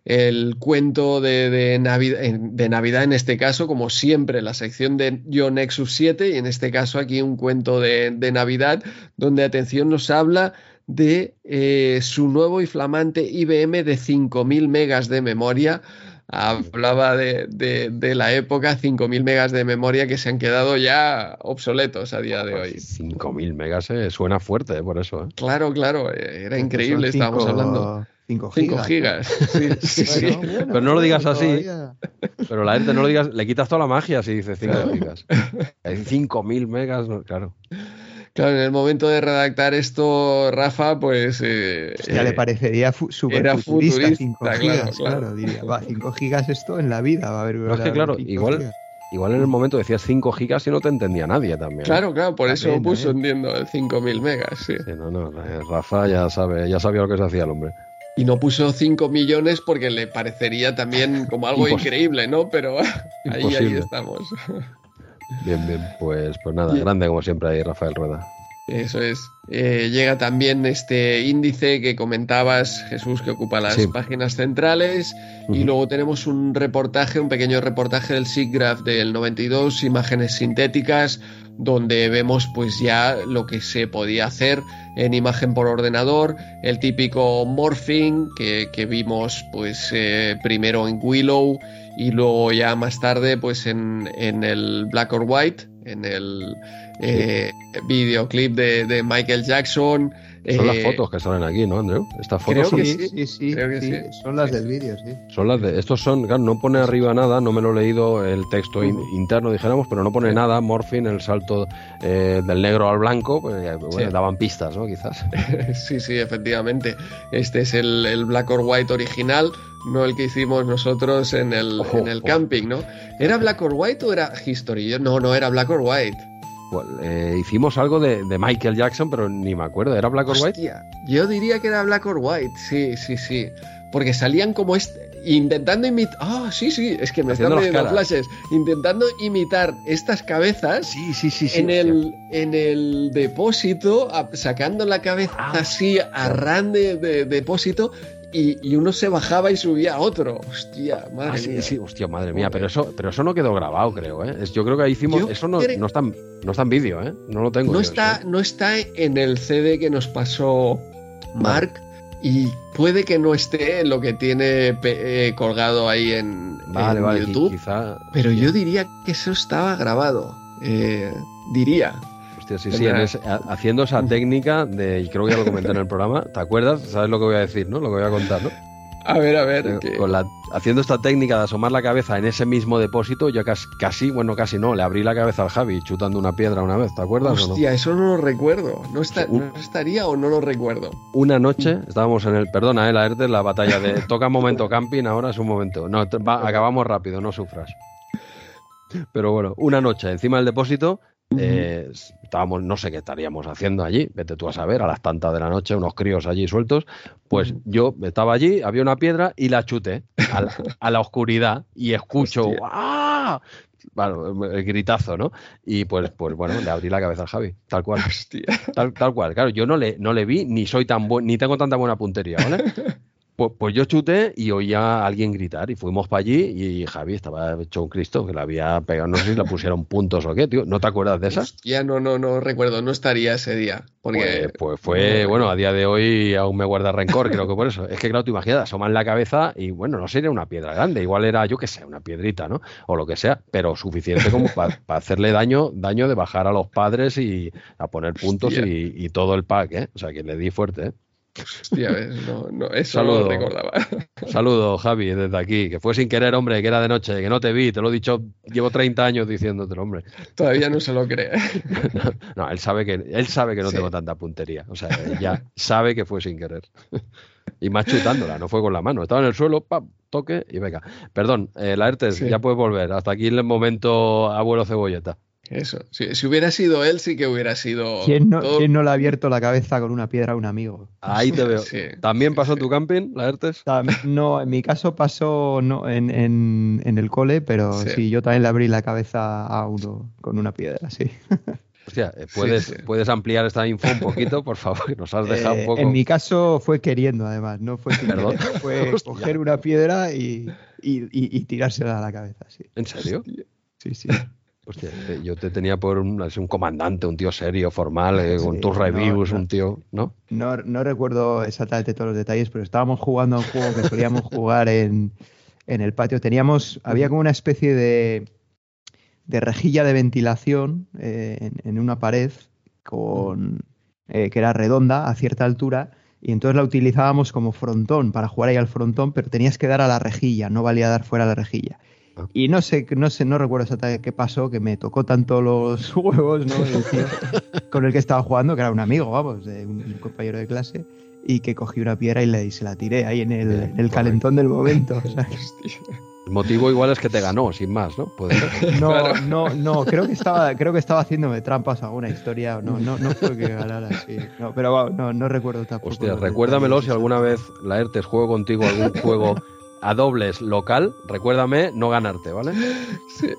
[SPEAKER 1] el cuento de, de, Navidad, de, Navidad, en este caso, como siempre, la sección de Yo Nexus 7, y en este caso aquí un cuento de, de Navidad, donde atención nos habla de su nuevo y flamante IBM de 5.000 megas de memoria hablaba de, la época, 5.000 megas de memoria que se han quedado ya obsoletos a día de hoy.
[SPEAKER 2] 5.000 megas eh, suena fuerte, eh, por eso. Eh.
[SPEAKER 1] Claro, claro, era increíble, estábamos hablando.
[SPEAKER 3] 5 gigas. (laughs)
[SPEAKER 2] pero no lo digas así. Pero la gente no lo digas, le quitas toda la magia si dices 5 gigas. Hay 5.000 megas, claro.
[SPEAKER 1] Claro, en el momento de redactar esto, Rafa, pues. Eh,
[SPEAKER 3] ya le eh, parecería súper futurista, 5 gigas, claro, diría. Va, 5 gigas esto en la vida va a haber.
[SPEAKER 2] No, es que claro, igual. Igual en el momento decías 5 gigas y no te entendía nadie también.
[SPEAKER 1] Claro, claro, por eso puso, entiendo, el 5000 megas, sí. sí.
[SPEAKER 2] no, no, eh, Rafa ya sabe, ya sabía lo que se hacía el hombre.
[SPEAKER 1] Y no puso 5 millones porque le parecería también como algo increíble, ¿no? Pero (laughs) ahí, ahí estamos. (laughs)
[SPEAKER 2] Bien, bien, pues, pues nada, grande como siempre ahí Rafael Rueda.
[SPEAKER 1] Eso es. Eh, llega también este índice que comentabas, Jesús, que ocupa las páginas centrales. Y luego tenemos un reportaje, un pequeño reportaje del SIGGRAPH del 92, imágenes sintéticas, donde vemos pues ya lo que se podía hacer en imagen por ordenador, el típico morphing que, vimos pues eh, primero en Willow y luego ya más tarde pues en, en el Black or White, en el eh, videoclip de, Michael Jackson.
[SPEAKER 2] Son las eh, fotos que salen aquí, ¿no, Andrew? Estas
[SPEAKER 3] fotos son... sí, sí, son las del vídeo, sí.
[SPEAKER 2] Son las de... Estos son, claro, no pone arriba nada, no me lo he leído el texto interno, dijéramos, pero no pone nada, Morphin, el salto eh, del negro al blanco, pues daban pistas, ¿no? Quizás. (laughs)
[SPEAKER 1] sí, sí, efectivamente. Este es el, Black or White original, no el que hicimos nosotros en el, en el camping, ¿no? ¿Era Black or White o era History? No, no, era Black or White.
[SPEAKER 2] Eh, hicimos algo de, Michael Jackson, pero ni me acuerdo. ¿Era Black or White?
[SPEAKER 1] Yo diría que era Black or White, sí, sí, sí. Porque salían como este, intentando imitar. Ah, sí, sí, es que me están viendo flashes. Intentando imitar estas cabezas
[SPEAKER 2] sí, sí, sí,
[SPEAKER 1] en, el, en el depósito, sacando la cabeza ah, así a ran de, depósito y, uno se bajaba y subía a otro. Hostia, madre ah, mía.
[SPEAKER 2] Sí, hostia, madre mía. Pero eso, pero eso no quedó grabado, creo. ¿eh? Yo creo que ahí hicimos. eso no, no, está, no está en vídeo, ¿eh? No lo tengo.
[SPEAKER 1] No, está, no está en el CD que nos pasó Mark. Y puede que no esté en lo que tiene eh, colgado ahí en, YouTube. Pero yo diría que eso estaba grabado. Eh, diría
[SPEAKER 2] sí, sí, haciendo esa técnica de, y creo que ya lo comenté en el programa, ¿te acuerdas? ¿Sabes lo que voy a decir, no? Lo que voy a contar, ¿no?
[SPEAKER 1] A ver, a ver.
[SPEAKER 2] Eh, con la, haciendo esta técnica de asomar la cabeza en ese mismo depósito, yo casi, casi, bueno, casi no, le abrí la cabeza al Javi chutando una piedra una vez, ¿te acuerdas?
[SPEAKER 1] Hostia, eso no lo recuerdo. ¿No, está, estaría o no lo recuerdo?
[SPEAKER 2] Una noche estábamos en el, perdona, eh, la la batalla de toca momento camping, ahora es un momento. No, acabamos rápido, no sufras. Pero bueno, una noche encima del depósito eh, estábamos, no sé qué estaríamos haciendo allí, vete tú a saber, a las tantas de la noche, unos críos allí sueltos. Pues yo estaba allí, había una piedra y la chuté a la, oscuridad y escucho, ¡ah! el gritazo, ¿no? Y pues, pues bueno, le abrí la cabeza al Javi, tal cual. Tal, tal, cual. Claro, yo no le, no le vi, ni soy tan buen, ni tengo tanta buena puntería, ¿vale? (laughs) Pues, pues, yo chuté y oía a alguien gritar y fuimos para allí y Javi estaba hecho un Cristo que le había pegado, no sé si le pusieron (laughs) puntos o qué, tío. ¿No te acuerdas de esas?
[SPEAKER 1] Ya no, no, no recuerdo, no estaría ese día. Porque...
[SPEAKER 2] Pues, pues fue, bueno, a día de hoy aún me guarda rencor, creo que por eso. Es que claro, tú imaginas, asoman la cabeza y bueno, no sería una piedra grande, igual era, yo qué sé, una piedrita, ¿no? O lo que sea, pero suficiente como para (laughs) hacerle daño, daño de bajar a los padres y a poner puntos y, y, todo el pack, ¿eh? O sea, que le di fuerte, ¿eh?
[SPEAKER 1] Hostia, no, no, eso Saludo. lo recordaba. (laughs)
[SPEAKER 2] Saludo, Javi, desde aquí. Que fue sin querer, hombre, que era de noche, que no te vi, te lo he dicho, llevo 30 años diciéndote, hombre.
[SPEAKER 1] Todavía no se lo cree. (laughs)
[SPEAKER 2] no, él sabe que, él sabe que no tengo tanta puntería. O sea, ya sabe que fue sin querer. y más chutándola, no fue con la mano. Estaba en el suelo, pam, toque y venga. Perdón, eh, la ERTES, ya puedes volver. Hasta aquí el momento abuelo cebolleta.
[SPEAKER 1] Eso, si, hubiera sido él, sí que hubiera sido.
[SPEAKER 3] ¿Quién no, no le ha abierto la cabeza con una piedra a un amigo?
[SPEAKER 2] Ahí te veo. (laughs) ¿También pasó en tu camping, la ERTES?
[SPEAKER 3] No, en mi caso pasó no, en, en, el cole, pero sí. yo también le abrí la cabeza a uno con una piedra, sí. (laughs)
[SPEAKER 2] Hostia, eh, ¿puedes, ¿puedes ampliar esta info un poquito, por favor? Nos has dejado un eh, poco.
[SPEAKER 3] En mi caso fue queriendo, además, no fue Perdón. Fue (laughs) coger una piedra y, y, tirársela a la cabeza, sí.
[SPEAKER 2] ¿En serio?
[SPEAKER 3] Sí, sí.
[SPEAKER 2] Hostia, yo te tenía por un, un comandante, un tío serio, formal, eh, con tus reviews, un tío, ¿no?
[SPEAKER 3] ¿no? No recuerdo exactamente todos los detalles, pero estábamos jugando a un juego que solíamos jugar en, el patio. Teníamos, había como una especie de, de rejilla de ventilación eh, en, una pared con, eh, que era redonda a cierta altura y entonces la utilizábamos como frontón para jugar ahí al frontón, pero tenías que dar a la rejilla, no valía dar fuera a la rejilla. Y no sé, no sé, no recuerdo exactamente qué pasó, que me tocó tanto los (laughs) huevos, ¿no? con el que estaba jugando, que era un amigo, vamos, de un compañero de clase, y que cogí una piedra y, le, se la tiré ahí en el, calentón del momento. (laughs)
[SPEAKER 2] El motivo igual es que te ganó, sin más, ¿no? (laughs)
[SPEAKER 3] No, no, no, creo que estaba, creo que estaba haciéndome trampas a alguna historia, no, no, no fue que ganara así. No, pero no, no recuerdo tampoco.
[SPEAKER 2] Hostia, recuérdamelo si alguna vez la ERTES juego contigo algún juego a dobles local, recuérdame no ganarte, ¿vale? (laughs)
[SPEAKER 3] Sí.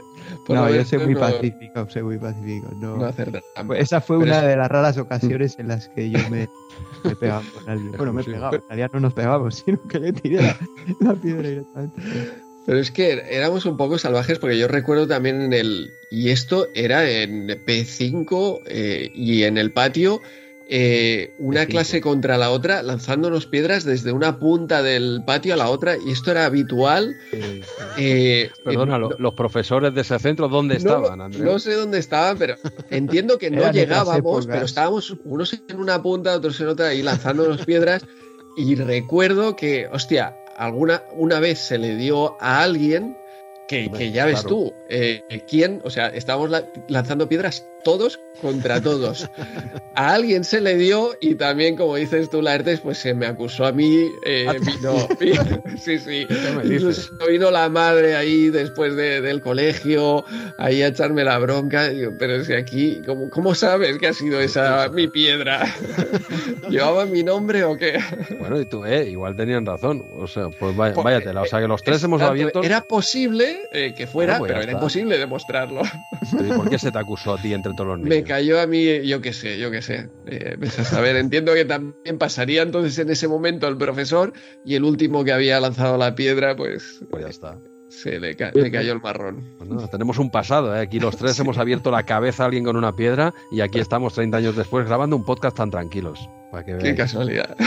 [SPEAKER 3] no, yo soy muy pacífico, soy muy pacífico. No, hacer pues Esa fue una de las raras ocasiones en las que yo me, (laughs) me pegaba con alguien. Bueno, me he pegado, en realidad no nos pegamos, (laughs) sino que le tiré la, piedra directamente.
[SPEAKER 1] Pero es que éramos un poco salvajes porque yo recuerdo también en el... Y esto era en P5 eh, y en el patio eh, una clase contra la otra, lanzándonos piedras desde una punta del patio a la otra, y esto era habitual.
[SPEAKER 2] Eh, Perdona, los profesores de ese centro, ¿dónde estaban,
[SPEAKER 1] Andrés? No sé dónde estaban, pero entiendo que (laughs) no llegábamos, pero estábamos unos en una punta, otros en otra, y lanzándonos piedras. Y recuerdo que, hostia, alguna una vez se le dio a alguien que, ya ves tú, eh, ¿quién? O sea, estábamos lanzando piedras todos contra todos. A alguien se le dio y también, como dices tú, Laertes, pues se me acusó a mí. Eh, vino, (laughs) sí, sí. vino la madre ahí después del colegio, ahí a echarme la bronca. pero es que aquí, ¿cómo, ¿cómo, sabes que ha sido esa mi piedra? (laughs) ¿Llevaba mi nombre o qué?
[SPEAKER 2] Bueno, y tú, eh, igual tenían razón. O sea, pues vaya, pues, váyatela. O sea, que los tres hemos abierto.
[SPEAKER 1] Era posible eh, que fuera, pues pero era imposible demostrarlo.
[SPEAKER 2] ¿Por qué (laughs) se te acusó a ti entre
[SPEAKER 1] me cayó a mí, yo qué sé, yo qué sé. Eh, (laughs) a saber, entiendo que también pasaría entonces en ese momento el profesor y el último que había lanzado la piedra, pues.
[SPEAKER 2] Pues ya está.
[SPEAKER 1] Se le, cayó el marrón.
[SPEAKER 2] tenemos un pasado, ¿eh? aquí los tres (laughs) hemos abierto la cabeza a alguien con una piedra y aquí estamos 30 años después grabando un podcast tan tranquilos.
[SPEAKER 1] Qué casualidad. (laughs)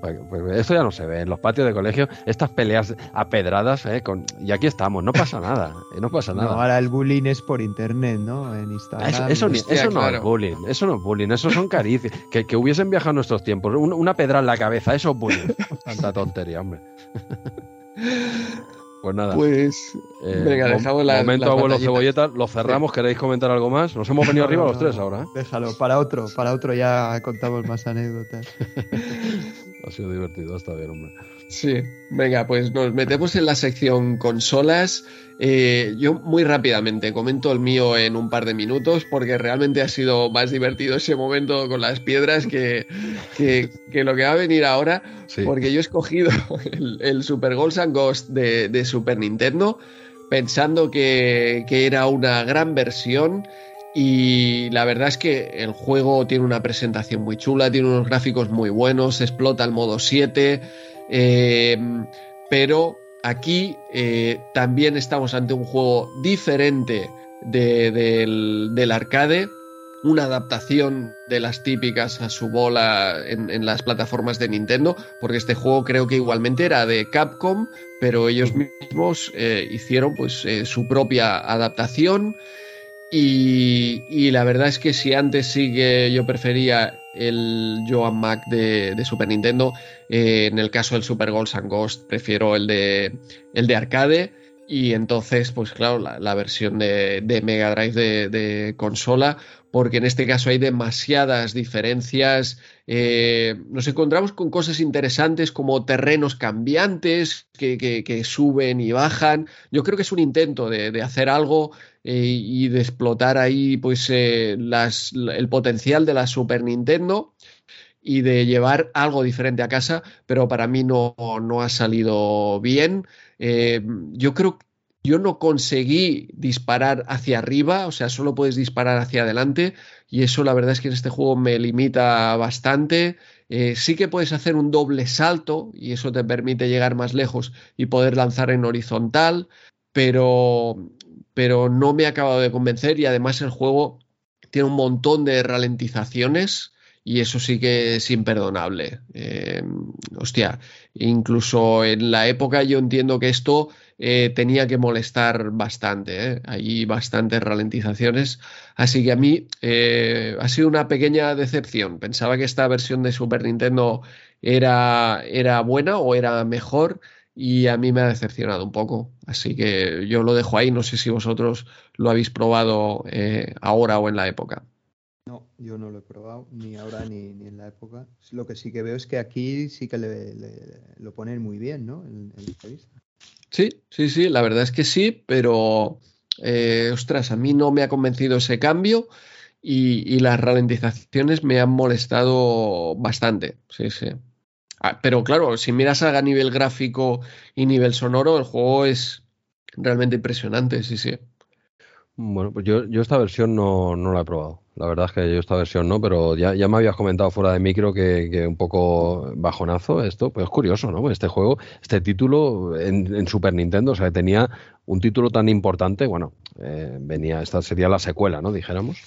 [SPEAKER 2] Pues esto ya no se ve en los patios de colegio, estas peleas apedradas, ¿eh? Con, y aquí estamos, no pasa nada, eh, no pasa nada.
[SPEAKER 3] ahora el bullying es por internet, ¿no? En Instagram.
[SPEAKER 2] Eso, no es bullying, eso no es bullying, eso son caricias. (laughs) que, que hubiesen viajado en nuestros tiempos, una, pedra en la cabeza, eso es bullying. Tanta tontería, hombre. Pues nada.
[SPEAKER 1] Pues.
[SPEAKER 2] Eh, venga, dejamos la. Momento, abuelo cebolleta. Lo cerramos. ¿Queréis comentar algo más? Nos hemos venido (laughs) arriba los tres ahora. ¿eh?
[SPEAKER 3] Déjalo, para otro. Para otro ya contamos más anécdotas. (laughs)
[SPEAKER 2] ha sido divertido, está bien, hombre.
[SPEAKER 1] Sí, venga, pues nos metemos en la sección consolas. Eh, yo muy rápidamente comento el mío en un par de minutos porque realmente ha sido más divertido ese momento con las piedras que, lo que va a venir ahora. Porque yo he escogido el, Super Ghost and Ghost de, Super Nintendo pensando que, que era una gran versión. Y la verdad es que el juego tiene una presentación muy chula, tiene unos gráficos muy buenos, explota el modo 7, eh, pero aquí eh, también estamos ante un juego diferente del, arcade, una adaptación de las típicas a su bola en, las plataformas de Nintendo, porque este juego creo que igualmente era de Capcom, pero ellos mismos eh, hicieron pues su propia adaptación. Y, la verdad es que si antes sí que yo prefería el Joan Mac de, Super Nintendo, eh, en el caso del Super Ghost and Ghost prefiero el de, el de arcade. Y entonces, pues claro, la, versión de, Mega Drive de, consola, porque en este caso hay demasiadas diferencias. Eh, nos encontramos con cosas interesantes como terrenos cambiantes que, suben y bajan. Yo creo que es un intento de, hacer algo eh, y de explotar ahí pues, eh, el potencial de la Super Nintendo y de llevar algo diferente a casa, pero para mí no, no ha salido bien. yo creo que yo no conseguí disparar hacia arriba, o sea, solo puedes disparar hacia adelante y eso la verdad es que en este juego me limita bastante. Eh, sí que puedes hacer un doble salto y eso te permite llegar más lejos y poder lanzar en horizontal, pero, pero no me ha acabado de convencer y además el juego tiene un montón de ralentizaciones y eso sí que es imperdonable. Eh, hostia, incluso en la época yo entiendo que esto eh, tenía que molestar bastante. ¿eh? Hay bastantes ralentizaciones. Así que a mí eh, ha sido una pequeña decepción. Pensaba que esta versión de Super Nintendo era, era buena o era mejor y a mí me ha decepcionado un poco. Así que yo lo dejo ahí. No sé si vosotros lo habéis probado ahora o en la época.
[SPEAKER 3] No, yo no lo he probado, ni ahora ni, en la época. Lo que sí que veo es que aquí sí que le, lo ponen muy bien, ¿no? En, en la
[SPEAKER 1] Sí, sí, sí, la verdad es que sí, pero eh, ostras, a mí no me ha convencido ese cambio y, las ralentizaciones me han molestado bastante. Sí, sí. Ah, pero claro, si miras a nivel gráfico y nivel sonoro, el juego es realmente impresionante, sí, sí.
[SPEAKER 2] Bueno, pues yo, yo esta versión no, no la he probado. La verdad es que yo esta versión no, pero ya, ya me habías comentado fuera de micro que, que, un poco bajonazo esto. Pues es curioso, ¿no? Este juego, este título en, Super Nintendo, o sea, tenía un título tan importante, bueno, eh, venía, esta sería la secuela, ¿no? Dijéramos,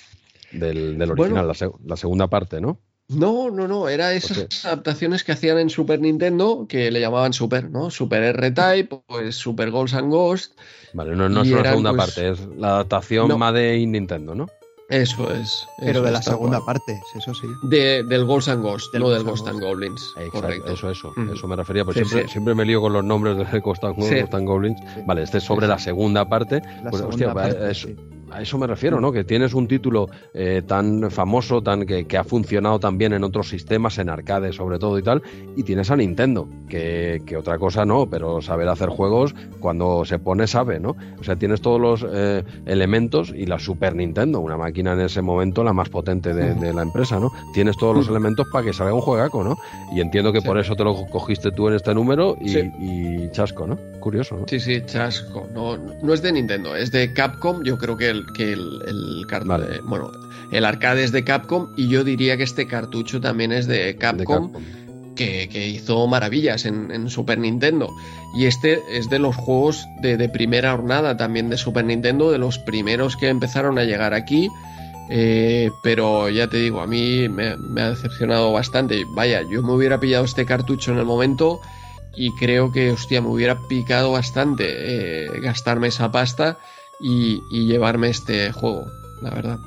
[SPEAKER 2] del, del original, la, la segunda parte, ¿no?
[SPEAKER 1] No, no, no, era esas adaptaciones que hacían en Super Nintendo que le llamaban Super, ¿no? Super R-Type, pues Super Ghosts and Ghosts.
[SPEAKER 2] Vale, no, no es la segunda pues parte, es la adaptación más de Nintendo, ¿no?
[SPEAKER 1] Eso es.
[SPEAKER 3] Pero de la segunda parte, eso sí.
[SPEAKER 1] De, del Ghosts and Ghosts, no del Ghosts and Goblins.
[SPEAKER 2] correcto. Eso, eso, eso me refería, porque siempre, siempre, me lío con los nombres de Ghosts and, Goblins. Vale, este es sobre la segunda parte. La pues, segunda parte, es, a eso me refiero, ¿no? Que tienes un título eh, tan famoso, tan que, ha funcionado también en otros sistemas, en arcade sobre todo y tal, y tienes a Nintendo, que, otra cosa no, pero saber hacer juegos cuando se pone sabe, ¿no? O sea, tienes todos los eh, elementos y la Super Nintendo, una máquina en ese momento la más potente de, la empresa, ¿no? Tienes todos los elementos para que salga un juegaco, ¿no? Y entiendo que por eso te lo cogiste tú en este número y, chasco, ¿no? Curioso, ¿no?
[SPEAKER 1] Sí, sí, chasco. No, no es de Nintendo, es de Capcom, yo creo que que el, el eh, bueno, el arcade es de Capcom y yo diría que este cartucho también es de Capcom. Que, hizo maravillas en, Super Nintendo. Y este es de los juegos de, primera jornada también de Super Nintendo, de los primeros que empezaron a llegar aquí. Eh, pero ya te digo, a mí me, ha decepcionado bastante. Vaya, yo me hubiera pillado este cartucho en el momento y creo que, hostia, me hubiera picado bastante eh, gastarme esa pasta y, llevarme este juego, la verdad.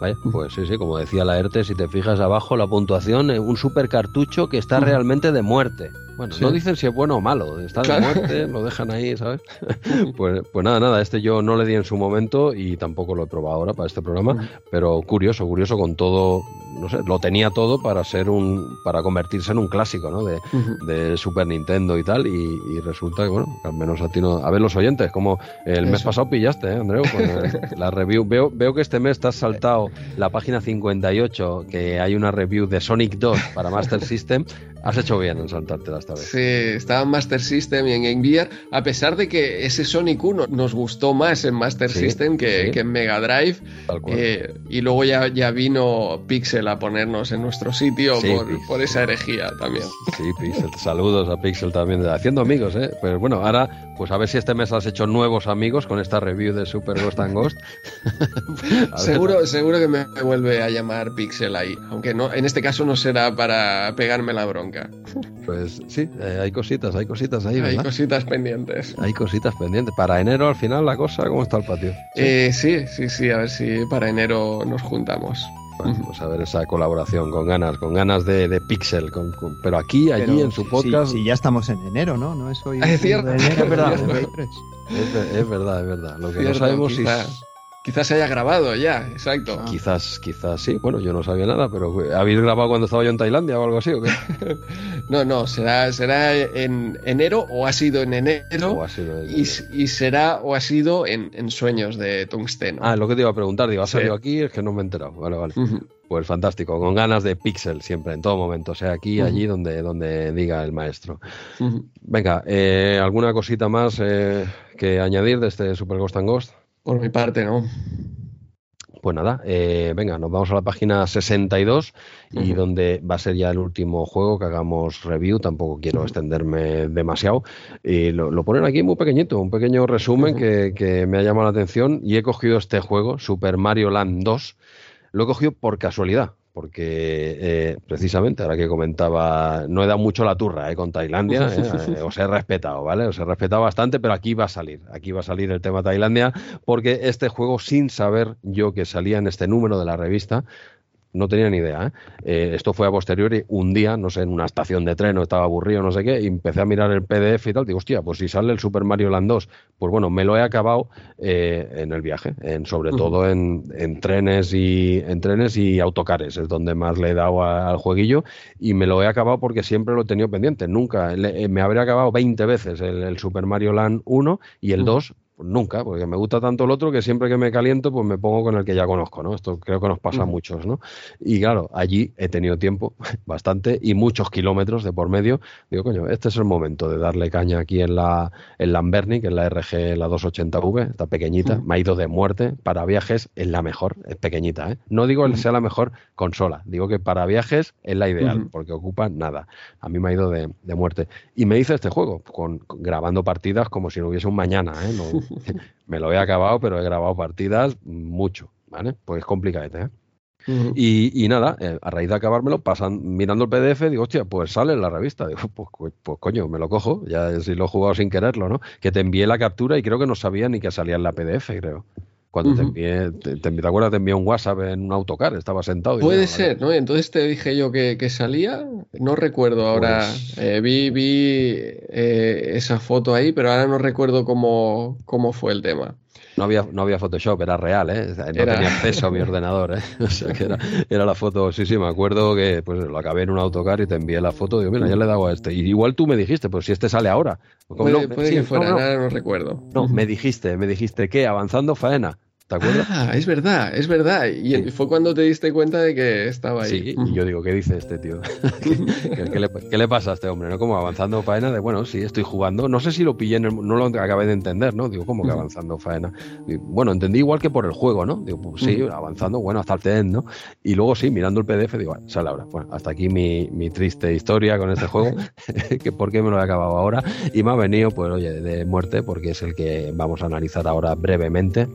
[SPEAKER 2] Vaya, pues sí, sí, como decía la ERTE, si te fijas abajo la puntuación, un super cartucho que está realmente de muerte. Bueno, no dicen si es bueno o malo, está de muerte, lo dejan ahí, ¿sabes? (laughs) pues, pues nada, nada, este yo no le di en su momento y tampoco lo he probado ahora para este programa, pero curioso, curioso con todo, no sé, lo tenía todo para ser un, para convertirse en un clásico, ¿no? De, de Super Nintendo y tal, y, resulta que, bueno, al menos a ti no, a ver los oyentes, como el mes pasado pillaste, ¿eh, Andreu? Con (laughs) la review, veo, veo que este mes te has saltado la página 58, que hay una review de Sonic 2 para Master System, Has hecho bien en saltártela esta vez.
[SPEAKER 1] Sí, estaba en Master System y en Game Gear, a pesar de que ese Sonic 1 nos gustó más en Master System que, en Mega Drive. Eh, y luego ya, ya vino Pixel a ponernos en nuestro sitio por, esa herejía también.
[SPEAKER 2] Sí, Pixel. Saludos a Pixel también, haciendo amigos, ¿eh? Pues bueno, ahora, pues a ver si este mes has hecho nuevos amigos con esta review de Super Ghost and Ghost. (laughs)
[SPEAKER 1] seguro, seguro que me vuelve a llamar Pixel ahí, aunque no, en este caso no será para pegarme la bronca.
[SPEAKER 2] Pues sí, eh, hay cositas, hay cositas ahí,
[SPEAKER 1] Hay cositas pendientes.
[SPEAKER 2] Hay cositas pendientes. Para enero, al final, la cosa, ¿cómo está el patio?
[SPEAKER 1] ¿Sí? Eh, sí, sí, sí, a ver si para enero nos juntamos.
[SPEAKER 2] Vamos a ver esa colaboración con ganas, con ganas de, Pixel, con, pero aquí, allí, en su podcast.
[SPEAKER 3] Sí, ya estamos en enero, ¿no? No es hoy.
[SPEAKER 1] Es cierto. es,
[SPEAKER 2] verdad, es, verdad, es verdad. Lo que no sabemos es
[SPEAKER 1] Quizás se haya grabado ya, exacto.
[SPEAKER 2] Ah. Quizás, quizás sí. Bueno, yo no sabía nada, pero ¿habéis grabado cuando estaba yo en Tailandia o algo así o qué? (laughs)
[SPEAKER 1] no, no, será, será en enero o ha sido en enero. Y, será o ha sido en, Sueños de Tungsteno.
[SPEAKER 2] Ah, lo que te iba a preguntar, digo, ¿ha salido aquí? Es que no me he enterado. Vale, vale. Pues fantástico, con ganas de Pixel siempre, en todo momento, sea aquí, allí, donde, donde diga el maestro. Venga, eh, ¿alguna cosita más eh, que añadir de este Super Ghost and Ghost?
[SPEAKER 1] Por mi parte, no.
[SPEAKER 2] Pues nada, eh, venga, nos vamos a la página 62 y donde va a ser ya el último juego que hagamos review, tampoco quiero extenderme demasiado. Y lo, ponen aquí muy pequeñito, un pequeño resumen que, que, me ha llamado la atención. Y he cogido este juego, Super Mario Land 2, lo he cogido por casualidad porque eh, precisamente ahora que comentaba, no he dado mucho la turra eh, con Tailandia, (laughs) eh, os he respetado, ¿vale? Os he respetado bastante, pero aquí va a salir, aquí va a salir el tema Tailandia, porque este juego, sin saber yo que salía en este número de la revista, no tenía ni idea. ¿eh? ¿eh? esto fue a posteriori, un día, no sé, en una estación de tren o estaba aburrido, no sé qué, y empecé a mirar el PDF y tal. Digo, hostia, pues si sale el Super Mario Land 2, pues bueno, me lo he acabado eh, en el viaje, en, sobre todo en, trenes y en trenes y autocares, es donde más le he dado al jueguillo, y me lo he acabado porque siempre lo he tenido pendiente. Nunca, me habría acabado 20 veces el, Super Mario Land 1 y el 2 Pues nunca, porque me gusta tanto el otro que siempre que me caliento, pues me pongo con el que ya conozco, ¿no? Esto creo que nos pasa a muchos, ¿no? Y claro, allí he tenido tiempo, (laughs) bastante, y muchos kilómetros de por medio. Digo, coño, este es el momento de darle caña aquí en la en Lamberni, que es la RG, la 280V, está pequeñita, me ha ido de muerte. Para viajes es la mejor, es pequeñita, ¿eh? No digo que sea la mejor consola, digo que para viajes es la ideal, porque ocupa nada. A mí me ha ido de, muerte. Y me hice este juego, con, grabando partidas como si no hubiese un mañana, ¿eh? No, (laughs) me lo he acabado, pero he grabado partidas mucho, ¿vale? Pues es complicadete, ¿eh? y, nada, eh, a raíz de acabármelo, pasan, mirando el PDF, digo, hostia, pues sale en la revista. Digo, pues, pues, coño, me lo cojo, ya si lo he jugado sin quererlo, ¿no? Que te envié la captura y creo que no sabía ni que salía en la PDF, creo. Cuando te envié, te, acuerdas? Te envié un WhatsApp en un autocar, estaba sentado.
[SPEAKER 1] Puede ser, ¿no? Entonces te dije yo que, salía, no recuerdo ahora, pues eh, vi, vi eh, esa foto ahí, pero ahora no recuerdo cómo, cómo fue el tema.
[SPEAKER 2] No había, no había Photoshop, era real, ¿eh? No tenía acceso a mi (laughs) ordenador, ¿eh? (laughs) O sea, que era, era, la foto, sí, sí, me acuerdo que pues lo acabé en un autocar y te envié la foto, digo, mira, ya le he dado a este. Y igual tú me dijiste, pues si este sale ahora.
[SPEAKER 1] Puede, puede que fuera, no, no, no recuerdo.
[SPEAKER 2] No, me (laughs) dijiste, me dijiste que avanzando faena. ¿Te acuerdas?
[SPEAKER 1] Ah, es verdad, es verdad. Y fue cuando te diste cuenta de que estaba ahí.
[SPEAKER 2] Sí, y yo digo, ¿qué dice este tío? (laughs) ¿Qué, le, pasa a este hombre? ¿No? Como avanzando faena de, bueno, sí, estoy jugando. No sé si lo pillé, no lo acabé de entender, ¿no? Digo, ¿cómo que avanzando faena? bueno, entendí igual que por el juego, ¿no? Digo, pues sí, avanzando, bueno, hasta el end, ¿no? Y luego sí, mirando el PDF, digo, sale ahora. Bueno, hasta aquí mi, triste historia con este juego, (laughs) (laughs) que por qué me lo he acabado ahora. Y me ha venido, pues, oye, de muerte, porque es el que vamos a analizar ahora brevemente.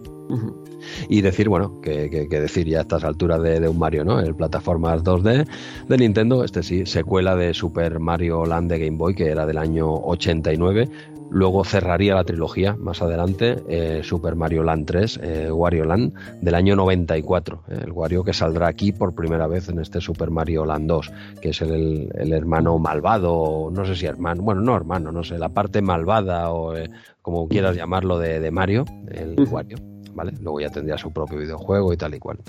[SPEAKER 2] Y decir, bueno, que, decir ya a estas alturas de, un Mario, ¿no? El plataformas 2D de Nintendo, este sí, secuela de Super Mario Land de Game Boy, que era del año 89. Luego cerraría la trilogía más adelante, eh, Super Mario Land 3, eh, Wario Land, del año 94. Eh, el Wario que saldrá aquí por primera vez en este Super Mario Land 2, que es el, hermano malvado, no sé si hermano, bueno, no hermano, no sé, la parte malvada o como quieras llamarlo de, Mario, el Wario. Luego ya tendría su propio videojuego y tal y cual.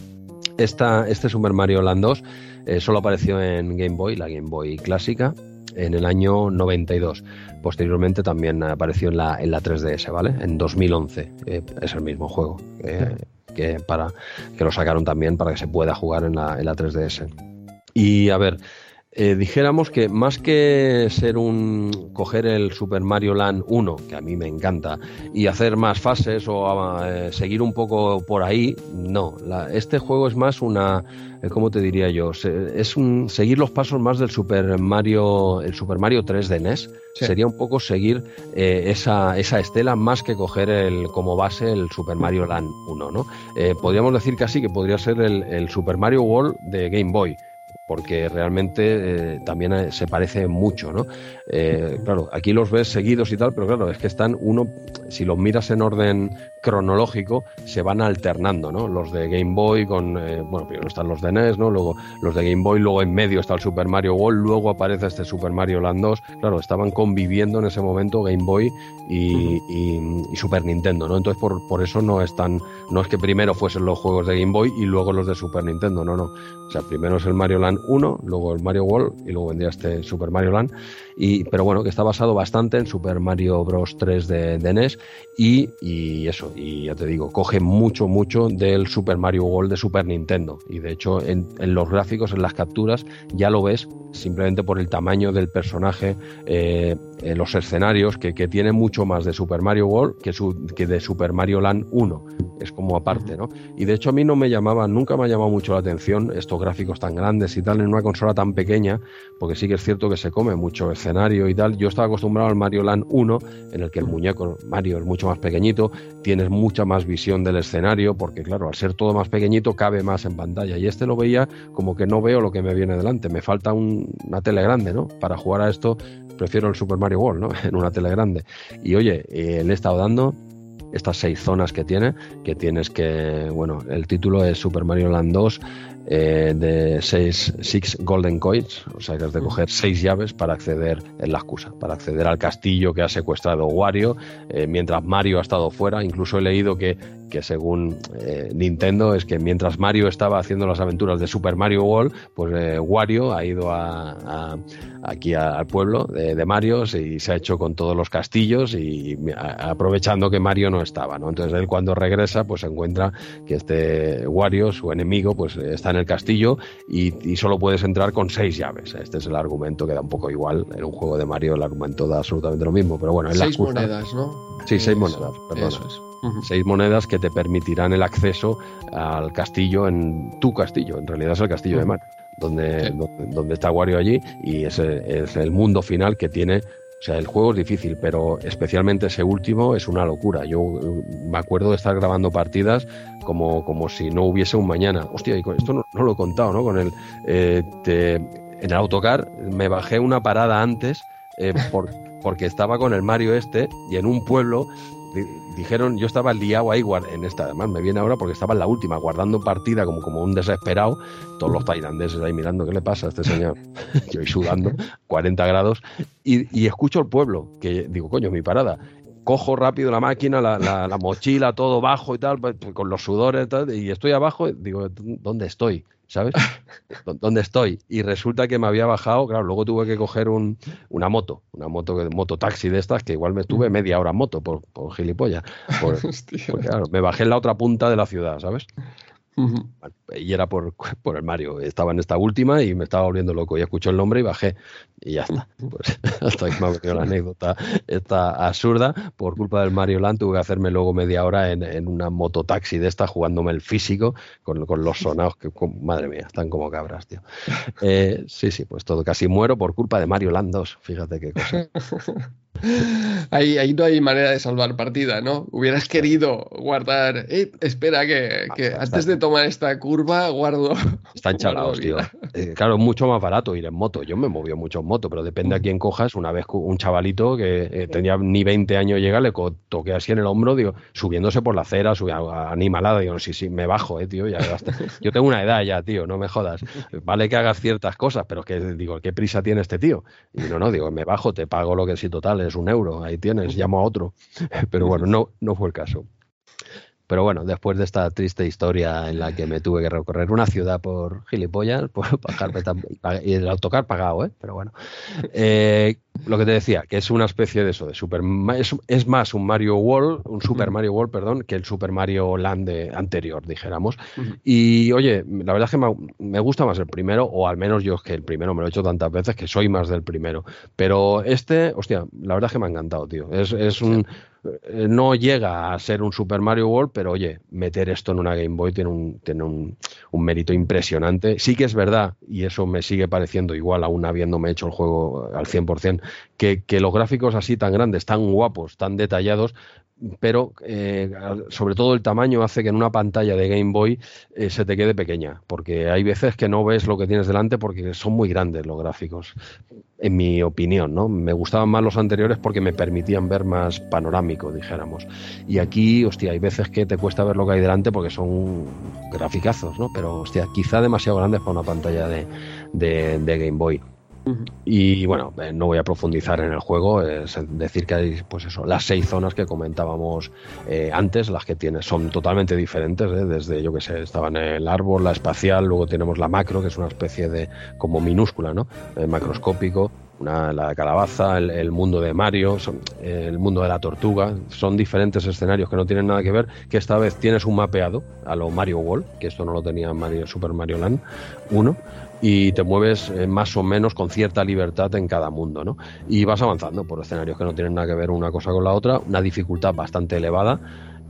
[SPEAKER 2] Esta, este Super Mario Land 2 eh, solo apareció en Game Boy, la Game Boy clásica, en el año 92. Posteriormente también apareció en la, en la 3DS, ¿vale? En 2011. Eh, es el mismo juego. Eh, que, para, que lo sacaron también para que se pueda jugar en la, en la 3DS. Y a ver, eh, dijéramos que más que ser un coger el Super Mario Land 1, que a mí me encanta, y hacer más fases o eh, seguir un poco por ahí, no. este juego es más una, eh, ¿cómo te diría yo? es un seguir los pasos más del Super Mario, el Super Mario 3 de NES. Sería un poco seguir esa, esa estela más que coger el, como base el Super Mario Land 1, ¿no? podríamos decir casi que podría ser el, el Super Mario World de Game Boy porque realmente eh, también eh, se parece mucho, ¿no? Eh, claro, aquí los ves seguidos y tal, pero claro, es que están uno, si los miras en orden cronológico, se van alternando, ¿no? Los de Game Boy con, bueno, primero están los de NES, ¿no? Luego los de Game Boy, luego en medio está el Super Mario World, luego aparece este Super Mario Land 2, claro, estaban conviviendo en ese momento Game Boy y, Super Nintendo, ¿no? Entonces por, por eso no están, no es que primero fuesen los juegos de Game Boy y luego los de Super Nintendo, no, no. O sea, primero es el Mario Land 1, luego el Mario World y luego vendría este Super Mario Land. Y, pero bueno, que está basado bastante en Super Mario Bros. 3 de, NES y, eso, y ya te digo, coge mucho, mucho del Super Mario World de Super Nintendo. Y de hecho, en, los gráficos, en las capturas, ya lo ves simplemente por el tamaño del personaje, eh, los escenarios, que, que, tiene mucho más de Super Mario World que, su, que de Super Mario Land 1. Es como aparte, ¿no? Y de hecho a mí no me llamaba, nunca me ha llamado mucho la atención estos gráficos tan grandes y tal en una consola tan pequeña, porque sí que es cierto que se come mucho escenario y tal. Yo estaba acostumbrado al Mario Land 1, en el que el muñeco Mario es mucho más pequeñito, tienes mucha más visión del escenario, porque claro, al ser todo más pequeñito cabe más en pantalla. Y este lo veía como que no veo lo que me viene delante, me falta una tele grande, ¿no? Para jugar a esto prefiero el Super Mario World, ¿no? (laughs) en una tele grande. Y oye, eh, le he estado dando estas seis zonas que tiene, que tienes que, bueno, el título es Super Mario Land 2 eh, de seis six golden coins, o sea que has de coger seis llaves para acceder en la excusa, para acceder al castillo que ha secuestrado Wario, eh, mientras Mario ha estado fuera. Incluso he leído que, que según eh, Nintendo es que mientras Mario estaba haciendo las aventuras de Super Mario World, pues Wario ha ido a, aquí al pueblo de, Mario y se ha hecho con todos los castillos y aprovechando que Mario no estaba, ¿no? Entonces él cuando regresa, pues encuentra que este Wario, su enemigo, pues está en el castillo y, solo puedes entrar con seis llaves. Este es el argumento que da un poco igual. En un juego de Mario el argumento da absolutamente lo mismo, pero bueno,
[SPEAKER 1] seis monedas, ¿no?
[SPEAKER 2] Sí, seis monedas, Seis monedas que te permitirán el acceso al castillo en tu castillo. En realidad es el castillo de Mario donde, donde, está Wario allí y ese es el mundo final que tiene o sea, el juego es difícil, pero especialmente ese último es una locura. Yo me acuerdo de estar grabando partidas como, como si no hubiese un mañana. Hostia, esto no, lo he contado, ¿no? Con el, eh, en el autocar me bajé una parada antes eh, porque estaba con el Mario este y en un pueblo dijeron, yo estaba liado ahí en esta, además me viene ahora porque estaba en la última, guardando partida como, como un desesperado, todos los tailandeses ahí mirando qué le pasa a este señor, (laughs) yo sudando, 40 grados, y, escucho el pueblo, que digo, coño, mi parada, cojo rápido la máquina, la, la, mochila, todo bajo y tal, pues, con los sudores y tal, y estoy abajo, digo, ¿dónde estoy? ¿Sabes? (laughs) ¿Dónde estoy? Y resulta que me había bajado, claro, luego tuve que coger un, una moto, una moto, moto taxi de estas, que igual me estuve media hora en moto por, por gilipollas. (laughs) claro, me bajé en la otra punta de la ciudad, ¿sabes? Y era por, (laughs) por, el Mario. Estaba en esta última y me estaba volviendo loco. Y escuché el nombre y bajé. Y ya está. Pues, (laughs) hasta que me ha venido la anécdota esta absurda. Por culpa del Mario Land tuve que hacerme luego media hora en, en una mototaxi de esta jugándome el físico con, con los sonados que, madre mía, están como cabras, tío. Eh, sí, sí, pues todo. Casi muero por culpa de Mario Land 2. Fíjate qué cosa. (laughs) (laughs)
[SPEAKER 1] Ahí, ahí no hay manera de salvar partida, ¿no? Hubieras querido guardar. Eh, espera, que, antes de tomar esta curva guardo. (laughs)
[SPEAKER 2] Están chalados, tío. Eh, claro, es mucho más barato ir en moto. Yo me movió mucho en moto, pero depende a quién cojas. Una vez un chavalito que eh, tenía ni 20 años llega, le toqué así en el hombro, digo, subiéndose por la acera, animalada. Digo, sí, sí, me bajo, eh, tío. Ya (laughs) Yo tengo una edad ya, tío, no me jodas. Vale que hagas ciertas cosas, pero que digo, ¿qué prisa tiene este tío? Y no, no, digo, me bajo, te pago lo que sí total es un euro, ahí tienes, llamo a otro. (laughs) Pero bueno, no, no fue el caso. Pero bueno, después de esta triste historia en la que me tuve que recorrer una ciudad por gilipollas, (laughs) por y el autocar pagado, ¿eh? Pero bueno. Eh, lo que te decía, que es una especie de eso, de Super es, es más un Mario World, un Super Mario World, perdón, que el Super Mario Land anterior, dijéramos. Y oye, la verdad es que me, gusta más el primero, o al menos yo es que el primero me lo he hecho tantas veces que soy más del primero. Pero este, hostia, la verdad es que me ha encantado, tío. Es, es un. No llega a ser un Super Mario World, pero oye, meter esto en una Game Boy tiene un, tiene un, un mérito impresionante. Sí que es verdad, y eso me sigue pareciendo igual, aún habiéndome hecho el juego al 100%, que, que los gráficos así tan grandes, tan guapos, tan detallados, pero eh, sobre todo el tamaño hace que en una pantalla de Game Boy eh, se te quede pequeña, porque hay veces que no ves lo que tienes delante porque son muy grandes los gráficos, en mi opinión, ¿no? Me gustaban más los anteriores porque me permitían ver más panorámico, dijéramos. Y aquí, hostia, hay veces que te cuesta ver lo que hay delante porque son graficazos, ¿no? Pero, hostia, quizá demasiado grandes para una pantalla de, de Game Boy. Y bueno, eh, no voy a profundizar en el juego, es decir que hay, pues eso, las seis zonas que comentábamos eh, antes, las que tienes, son totalmente diferentes, ¿eh? desde, yo que sé, estaban el árbol, la espacial, luego tenemos la macro, que es una especie de, como minúscula, ¿no? macroscópico, una, la calabaza, el, mundo de Mario, el mundo de la tortuga, son diferentes escenarios que no tienen nada que ver, que esta vez tienes un mapeado a lo Mario World, que esto no lo tenía Mario, Super Mario Land 1, y te mueves eh, más o menos con cierta libertad en cada mundo, ¿no? Y vas avanzando por escenarios que no tienen nada que ver una cosa con la otra, una dificultad bastante elevada,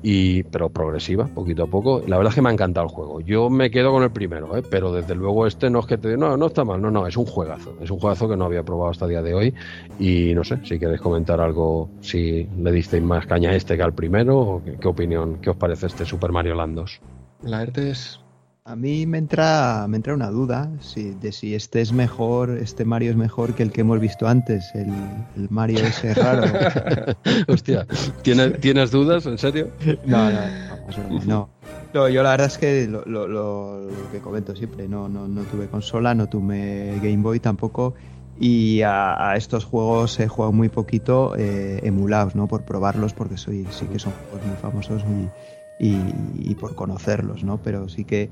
[SPEAKER 2] y, pero progresiva, poquito a poco. La verdad es que me ha encantado el juego. Yo me quedo con el primero, ¿eh? pero desde luego este no es que te no, no está mal, no, no, es un juegazo. Es un juegazo que no había probado hasta el día de hoy. Y no sé, si queréis comentar algo, si le disteis más caña a este que al primero, o qué, opinión, qué os parece este Super Mario Land 2.
[SPEAKER 1] La es
[SPEAKER 3] a mí me entra, me entra una duda si, de si este es mejor, este Mario es mejor que el que hemos visto antes, el, Mario ese (laughs) raro.
[SPEAKER 2] Hostia, ¿tienes, ¿tienes dudas? ¿En serio?
[SPEAKER 3] No, no, no, no. yo la verdad es que lo, que comento siempre, no, no, no, tuve consola, no tuve Game Boy tampoco y a, estos juegos he jugado muy poquito eh, emulados, ¿no? Por probarlos porque soy, sí que son juegos muy famosos y, y por conocerlos, ¿no? Pero sí que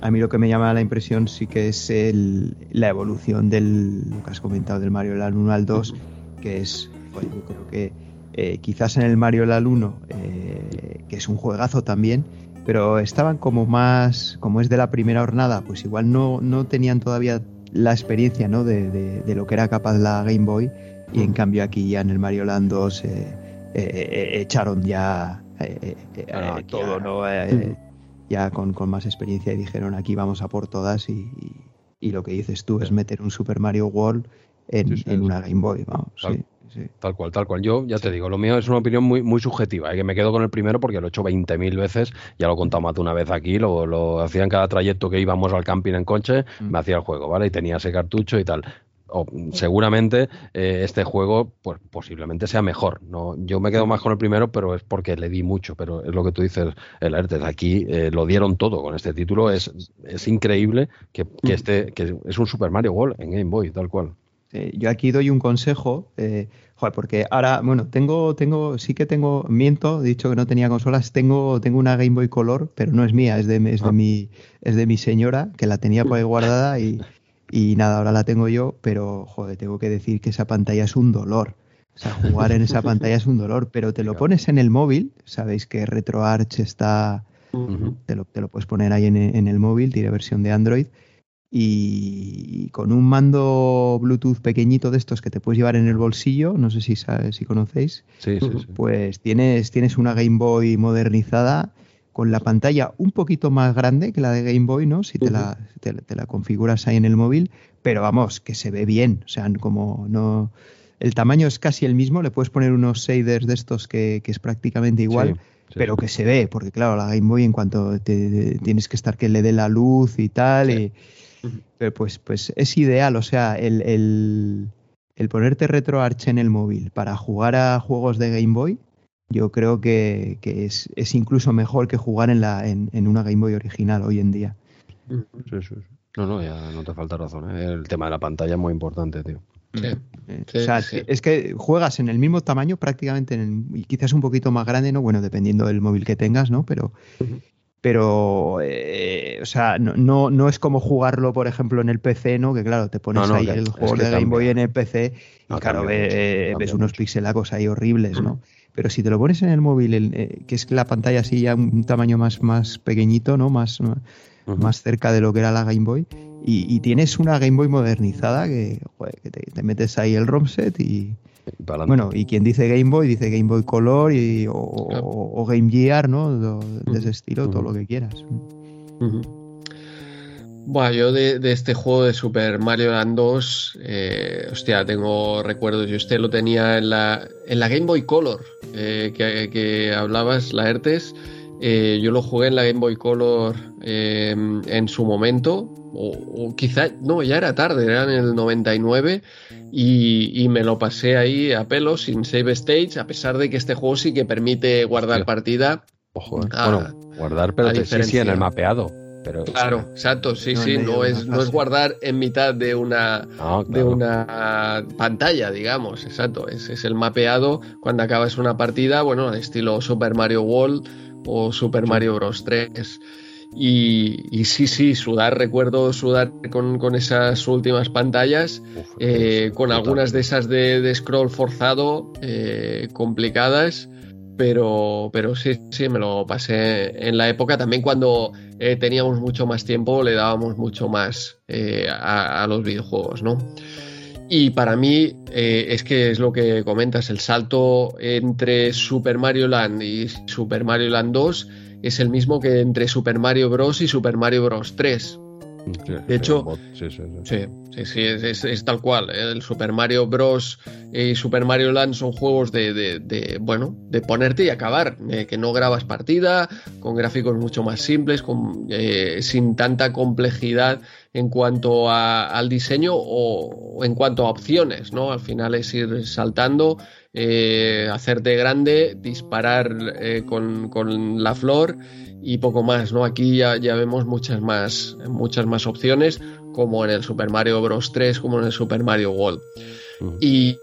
[SPEAKER 3] a mí lo que me llama la impresión sí que es el, la evolución del, lo que has comentado, del Mario Land 1 al 2, que es, yo creo que eh, quizás en el Mario Land 1, eh, que es un juegazo también, pero estaban como más, como es de la primera jornada, pues igual no, no tenían todavía la experiencia ¿no? de, lo que era capaz la Game Boy y en cambio aquí ya en el Mario Land 2 echaron ya ah, todo, ¿no? Ya con, más experiencia y dijeron aquí vamos a por todas y, lo que dices tú es meter un Super Mario World en, una Game Boy, vamos.
[SPEAKER 2] Tal, cual, tal cual. Yo ya te digo, lo mío es una opinión muy, muy subjetiva, ¿eh? que me quedo con el primero porque lo he hecho 20.000 veces, ya lo he contado más de una vez aquí, lo, lo hacía en cada trayecto que íbamos al camping en coche, mm. me hacía el juego, ¿vale? Y tenía ese cartucho y tal o seguramente eh, este juego pues posiblemente sea mejor. No, yo me quedo más con el primero, pero es porque le di mucho. Pero es lo que tú dices, el Aertes. Aquí eh, lo dieron todo con este título. Es, es increíble que, que, este que es un Super Mario World en Game Boy, tal cual.
[SPEAKER 3] yo aquí doy un consejo, eh, porque ahora, bueno, tengo, tengo, sí que tengo, miento, he dicho que no tenía consolas, tengo, tengo una Game Boy Color, pero no es mía, es de, es de ah. mi, es de mi señora, que la tenía por ahí guardada y, y nada, ahora la tengo yo, pero joder, tengo que decir que esa pantalla es un dolor. O sea, jugar en esa (laughs) pantalla es un dolor, pero te lo pones en el móvil, sabéis que RetroArch está, te, lo, te, lo, puedes poner ahí en, el móvil, tiene versión de Android, y con un mando Bluetooth pequeñito de estos que te puedes llevar en el bolsillo, no sé si sabes, si conocéis, pues tienes, tienes una Game Boy modernizada con la pantalla un poquito más grande que la de Game Boy, ¿no? Si te, la, te, la configuras ahí en el móvil, pero vamos, que se ve bien, o sea, como no... El tamaño es casi el mismo, le puedes poner unos shaders de estos que, es prácticamente igual, pero que se ve, porque claro, la Game Boy en cuanto te, tienes que estar que le dé la luz y tal, y, pues, pues es ideal, o sea, el, el, el ponerte RetroArch en el móvil para jugar a juegos de Game Boy, yo creo que, es, es, incluso mejor que jugar en, la, en, en, una Game Boy original hoy en día.
[SPEAKER 2] Sí, sí, No, no, ya no te falta razón. ¿eh? El tema de la pantalla es muy importante, tío.
[SPEAKER 3] Sí, eh, o sea, es que juegas en el mismo tamaño prácticamente, en y quizás un poquito más grande, ¿no? Bueno, dependiendo del móvil que tengas, ¿no? Pero, pero eh, o sea, no, no, no, es como jugarlo, por ejemplo, en el PC, ¿no? Que claro, te pones ahí el juego de Game Boy en el PC y claro, ves unos pixelacos ahí horribles, ¿no? (clears throat) Pero si te lo pones en el móvil, eh, que es la pantalla así ya un tamaño más, más pequeñito, ¿no? Más, más cerca de lo que era la Game Boy, y, tienes una Game Boy modernizada que, te, metes ahí el ROM set y, bueno, y quien dice Game Boy dice Game Boy Color y, o, Game Gear, ¿no? De, ese estilo, todo lo que quieras.
[SPEAKER 1] Bueno, yo de, este juego de Super Mario Land 2, eh, hostia, tengo recuerdos. Yo este lo tenía en la, en la Game Boy Color, eh, que, hablabas, la ERTES. Eh, yo lo jugué en la Game Boy Color en su momento, o, quizá, no, ya era tarde, era en el 99, y, me lo pasé ahí a pelo, sin save stage, a pesar de que este juego sí que permite guardar partida.
[SPEAKER 2] Ojo, bueno, guardar, pero sí, sí, en el mapeado
[SPEAKER 1] claro, exacto, sí, sí, no, es, no es guardar en mitad de una, de una pantalla, digamos, exacto, es, es el mapeado cuando acabas una partida, bueno, estilo Super Mario World o Super Mario Bros. 3. Y, sí, sí, sudar, recuerdo sudar con, esas últimas pantallas, eh, con algunas de esas de, scroll forzado, eh, complicadas, pero, pero sí, sí, me lo pasé en la época también cuando eh, teníamos mucho más tiempo, le dábamos mucho más eh, a, los videojuegos, ¿no? Y para mí eh, es que es lo que comentas, el salto entre Super Mario Land y Super Mario Land 2 es el mismo que entre Super Mario Bros. y Super Mario Bros. 3 de hecho, sí, sí, es, tal cual. ¿eh? El Super Mario Bros. y Super Mario Land son juegos de, bueno, de ponerte y acabar, eh, que no grabas partida, con gráficos mucho más simples, con, eh, sin tanta complejidad en cuanto al diseño o, en cuanto a opciones, ¿no? Al final es ir saltando, hacerte grande, disparar con, con la flor y poco más, ¿no? Aquí ya, ya vemos muchas más, muchas más opciones, como en el Super Mario Bros. 3, como en el Super Mario World. Y,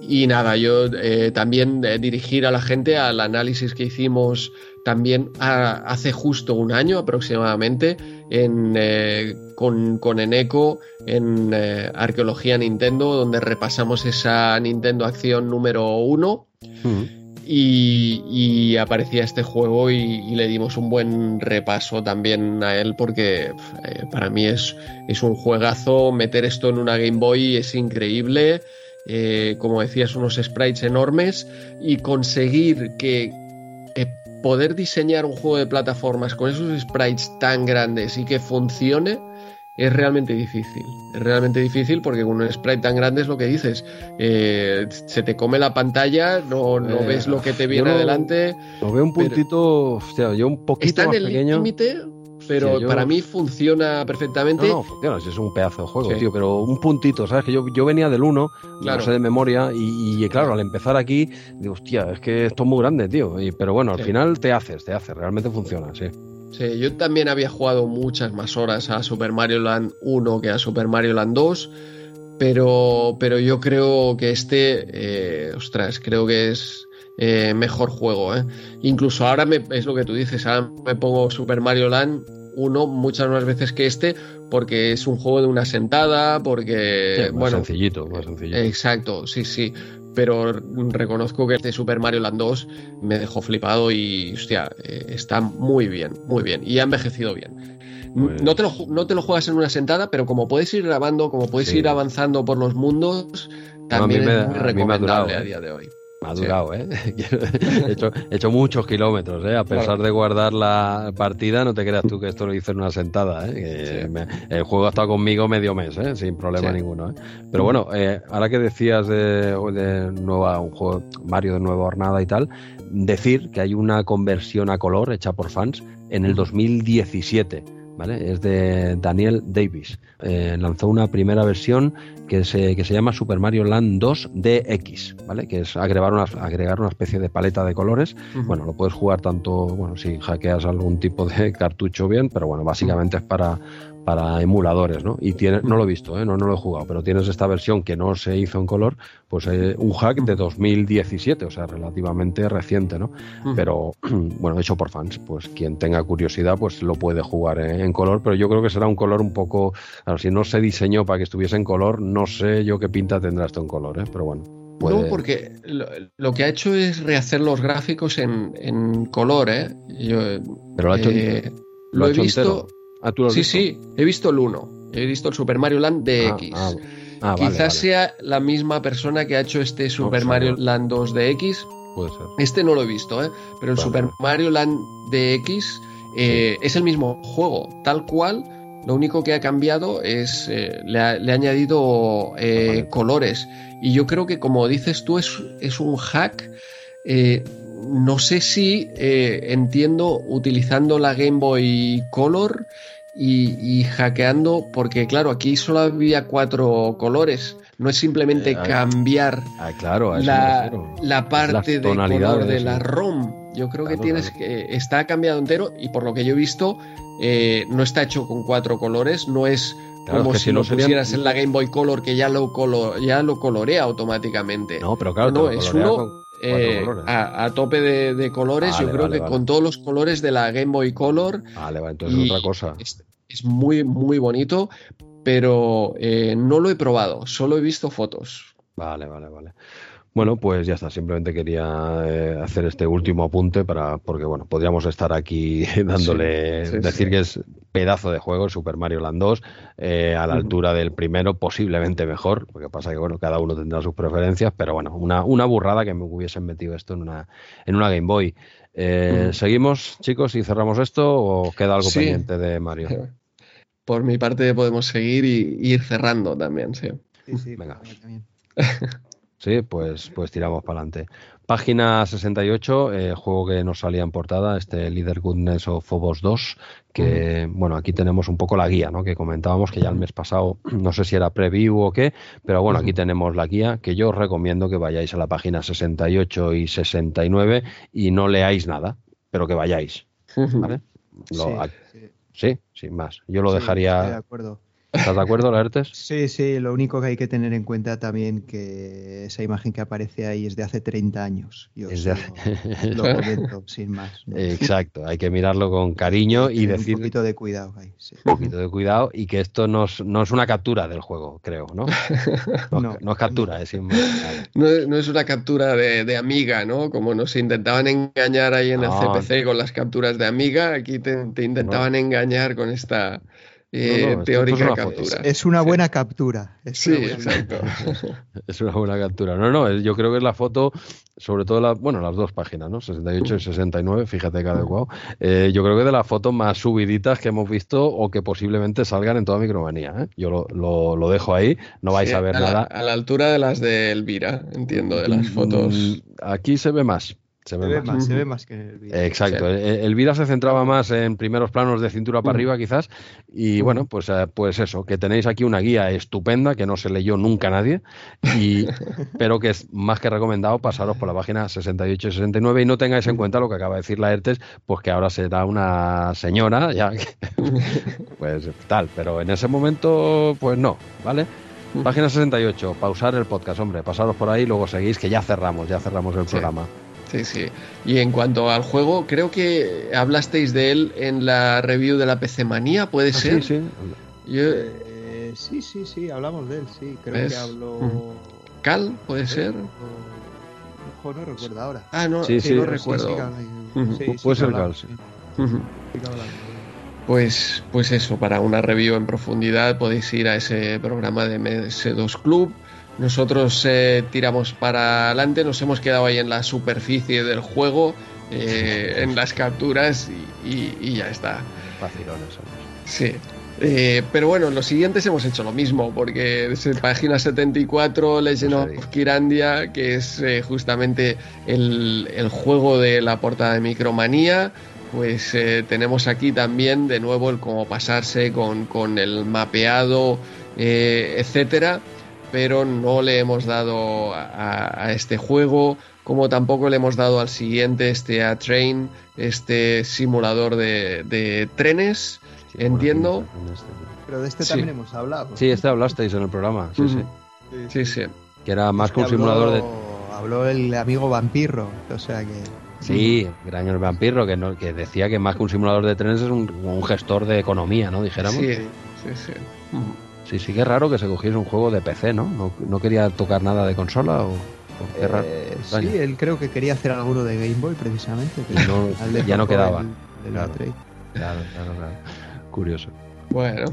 [SPEAKER 1] y, nada, yo eh, también eh, dirigir a la gente al análisis que hicimos también hace justo un año aproximadamente en, eh, con, con, Eneco en Arqueología Nintendo, donde repasamos esa Nintendo Acción número 1 Y, aparecía este juego y, le dimos un buen repaso también a él porque eh, para mí es, es un juegazo. Meter esto en una Game Boy es increíble. Eh, como decías, unos sprites enormes y conseguir que poder diseñar un juego de plataformas con esos sprites tan grandes y que funcione es realmente difícil. Es realmente difícil porque con un sprite tan grande es lo que dices. Eh, se te come la pantalla, no, no eh, ves lo que te viene adelante.
[SPEAKER 2] Lo veo un puntito, yo un poquito está en el
[SPEAKER 1] límite, pero para mí funciona perfectamente.
[SPEAKER 2] No, no, funciona, es un pedazo de juego, tío, pero un puntito, ¿sabes? Que yo, yo venía del 1, no sé de memoria, y, claro, al empezar aquí, digo, hostia, es que esto es muy grande, tío. pero bueno, al final te haces, te haces, realmente funciona, sí.
[SPEAKER 1] Sí, yo también había jugado muchas más horas a Super Mario Land 1 que a Super Mario Land 2, pero, pero yo creo que este, eh, ostras, creo que es eh, mejor juego. ¿eh? Incluso ahora me, es lo que tú dices, ahora me pongo Super Mario Land 1 muchas más veces que este porque es un juego de una sentada, porque... bueno,
[SPEAKER 2] sencillito, más sencillito.
[SPEAKER 1] Exacto, sí, sí pero reconozco que este Super Mario Land 2 me dejó flipado y, hostia, eh, está muy bien, muy bien, y ha envejecido bien. Pues no, te lo, no te lo juegas en una sentada, pero como puedes ir grabando, como puedes ir avanzando por los mundos, también es muy recomendable a, día de hoy.
[SPEAKER 2] Ha durado, ¿eh? (laughs) he, hecho, muchos kilómetros, ¿eh? A pesar de guardar la partida, no te creas tú que esto lo hice en una sentada, ¿eh? el juego ha estado conmigo medio mes, ¿eh? Sin problema ninguno, ¿eh? Pero bueno, eh, ahora que decías de, de nueva, un juego Mario de nueva hornada y tal, decir que hay una conversión a color hecha por fans en el 2017 es de Daniel Davis. Eh, lanzó una primera versión que se, que se llama Super Mario Land 2 DX, ¿vale? Que es agregar una, agregar una especie de paleta de colores. Bueno, lo puedes jugar tanto, bueno, si hackeas algún tipo de (laughs) cartucho bien, pero bueno, básicamente es para, para emuladores, ¿no? Y tiene, no lo he visto, ¿eh? no, no lo he jugado, pero tienes esta versión que no se hizo en color, pues eh, un hack de 2017, o sea, relativamente reciente, ¿no? Pero, (clears throat) bueno, hecho por fans, pues quien tenga curiosidad, pues lo puede jugar en, color, pero yo creo que será un color un poco, claro, si no se diseñó para que estuviese en color, no sé yo qué pinta tendrá esto en color, ¿eh? Pero bueno.
[SPEAKER 1] No, porque lo, que ha hecho es rehacer los gráficos en, color, ¿eh? Yo,
[SPEAKER 2] pero lo ha hecho, eh,
[SPEAKER 1] lo, he visto... Ah, sí, sí, he visto el 1. He visto el Super Mario Land DX. Ah, ah, ah, Quizás sea la misma persona que ha hecho este Super Mario Land 2 DX.
[SPEAKER 2] Puede ser.
[SPEAKER 1] Este no lo he visto, ¿eh? pero el Super Mario Land DX eh, es el mismo juego, tal cual. Lo único que ha cambiado es eh, le, ha, añadido eh, colores. Y yo creo que, como dices tú, es, es un hack no sé si entiendo utilizando la Game Boy Color y, hackeando, porque claro, aquí solo había cuatro colores. No es simplemente eh, cambiar
[SPEAKER 2] ah, claro,
[SPEAKER 1] la, la, parte de color de la ROM. Yo creo que tienes que. Está cambiado entero y por lo que yo he visto, eh, no está hecho con cuatro colores, no es como si, lo pusieras en la Game Boy Color que ya lo, ya lo colorea automáticamente.
[SPEAKER 2] No, pero claro, no,
[SPEAKER 1] es uno eh, a, tope de, colores. Yo creo que con todos los colores de la Game Boy Color.
[SPEAKER 2] Vale, entonces es otra cosa.
[SPEAKER 1] Es, muy, muy bonito, pero eh, no lo he probado, solo he visto fotos.
[SPEAKER 2] Vale, vale, vale. Bueno, pues ya está. Simplemente quería eh, hacer este último apunte para, porque bueno, podríamos estar aquí (laughs) dándole, decir que es pedazo de juego, Super Mario Land 2, eh, a la altura del primero, posiblemente mejor, porque pasa que bueno, cada uno tendrá sus preferencias, pero bueno, una, una burrada que me hubiesen metido esto en una, en una Game Boy. Eh, ¿Seguimos, chicos, y cerramos esto o queda algo pendiente de Mario? (laughs)
[SPEAKER 1] Por mi parte podemos seguir y, ir cerrando también, sí.
[SPEAKER 3] Sí, sí, venga. (laughs)
[SPEAKER 2] Sí, pues, pues tiramos para adelante. Página 68, eh, juego que nos salía en portada, este Leader Goodness of Phobos 2, que, bueno, aquí tenemos un poco la guía, ¿no? Que comentábamos que ya el mes pasado, no sé si era preview o qué, pero bueno, aquí tenemos la guía, que yo os recomiendo que vayáis a la página 68 y 69 y no leáis nada, pero que vayáis, ¿vale? sí, sin más. Yo lo dejaría...
[SPEAKER 3] de acuerdo.
[SPEAKER 2] ¿Estás de acuerdo, Laertes? (laughs)
[SPEAKER 3] Sí, sí, lo único que hay que tener en cuenta también que esa imagen que aparece ahí es de hace 30 años. Yo lo, comento, sin más.
[SPEAKER 2] Exacto, hay que mirarlo con cariño y decir...
[SPEAKER 3] Un poquito de cuidado ahí.
[SPEAKER 2] Un poquito de cuidado y que esto no es, una captura del juego, creo, ¿no? (laughs) No, no, es captura, es
[SPEAKER 1] no, no, es una captura de, Amiga, ¿no? Como nos intentaban engañar ahí en el CPC con las capturas de Amiga, aquí te, te intentaban engañar con esta eh, teórica captura.
[SPEAKER 3] Es una buena captura.
[SPEAKER 1] sí, (laughs) exacto.
[SPEAKER 2] es una buena captura. No, no, yo creo que es la foto, sobre todo, la, bueno, las dos páginas, ¿no? 68 y 69, fíjate que adecuado. Eh, yo creo que de las fotos más subiditas que hemos visto o que posiblemente salgan en toda Micromanía. ¿eh? Yo lo, dejo ahí, no vais a ver nada.
[SPEAKER 1] a la altura de las de Elvira, entiendo, de las mm, fotos.
[SPEAKER 2] Aquí se ve más.
[SPEAKER 3] Se ve, más, se ve más que en
[SPEAKER 2] Elvira. Exacto. Elvira se centraba más en primeros planos de cintura para arriba, quizás. Y bueno, pues, eh, pues eso, que tenéis aquí una guía estupenda que no se leyó nunca nadie, y, (laughs) pero que es más que recomendado pasaros por la página 68 y 69 y no tengáis en cuenta lo que acaba de decir la ERTES, pues que ahora será una señora, (laughs) ya (laughs) pues tal. Pero en ese momento, pues no, ¿vale? Página 68, pausar el podcast, hombre, pasaros por ahí y luego seguís, que ya cerramos, ya cerramos el programa.
[SPEAKER 1] Sí, sí. Y en cuanto al juego, creo que hablasteis de él en la review de la PC Manía, ¿puede ah, ser?
[SPEAKER 3] Sí, sí. Eh, sí, sí, sí, hablamos de él, sí. Creo que habló.
[SPEAKER 1] ¿Cal, puede ser?
[SPEAKER 3] O... no recuerdo ahora.
[SPEAKER 1] Ah, no, sí, sí, no recuerdo.
[SPEAKER 2] puede ser Cal, sí.
[SPEAKER 1] Pues, pues eso, para una review en profundidad podéis ir a ese programa de MS2 Club nosotros eh, tiramos para adelante, nos hemos quedado ahí en la superficie del juego, eh, en las capturas y, ya está.
[SPEAKER 2] Facilones
[SPEAKER 1] Sí. Eh, pero bueno, los siguientes hemos hecho lo mismo, porque desde página 74, Legend of Kirandia, que es justamente el, juego de la portada de Micromanía, pues tenemos aquí también de nuevo el cómo pasarse con, con el mapeado, etcétera pero no le hemos dado a, este juego, como tampoco le hemos dado al siguiente, este A-Train, este simulador de, trenes, entiendo.
[SPEAKER 3] Pero de este también hemos hablado.
[SPEAKER 2] Sí, este hablasteis en el programa, sí, sí.
[SPEAKER 1] Sí, sí.
[SPEAKER 2] Que era más que un simulador de...
[SPEAKER 3] Habló el amigo vampiro, o sea que...
[SPEAKER 2] Sí, gran el vampiro, que, no, que decía que más que un simulador de trenes es un, gestor de economía, ¿no? Dijéramos.
[SPEAKER 1] Sí, sí, sí.
[SPEAKER 2] Sí, sí que raro que se cogiese un juego de PC, ¿no? ¿No, quería tocar nada de consola o...?
[SPEAKER 3] Qué raro. Eh, sí, él creo que quería hacer alguno de Game Boy precisamente.
[SPEAKER 2] ya no quedaba. claro, claro, Curioso.
[SPEAKER 1] Bueno,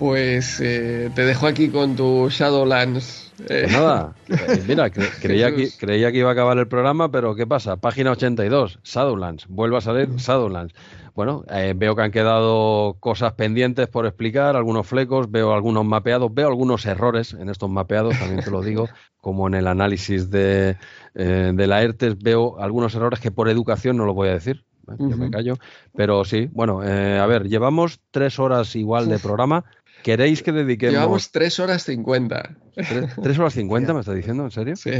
[SPEAKER 1] pues eh, te dejo aquí con tu Shadowlands.
[SPEAKER 2] Pues nada, (laughs) eh, mira, creía, que, creía que iba a acabar el programa, pero ¿qué pasa? Página 82, Shadowlands. Vuelve a salir Shadowlands. Bueno, eh, veo que han quedado cosas pendientes por explicar, algunos flecos, veo algunos mapeados, veo algunos errores en estos mapeados, también te lo digo, (laughs) como en el análisis de, eh, de la ERTES, veo algunos errores que por educación no lo voy a decir, yo me callo, pero sí, bueno, eh, a ver, llevamos tres horas igual de programa, ¿Queréis que dediquemos.
[SPEAKER 1] Llevamos 3 horas 50.
[SPEAKER 2] ¿3, horas 50 (laughs) me estás diciendo? ¿En serio?
[SPEAKER 1] Sí.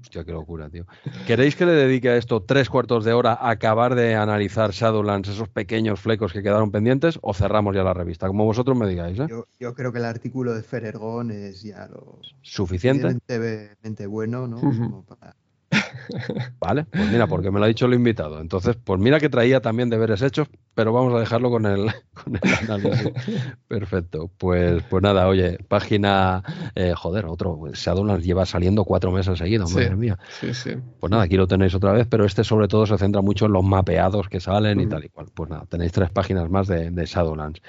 [SPEAKER 2] Hostia, qué locura, tío. ¿Queréis que le dedique a esto tres cuartos de hora a acabar de analizar Shadowlands, esos pequeños flecos que quedaron pendientes, o cerramos ya la revista? Como vosotros me digáis, ¿eh?
[SPEAKER 3] Yo, creo que el artículo de Ferergón es ya lo.
[SPEAKER 2] ¿Suficiente?
[SPEAKER 3] Suficientemente bueno, ¿no? Como para (laughs)
[SPEAKER 2] Vale, pues mira, porque me lo ha dicho el invitado. Entonces, pues mira que traía también deberes hechos, pero vamos a dejarlo con el, (laughs) con el análisis. Perfecto. Pues, pues nada, oye, página, eh, joder, otro, Shadowlands lleva saliendo cuatro meses seguidos, madre mía.
[SPEAKER 1] Sí, sí.
[SPEAKER 2] Pues nada, aquí lo tenéis otra vez, pero este sobre todo se centra mucho en los mapeados que salen y tal y cual. Pues nada, tenéis tres páginas más de, de Shadowlands.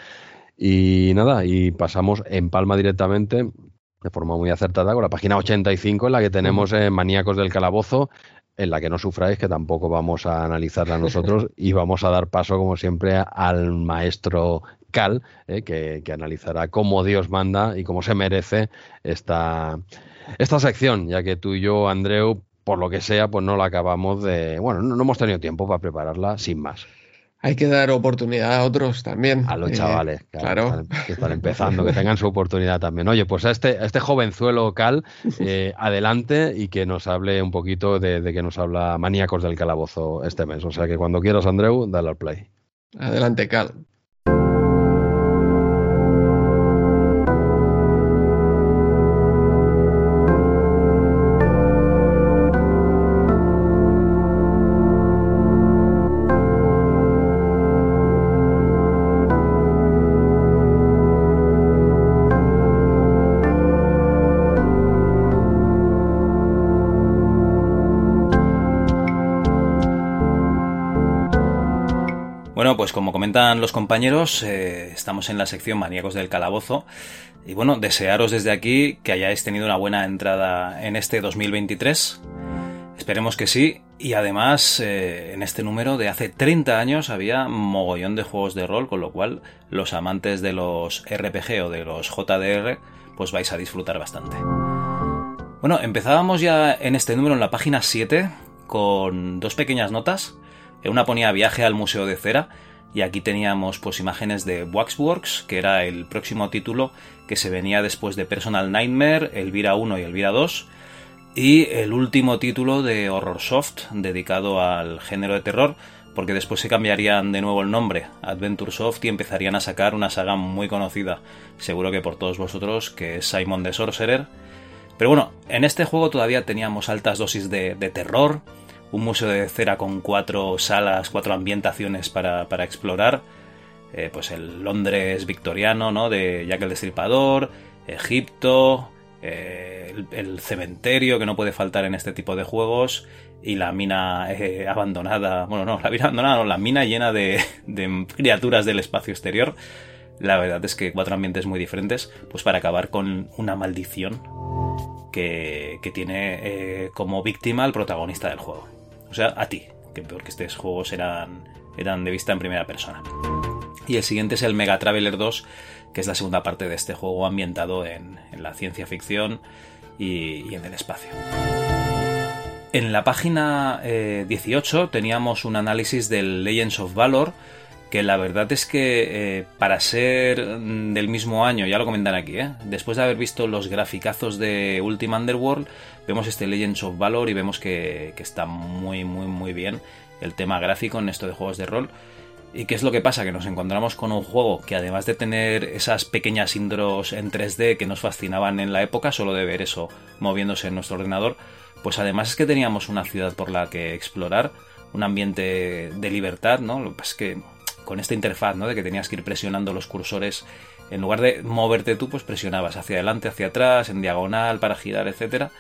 [SPEAKER 2] Y nada, y pasamos en palma directamente de forma muy acertada con la página 85 en la que tenemos eh, Maníacos del Calabozo, en la que no sufráis, que tampoco vamos a analizarla nosotros (laughs) y vamos a dar paso, como siempre, al maestro Cal, eh, que, analizará cómo Dios manda y cómo se merece esta, esta sección, ya que tú y yo, Andreu, por lo que sea, pues no la acabamos de... Bueno, no hemos tenido tiempo para prepararla sin más
[SPEAKER 1] hay que dar oportunidad a otros también.
[SPEAKER 2] A los eh, chavales, claro, Que, están, empezando, que tengan su oportunidad también. Oye, pues a este, este jovenzuelo Cal, eh, (laughs) adelante y que nos hable un poquito de, de, que nos habla Maníacos del Calabozo este mes. O sea que cuando quieras, Andreu, dale al play.
[SPEAKER 1] Adelante, Cal.
[SPEAKER 4] Comentan los compañeros, eh, estamos en la sección Maníacos del Calabozo. Y bueno, desearos desde aquí que hayáis tenido una buena entrada en este 2023. Esperemos que sí. Y además, eh, en este número de hace 30 años había mogollón de juegos de rol, con lo cual los amantes de los RPG o de los JDR, pues vais a disfrutar bastante. Bueno, empezábamos ya en este número en la página 7 con dos pequeñas notas. Una ponía viaje al Museo de Cera y aquí teníamos pues imágenes de Waxworks, que era el próximo título que se venía después de Personal Nightmare, Elvira 1 y Elvira 2 y el último título de Horror Soft dedicado al género de terror, porque después se cambiarían de nuevo el nombre, Adventure Soft, y empezarían a sacar una saga muy conocida, seguro que por todos vosotros, que es Simon the Sorcerer. Pero bueno, en este juego todavía teníamos altas dosis de, terror, un museo de cera con cuatro salas, cuatro ambientaciones para, explorar, eh, pues el Londres victoriano, ¿no? De Jack el Destripador, Egipto, eh, el, cementerio que no puede faltar en este tipo de juegos y la mina eh, abandonada, bueno, no, la mina abandonada, no, la mina llena de, criaturas del espacio exterior. La verdad es que cuatro ambientes muy diferentes, pues para acabar con una maldición que, tiene eh, como víctima al protagonista del juego. O sea, a ti, que peor que estos juegos eran, eran de vista en primera persona. Y el siguiente es el Mega Traveler 2, que es la segunda parte de este juego ambientado en, la ciencia ficción y, en el espacio. En la página 18 eh, teníamos un análisis del Legends of Valor, que la verdad es que eh, para ser del mismo año, ya lo comentan aquí, ¿eh? después de haber visto los graficazos de Ultima Underworld, vemos este Legends of Valor y vemos que, está muy, muy, muy bien el tema gráfico en esto de juegos de rol. ¿Y qué es lo que pasa? Que nos encontramos con un juego que además de tener esas pequeñas intros en 3D que nos fascinaban en la época, solo de ver eso moviéndose en nuestro ordenador, pues además es que teníamos una ciudad por la que explorar, un ambiente de libertad, ¿no? Lo que pasa es que con esta interfaz, ¿no? De que tenías que ir presionando los cursores, en lugar de moverte tú, pues presionabas hacia adelante, hacia atrás, en diagonal, para girar, etcétera.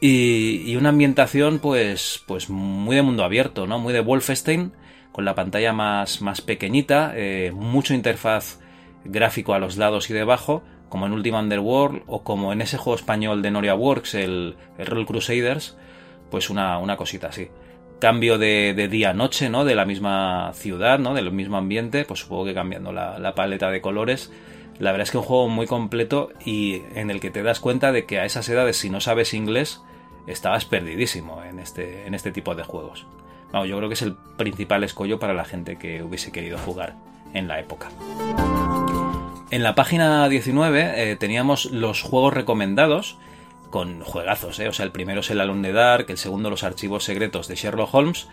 [SPEAKER 4] Y, y una ambientación, pues, pues muy de mundo abierto, ¿no? Muy de Wolfenstein, con la pantalla más, más pequeñita, eh, mucho interfaz gráfico a los lados y debajo, como en Ultima Underworld o como en ese juego español de Noria Works, el, el Roll Crusaders, pues una, una cosita así. Cambio de, día a noche, ¿no? De la misma ciudad, ¿no? Del mismo ambiente, pues supongo que cambiando la, la paleta de colores. La verdad es que un juego muy completo y en el que te das cuenta de que a esas edades, si no sabes inglés, estabas perdidísimo en este, en este tipo de juegos yo creo que es el principal escollo para la gente que hubiese querido jugar en la época. En la página 19 eh, teníamos los juegos recomendados con juegazos, eh. o sea, el primero es el Alone Dark, el segundo los archivos secretos de Sherlock Holmes,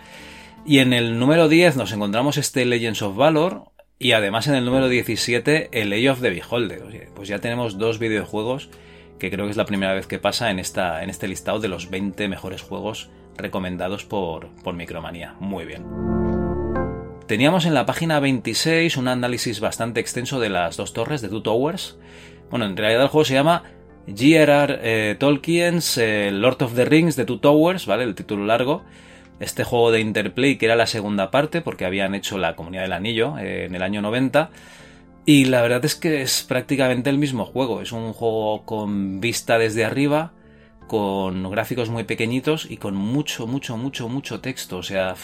[SPEAKER 4] y en el número 10 nos encontramos este Legends of Valor, y además en el número 17 el Age of the Beholder. pues ya tenemos dos videojuegos que creo que es la primera vez que pasa en, esta, en este listado de los 20 mejores juegos recomendados por, por Micromanía. Muy bien. Teníamos en la página 26 un análisis bastante extenso de las dos torres de Two Towers. Bueno, en realidad el juego se llama G.R.R. Eh, Tolkien's eh, Lord of the Rings de Two Towers, ¿vale? El título largo. Este juego de Interplay, que era la segunda parte, porque habían hecho la Comunidad del Anillo eh, en el año 90. Y la verdad es que es prácticamente el mismo juego. Es un juego con vista desde arriba, con gráficos muy pequeñitos y con mucho, mucho, mucho, mucho texto. O sea,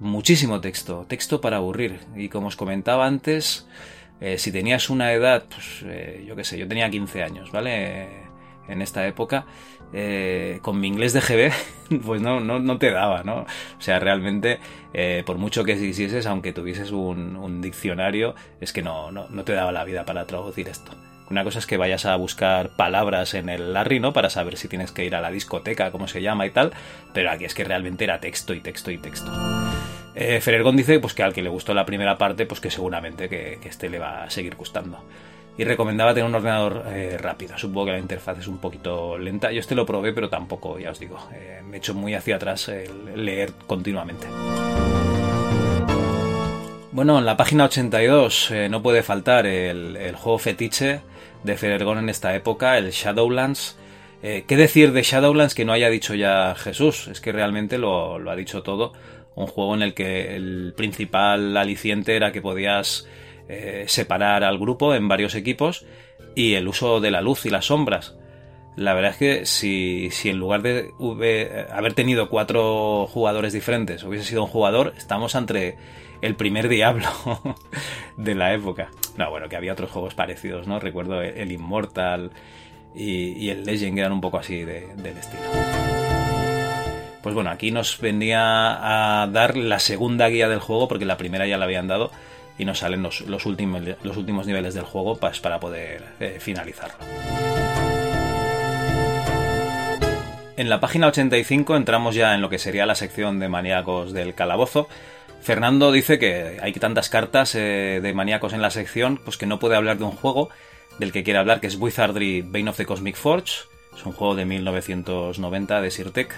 [SPEAKER 4] muchísimo texto. Texto para aburrir. Y como os comentaba antes, eh, si tenías una edad, pues eh, yo qué sé, yo tenía 15 años, ¿vale? en esta época. Eh, con mi inglés de GB, (laughs) pues no, no, no, te daba, ¿no? O sea, realmente, por mucho que quisieses, aunque tuvieses un, diccionario, es que no, no, no te daba la vida para traducir esto. Una cosa es que vayas a buscar palabras en el Larry, ¿no? Para saber si tienes que ir a la discoteca, cómo se llama y tal. Pero aquí es que realmente era texto y texto y texto. Eh, Ferergon dice pues que al que le gustó la primera parte, pues que seguramente que, este le va a seguir gustando. Y recomendaba tener un ordenador eh, rápido. Supongo que la interfaz es un poquito lenta. Yo este lo probé, pero tampoco, ya os digo, eh, me echo muy hacia atrás el leer continuamente. Bueno, en la página 82 eh, no puede faltar el, juego fetiche de Ferergon en esta época, el Shadowlands. ¿Qué decir de Shadowlands que no haya dicho ya Jesús? Es que realmente lo, ha dicho todo. un juego en el que el principal aliciente era que podías eh, separar al grupo en varios equipos y el uso de la luz y las sombras. La verdad es que si, si en lugar de haber tenido cuatro jugadores diferentes hubiese sido un jugador, estamos entre el primer diablo (laughs) de la época. No, bueno, que había otros juegos parecidos, ¿no? Recuerdo el Immortal y, el Legend, eran un poco así del estilo. Pues bueno, aquí nos venía a dar la segunda guía del juego, porque la primera ya la habían dado, y nos salen los, últimos, los últimos niveles del juego pues, para poder eh, finalizarlo. En la página 85 entramos ya en lo que sería la sección de maníacos del calabozo. Fernando dice que hay tantas cartas eh, de maníacos en la sección, pues que no puede hablar de un juego del que quiere hablar, que es Wizardry Bane of the Cosmic Forge. Es un juego de 1990 de Sirtec.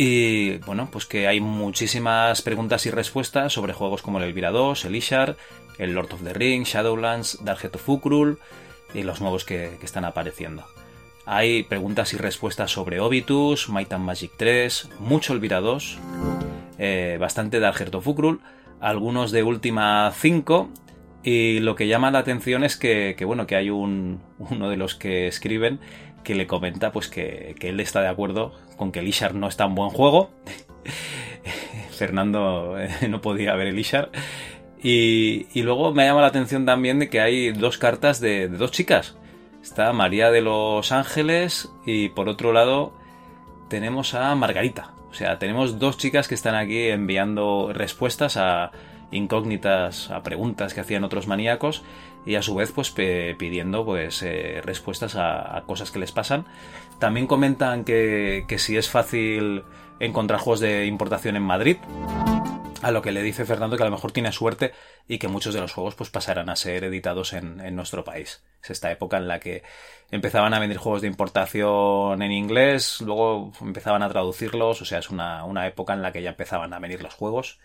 [SPEAKER 4] Y bueno, pues que hay muchísimas preguntas y respuestas sobre juegos como el Elvira 2, el Ishar, el Lord of the Rings, Shadowlands, Dark of Ukrul y los nuevos que, están apareciendo. Hay preguntas y respuestas sobre Obitus, Might and Magic 3, mucho Elvira 2, eh, bastante Dark of Ukrul, algunos de Última 5 y lo que llama la atención es que, bueno, que hay un, uno de los que escriben que le comenta pues que, él está de acuerdo con que el no es tan buen juego. (laughs) Fernando eh, no podía ver el Ishar. Y, luego me llama la atención también de que hay dos cartas de, dos chicas. Está María de los Ángeles y por otro lado tenemos a Margarita. O sea, tenemos dos chicas que están aquí enviando respuestas a incógnitas, a preguntas que hacían otros maníacos y a su vez pues pidiendo pues eh, respuestas a, cosas que les pasan. También comentan que, si es fácil encontrar juegos de importación en Madrid. A lo que le dice Fernando que a lo mejor tiene suerte y que muchos de los juegos pues pasarán a ser editados en, nuestro país. Es esta época en la que empezaban a vender juegos de importación en inglés, luego empezaban a traducirlos, o sea, es una, una época en la que ya empezaban a venir los juegos.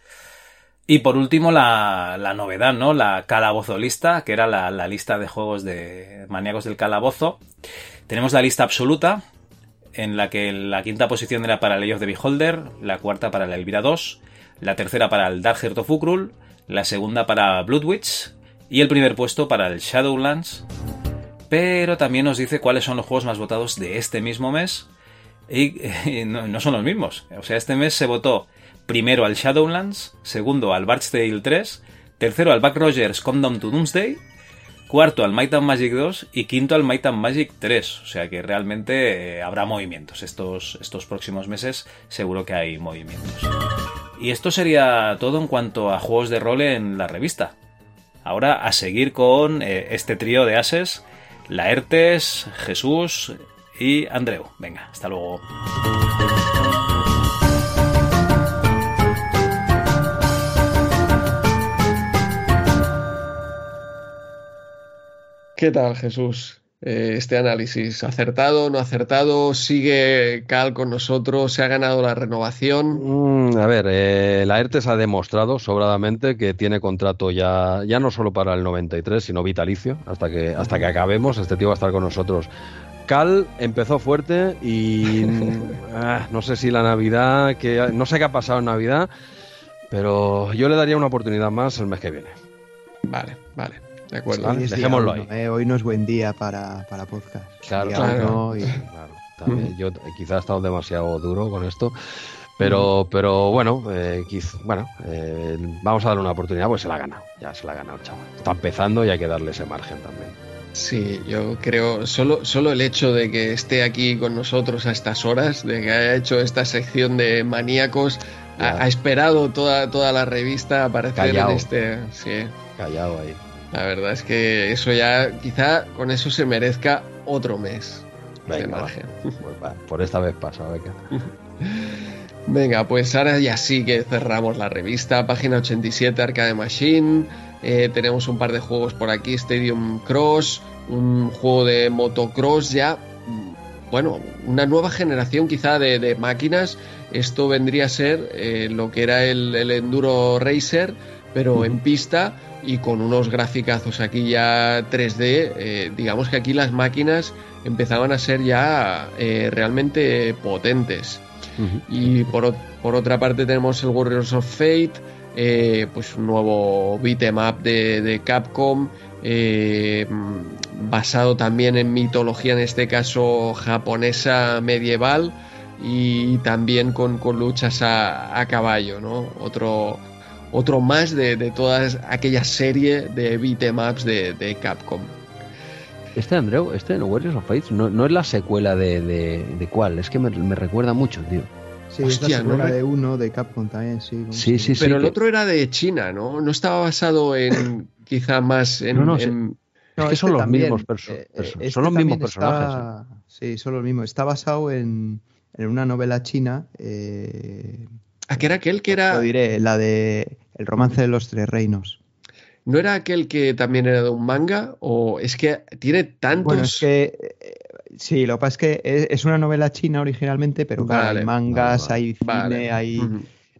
[SPEAKER 4] Y por último, la, novedad, ¿no? La calabozo lista, que era la, lista de juegos de maníacos del calabozo. Tenemos la lista absoluta, en la que la quinta posición era para Age of the Beholder, la cuarta para el Elvira 2, la tercera para el Dark Heart of la segunda para Bloodwitch y el primer puesto para el Shadowlands. Pero también nos dice cuáles son los juegos más votados de este mismo mes. Y, (laughs) no, son los mismos. O sea, este mes se votó primero al Shadowlands, segundo al Bart's Tale 3, tercero al Back Rogers Countdown to Doomsday, cuarto al Might and Magic 2 y quinto al Might and Magic 3. O sea que realmente eh, habrá movimientos. Estos, estos próximos meses seguro que hay movimientos. Y esto sería todo en cuanto a juegos de rol en la revista. Ahora a seguir con eh, este trío de ases, Laertes, Jesús y Andreu. Venga, hasta luego.
[SPEAKER 1] ¿Qué tal, Jesús? Eh, este análisis, ¿acertado, no acertado? ¿Sigue Cal con nosotros? ¿Se ha ganado la renovación?
[SPEAKER 2] Mm, a ver, eh, la ERTES ha demostrado sobradamente que tiene contrato ya, ya no solo para el 93, sino vitalicio, hasta que, hasta que acabemos. Este tío va a estar con nosotros. Cal empezó fuerte y (laughs) ah, no sé si la Navidad, que no sé qué ha pasado en Navidad, pero yo le daría una oportunidad más el mes que viene.
[SPEAKER 1] Vale, vale. De acuerdo,
[SPEAKER 3] dejémoslo ahí. Eh, hoy no es buen día para, para podcast.
[SPEAKER 2] Claro, claro. Yo quizás he estado demasiado duro con esto. Pero, pero bueno, eh, bueno eh, vamos a darle una oportunidad, pues se la ha ganado. Ya se la ha ganado el chaval. Está empezando y hay que darle ese margen también.
[SPEAKER 1] Sí, yo creo, solo, solo el hecho de que esté aquí con nosotros a estas horas, de que haya hecho esta sección de maníacos, ha, esperado toda, toda la revista a aparecer en este. Sí.
[SPEAKER 2] Callado ahí.
[SPEAKER 1] La verdad es que eso ya, quizá con eso se merezca otro mes
[SPEAKER 2] venga, pues por esta vez pasa, venga. (laughs)
[SPEAKER 1] venga, pues ahora ya sí que cerramos la revista. Página 87, Arcade Machine. Eh, tenemos un par de juegos por aquí, Stadium Cross, un juego de motocross ya. Bueno, una nueva generación quizá de, máquinas. Esto vendría a ser eh, lo que era el, el Enduro Racer, pero en pista y con unos graficazos aquí ya 3D, eh, digamos que aquí las máquinas empezaban a ser ya eh, realmente potentes. Y por, Por otra parte tenemos el Warriors of Fate, eh, pues un nuevo beat'em up de, Capcom, eh, basado también en mitología, en este caso japonesa medieval, y también con, luchas a, caballo, ¿no? Otro, otro más de, de toda aquella serie de beat'em ups de, Capcom.
[SPEAKER 2] Este Andreu, este Warriors of Fate, no, es la secuela de, de, cuál, es que me, me recuerda mucho, tío.
[SPEAKER 3] Sí, Hostia, es la de uno de Capcom también, sí.
[SPEAKER 2] Sí, sí,
[SPEAKER 1] Pero el otro era de China, ¿no? No estaba basado en (laughs) quizá más en.
[SPEAKER 2] No, no, es que son, los mismos eh, eh, son los mismos personajes.
[SPEAKER 3] sí, son los mismos. Está basado en, en una novela china. Eh,
[SPEAKER 1] ¿A qué era aquel que era?
[SPEAKER 3] Lo diré, la de El romance de los tres reinos.
[SPEAKER 1] ¿No era aquel que también era de un manga? ¿O es que tiene tantos.?
[SPEAKER 3] Bueno, es que Sí, lo que pasa es que es, una novela china originalmente, pero claro, hay mangas, hay cine, hay,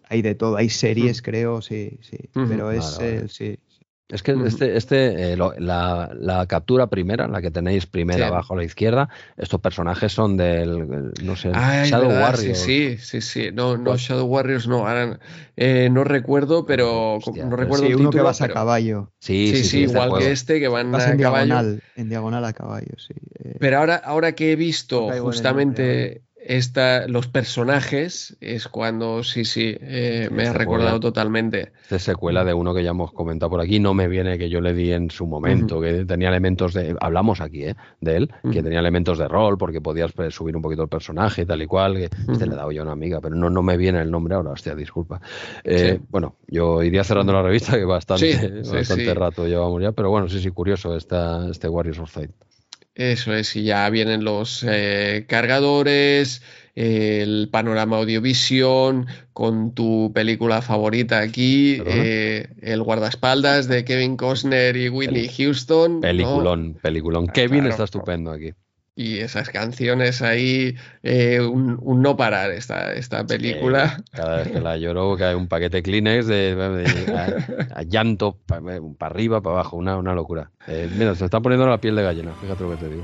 [SPEAKER 3] hay de todo, hay series, creo, sí, sí. Pero es, eh, sí,
[SPEAKER 2] es que este, este eh, la, captura primera, la que tenéis primera abajo a la izquierda, estos personajes son del, no sé,
[SPEAKER 1] Shadow Warriors. Sí, sí, sí, no, no Shadow Warriors, no, ahora eh, no recuerdo, pero no recuerdo
[SPEAKER 3] sí, uno que vas a caballo.
[SPEAKER 1] Sí, sí, sí, igual que este que van a
[SPEAKER 3] en
[SPEAKER 1] caballo.
[SPEAKER 3] Diagonal, en diagonal a caballo, sí.
[SPEAKER 1] Eh. Pero ahora, ahora que he visto justamente esta, los personajes es cuando sí, sí, eh, me ha recordado totalmente.
[SPEAKER 2] Esta secuela de uno que ya hemos comentado por aquí, no me viene que yo le di en su momento, que tenía elementos de, hablamos aquí, ¿eh? de él, que tenía elementos de rol porque podías pues, subir un poquito el personaje y tal y cual, que este le he dado yo a una amiga, pero no, no me viene el nombre ahora, hostia, disculpa. Eh, bueno, yo iría cerrando la revista, que bastante, (laughs) bastante rato llevamos ya, pero bueno, sí, sí, curioso esta, este Warriors of Fate.
[SPEAKER 1] Eso es, y ya vienen los eh, cargadores, el panorama audiovisión, con tu película favorita aquí, eh, el guardaespaldas de Kevin Costner y Whitney Houston.
[SPEAKER 2] Peliculón, peliculón. Ah, Kevin está estupendo aquí.
[SPEAKER 1] Y esas canciones ahí, eh, un, no parar esta, esta película.
[SPEAKER 2] cada vez que la lloro cae un paquete Kleenex de, a, llanto para arriba, para abajo, una, una locura. Eh, mira, se está poniendo la piel de gallina, fíjate lo que te digo.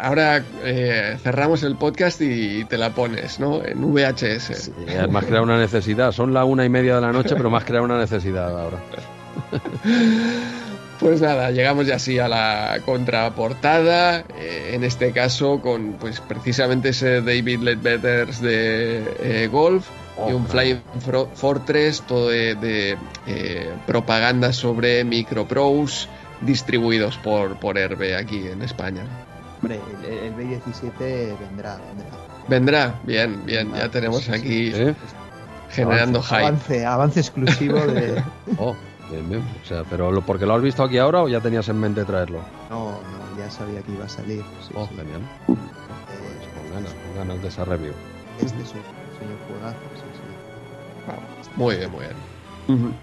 [SPEAKER 1] Ahora eh, cerramos el podcast y te la pones, ¿no? En VHS.
[SPEAKER 2] Sí, más crear una necesidad. Son la una y media de la noche, pero más crear una necesidad ahora. (laughs)
[SPEAKER 1] Pues nada, llegamos ya así a la contraportada, eh, en este caso con pues precisamente ese David Ledbetters de eh, Golf y un Flying Fortress, todo de, eh, propaganda sobre micropros distribuidos por, por Herbe aquí en España.
[SPEAKER 3] Hombre, el, B17 vendrá, vendrá.
[SPEAKER 1] Vendrá, bien, bien, ya tenemos aquí generando hype.
[SPEAKER 3] Avance, avance exclusivo de... (laughs)
[SPEAKER 2] oh. Bien, bien. O sea, pero ¿porque lo has visto aquí ahora o ya tenías en mente traerlo?
[SPEAKER 3] No, no, ya sabía que iba a salir.
[SPEAKER 2] oh, genial. Pues con ganas, con ganas de esa review.
[SPEAKER 3] Este es un señor juegazo, sí, sí.
[SPEAKER 1] Muy bien, muy bien.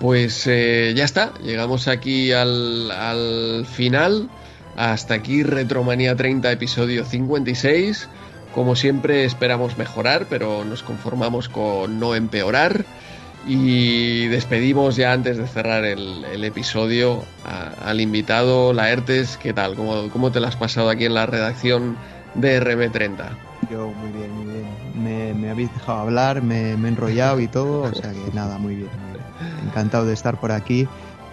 [SPEAKER 1] Pues eh, ya está, llegamos aquí al, al final. Hasta aquí Retromanía 30, episodio 56. Como siempre esperamos mejorar, pero nos conformamos con no empeorar. Y despedimos ya antes de cerrar el, episodio al invitado, Laertes. ¿Qué tal? ¿Cómo, ¿Cómo te lo has pasado aquí en la redacción de RM30?
[SPEAKER 3] Yo muy bien, muy bien. Me, habéis dejado hablar, me, he enrollado y todo, o sea que nada, muy bien. Encantado de estar por aquí,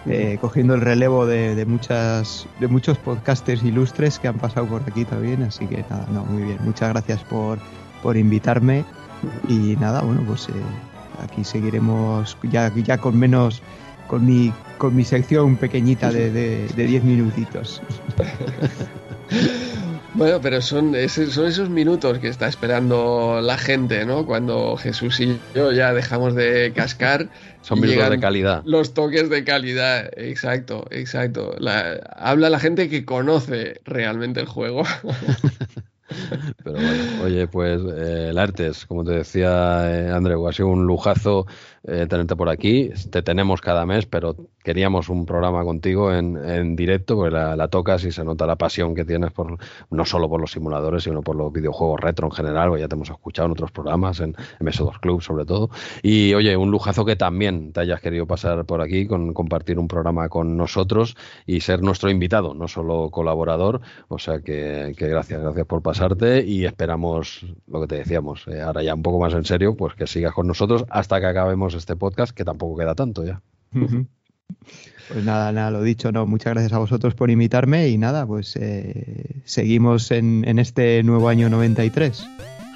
[SPEAKER 3] eh, cogiendo el relevo de, muchas, de muchos podcasters ilustres que han pasado por aquí también, así que nada, no, muy bien. Muchas gracias por, por invitarme y nada, bueno, pues... Eh, aquí seguiremos ya, ya con menos, con mi, con mi sección pequeñita de 10 minutitos. (laughs)
[SPEAKER 1] Bueno, pero son, son esos minutos que está esperando la gente, ¿no? Cuando Jesús y yo ya dejamos de cascar. (laughs)
[SPEAKER 2] Son minutos de calidad.
[SPEAKER 1] Los toques de calidad, exacto, exacto. habla la gente que conoce realmente el juego. (laughs)
[SPEAKER 2] Pero bueno, oye, pues eh, el Artes, como te decía eh, Andreu, ha sido un lujazo tenerte por aquí. Te tenemos cada mes, pero queríamos un programa contigo en, en directo, porque la, tocas y se nota la pasión que tienes por no solo por los simuladores, sino por los videojuegos retro en general, porque ya te hemos escuchado en otros programas, en MS2 Club sobre todo. Y oye, un lujazo que también te hayas querido pasar por aquí, con compartir un programa con nosotros y ser nuestro invitado, no solo colaborador. O sea que, gracias, gracias por pasarte y esperamos lo que te decíamos, eh, ahora ya un poco más en serio, pues que sigas con nosotros hasta que acabemos este podcast, que tampoco queda tanto ya.
[SPEAKER 3] Pues nada, nada, lo dicho, no, muchas gracias a vosotros por invitarme y nada, pues eh, seguimos en, en, este nuevo año 93.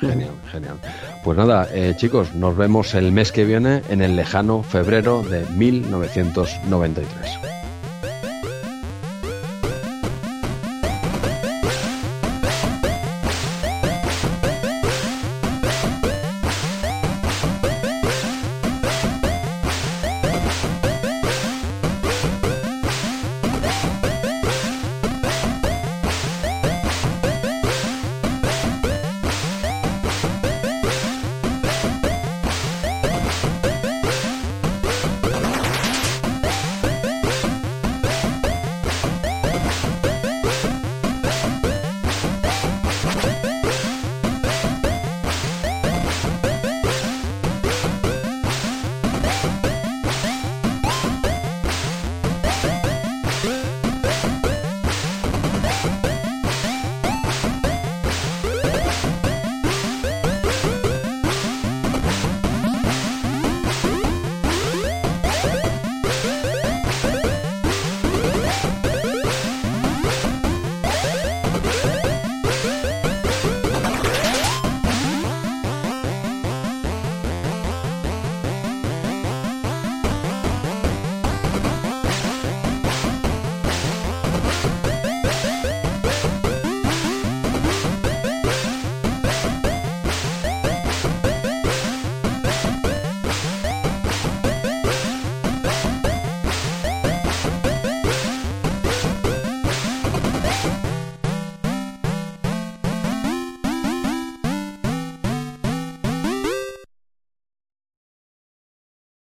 [SPEAKER 2] Genial, genial. Pues nada, eh, chicos, nos vemos el mes que viene en el lejano febrero de 1993.